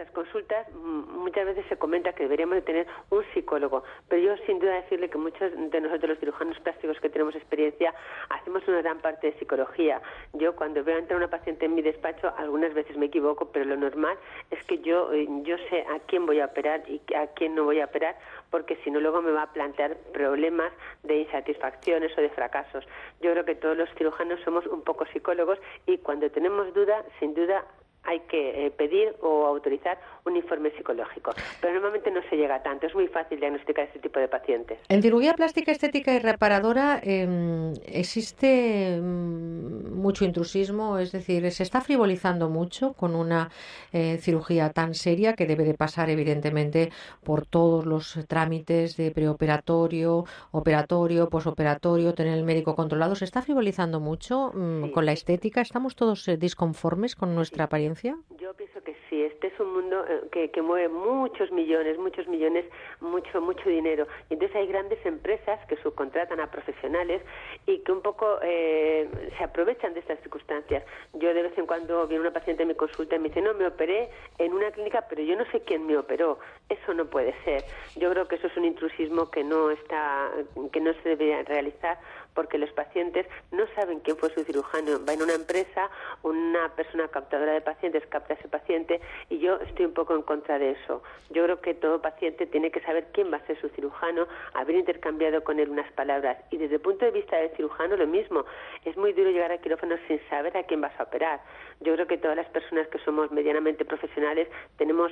estas consultas muchas veces se comenta que deberíamos de tener un psicólogo, pero yo sin duda decirle que muchos de nosotros los cirujanos plásticos que tenemos experiencia hacemos una gran parte de psicología. Yo cuando veo entrar una paciente en mi despacho algunas veces me equivoco, pero lo normal es que yo eh, yo sé a quién voy a operar y a quién no voy a operar, porque si no luego me va a plantear problemas de insatisfacciones o de fracasos. Yo creo que todos los cirujanos somos un poco psicólogos y cuando tenemos duda, sin duda hay que eh, pedir o autorizar un informe psicológico. Pero normalmente no se llega a tanto. Es muy fácil diagnosticar este tipo de pacientes. En cirugía plástica, estética y reparadora em, existe mm, mucho intrusismo, es decir, se está frivolizando mucho con una eh, cirugía tan seria que debe de pasar evidentemente por todos los trámites de preoperatorio, operatorio, posoperatorio, tener el médico controlado. Se está frivolizando mucho mm, con la estética. ¿Estamos todos eh, disconformes con nuestra apariencia? Yo pienso que sí. Este es un mundo eh, que, que, mueve muchos millones, muchos millones, mucho, mucho dinero. Y entonces hay grandes empresas que subcontratan a profesionales y que un poco eh, se aprovechan de estas circunstancias. Yo de vez en cuando viene una paciente en mi consulta y me dice, no, me operé en una clínica, pero yo no sé quién me operó. Eso no puede ser. Yo creo que eso es un intrusismo que no está, que no se debería realizar porque los pacientes no saben quién fue su cirujano. Va en una empresa, una persona captadora de pacientes capta a ese paciente y yo estoy un poco en contra de eso. Yo creo que todo paciente tiene que saber quién va a ser su cirujano, haber intercambiado con él unas palabras. Y desde el punto de vista del cirujano, lo mismo. Es muy duro llegar al quirófano sin saber a quién vas a operar. Yo creo que todas las personas que somos medianamente profesionales tenemos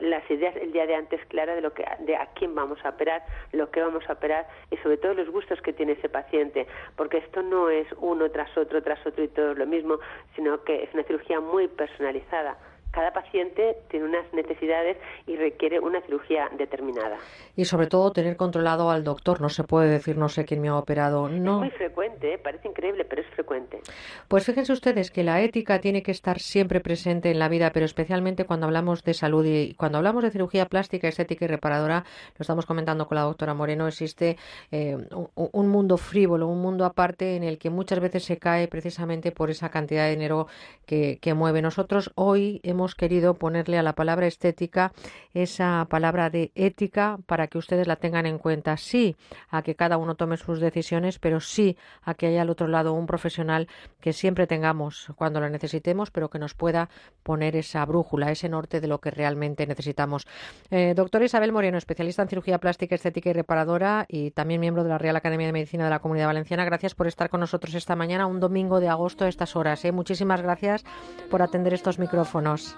las ideas el día de antes claras de lo que de a quién vamos a operar, lo que vamos a operar y sobre todo los gustos que tiene ese paciente, porque esto no es uno tras otro tras otro y todo lo mismo, sino que es una cirugía muy personalizada cada paciente tiene unas necesidades y requiere una cirugía determinada. Y sobre todo tener controlado al doctor. No se puede decir no sé quién me ha operado. No. Es muy frecuente, ¿eh? parece increíble, pero es frecuente. Pues fíjense ustedes que la ética tiene que estar siempre presente en la vida, pero especialmente cuando hablamos de salud y cuando hablamos de cirugía plástica, estética y reparadora, lo estamos comentando con la doctora Moreno, existe eh, un mundo frívolo, un mundo aparte en el que muchas veces se cae precisamente por esa cantidad de dinero que, que mueve. Nosotros hoy hemos hemos querido ponerle a la palabra estética esa palabra de ética para que ustedes la tengan en cuenta. Sí a que cada uno tome sus decisiones, pero sí a que haya al otro lado un profesional que siempre tengamos cuando lo necesitemos, pero que nos pueda poner esa brújula, ese norte de lo que realmente necesitamos. Eh, doctora Isabel Moreno, especialista en cirugía plástica, estética y reparadora y también miembro de la Real Academia de Medicina de la Comunidad Valenciana. Gracias por estar con nosotros esta mañana, un domingo de agosto a estas horas. ¿eh? Muchísimas gracias por atender estos micrófonos.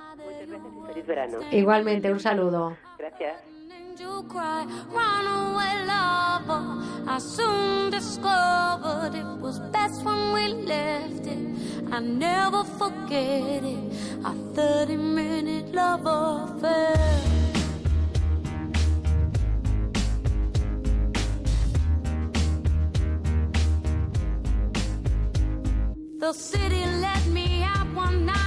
Feliz verano. Igualmente, un saludo. Gracias. I soon discovered it was best when we left it. I never forget it. A 30 minute love affair. The city let me out one night,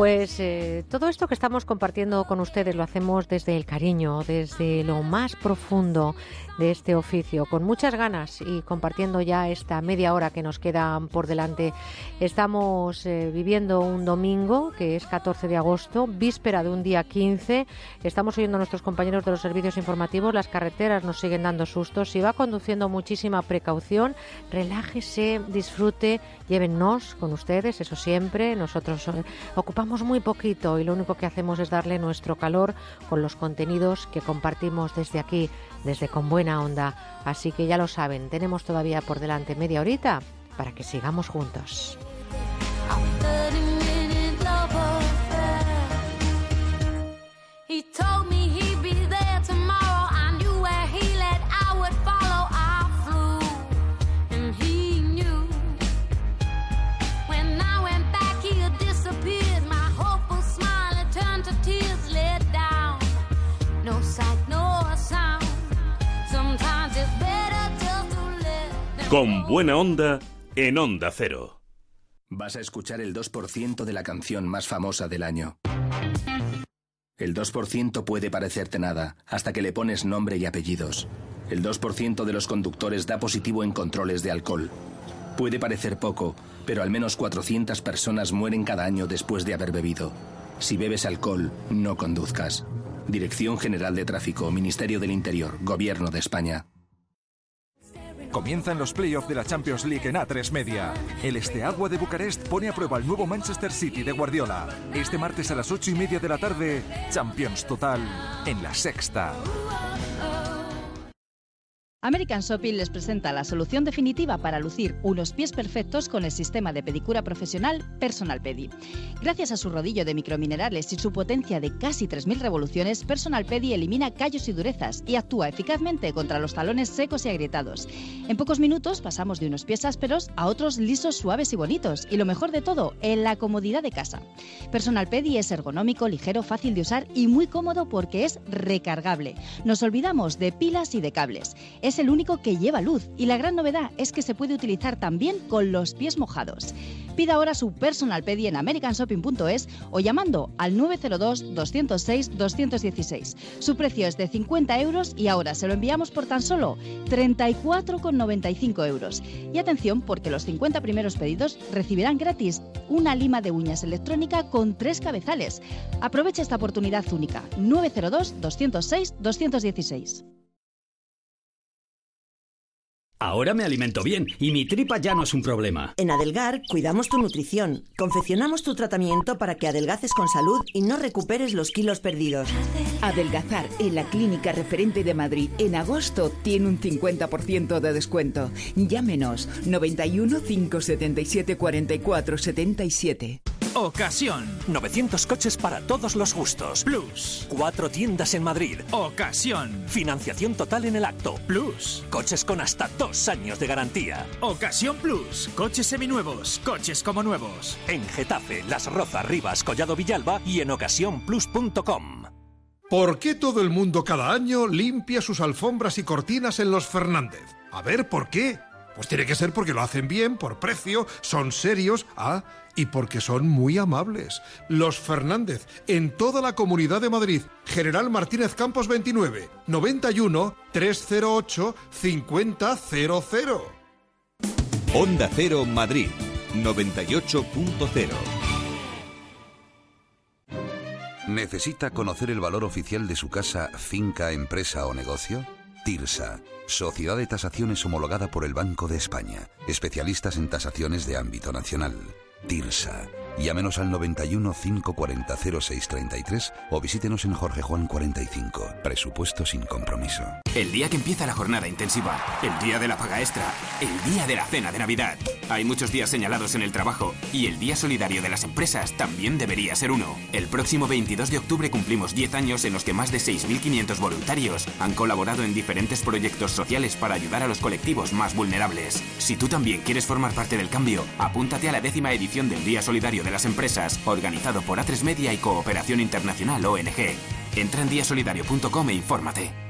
Pues eh, todo esto que estamos compartiendo con ustedes lo hacemos desde el cariño, desde lo más profundo de este oficio, con muchas ganas y compartiendo ya esta media hora que nos queda por delante. Estamos eh, viviendo un domingo, que es 14 de agosto, víspera de un día 15. Estamos oyendo a nuestros compañeros de los servicios informativos, las carreteras nos siguen dando sustos. Si va conduciendo muchísima precaución, relájese, disfrute, llévennos con ustedes, eso siempre. Nosotros eh, ocupamos muy poquito y lo único que hacemos es darle nuestro calor con los contenidos que compartimos desde aquí desde Con Buena Onda. Así que ya lo saben, tenemos todavía por delante media horita para que sigamos juntos. Con buena onda en Onda Cero. Vas a escuchar el 2% de la canción más famosa del año. El 2% puede parecerte nada, hasta que le pones nombre y apellidos. El 2% de los conductores da positivo en controles de alcohol. Puede parecer poco, pero al menos 400 personas mueren cada año después de haber bebido. Si bebes alcohol, no conduzcas. Dirección General de Tráfico, Ministerio del Interior, Gobierno de España. Comienzan los playoffs de la Champions League en A3 Media. El Esteagua de Bucarest pone a prueba el nuevo Manchester City de Guardiola. Este martes a las 8 y media de la tarde, Champions Total en la sexta. American Shopping les presenta la solución definitiva para lucir unos pies perfectos con el sistema de pedicura profesional Personal Pedi. Gracias a su rodillo de microminerales y su potencia de casi 3.000 revoluciones, Personal Pedi elimina callos y durezas y actúa eficazmente contra los talones secos y agrietados. En pocos minutos pasamos de unos pies ásperos a otros lisos, suaves y bonitos. Y lo mejor de todo, en la comodidad de casa. Personal Pedi es ergonómico, ligero, fácil de usar y muy cómodo porque es recargable. Nos olvidamos de pilas y de cables es el único que lleva luz y la gran novedad es que se puede utilizar también con los pies mojados. Pida ahora su personal pedi en americanshopping.es o llamando al 902-206-216. Su precio es de 50 euros y ahora se lo enviamos por tan solo 34,95 euros. Y atención porque los 50 primeros pedidos recibirán gratis una lima de uñas electrónica con tres cabezales. Aprovecha esta oportunidad única. 902-206-216. Ahora me alimento bien y mi tripa ya no es un problema. En Adelgar cuidamos tu nutrición. Confeccionamos tu tratamiento para que adelgaces con salud y no recuperes los kilos perdidos. Adelgazar en la clínica referente de Madrid en agosto tiene un 50% de descuento. Llámenos 91 577 44 77. Ocasión. 900 coches para todos los gustos. Plus. Cuatro tiendas en Madrid. Ocasión. Financiación total en el acto. Plus. Coches con hasta dos años de garantía. Ocasión Plus. Coches seminuevos. Coches como nuevos. En Getafe, Las Rozas, Rivas, Collado Villalba y en ocasiónplus.com. ¿Por qué todo el mundo cada año limpia sus alfombras y cortinas en los Fernández? A ver, ¿por qué? Pues tiene que ser porque lo hacen bien, por precio, son serios, ah, y porque son muy amables. Los Fernández, en toda la comunidad de Madrid. General Martínez Campos 29, 91 308 5000. Onda Cero Madrid, 98.0. ¿Necesita conocer el valor oficial de su casa, finca, empresa o negocio? TIRSA, Sociedad de Tasaciones homologada por el Banco de España, especialistas en tasaciones de ámbito nacional. TIRSA. Llámenos al 91 540 0633 o visítenos en Jorge Juan 45. Presupuesto sin compromiso. El día que empieza la jornada intensiva, el día de la paga extra, el día de la cena de Navidad. Hay muchos días señalados en el trabajo y el Día Solidario de las Empresas también debería ser uno. El próximo 22 de octubre cumplimos 10 años en los que más de 6.500 voluntarios han colaborado en diferentes proyectos sociales para ayudar a los colectivos más vulnerables. Si tú también quieres formar parte del cambio, apúntate a la décima edición del Día Solidario de las Empresas, organizado por A3 Media y Cooperación Internacional ONG. Entra en diasolidario.com e infórmate.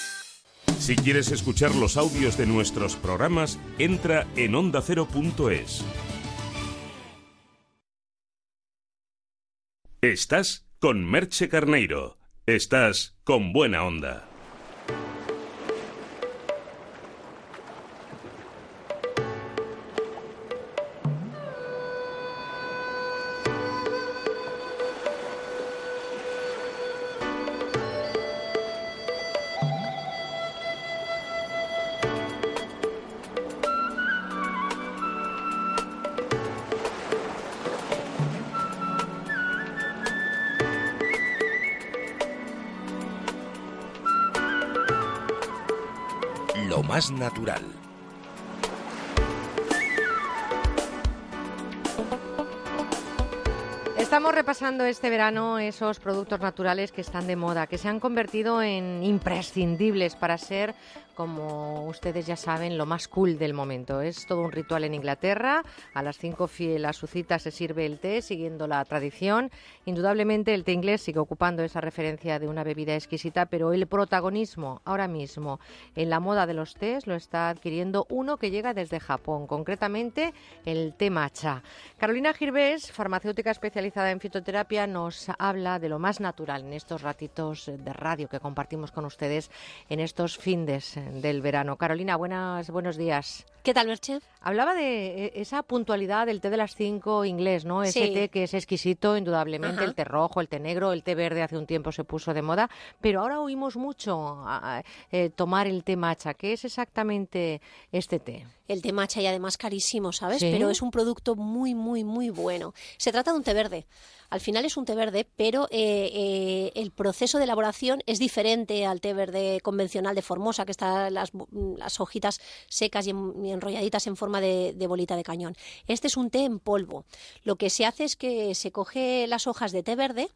Si quieres escuchar los audios de nuestros programas, entra en ondacero.es. Estás con Merche Carneiro. Estás con buena onda. Este verano esos productos naturales que están de moda, que se han convertido en imprescindibles para ser como ustedes ya saben, lo más cool del momento. Es todo un ritual en Inglaterra. A las 5 fiel a su cita se sirve el té, siguiendo la tradición. Indudablemente el té inglés sigue ocupando esa referencia de una bebida exquisita, pero el protagonismo ahora mismo en la moda de los tés lo está adquiriendo uno que llega desde Japón, concretamente el té matcha. Carolina Girbés, farmacéutica especializada en fitoterapia, nos habla de lo más natural en estos ratitos de radio que compartimos con ustedes en estos findes del verano. Carolina, buenas, buenos días. ¿Qué tal, Merche? Hablaba de eh, esa puntualidad del té de las cinco inglés, ¿no? Ese té que es exquisito, indudablemente, el té rojo, el té negro, el té verde hace un tiempo se puso de moda, pero ahora oímos mucho eh, tomar el té matcha. ¿Qué es exactamente este té? El té matcha y además carísimo, ¿sabes? Pero es un producto muy, muy, muy bueno. Se trata de un té verde. Al final es un té verde, pero eh, el proceso de elaboración es diferente al té verde convencional de Formosa, que están las, las hojitas secas y, enrolladitas en forma de, bolita de cañón. Este es un té en polvo. Lo que se hace es que se coge las hojas de té verde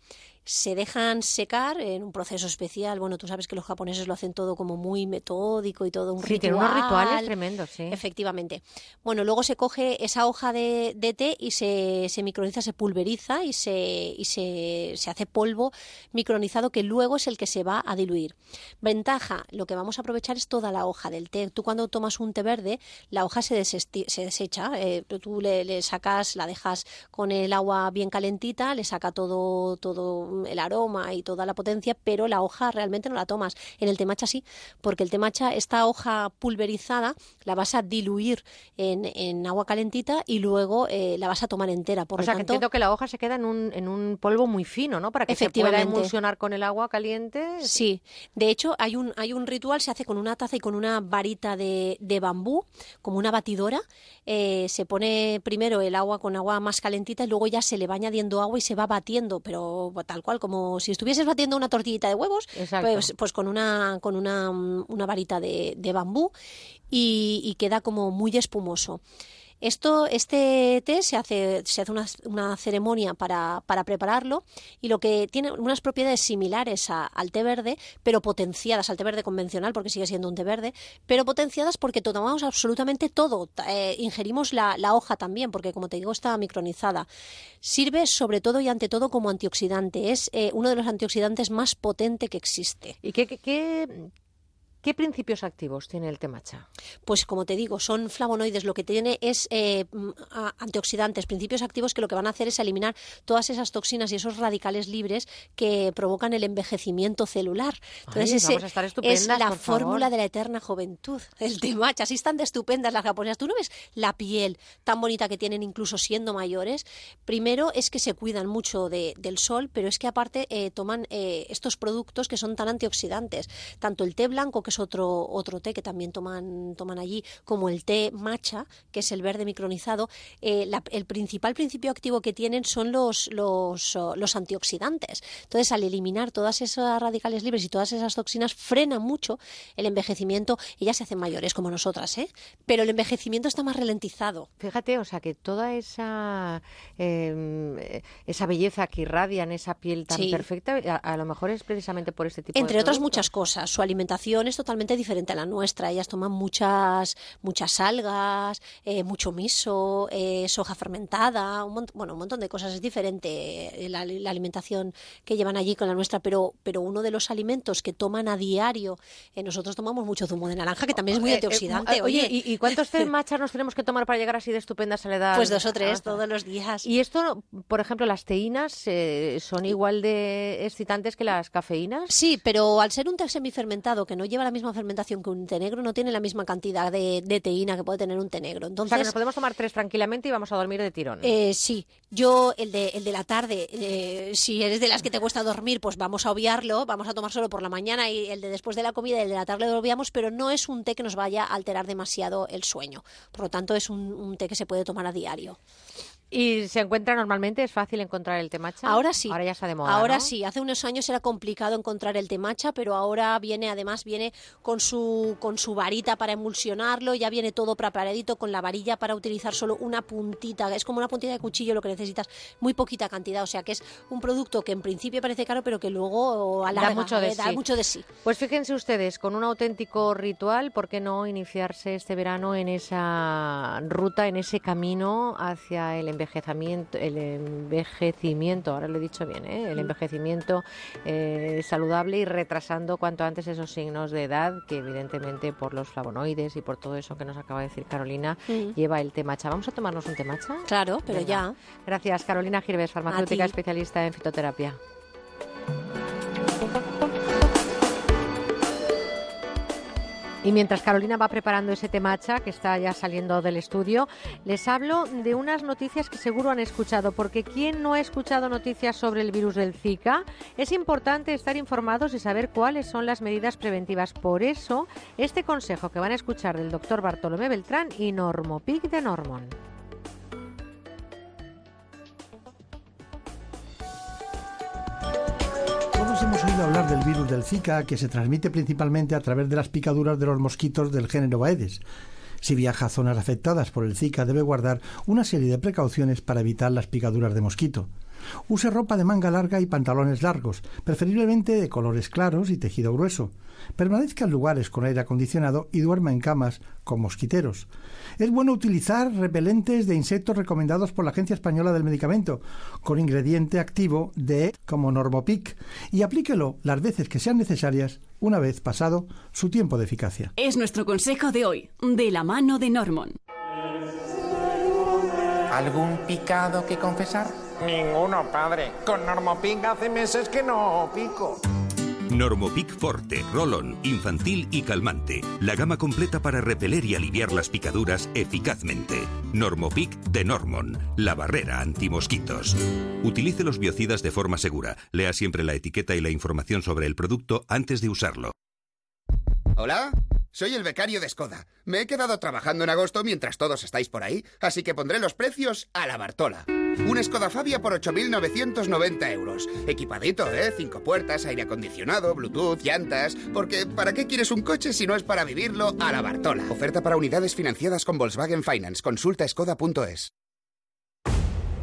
se dejan secar en un proceso especial. Bueno, tú sabes que los japoneses lo hacen todo como muy metódico y todo un sí, ritual. unos rituales tremendos, sí. Efectivamente. Bueno, luego se coge esa hoja de, de té y se, se, microniza, se pulveriza y, se, y se, se, hace polvo micronizado que luego es el que se va a diluir. Ventaja, lo que vamos a aprovechar es toda la hoja del té. Tú cuando tomas un té verde, la hoja se, se desecha. Eh, tú le, le, sacas, la dejas con el agua bien calentita, le saca todo, todo el aroma y toda la potencia, pero la hoja realmente no la tomas. En el temacha sí, porque el temacha, esta hoja pulverizada, la vas a diluir en, en agua calentita y luego eh, la vas a tomar entera. Por o sea, que entiendo que la hoja se queda en un, en un polvo muy fino, ¿no? Para que se pueda emulsionar con el agua caliente. Sí, de hecho hay un, hay un ritual, se hace con una taza y con una varita de, de bambú, como una batidora. Eh, se pone primero el agua con agua más calentita y luego ya se le va añadiendo agua y se va batiendo, pero tal cual, como si estuvieses batiendo una tortillita de huevos, pues, pues, con una, con una, una varita de, de bambú y, y queda como muy espumoso. Esto, este té se hace, se hace una, una ceremonia para, para, prepararlo y lo que tiene unas propiedades similares a, al té verde, pero potenciadas al té verde convencional, porque sigue siendo un té verde, pero potenciadas porque tomamos absolutamente todo. Eh, ingerimos la, la, hoja también, porque como te digo, está micronizada. Sirve sobre todo y ante todo como antioxidante. Es eh, uno de los antioxidantes más potente que existe. ¿Y qué, qué, ¿Qué principios activos tiene el té matcha? Pues como te digo, son flavonoides. Lo que tiene es eh, antioxidantes, principios activos que lo que van a hacer es eliminar todas esas toxinas y esos radicales libres que provocan el envejecimiento celular. Entonces Ay, ese, a estar es la fórmula de la eterna juventud. *laughs* El té matcha. Así están de estupendas las japonesas. Tú no ves la piel tan bonita que tienen incluso siendo mayores. Primero es que se cuidan mucho de, del sol, pero es que aparte eh, toman eh, estos productos que son tan antioxidantes. Tanto el té blanco que otro, otro té que también toman, toman allí, como el té matcha, que es el verde micronizado, eh, la, el principal principio activo que tienen son los, los, los, antioxidantes. Entonces, al eliminar todas esas radicales libres y todas esas toxinas, frena mucho el envejecimiento. Ellas se hacen mayores como nosotras, ¿eh? pero el envejecimiento está más ralentizado. Fíjate, o sea, que toda esa, eh, esa belleza que irradia en esa piel tan Sí. perfecta, a, a, lo mejor es precisamente por este tipo Entre de otras muchas cosas. Su alimentación es totalmente diferente a la nuestra. Ellas toman muchas, muchas algas, eh, mucho miso, eh, soja fermentada, un bueno, un montón de cosas. Es diferente eh, la, la alimentación que llevan allí con la nuestra, pero, pero uno de los alimentos que toman a diario, eh, nosotros tomamos mucho zumo de naranja, que también es muy Eh, eh, antioxidante. oye, ¿y, y cuántos *laughs* té nos tenemos que tomar para llegar así de estupendas a la edad? Pues dos o tres todos los días. ¿Y esto, por ejemplo, las teínas son igual de excitantes que las cafeínas? Sí, pero al ser un té semifermentado que no lleva la misma fermentación que un té negro, no tiene la misma cantidad de, de teína que puede tener un té negro. O Entonces, sea, que nos podemos tomar tres tranquilamente y vamos a dormir de tirón. Eh, sí, yo el de, el de la tarde, eh, si eres de las que te cuesta dormir, pues vamos a obviarlo, vamos a tomar solo por la mañana y el de después de la comida y el de la tarde lo obviamos, pero no es un té que nos vaya a alterar demasiado el sueño. Por lo tanto, es un, un té que se puede tomar a diario. ¿Y se encuentra normalmente? ¿Es fácil encontrar el temacha? Ahora sí. Ahora ya está de moda, Ahora ¿no? sí. Hace unos años era complicado encontrar el temacha, pero ahora viene, además, viene con su, con su varita para emulsionarlo, ya viene todo preparadito con la varilla para utilizar solo una puntita. Es como una puntita de cuchillo lo que necesitas, muy poquita cantidad. O sea que es un producto que en principio parece caro, pero que luego alarga, da mucho de eh, da sí. mucho de sí. Pues fíjense ustedes, con un auténtico ritual, ¿por qué no iniciarse este verano en esa ruta, en ese camino hacia el envejecimiento, el envejecimiento, ahora lo he dicho bien, ¿eh? el envejecimiento eh, saludable y retrasando cuanto antes esos signos de edad que evidentemente por los flavonoides y por todo eso que nos acaba de decir Carolina lleva el temacha. ¿Vamos a tomarnos un temacha? Claro, pero Venga. ya. Gracias, Carolina Girves, farmacéutica ti. especialista en fitoterapia. Y mientras Carolina va preparando ese temacha que está ya saliendo del estudio, les hablo de unas noticias que seguro han escuchado, porque ¿quién no ha escuchado noticias sobre el virus del Zika? Es importante estar informados y saber cuáles son las medidas preventivas. Por eso, este consejo que van a escuchar del doctor Bartolomé Beltrán y Normopic de Normon. Hemos oído hablar del virus del Zika, que se transmite principalmente a través de las picaduras de los mosquitos del género Aedes. Si viaja a zonas afectadas por el Zika, debe guardar una serie de precauciones para evitar las picaduras de mosquito. Use ropa de manga larga y pantalones largos, preferiblemente de colores claros y tejido grueso. Permanezca en lugares con aire acondicionado y duerma en camas con mosquiteros. Es bueno utilizar repelentes de insectos recomendados por la Agencia Española del Medicamento, con ingrediente activo de como Normopic, y aplíquelo las veces que sean necesarias una vez pasado su tiempo de eficacia. Es nuestro consejo de hoy, de la mano de Normon. ¿Algún picado que confesar? Ninguno, padre. Con Normopic hace meses que no pico. Normopic Forte, Rolón, infantil y calmante. La gama completa para repeler y aliviar las picaduras eficazmente. Normopic de Normon, la barrera antimosquitos. Utilice los biocidas de forma segura. Lea siempre la etiqueta y la información sobre el producto antes de usarlo. Hola, soy el becario de Skoda. Me he quedado trabajando en agosto mientras todos estáis por ahí, así que pondré los precios a la Bartola. Un Skoda Fabia por 8.990 euros. Equipadito, ¿eh? Cinco puertas, aire acondicionado, Bluetooth, llantas... Porque ¿para qué quieres un coche si no es para vivirlo a la Bartola? Oferta para unidades financiadas con Volkswagen Finance. Consulta skoda.es.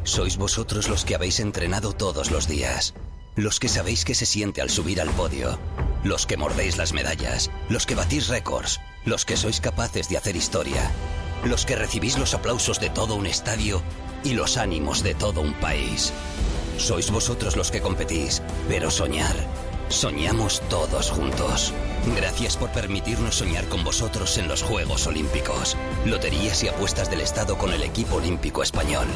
Sois vosotros los que habéis entrenado todos los días. Los que sabéis que se siente al subir al podio. Los que mordéis las medallas. Los que batís récords. Los que sois capaces de hacer historia. Los que recibís los aplausos de todo un estadio y los ánimos de todo un país. Sois vosotros los que competís, pero soñar. Soñamos todos juntos. Gracias por permitirnos soñar con vosotros en los Juegos Olímpicos. Loterías y apuestas del Estado con el equipo olímpico español.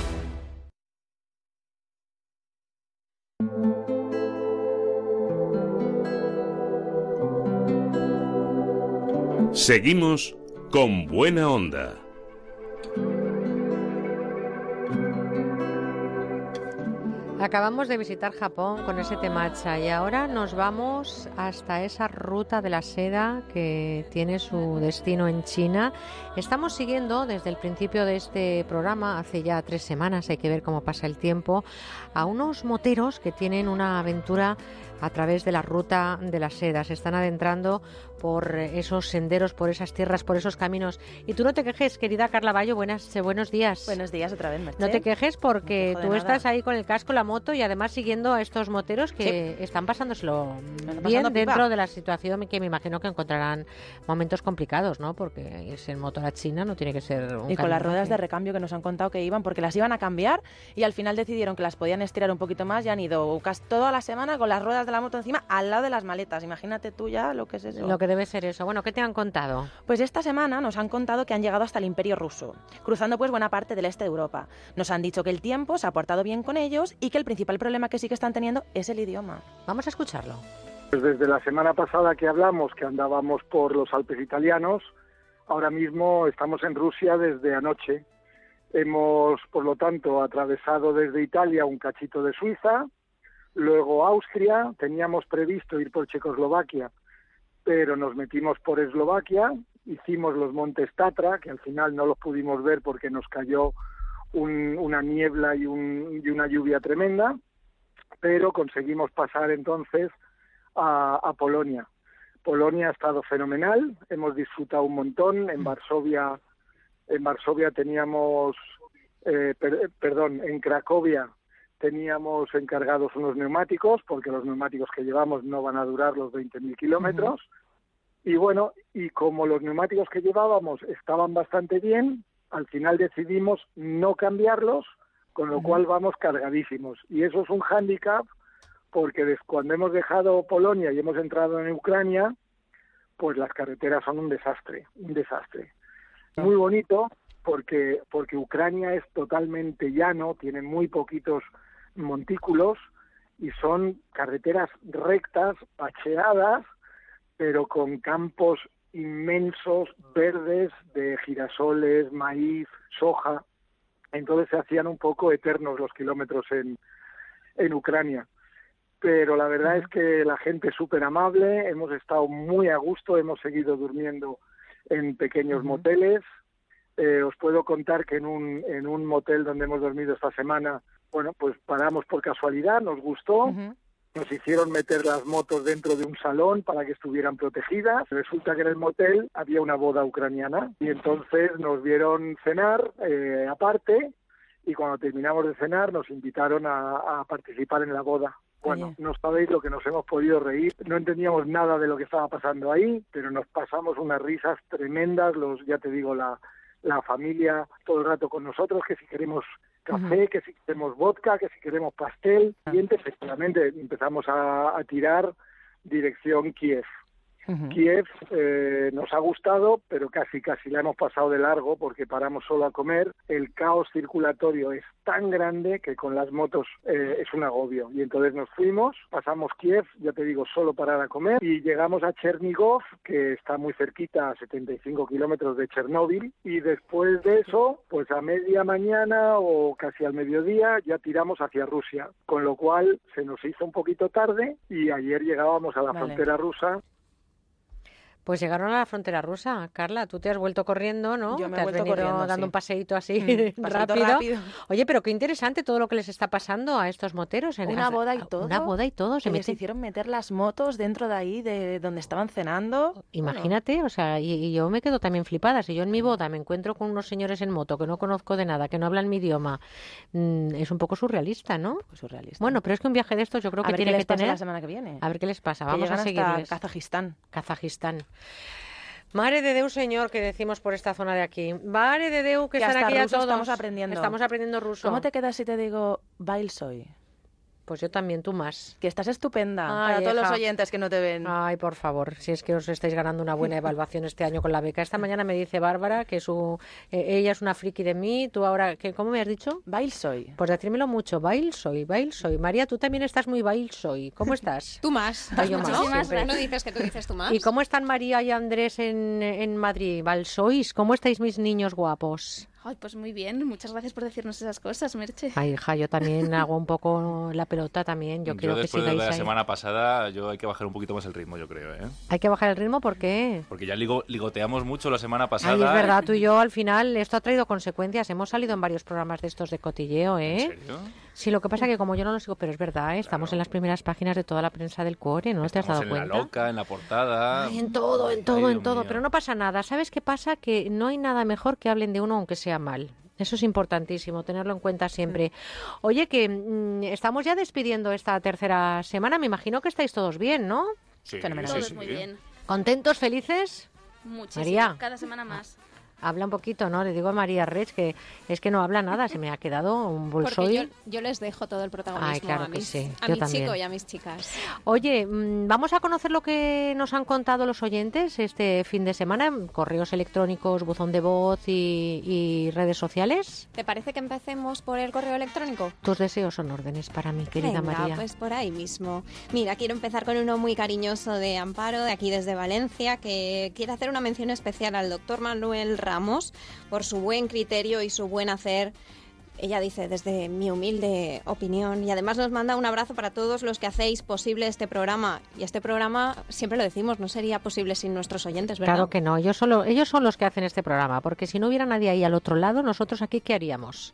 Seguimos con buena onda. Acabamos de visitar Japón con ese temacha y ahora nos vamos hasta esa ruta de la seda que tiene su destino en China. Estamos siguiendo desde el principio de este programa, hace ya tres semanas, hay que ver cómo pasa el tiempo, a unos moteros que tienen una aventura a través de la ruta de la seda. Se están adentrando por esos senderos, por esas tierras, por esos caminos. Y tú no te quejes, querida Carla Bayo, buenas, eh, buenos días. Buenos días otra vez, Merche. No te quejes porque No te tú estás ahí con el casco, la moto y además siguiendo a estos moteros que están pasándoselo bien pasando pipa. dentro de la situación que me imagino que encontrarán momentos complicados, ¿no? Porque es en moto a China, no tiene que ser un Y con las ruedas que- de recambio que nos han contado que iban, porque las iban a cambiar y al final decidieron que las podían estirar un poquito más y han ido casi toda la semana con las ruedas de la moto encima al lado de las maletas. Imagínate tú ya lo que es eso. Lo que debe ser eso. Bueno, ¿qué te han contado? Pues esta semana nos han contado que han llegado hasta el Imperio ruso, cruzando pues buena parte del este de Europa. Nos han dicho que el tiempo se ha portado bien con ellos y que el principal problema que sí que están teniendo es el idioma. Vamos a escucharlo. Pues desde la semana pasada que hablamos, que andábamos por los Alpes italianos, ahora mismo estamos en Rusia desde anoche. Hemos, por lo tanto, atravesado desde Italia un cachito de Suiza, luego Austria, teníamos previsto ir por Checoslovaquia, pero nos metimos por Eslovaquia, hicimos los montes Tatra, que al final no los pudimos ver porque nos cayó un- una niebla y, un- y una lluvia tremenda, pero conseguimos pasar entonces a, a Polonia. Polonia ha estado fenomenal, hemos disfrutado un montón. En Varsovia, en Varsovia teníamos, eh, per- perdón, en Cracovia teníamos encargados unos neumáticos, porque los neumáticos que llevamos no van a durar los 20.000 kilómetros. Y bueno, y como los neumáticos que llevábamos estaban bastante bien, al final decidimos no cambiarlos, con lo cual vamos cargadísimos. Y eso es un hándicap porque cuando hemos dejado Polonia y hemos entrado en Ucrania, pues las carreteras son un desastre, un desastre. Muy bonito porque porque Ucrania es totalmente llano, tiene muy poquitos montículos y son carreteras rectas, pacheadas, pero con campos inmensos verdes de girasoles, maíz, soja. Entonces se hacían un poco eternos los kilómetros en, en Ucrania. Pero la verdad es que la gente es súper amable, hemos estado muy a gusto, hemos seguido durmiendo en pequeños moteles. Eh, os puedo contar que en un, en un motel donde hemos dormido esta semana, bueno, pues paramos por casualidad, nos gustó, nos hicieron meter las motos dentro de un salón para que estuvieran protegidas. Resulta que en el motel había una boda ucraniana y entonces nos vieron cenar eh, aparte y cuando terminamos de cenar nos invitaron a, a participar en la boda. Bueno, no sabéis lo que nos hemos podido reír. No entendíamos nada de lo que estaba pasando ahí, pero nos pasamos unas risas tremendas. Los, ya te digo, la, la familia todo el rato con nosotros, que si queremos café, que si queremos vodka, que si queremos pastel. Y efectivamente empezamos a, a tirar dirección Kiev. Kiev eh, nos ha gustado, pero casi casi la hemos pasado de largo porque paramos solo a comer. El caos circulatorio es tan grande que con las motos eh, es un agobio. Y entonces nos fuimos, pasamos Kiev, ya te digo, solo parar a comer, y llegamos a Chernigov, que está muy cerquita, a 75 kilómetros de Chernóbil, y después de eso, pues a media mañana o casi al mediodía ya tiramos hacia Rusia, con lo cual se nos hizo un poquito tarde y ayer llegábamos a la Vale. frontera rusa Pues llegaron a la frontera rusa. Carla, tú te has vuelto corriendo, ¿no? Yo me he has vuelto venido corriendo, dando sí. un paseíto así Mm, *laughs* rápido. rápido. Oye, pero qué interesante todo lo que les está pasando a estos moteros. en- Una a- boda y a- todo. Una boda y todo. Se que les meten- hicieron meter las motos dentro de ahí, de donde estaban cenando. Imagínate, o sea, y, y yo me quedo también flipada. Si yo en mi boda me encuentro con unos señores en moto que no conozco de nada, que no hablan mi idioma, mm, es un poco surrealista, ¿no? surrealista. Bueno, pero es que un viaje de estos yo creo A que ver qué tiene les que pasa tener. la semana que viene. A ver qué les pasa. Que Vamos a llegan hasta seguirles. Kazajistán. Kazajistán. Madre de Deu, señor, que decimos por esta zona de aquí. Madre de Deu, que, Que están aquí a todos. estamos aprendiendo. Estamos aprendiendo ruso. ¿Cómo te quedas si te digo Bailsoy? Pues yo también, tú más. Que estás estupenda. Ay, para todos los oyentes que no te ven. Ay, por favor, si es que os estáis ganando una buena evaluación este año con la beca. Esta mañana me dice Bárbara que su eh, ella es una friki de mí, tú ahora, que ¿cómo me has dicho? Bail soy. Pues decírmelo mucho, bail soy, bail soy. María, tú también estás muy bail soy. ¿Cómo estás? Tú más. Ay, yo más, siempre. No dices que tú dices tú más. ¿Y cómo están María y Andrés en, en Madrid? ¿Val sois? ¿Cómo estáis mis niños guapos? Ay, pues muy bien. Muchas gracias por decirnos esas cosas, Merche. Ay, hija, yo también hago un poco la pelota también. Yo, quiero que después de sigáis la ahí. semana pasada, yo hay que bajar un poquito más el ritmo, yo creo, ¿eh? Hay que bajar el ritmo, ¿por qué? Porque ya ligo- ligoteamos mucho la semana pasada. Ay, es verdad, tú y yo al final esto ha traído consecuencias. Hemos salido en varios programas de estos de cotilleo, ¿eh? ¿En serio? Sí, lo que pasa que como yo no lo sigo, pero es verdad, ¿eh? estamos en las primeras páginas de toda la prensa del core, ¿no te has dado en cuenta? la loca, en la portada. Ay, en todo, en todo, Ay, en todo. mío. Pero no pasa nada. ¿Sabes qué pasa? Que no hay nada mejor que hablen de uno aunque sea mal. Eso es importantísimo, tenerlo en cuenta siempre. Oye, que mm, estamos ya despidiendo esta tercera semana. Me imagino que estáis todos bien, ¿no? Sí, Todos muy bien. ¿Contentos, felices? Muchísimo. María. Cada semana más. Habla un poquito, ¿no? Le digo a María Rech que es que no habla nada, se me ha quedado un bolsoy. yo, yo les dejo todo el protagonismo Ay, claro a mis, sí, a yo mi también. chico y a mis chicas. Oye, mm, vamos a conocer lo que nos han contado los oyentes este fin de semana, correos electrónicos, buzón de voz y, y redes sociales. ¿Te parece que empecemos por el correo electrónico? Tus deseos son órdenes para mí, querida Venga, María. pues por ahí mismo. Mira, quiero empezar con uno muy cariñoso de Amparo, de aquí desde Valencia, que quiere hacer una mención especial al doctor Manuel Por su buen criterio y su buen hacer. Ella dice, desde mi humilde opinión, y además nos manda un abrazo para todos los que hacéis posible este programa. Y este programa, siempre lo decimos, no sería posible sin nuestros oyentes, ¿verdad? Claro que no, ellos, solo, ellos son los que hacen este programa, porque si no hubiera nadie ahí al otro lado, nosotros aquí, ¿qué haríamos?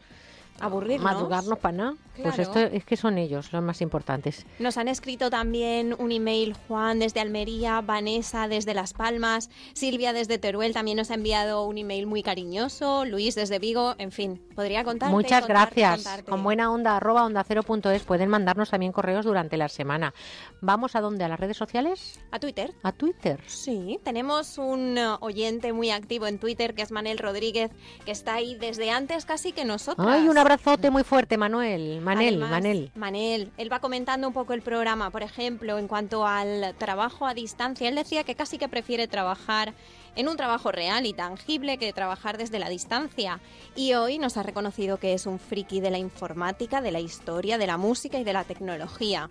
Aburrirnos. Madrugarnos para nada. Pues esto es que son ellos los más importantes. Nos han escrito también un email Juan desde Almería, Vanessa desde Las Palmas, Silvia desde Teruel también nos ha enviado un email muy cariñoso, Luis desde Vigo, en fin, podría contarte. Muchas contarte, gracias. contarte. Con buena onda, arroba onda cero punto es. Pueden mandarnos también correos durante la semana. ¿Vamos a dónde? ¿A las redes sociales? ¿A Twitter? ¿A Twitter? Sí, tenemos un uh, oyente muy activo en Twitter que es Manel Rodríguez, que está ahí desde antes casi que nosotros. Ay, un abrazote muy fuerte, Manuel. Manel, Además, Manel. Manel, él va comentando un poco el programa, por ejemplo, en cuanto al trabajo a distancia. Él decía que casi que prefiere trabajar en un trabajo real y tangible que trabajar desde la distancia. Y hoy nos ha reconocido que es un friki de la informática, de la historia, de la música y de la tecnología.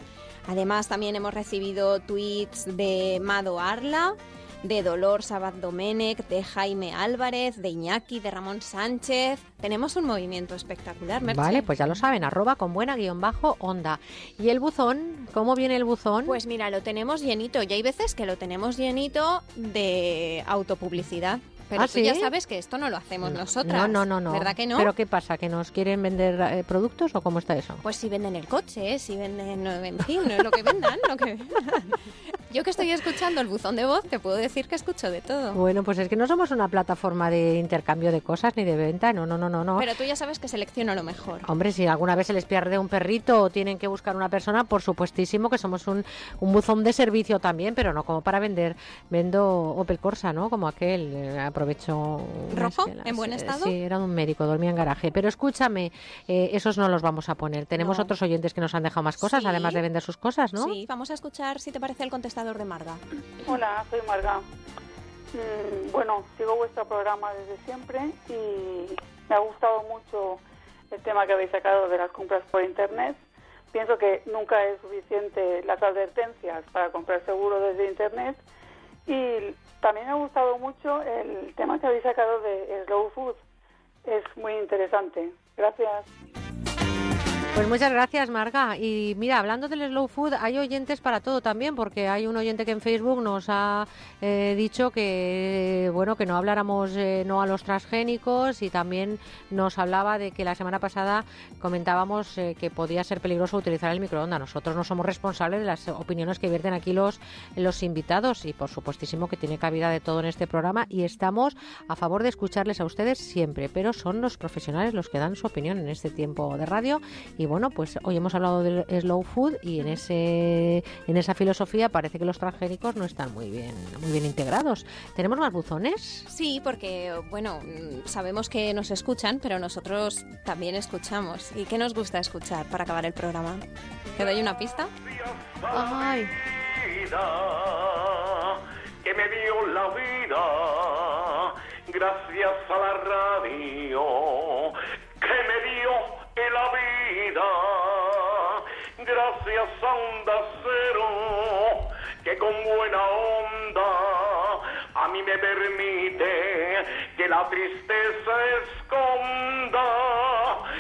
Además, también hemos recibido tweets de Mado Arla, de Dolor Sabat Domenech, de Jaime Álvarez, de Iñaki, de Ramón Sánchez. Tenemos un movimiento espectacular, Merche. Vale, pues ya lo saben, arroba con buena guion bajo onda. ¿Y el buzón? ¿Cómo viene el buzón? Pues mira, lo tenemos llenito y hay veces que lo tenemos llenito de autopublicidad. Pero ¿Ah, tú ya sabes que esto no lo hacemos nosotras. No, no, no, no. ¿Verdad que no? ¿Pero qué pasa? ¿Que nos quieren vender eh, productos o cómo está eso? Pues si venden el coche, si venden, en fin, lo que vendan, lo que vendan. *laughs* Yo que estoy escuchando el buzón de voz, te puedo decir que escucho de todo. Bueno, pues es que no somos una plataforma de intercambio de cosas ni de venta, no, no, no, no. no. Pero tú ya sabes que selecciono lo mejor. Hombre, si alguna vez se les pierde un perrito o tienen que buscar una persona, por supuestísimo que somos un, un buzón de servicio también, pero no como para vender. Vendo Opel Corsa, ¿no? Como aquel, eh, ¿Rojo? ¿En buen eh, estado? Sí, era un médico, dormía en garaje. Pero escúchame, eh, esos no los vamos a poner. Tenemos No. otros oyentes que nos han dejado más cosas, Sí. además de vender sus cosas, ¿no? Sí, vamos a escuchar si te parece el contestador de Marga. Hola, soy Marga. Mm, bueno, sigo vuestro programa desde siempre y me ha gustado mucho el tema que habéis sacado de las compras por Internet. Pienso que nunca es suficiente las advertencias para comprar seguro desde Internet y también me ha gustado mucho el tema que habéis sacado de Slow Food. Es muy interesante. Gracias. Pues muchas gracias, Marga. Y mira, hablando del slow food, hay oyentes para todo también, porque hay un oyente que en Facebook nos ha eh, dicho que bueno que no habláramos eh, no a los transgénicos y también nos hablaba de que la semana pasada comentábamos eh, que podía ser peligroso utilizar el microondas. Nosotros no somos responsables de las opiniones que vierten aquí los los invitados y por supuestísimo que tiene cabida de todo en este programa y estamos a favor de escucharles a ustedes siempre, pero son los profesionales los que dan su opinión en este tiempo de radio bueno, pues hoy hemos hablado del slow food y en ese en esa filosofía parece que los transgénicos no están muy bien muy bien integrados. ¿Tenemos más buzones? Sí, porque, bueno, mm, sabemos que nos escuchan, pero nosotros también escuchamos. ¿Y qué nos gusta escuchar para acabar el programa? ¿Te doy una pista? Ay. que me dio la vida gracias a la radio que me dio la vida gracias a Onda Cero que con buena onda a mí me permite que la tristeza esconda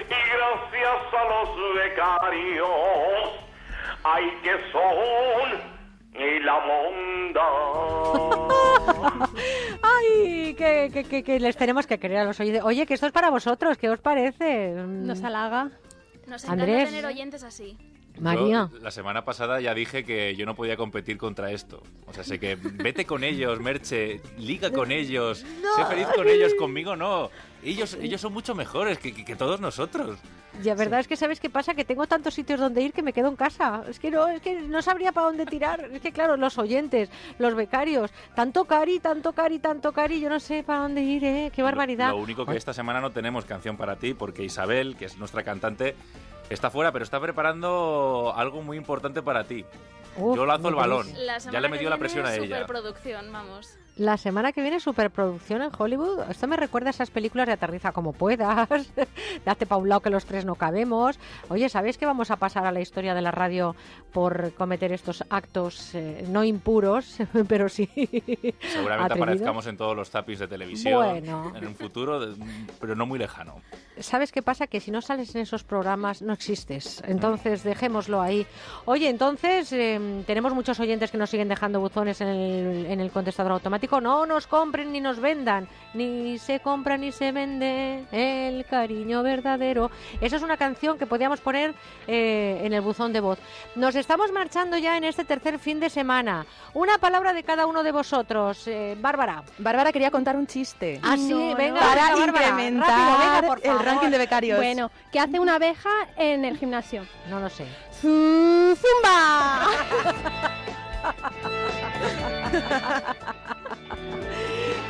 y gracias a los becarios ay que son y la monda. Ay, que, que, que, que les tenemos que querer a los oyentes. Oye, que esto es para vosotros, ¿qué os parece? Nos halaga. Nos encanta Andrés. tener oyentes así. María. Yo, la semana pasada ya dije que yo no podía competir contra esto. O sea, sé que vete con ellos, Merche, liga con ellos, sé feliz con ellos, conmigo no. Ellos, ellos son mucho mejores que, que- que todos nosotros. La verdad es que sabes qué pasa, que tengo tantos sitios donde ir que me quedo en casa. Es que no, es que no sabría para dónde tirar. Es que claro, los oyentes, los becarios, tanto cari, tanto cari, tanto cari, yo no sé para dónde ir, ¿eh? Qué barbaridad. Lo único que esta semana no tenemos canción para ti porque Isabel, que es nuestra cantante, está fuera, pero está preparando algo muy importante para ti. Uf, Yo lanzo el balón. Ya le he metido la presión a ella. Superproducción, vamos. La semana que viene superproducción en Hollywood. Esto me recuerda a esas películas de Aterriza como puedas, *laughs* Date pa' un lado que los tres no cabemos. Oye, ¿sabéis que vamos a pasar a la historia de la radio por cometer estos actos eh, no impuros, *laughs* pero sí *laughs* Seguramente aparezcamos en todos los tapis de televisión Bueno. en un futuro, de- pero no muy lejano. ¿sabes qué pasa? Que si no sales en esos programas no existes. Entonces, dejémoslo ahí. Oye, entonces, em, tenemos muchos oyentes que nos siguen dejando buzones en el, en el contestador automático. No nos compren ni nos vendan. Ni se compra ni se vende el cariño verdadero. Esa es una canción que podíamos poner eh, en el buzón de voz. Nos estamos marchando ya en este tercer fin de semana. Una palabra de cada uno de vosotros. Eh, Bárbara. Bárbara quería contar un chiste. Ah, sí, No, no. venga, Para venga, Bárbara, incrementar rápido, venga, por el ranking de becarios. Bueno, ¿qué hace una abeja en el gimnasio? No lo sé. ¡Zumba! *laughs*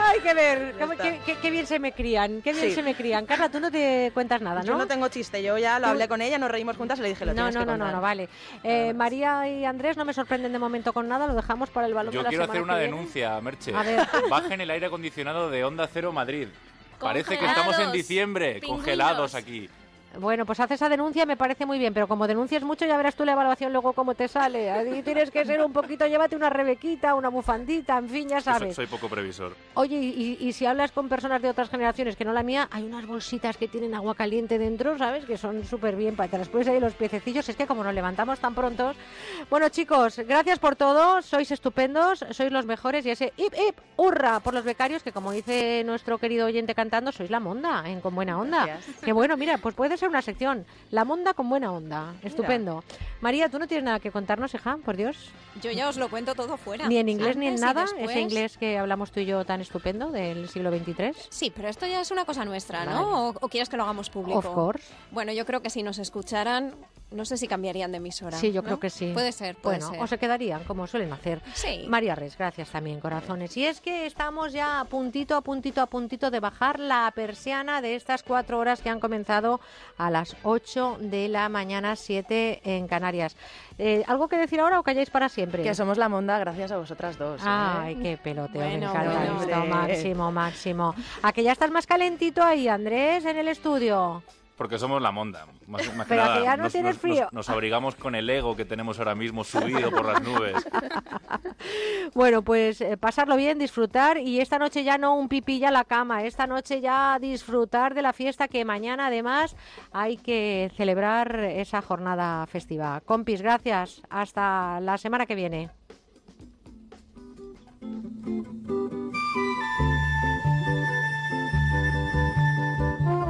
Hay que ver, qué, qué- qué bien se me crían, qué bien Sí. se me crían. Carla, tú no te cuentas nada, ¿no? Yo no tengo chiste, yo ya lo Tú- hablé con ella, nos reímos juntas y le dije lo No, tienes no, que no, no, no, vale. Eh, María y Andrés no me sorprenden de momento con nada, lo dejamos para el balón Yo de la quiero semana hacer una denuncia, Merche. A ver. Bajen el aire acondicionado de Onda Cero Madrid. Parece que estamos en diciembre, pingüinos. congelados aquí. Bueno, pues hace esa denuncia, me parece muy bien, pero como denuncias mucho ya verás tú la evaluación luego cómo te sale. Ahí tienes que ser un poquito, llévate una rebequita, una bufandita, en fin, ya sabes. soy poco previsor. Oye, y, y si hablas con personas de otras generaciones que no la mía, hay unas bolsitas que tienen agua caliente dentro, ¿sabes? Que son súper bien, para te las pones ahí los piececillos. Es que como nos levantamos tan prontos. Bueno, chicos, gracias por todo. Sois estupendos, sois los mejores. Y ese hip hip, hurra por los becarios, que como dice nuestro querido oyente cantando, sois la monda, en Con Buena Onda. Gracias. Que bueno, mira, pues puede ser una sección. La monda con buena onda. Estupendo. María, ¿tú no tienes nada que contarnos, hija? Por Dios. Yo ya os lo cuento todo fuera. Ni en inglés ni en nada, ese inglés que hablamos tú y yo tan estupendo del siglo XXIII. Sí, pero esto ya es una cosa nuestra, Vale. ¿no? ¿O, o quieres que lo hagamos público? Of course. Bueno, yo creo que si nos escucharan, no sé si cambiarían de emisora. Sí, yo ¿no? creo que sí. Puede ser, puede bueno, ser. o se quedarían, como suelen hacer. Sí. María Res, gracias también, corazones. Y es que estamos ya a puntito, a puntito, a puntito de bajar la persiana de estas cuatro horas que han comenzado a las 8 de la mañana, 7 en Canarias. Eh, ¿Algo que decir ahora o calláis para siempre? Que somos la monda gracias a vosotras dos. ¿eh? Ay, qué peloteo, me Bueno, encanta bueno. esto, Hombre. máximo, máximo. ¿A que ya estás más calentito ahí, Andrés, en el estudio? Porque somos la monda. Más, más que Pero nada, que ya no nos, tienes nos- frío. nos- nos abrigamos con el ego que tenemos ahora mismo subido por las nubes. *laughs* Bueno, pues eh, pasarlo bien, disfrutar y esta noche ya no un pipilla a la cama, esta noche ya disfrutar de la fiesta que mañana además hay que celebrar esa jornada festiva. Compis, gracias. Hasta la semana que viene.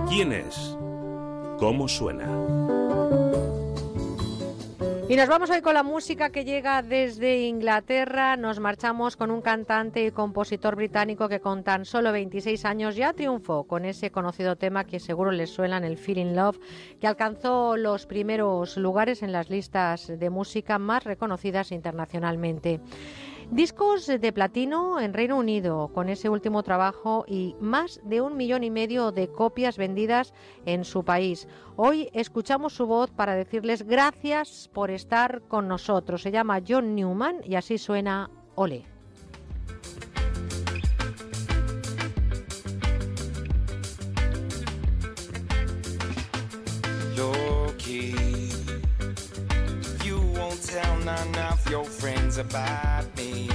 ¿Quién es? ¿Cómo suena? Y nos vamos hoy con la música que llega desde Inglaterra. Nos marchamos con un cantante y compositor británico que con tan solo 26 años ya triunfó con ese conocido tema que seguro les suena en el Feeling Love, que alcanzó los primeros lugares en las listas de música más reconocidas internacionalmente. Discos de platino en Reino Unido con ese último trabajo y más de un millón y medio de copias vendidas en su país. Hoy escuchamos su voz para decirles gracias por estar con nosotros. Se llama John Newman y así suena Ole. Tell none of your friends about me.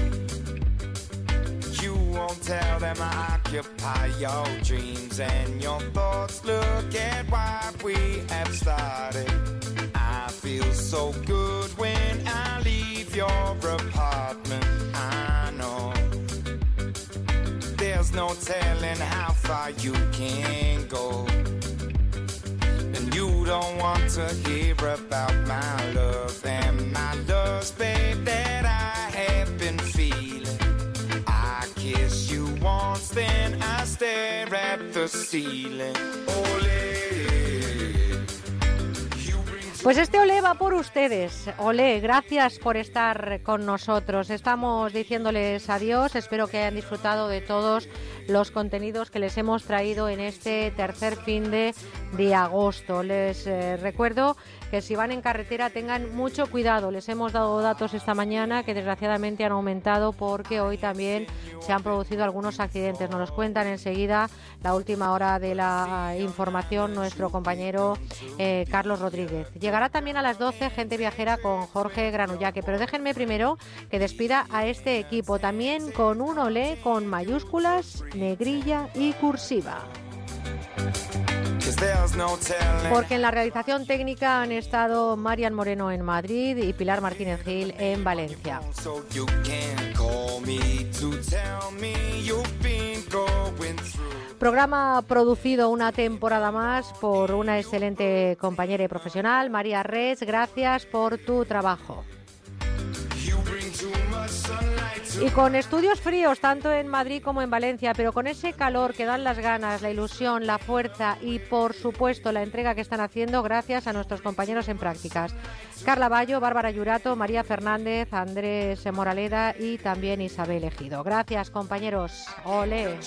You won't tell them I occupy your dreams and your thoughts. Look at what we have started. I feel so good when I leave your apartment. I know there's no telling how far you can go. You don't want to hear about my love and my lust, babe, that I have been feeling. I kiss you once, then I stare at the ceiling. Pues este Olé va por ustedes. Olé, gracias por estar con nosotros. Estamos diciéndoles adiós. Espero que hayan disfrutado de todos los contenidos que les hemos traído en este tercer fin de, de agosto. Les eh, recuerdo que si van en carretera tengan mucho cuidado. Les hemos dado datos esta mañana que desgraciadamente han aumentado porque hoy también se han producido algunos accidentes. Nos los cuentan enseguida la última hora de la información nuestro compañero eh, Carlos Rodríguez. Llegará también a las 12 gente viajera con Jorge Granullaque, pero déjenme primero que despida a este equipo también con un olé con mayúsculas, negrilla y cursiva. Porque en la realización técnica han estado Marian Moreno en Madrid y Pilar Martínez Gil en Valencia. Programa producido una temporada más por una excelente compañera y profesional, María Res. Gracias por tu trabajo. Y con estudios fríos, tanto en Madrid como en Valencia, pero con ese calor que dan las ganas, la ilusión, la fuerza y, por supuesto, la entrega que están haciendo gracias a nuestros compañeros en prácticas. Carla Bayo, Bárbara Yurato, María Fernández, Andrés Moraleda y también Isabel Ejido. Gracias, compañeros. Ole.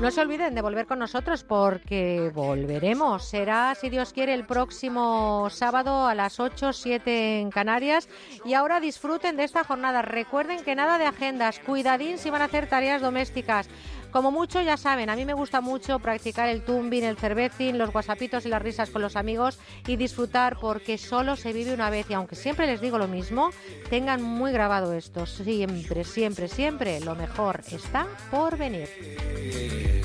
No se olviden de volver con nosotros porque volveremos. Será, si Dios quiere, el próximo sábado a las 8, 7 en Canarias. Y ahora disfruten de esta jornada. Recuerden que nada de agendas. Cuidadín si van a hacer tareas domésticas. Como mucho, ya saben, a mí me gusta mucho practicar el tumbing, el cervecing, los guasapitos y las risas con los amigos y disfrutar porque solo se vive una vez. Y aunque siempre les digo lo mismo, tengan muy grabado esto. Siempre, siempre, siempre lo mejor está por venir.